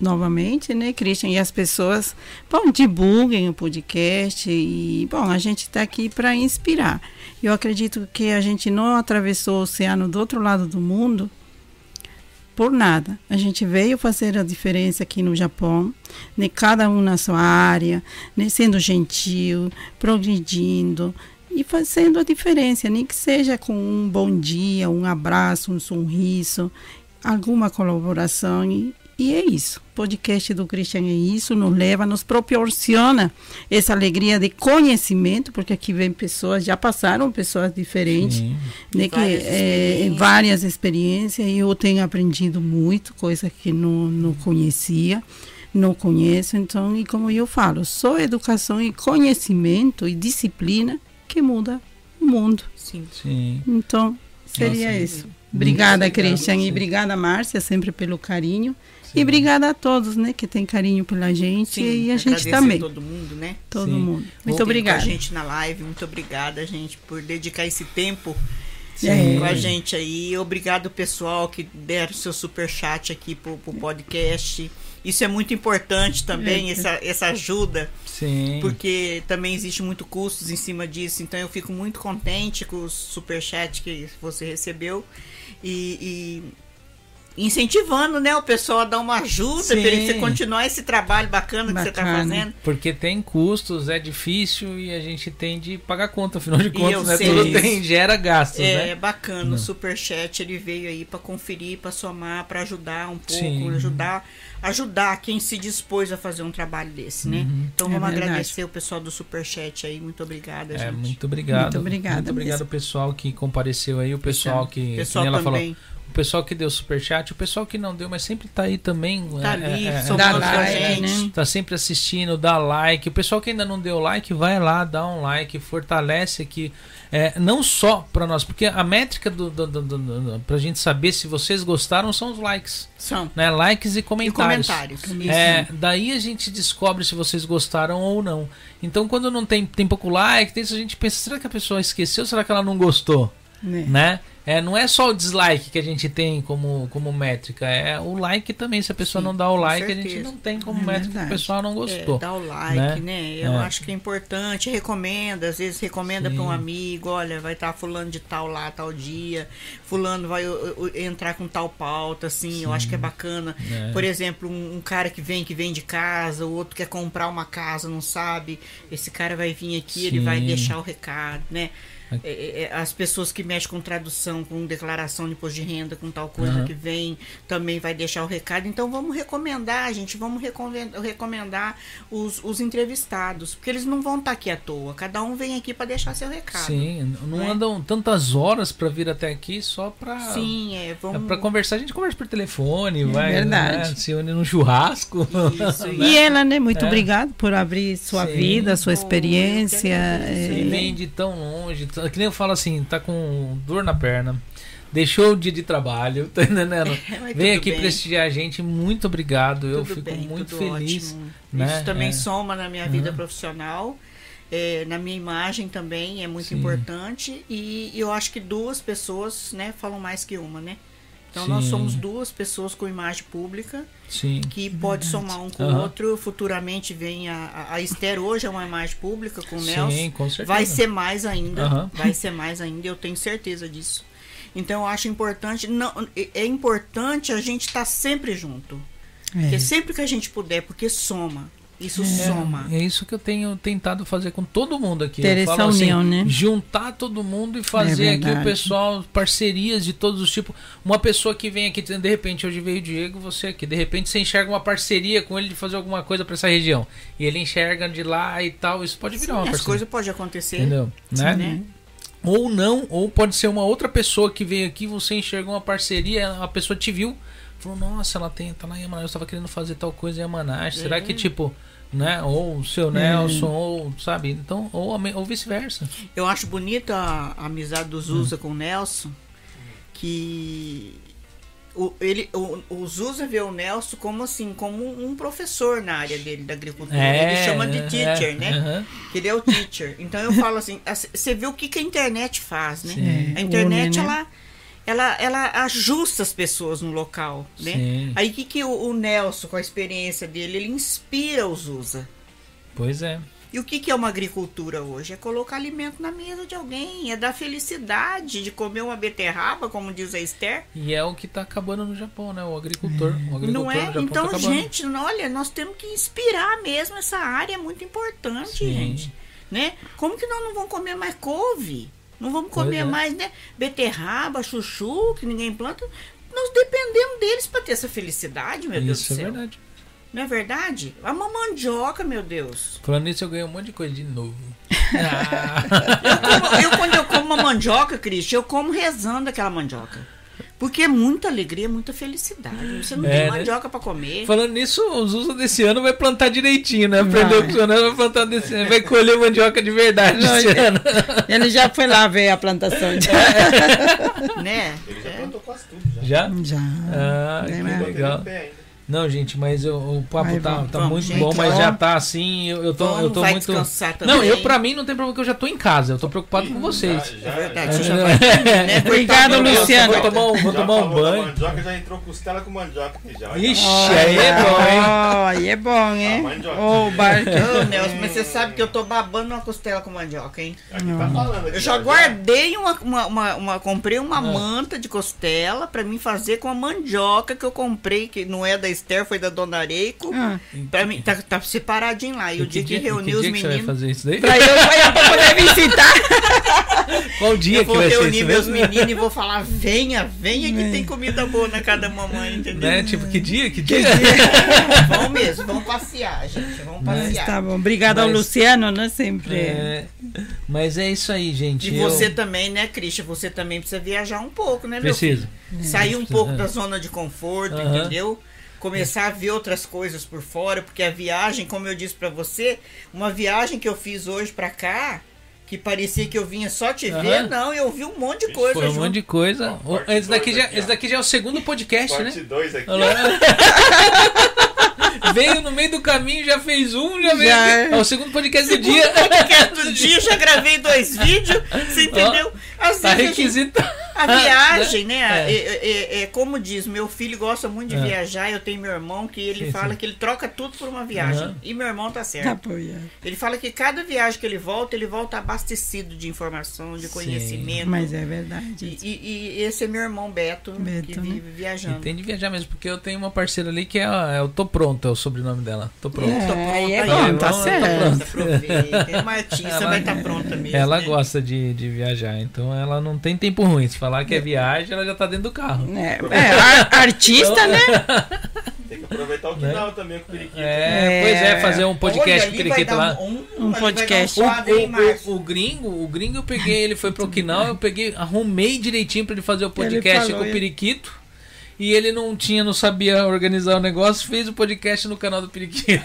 novamente, né, Christian? E as pessoas, bom, divulguem o podcast e, bom, a gente está aqui para inspirar. Eu acredito que a gente não atravessou o oceano do outro lado do mundo por nada. A gente veio fazer a diferença aqui no Japão, né, cada um na sua área, né, sendo gentil, progredindo e fazendo a diferença, nem que seja com um bom dia, um abraço, um sorriso, alguma colaboração e, e é isso. O podcast do Christian é isso, nos leva, nos proporciona essa alegria de conhecimento, porque aqui vem pessoas, já passaram pessoas diferentes, Sim. né, que Várias é, experiências. várias experiências e eu tenho aprendido muito, coisa que não, não conhecia, não conheço, então, e como eu falo, só educação e conhecimento e disciplina que muda o mundo. Sim. Sim. Então, seria Nossa, isso. Obrigada, Christian, sim. e obrigada, Márcia, sempre pelo carinho. E obrigada a todos, né, que tem carinho pela gente Sim, e a gente também. todo mundo, né? Todo Sim. mundo. Bom, Muito Com a obrigada. gente na live, muito obrigada, gente, por dedicar esse tempo Sim. com a gente aí. Obrigado, pessoal, que deram seu super chat aqui pro, pro podcast. Isso é muito importante também, É. essa, essa ajuda, Sim. porque também existe muito custos em cima disso. Então eu fico muito contente com o superchat que você recebeu e, e incentivando né, o pessoal a dar uma ajuda para você continuar esse trabalho bacana, que você está Bacana. fazendo. Porque tem custos, é difícil e a gente tem de pagar conta, afinal de contas, né? Tudo tem, gera gastos, É né? bacana, Não. o Superchat ele veio aí para conferir, para somar, para ajudar um pouco, Sim. ajudar, ajudar quem se dispôs a fazer um trabalho desse, né? Uhum. Então É vamos verdade. agradecer o pessoal do Superchat aí, muito obrigada, É, gente. muito obrigado. Muito obrigada Muito obrigado mesmo. pessoal que compareceu aí, o pessoal que, pessoal que ela falou, também. O pessoal que deu superchat, o pessoal que não deu, mas sempre tá aí também. Tá é, ali, é, é, Dá like, gente. né? Tá sempre assistindo, dá like. O pessoal que ainda não deu like, vai lá, dá um like, fortalece aqui. É, não só pra nós, porque a métrica do, do, do, do, pra gente saber se vocês gostaram são os likes. São. Né? Likes e E comentários. comentários. É, daí a gente descobre se vocês gostaram ou não. Então, quando não tem, tem pouco like, tem isso, a gente pensa, será que a pessoa esqueceu? Será que ela não gostou? Né? Né? É, não é só o dislike que a gente tem como, como métrica, é o like também. Se a pessoa Sim, não dá o like, a gente não tem como É métrica que o verdade. pessoal não gostou. É, dá o like, né? né? Eu É. acho que é importante, recomenda, às vezes recomenda Sim. para um amigo, olha, vai estar fulano de tal lá, tal dia, fulano vai entrar com tal pauta, assim, eu acho que é bacana. É. Por exemplo, um, um cara que vem, que vem de casa, o outro quer comprar uma casa, não sabe, esse cara vai vir aqui, ele vai Sim. deixar o recado, né? É. É, é, As pessoas que mexem com tradução, com declaração de imposto de renda, com tal coisa Aham. que vem, também vai deixar o recado. Então vamos recomendar, gente, vamos recomen- recomendar os, os entrevistados, porque eles não vão estar aqui à toa. Cada um vem aqui para deixar seu recado. Sim, não né? andam tantas horas pra vir até aqui só pra. Sim, é, É vamos. pra conversar, a gente conversa por telefone, vai, verdade. né, se une num churrasco. Isso, E ela, né? Muito É. obrigada por abrir sua Sim. vida, sua Oh, experiência. E é, vem de tão longe. T- Que nem eu falo assim, tá com dor na perna. Deixou o dia de trabalho, tá entendendo? Vem aqui bem. prestigiar a gente, muito obrigado. eu Tudo fico bem, muito feliz. né? Isso também É. soma na minha vida Uhum. profissional. é, na minha imagem também é muito Sim. importante e, eu acho que duas pessoas né falam mais que uma né então nós Sim. somos duas pessoas com imagem pública Sim. que pode somar um com o Aham. outro futuramente vem a, a, Esther hoje é uma imagem pública com o Nelson Sim, com certeza. vai ser mais ainda Aham. vai ser mais ainda eu tenho certeza disso então eu acho importante não é- é importante a gente estar sempre junto porque é. sempre que a gente puder porque soma isso soma É isso que eu tenho tentado fazer com todo mundo aqui. Ter essa assim, união, né? Juntar todo mundo e fazer É aqui o pessoal, parcerias de todos os tipos. Uma pessoa que vem aqui, de repente, hoje veio o Diego, você aqui. De repente você enxerga uma parceria com ele de fazer alguma coisa pra essa região. E ele enxerga de lá e tal. Isso pode virar Sim, uma as parceria. coisas podem acontecer Entendeu? Né? né? Ou não, ou pode ser uma outra pessoa que veio aqui, você enxergou uma parceria, a pessoa te viu, falou, nossa, ela tem, tá lá em Amanás, eu tava querendo fazer tal coisa em Amanás. Será É. que, tipo, né? Ou o seu Nelson, ou, sabe? Então, ou, ou vice-versa. Eu acho bonita a, amizade do Zusa Hum. com o Nelson, que o, ele, o, o Zusa vê o Nelson como assim, como um professor na área dele da agricultura. ele chama de é, teacher, é, né? aham. Que ele é o teacher. Então eu falo assim, você vê o que, que a internet faz, né? Sim. A internet, Une, né? Ela, ela, ajusta as pessoas no local, né? Sim. Aí o que, que o, o Nelson, com a experiência dele, ele inspira os Zusa. Pois é. E o que, que é uma agricultura hoje? É colocar alimento na mesa de alguém, é dar felicidade de comer uma beterraba, como diz a Esther. E é o que tá acabando no Japão, né? O agricultor. O agricultor Não é? Japão Então, tá gente, olha, nós temos que inspirar mesmo essa área, é muito importante, Sim. gente. Né? Como que nós não vamos comer mais couve? Não vamos comer é. mais, né? Beterraba, chuchu, que ninguém planta. Nós dependemos deles para ter essa felicidade, meu Deus Isso do é céu. verdade. Não é verdade? A mandioca, meu Deus. Falando nisso, eu ganhei um monte de coisa de novo. Ah. Eu, como- eu, quando eu como uma mandioca, Cristian, eu como rezando aquela mandioca. Porque é muita alegria, muita felicidade. Você não É, tem né? mandioca pra comer. Falando nisso, o Zusa desse ano vai plantar direitinho, né? Aprendeu Vai. com o ano, vai plantar desse ano, vai colher mandioca de verdade Não, esse ele- ano. Ele já foi lá ver a plantação. Né? Ele já É. plantou quase tudo já. Já? Já. Ah, É, que Botei legal. Não, gente, mas eu- o papo Vai, tá, vamos, tá vamos, muito gente, bom, mas ó. já tá assim, eu, eu tô, Vamos, eu tô vai muito. Não, eu pra mim não tem problema que eu já tô em casa, eu tô preocupado com vocês. Já, É já, verdade, já, vai né? Obrigado, Luciano. Vou tomar um, vou tomar um banho. mandioca, já entrou costela com mandioca aqui já. Ixi, Olha, aí é bom, hein? Aí é bom, hein? Ah. Ô, barco. Ô, Nelson, mas você sabe que eu tô babando uma costela com mandioca, hein? Aqui tá falando aqui, Eu já guardei uma, uma, uma, uma- comprei uma manta de costela pra mim fazer com a mandioca que eu comprei, que não é da Esther, foi da Dona Areico. Ah. Pra mim, tá, tá separadinho lá. E o dia que reuniu os que você vai meninos. fazer isso daí? Pra eu, pra eu poder visitar. Qual dia Eu que vou vai ser reunir isso meus mesmo? meninos e vou falar: venha, venha que tem comida boa na casa da mamãe, entendeu? Né? Tipo, que dia? Que dia? Vamos mesmo, vamos passear, gente. Vamos Mas passear. tá bom. Obrigado ao Mas- Luciano, né? Sempre. É, mas é isso aí, gente. E eu você também, né, Christian? Você também precisa viajar um pouco, né, meu preciso. filho? Sair um pouco Aham. da zona de conforto, Aham. entendeu? Começar a ver outras coisas por fora, porque a viagem, como eu disse pra você, uma viagem que eu fiz hoje pra cá, que parecia que eu vinha só te ver, não, eu vi um monte de coisa Foi um junto. monte de coisa. Parte esse, daqui já, aqui, esse daqui já é o segundo podcast, Parte né? 2 aqui. Veio no meio do caminho, já fez um, já veio. Já. É o segundo podcast do dia. podcast do dia, já gravei dois vídeos, você entendeu? Às Tá requisitado. A viagem, né? É. É. é- é como diz, meu filho gosta muito de É. viajar. Eu tenho meu irmão que ele Sim, fala sim. que ele troca tudo por uma viagem. Aham. E meu irmão tá certo. Tá apoiado. Ele fala que cada viagem que ele volta, ele volta abastecido de informação, de Sim. conhecimento. Mas é E, verdade. e- e esse é meu irmão Beto, que Beto, né? vive E viajando. tem de viajar mesmo, porque eu tenho uma parceira ali que é, é o Tô Pronto, é o sobrenome dela. Tô Pronto. Tô É, pronta aí é aí, bom, ó. tá certo. É uma artista, Ela- vai estar pronta mesmo. Ela né? gosta de, de viajar, então ela não tem tempo ruim. Se falar que é viagem, ela já tá dentro do carro. É, é, ar- artista, né? Tem que aproveitar o Né? quintal também com o periquito. É, pois é, fazer um podcast Olha, com o Periquito lá. Um, Um podcast. um O, hein, o, o, o gringo, o gringo eu peguei, ele foi pro Quinal, eu peguei, arrumei direitinho pra ele fazer o podcast falou, com o ele- Periquito. E ele não tinha, não sabia organizar o negócio, fez o podcast no canal do Periquito.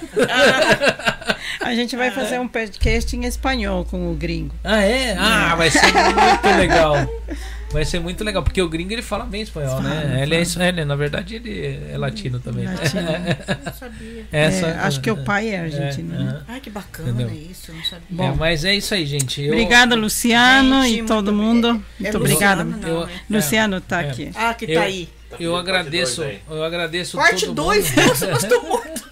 A gente vai fazer um podcast em espanhol com o gringo. Ah, é? Ah, vai ser muito legal. Vai ser muito legal, porque o gringo ele fala bem espanhol, né? Fala, Ele é, isso- ele, na verdade, ele é latino também. Latino. Não sabia. É, É, acho que o pai é argentino. né? aham. Ai, que bacana Entendeu? isso, eu não sabia. Bom. É, mas é isso aí, gente. Eu- Obrigada, Luciano Gente, e todo muito- mundo. é Muito Luciano, obrigada. né? Luciano tá É. aqui. Ah, que tá Eu- aí. Eu agradeço, eu agradeço Parte todo 2, mundo. nossa, nós estamos muito.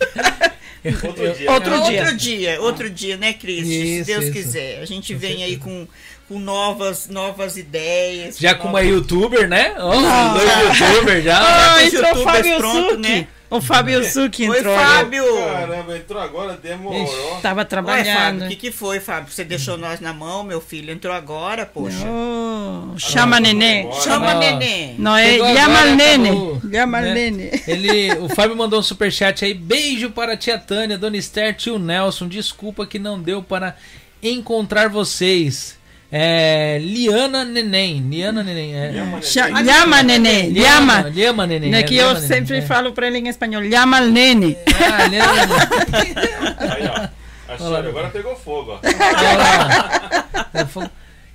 Outro dia. Outro dia. dia. Outro dia, né, Cris? Se Deus isso. quiser. A gente Com vem aí com, com novas, novas ideias. Já com uma novas- youtuber, né? Ó, Ah. dois youtubers já. Ah, entrou youtubers Fábio pronto, Suki. né? O Fábio Suki Oi, entrou. Fábio! Caramba, entrou agora, demorou. Tava Oi, Fábio, trabalhando. o que, que foi, Fábio? Você deixou nós na mão, meu filho? Entrou agora, poxa. Oh, chama neném. Chama Ah. neném. Não é, al né? nene. Ele, o Fábio mandou um superchat aí. Beijo para a tia Tânia, Dona Esther, tio Nelson. Desculpa que não deu para encontrar vocês. É, Liana Neném. Liana Neném. É. Llama neném. Llama. Liama Neném. Né, é, que eu sempre é. falo pra ele em espanhol. Llama nene. Ah, Liama Neném. Aí, ó. A senhora agora pegou fogo, ó.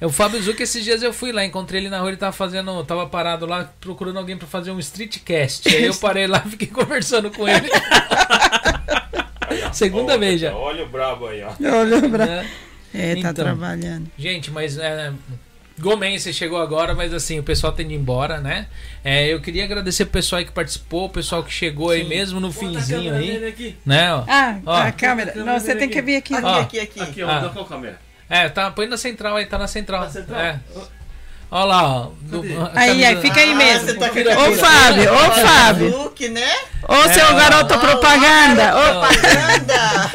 É o Fábio Zuc, esses dias eu fui lá, encontrei ele na rua, ele tava fazendo, tava parado lá procurando alguém pra fazer um streetcast. Aí eu parei lá e fiquei conversando com ele. Aí, ó. Segunda Ó, vez já. Olha o brabo aí, ó. Olha pra... Né? É, tá Então. trabalhando. Gente, mas é, Gomen, você chegou agora, mas assim, o pessoal tem de ir embora, né? É, eu queria agradecer pro pessoal aí que participou, o pessoal que chegou aí mesmo no finzinho aí, né? Ó. Ah, Ó. a câmera. Não, você tem que vir aqui. Aqui, Ó. aqui, aqui. Aqui, Ah. ó, dá qual câmera? É, tá, põe na central aí, tá na central. Na central? É. Olha lá, ó. do- Aí, aí, fica aí Ah, mesmo. você tá Ô, Fábio, ô, Fábio. Look, né? Ô, seu É, ó. garoto propaganda. Ô, Propaganda!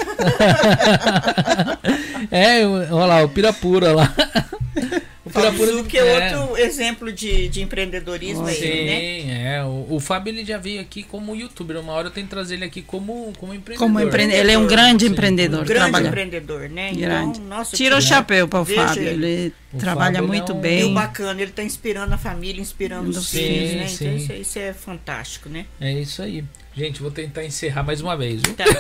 É, olha lá, o Pirapura lá. O Fábio que é é. outro exemplo de, de empreendedorismo aí, né? Sim, é. O, o Fábio ele já veio aqui como youtuber. Uma hora eu tenho que trazer ele aqui como, como empreendedor. Como empreendedor. Ele é um grande Sim. empreendedor. Grande trabalha. empreendedor, né? Grande. Então, nossa, Tira o chapéu para o Fábio. ele. Ele O trabalha Fábio muito é um- E bem. bacana, ele tá inspirando a família, inspirando os Sim, filhos, né? sim. Então isso, é- isso é fantástico, né? É isso aí. Gente, vou tentar encerrar mais uma vez, viu? Tá.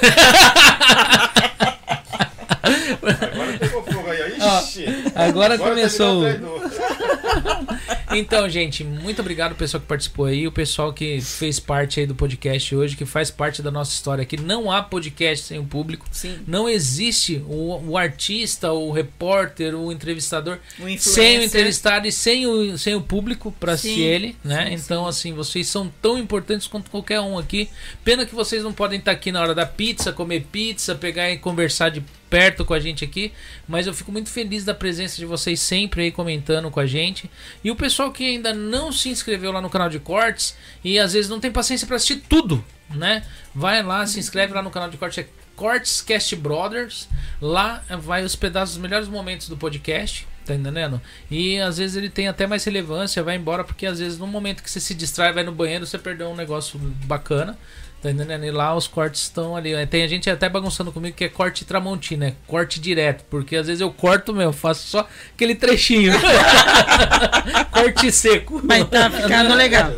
Agora pegou fogo aí, ó. Ó, Ixi. Agora Agora começou. Então, gente, muito obrigado ao pessoal que participou aí, o pessoal que fez parte aí do podcast hoje, que faz parte da nossa história aqui. Não há podcast sem o público. Sim. Não existe o, o artista, o repórter, o entrevistador O sem o entrevistado e sem o, sem o público para Sim, assistir ele, né? sim, então, assim, vocês são tão importantes quanto qualquer um aqui. Pena que vocês não podem estar aqui na hora da pizza, comer pizza, pegar e conversar de perto com a gente aqui, mas eu fico muito feliz da presença de vocês sempre aí comentando com a gente. E o pessoal que ainda não se inscreveu lá no canal de cortes e às vezes não tem paciência para assistir tudo, né? Vai lá, se inscreve lá no canal de cortes, é Cortes Cast Brothers. Lá vai os melhores momentos do podcast. Tá entendendo? E às vezes ele tem até mais relevância, vai embora, porque às vezes no momento que você se distrai, vai no banheiro, você perdeu um negócio bacana. Tá entendendo? E lá os cortes estão ali. Tem a gente até bagunçando comigo que é corte tramontina, é corte direto. Porque às vezes eu corto, meu, faço só aquele trechinho. corte seco. Mas tá ficando legal.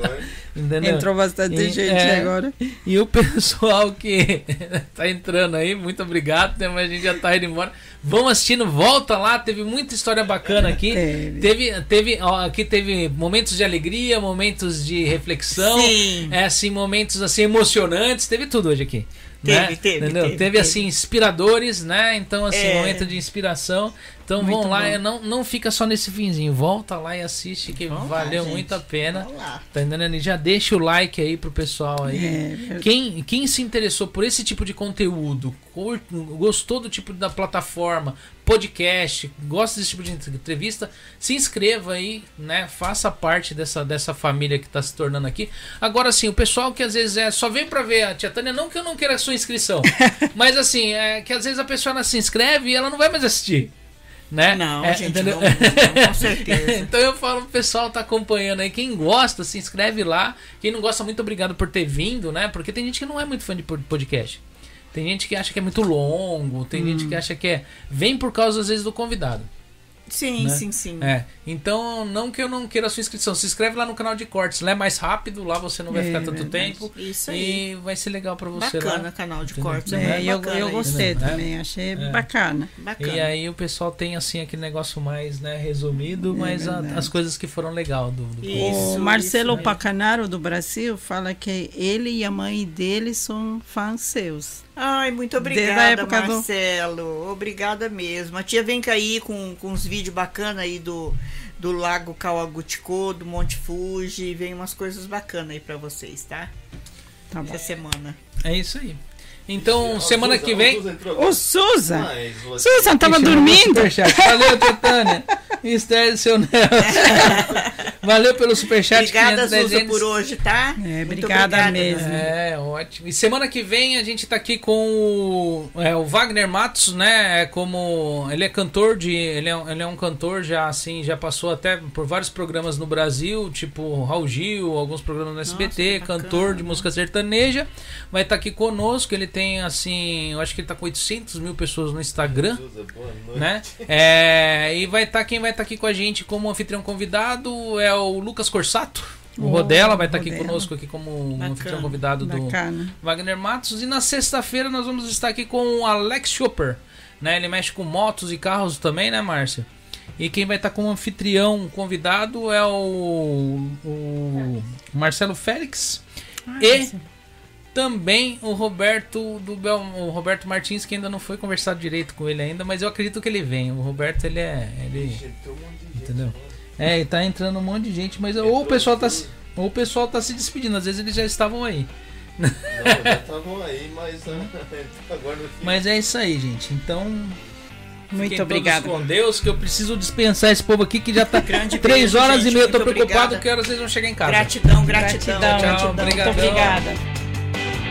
Entendeu? Entrou bastante E- gente é. agora. E o pessoal que tá entrando aí, muito obrigado, né? mas a gente já tá indo embora. Vão assistindo, volta lá, teve muita história bacana aqui. Teve. Teve, teve, ó, aqui teve momentos de alegria, momentos de reflexão, Sim. é assim, momentos assim emocionantes, teve tudo hoje aqui. Teve, né? teve, Entendeu? teve, Teve, teve. assim inspiradores, né? Então assim, É. momento de inspiração. Então Muito vão lá, bom. é, não não fica só nesse finzinho, volta lá e assiste que valeu gente. muito a pena. Tá entendendo? E já deixa o like aí pro pessoal aí. É, Quem, quem se interessou por esse tipo de conteúdo, gostou do tipo da plataforma, podcast, gosta desse tipo de entrevista, se inscreva aí, né? Faça parte dessa, dessa família que tá se tornando aqui. Agora sim, o pessoal que às vezes é só vem pra ver a tia Tânia, não que eu não queira a sua inscrição, mas assim, é que às vezes a pessoa não se inscreve e ela não vai mais assistir. Né? Não, É, gente, entendeu? não, não, com certeza. então eu falo pro pessoal tá acompanhando aí. Quem gosta, se inscreve lá. Quem não gosta, muito obrigado por ter vindo, né? Porque tem gente que não é muito fã de pod- podcast. Tem gente que acha que é muito longo, tem gente que acha que é. Vem por causa, às vezes, do convidado. Sim, né? sim, sim. É. Então, não que eu não queira a sua inscrição. Se inscreve lá no canal de cortes. Lá é mais rápido, lá você não vai É, ficar tanto verdade. tempo. Isso aí. E vai ser legal pra você Bacana lá. o canal de Entendeu? cortes. É, É, É, eu, bacana eu gostei É. também, achei É. bacana. Bacana. E aí o pessoal tem assim aquele negócio mais né, resumido, É mas a- as coisas que foram legal do, do Isso, o Marcelo isso, né? Pacanaro do Brasil fala que ele e a mãe dele são fãs seus. Ai, muito obrigada, época do- Marcelo. Obrigada mesmo. A tia vem cair com, com uns vídeos bacanas aí do, do Lago Kawaguchiko, do Monte Fuji. Vem umas coisas bacanas aí pra vocês, tá? Tá bom. Essa semana. É isso aí. Então, semana que vem. Ô, Suza! Mas você- Susan, tava o dormindo? Valeu, Tetânia. Esther do seu Nelson. Valeu pelo superchat. Obrigada, 510 Suza, ienes. por hoje, tá? É, obrigada obrigada mesmo. É, ótimo. E semana que vem a gente tá aqui com o, é, o Wagner Matos, né? É como. Ele é cantor de. Ele é, um- ele é um cantor já assim, já passou até por vários programas no Brasil, tipo Raul Gil, alguns programas no SBT, bacana. cantor de música sertaneja. Vai estar aqui conosco. Ele tem assim. Eu acho que ele tá com 800 mil pessoas no Instagram Suza, boa noite. né? É, e vai estar quem vai estar aqui com a gente como anfitrião convidado é o Lucas Corsato. O Oh, Rodela vai estar aqui Rodela. conosco aqui como um anfitrião convidado do Bacana. Wagner Matos e na sexta-feira nós vamos estar aqui com o Alex Chopper, né? Ele mexe com motos e carros também, né, Márcia? E quem vai estar como anfitrião convidado é o, o Marcelo Félix e também o Roberto do Bel, o Roberto Martins que ainda não foi conversado direito com ele ainda, mas eu acredito que ele vem. O Roberto ele é, ele, um de gente. entendeu? É, e tá entrando um monte de gente, mas ou o pessoal tá se- ou o pessoal tá se despedindo, às vezes eles já estavam aí. Não, já estavam aí, mas ah, agora. Mas é isso aí, gente. Então, Muito fiquem obrigada. todos com Deus, que eu preciso dispensar esse povo aqui que já tá Grande três beijo, horas gente. e meia. Eu tô Muito preocupado obrigada. que horas vocês vão chegar em casa. Gratidão, gratidão. Gratidão, Tchau, muito obrigada. Thank you.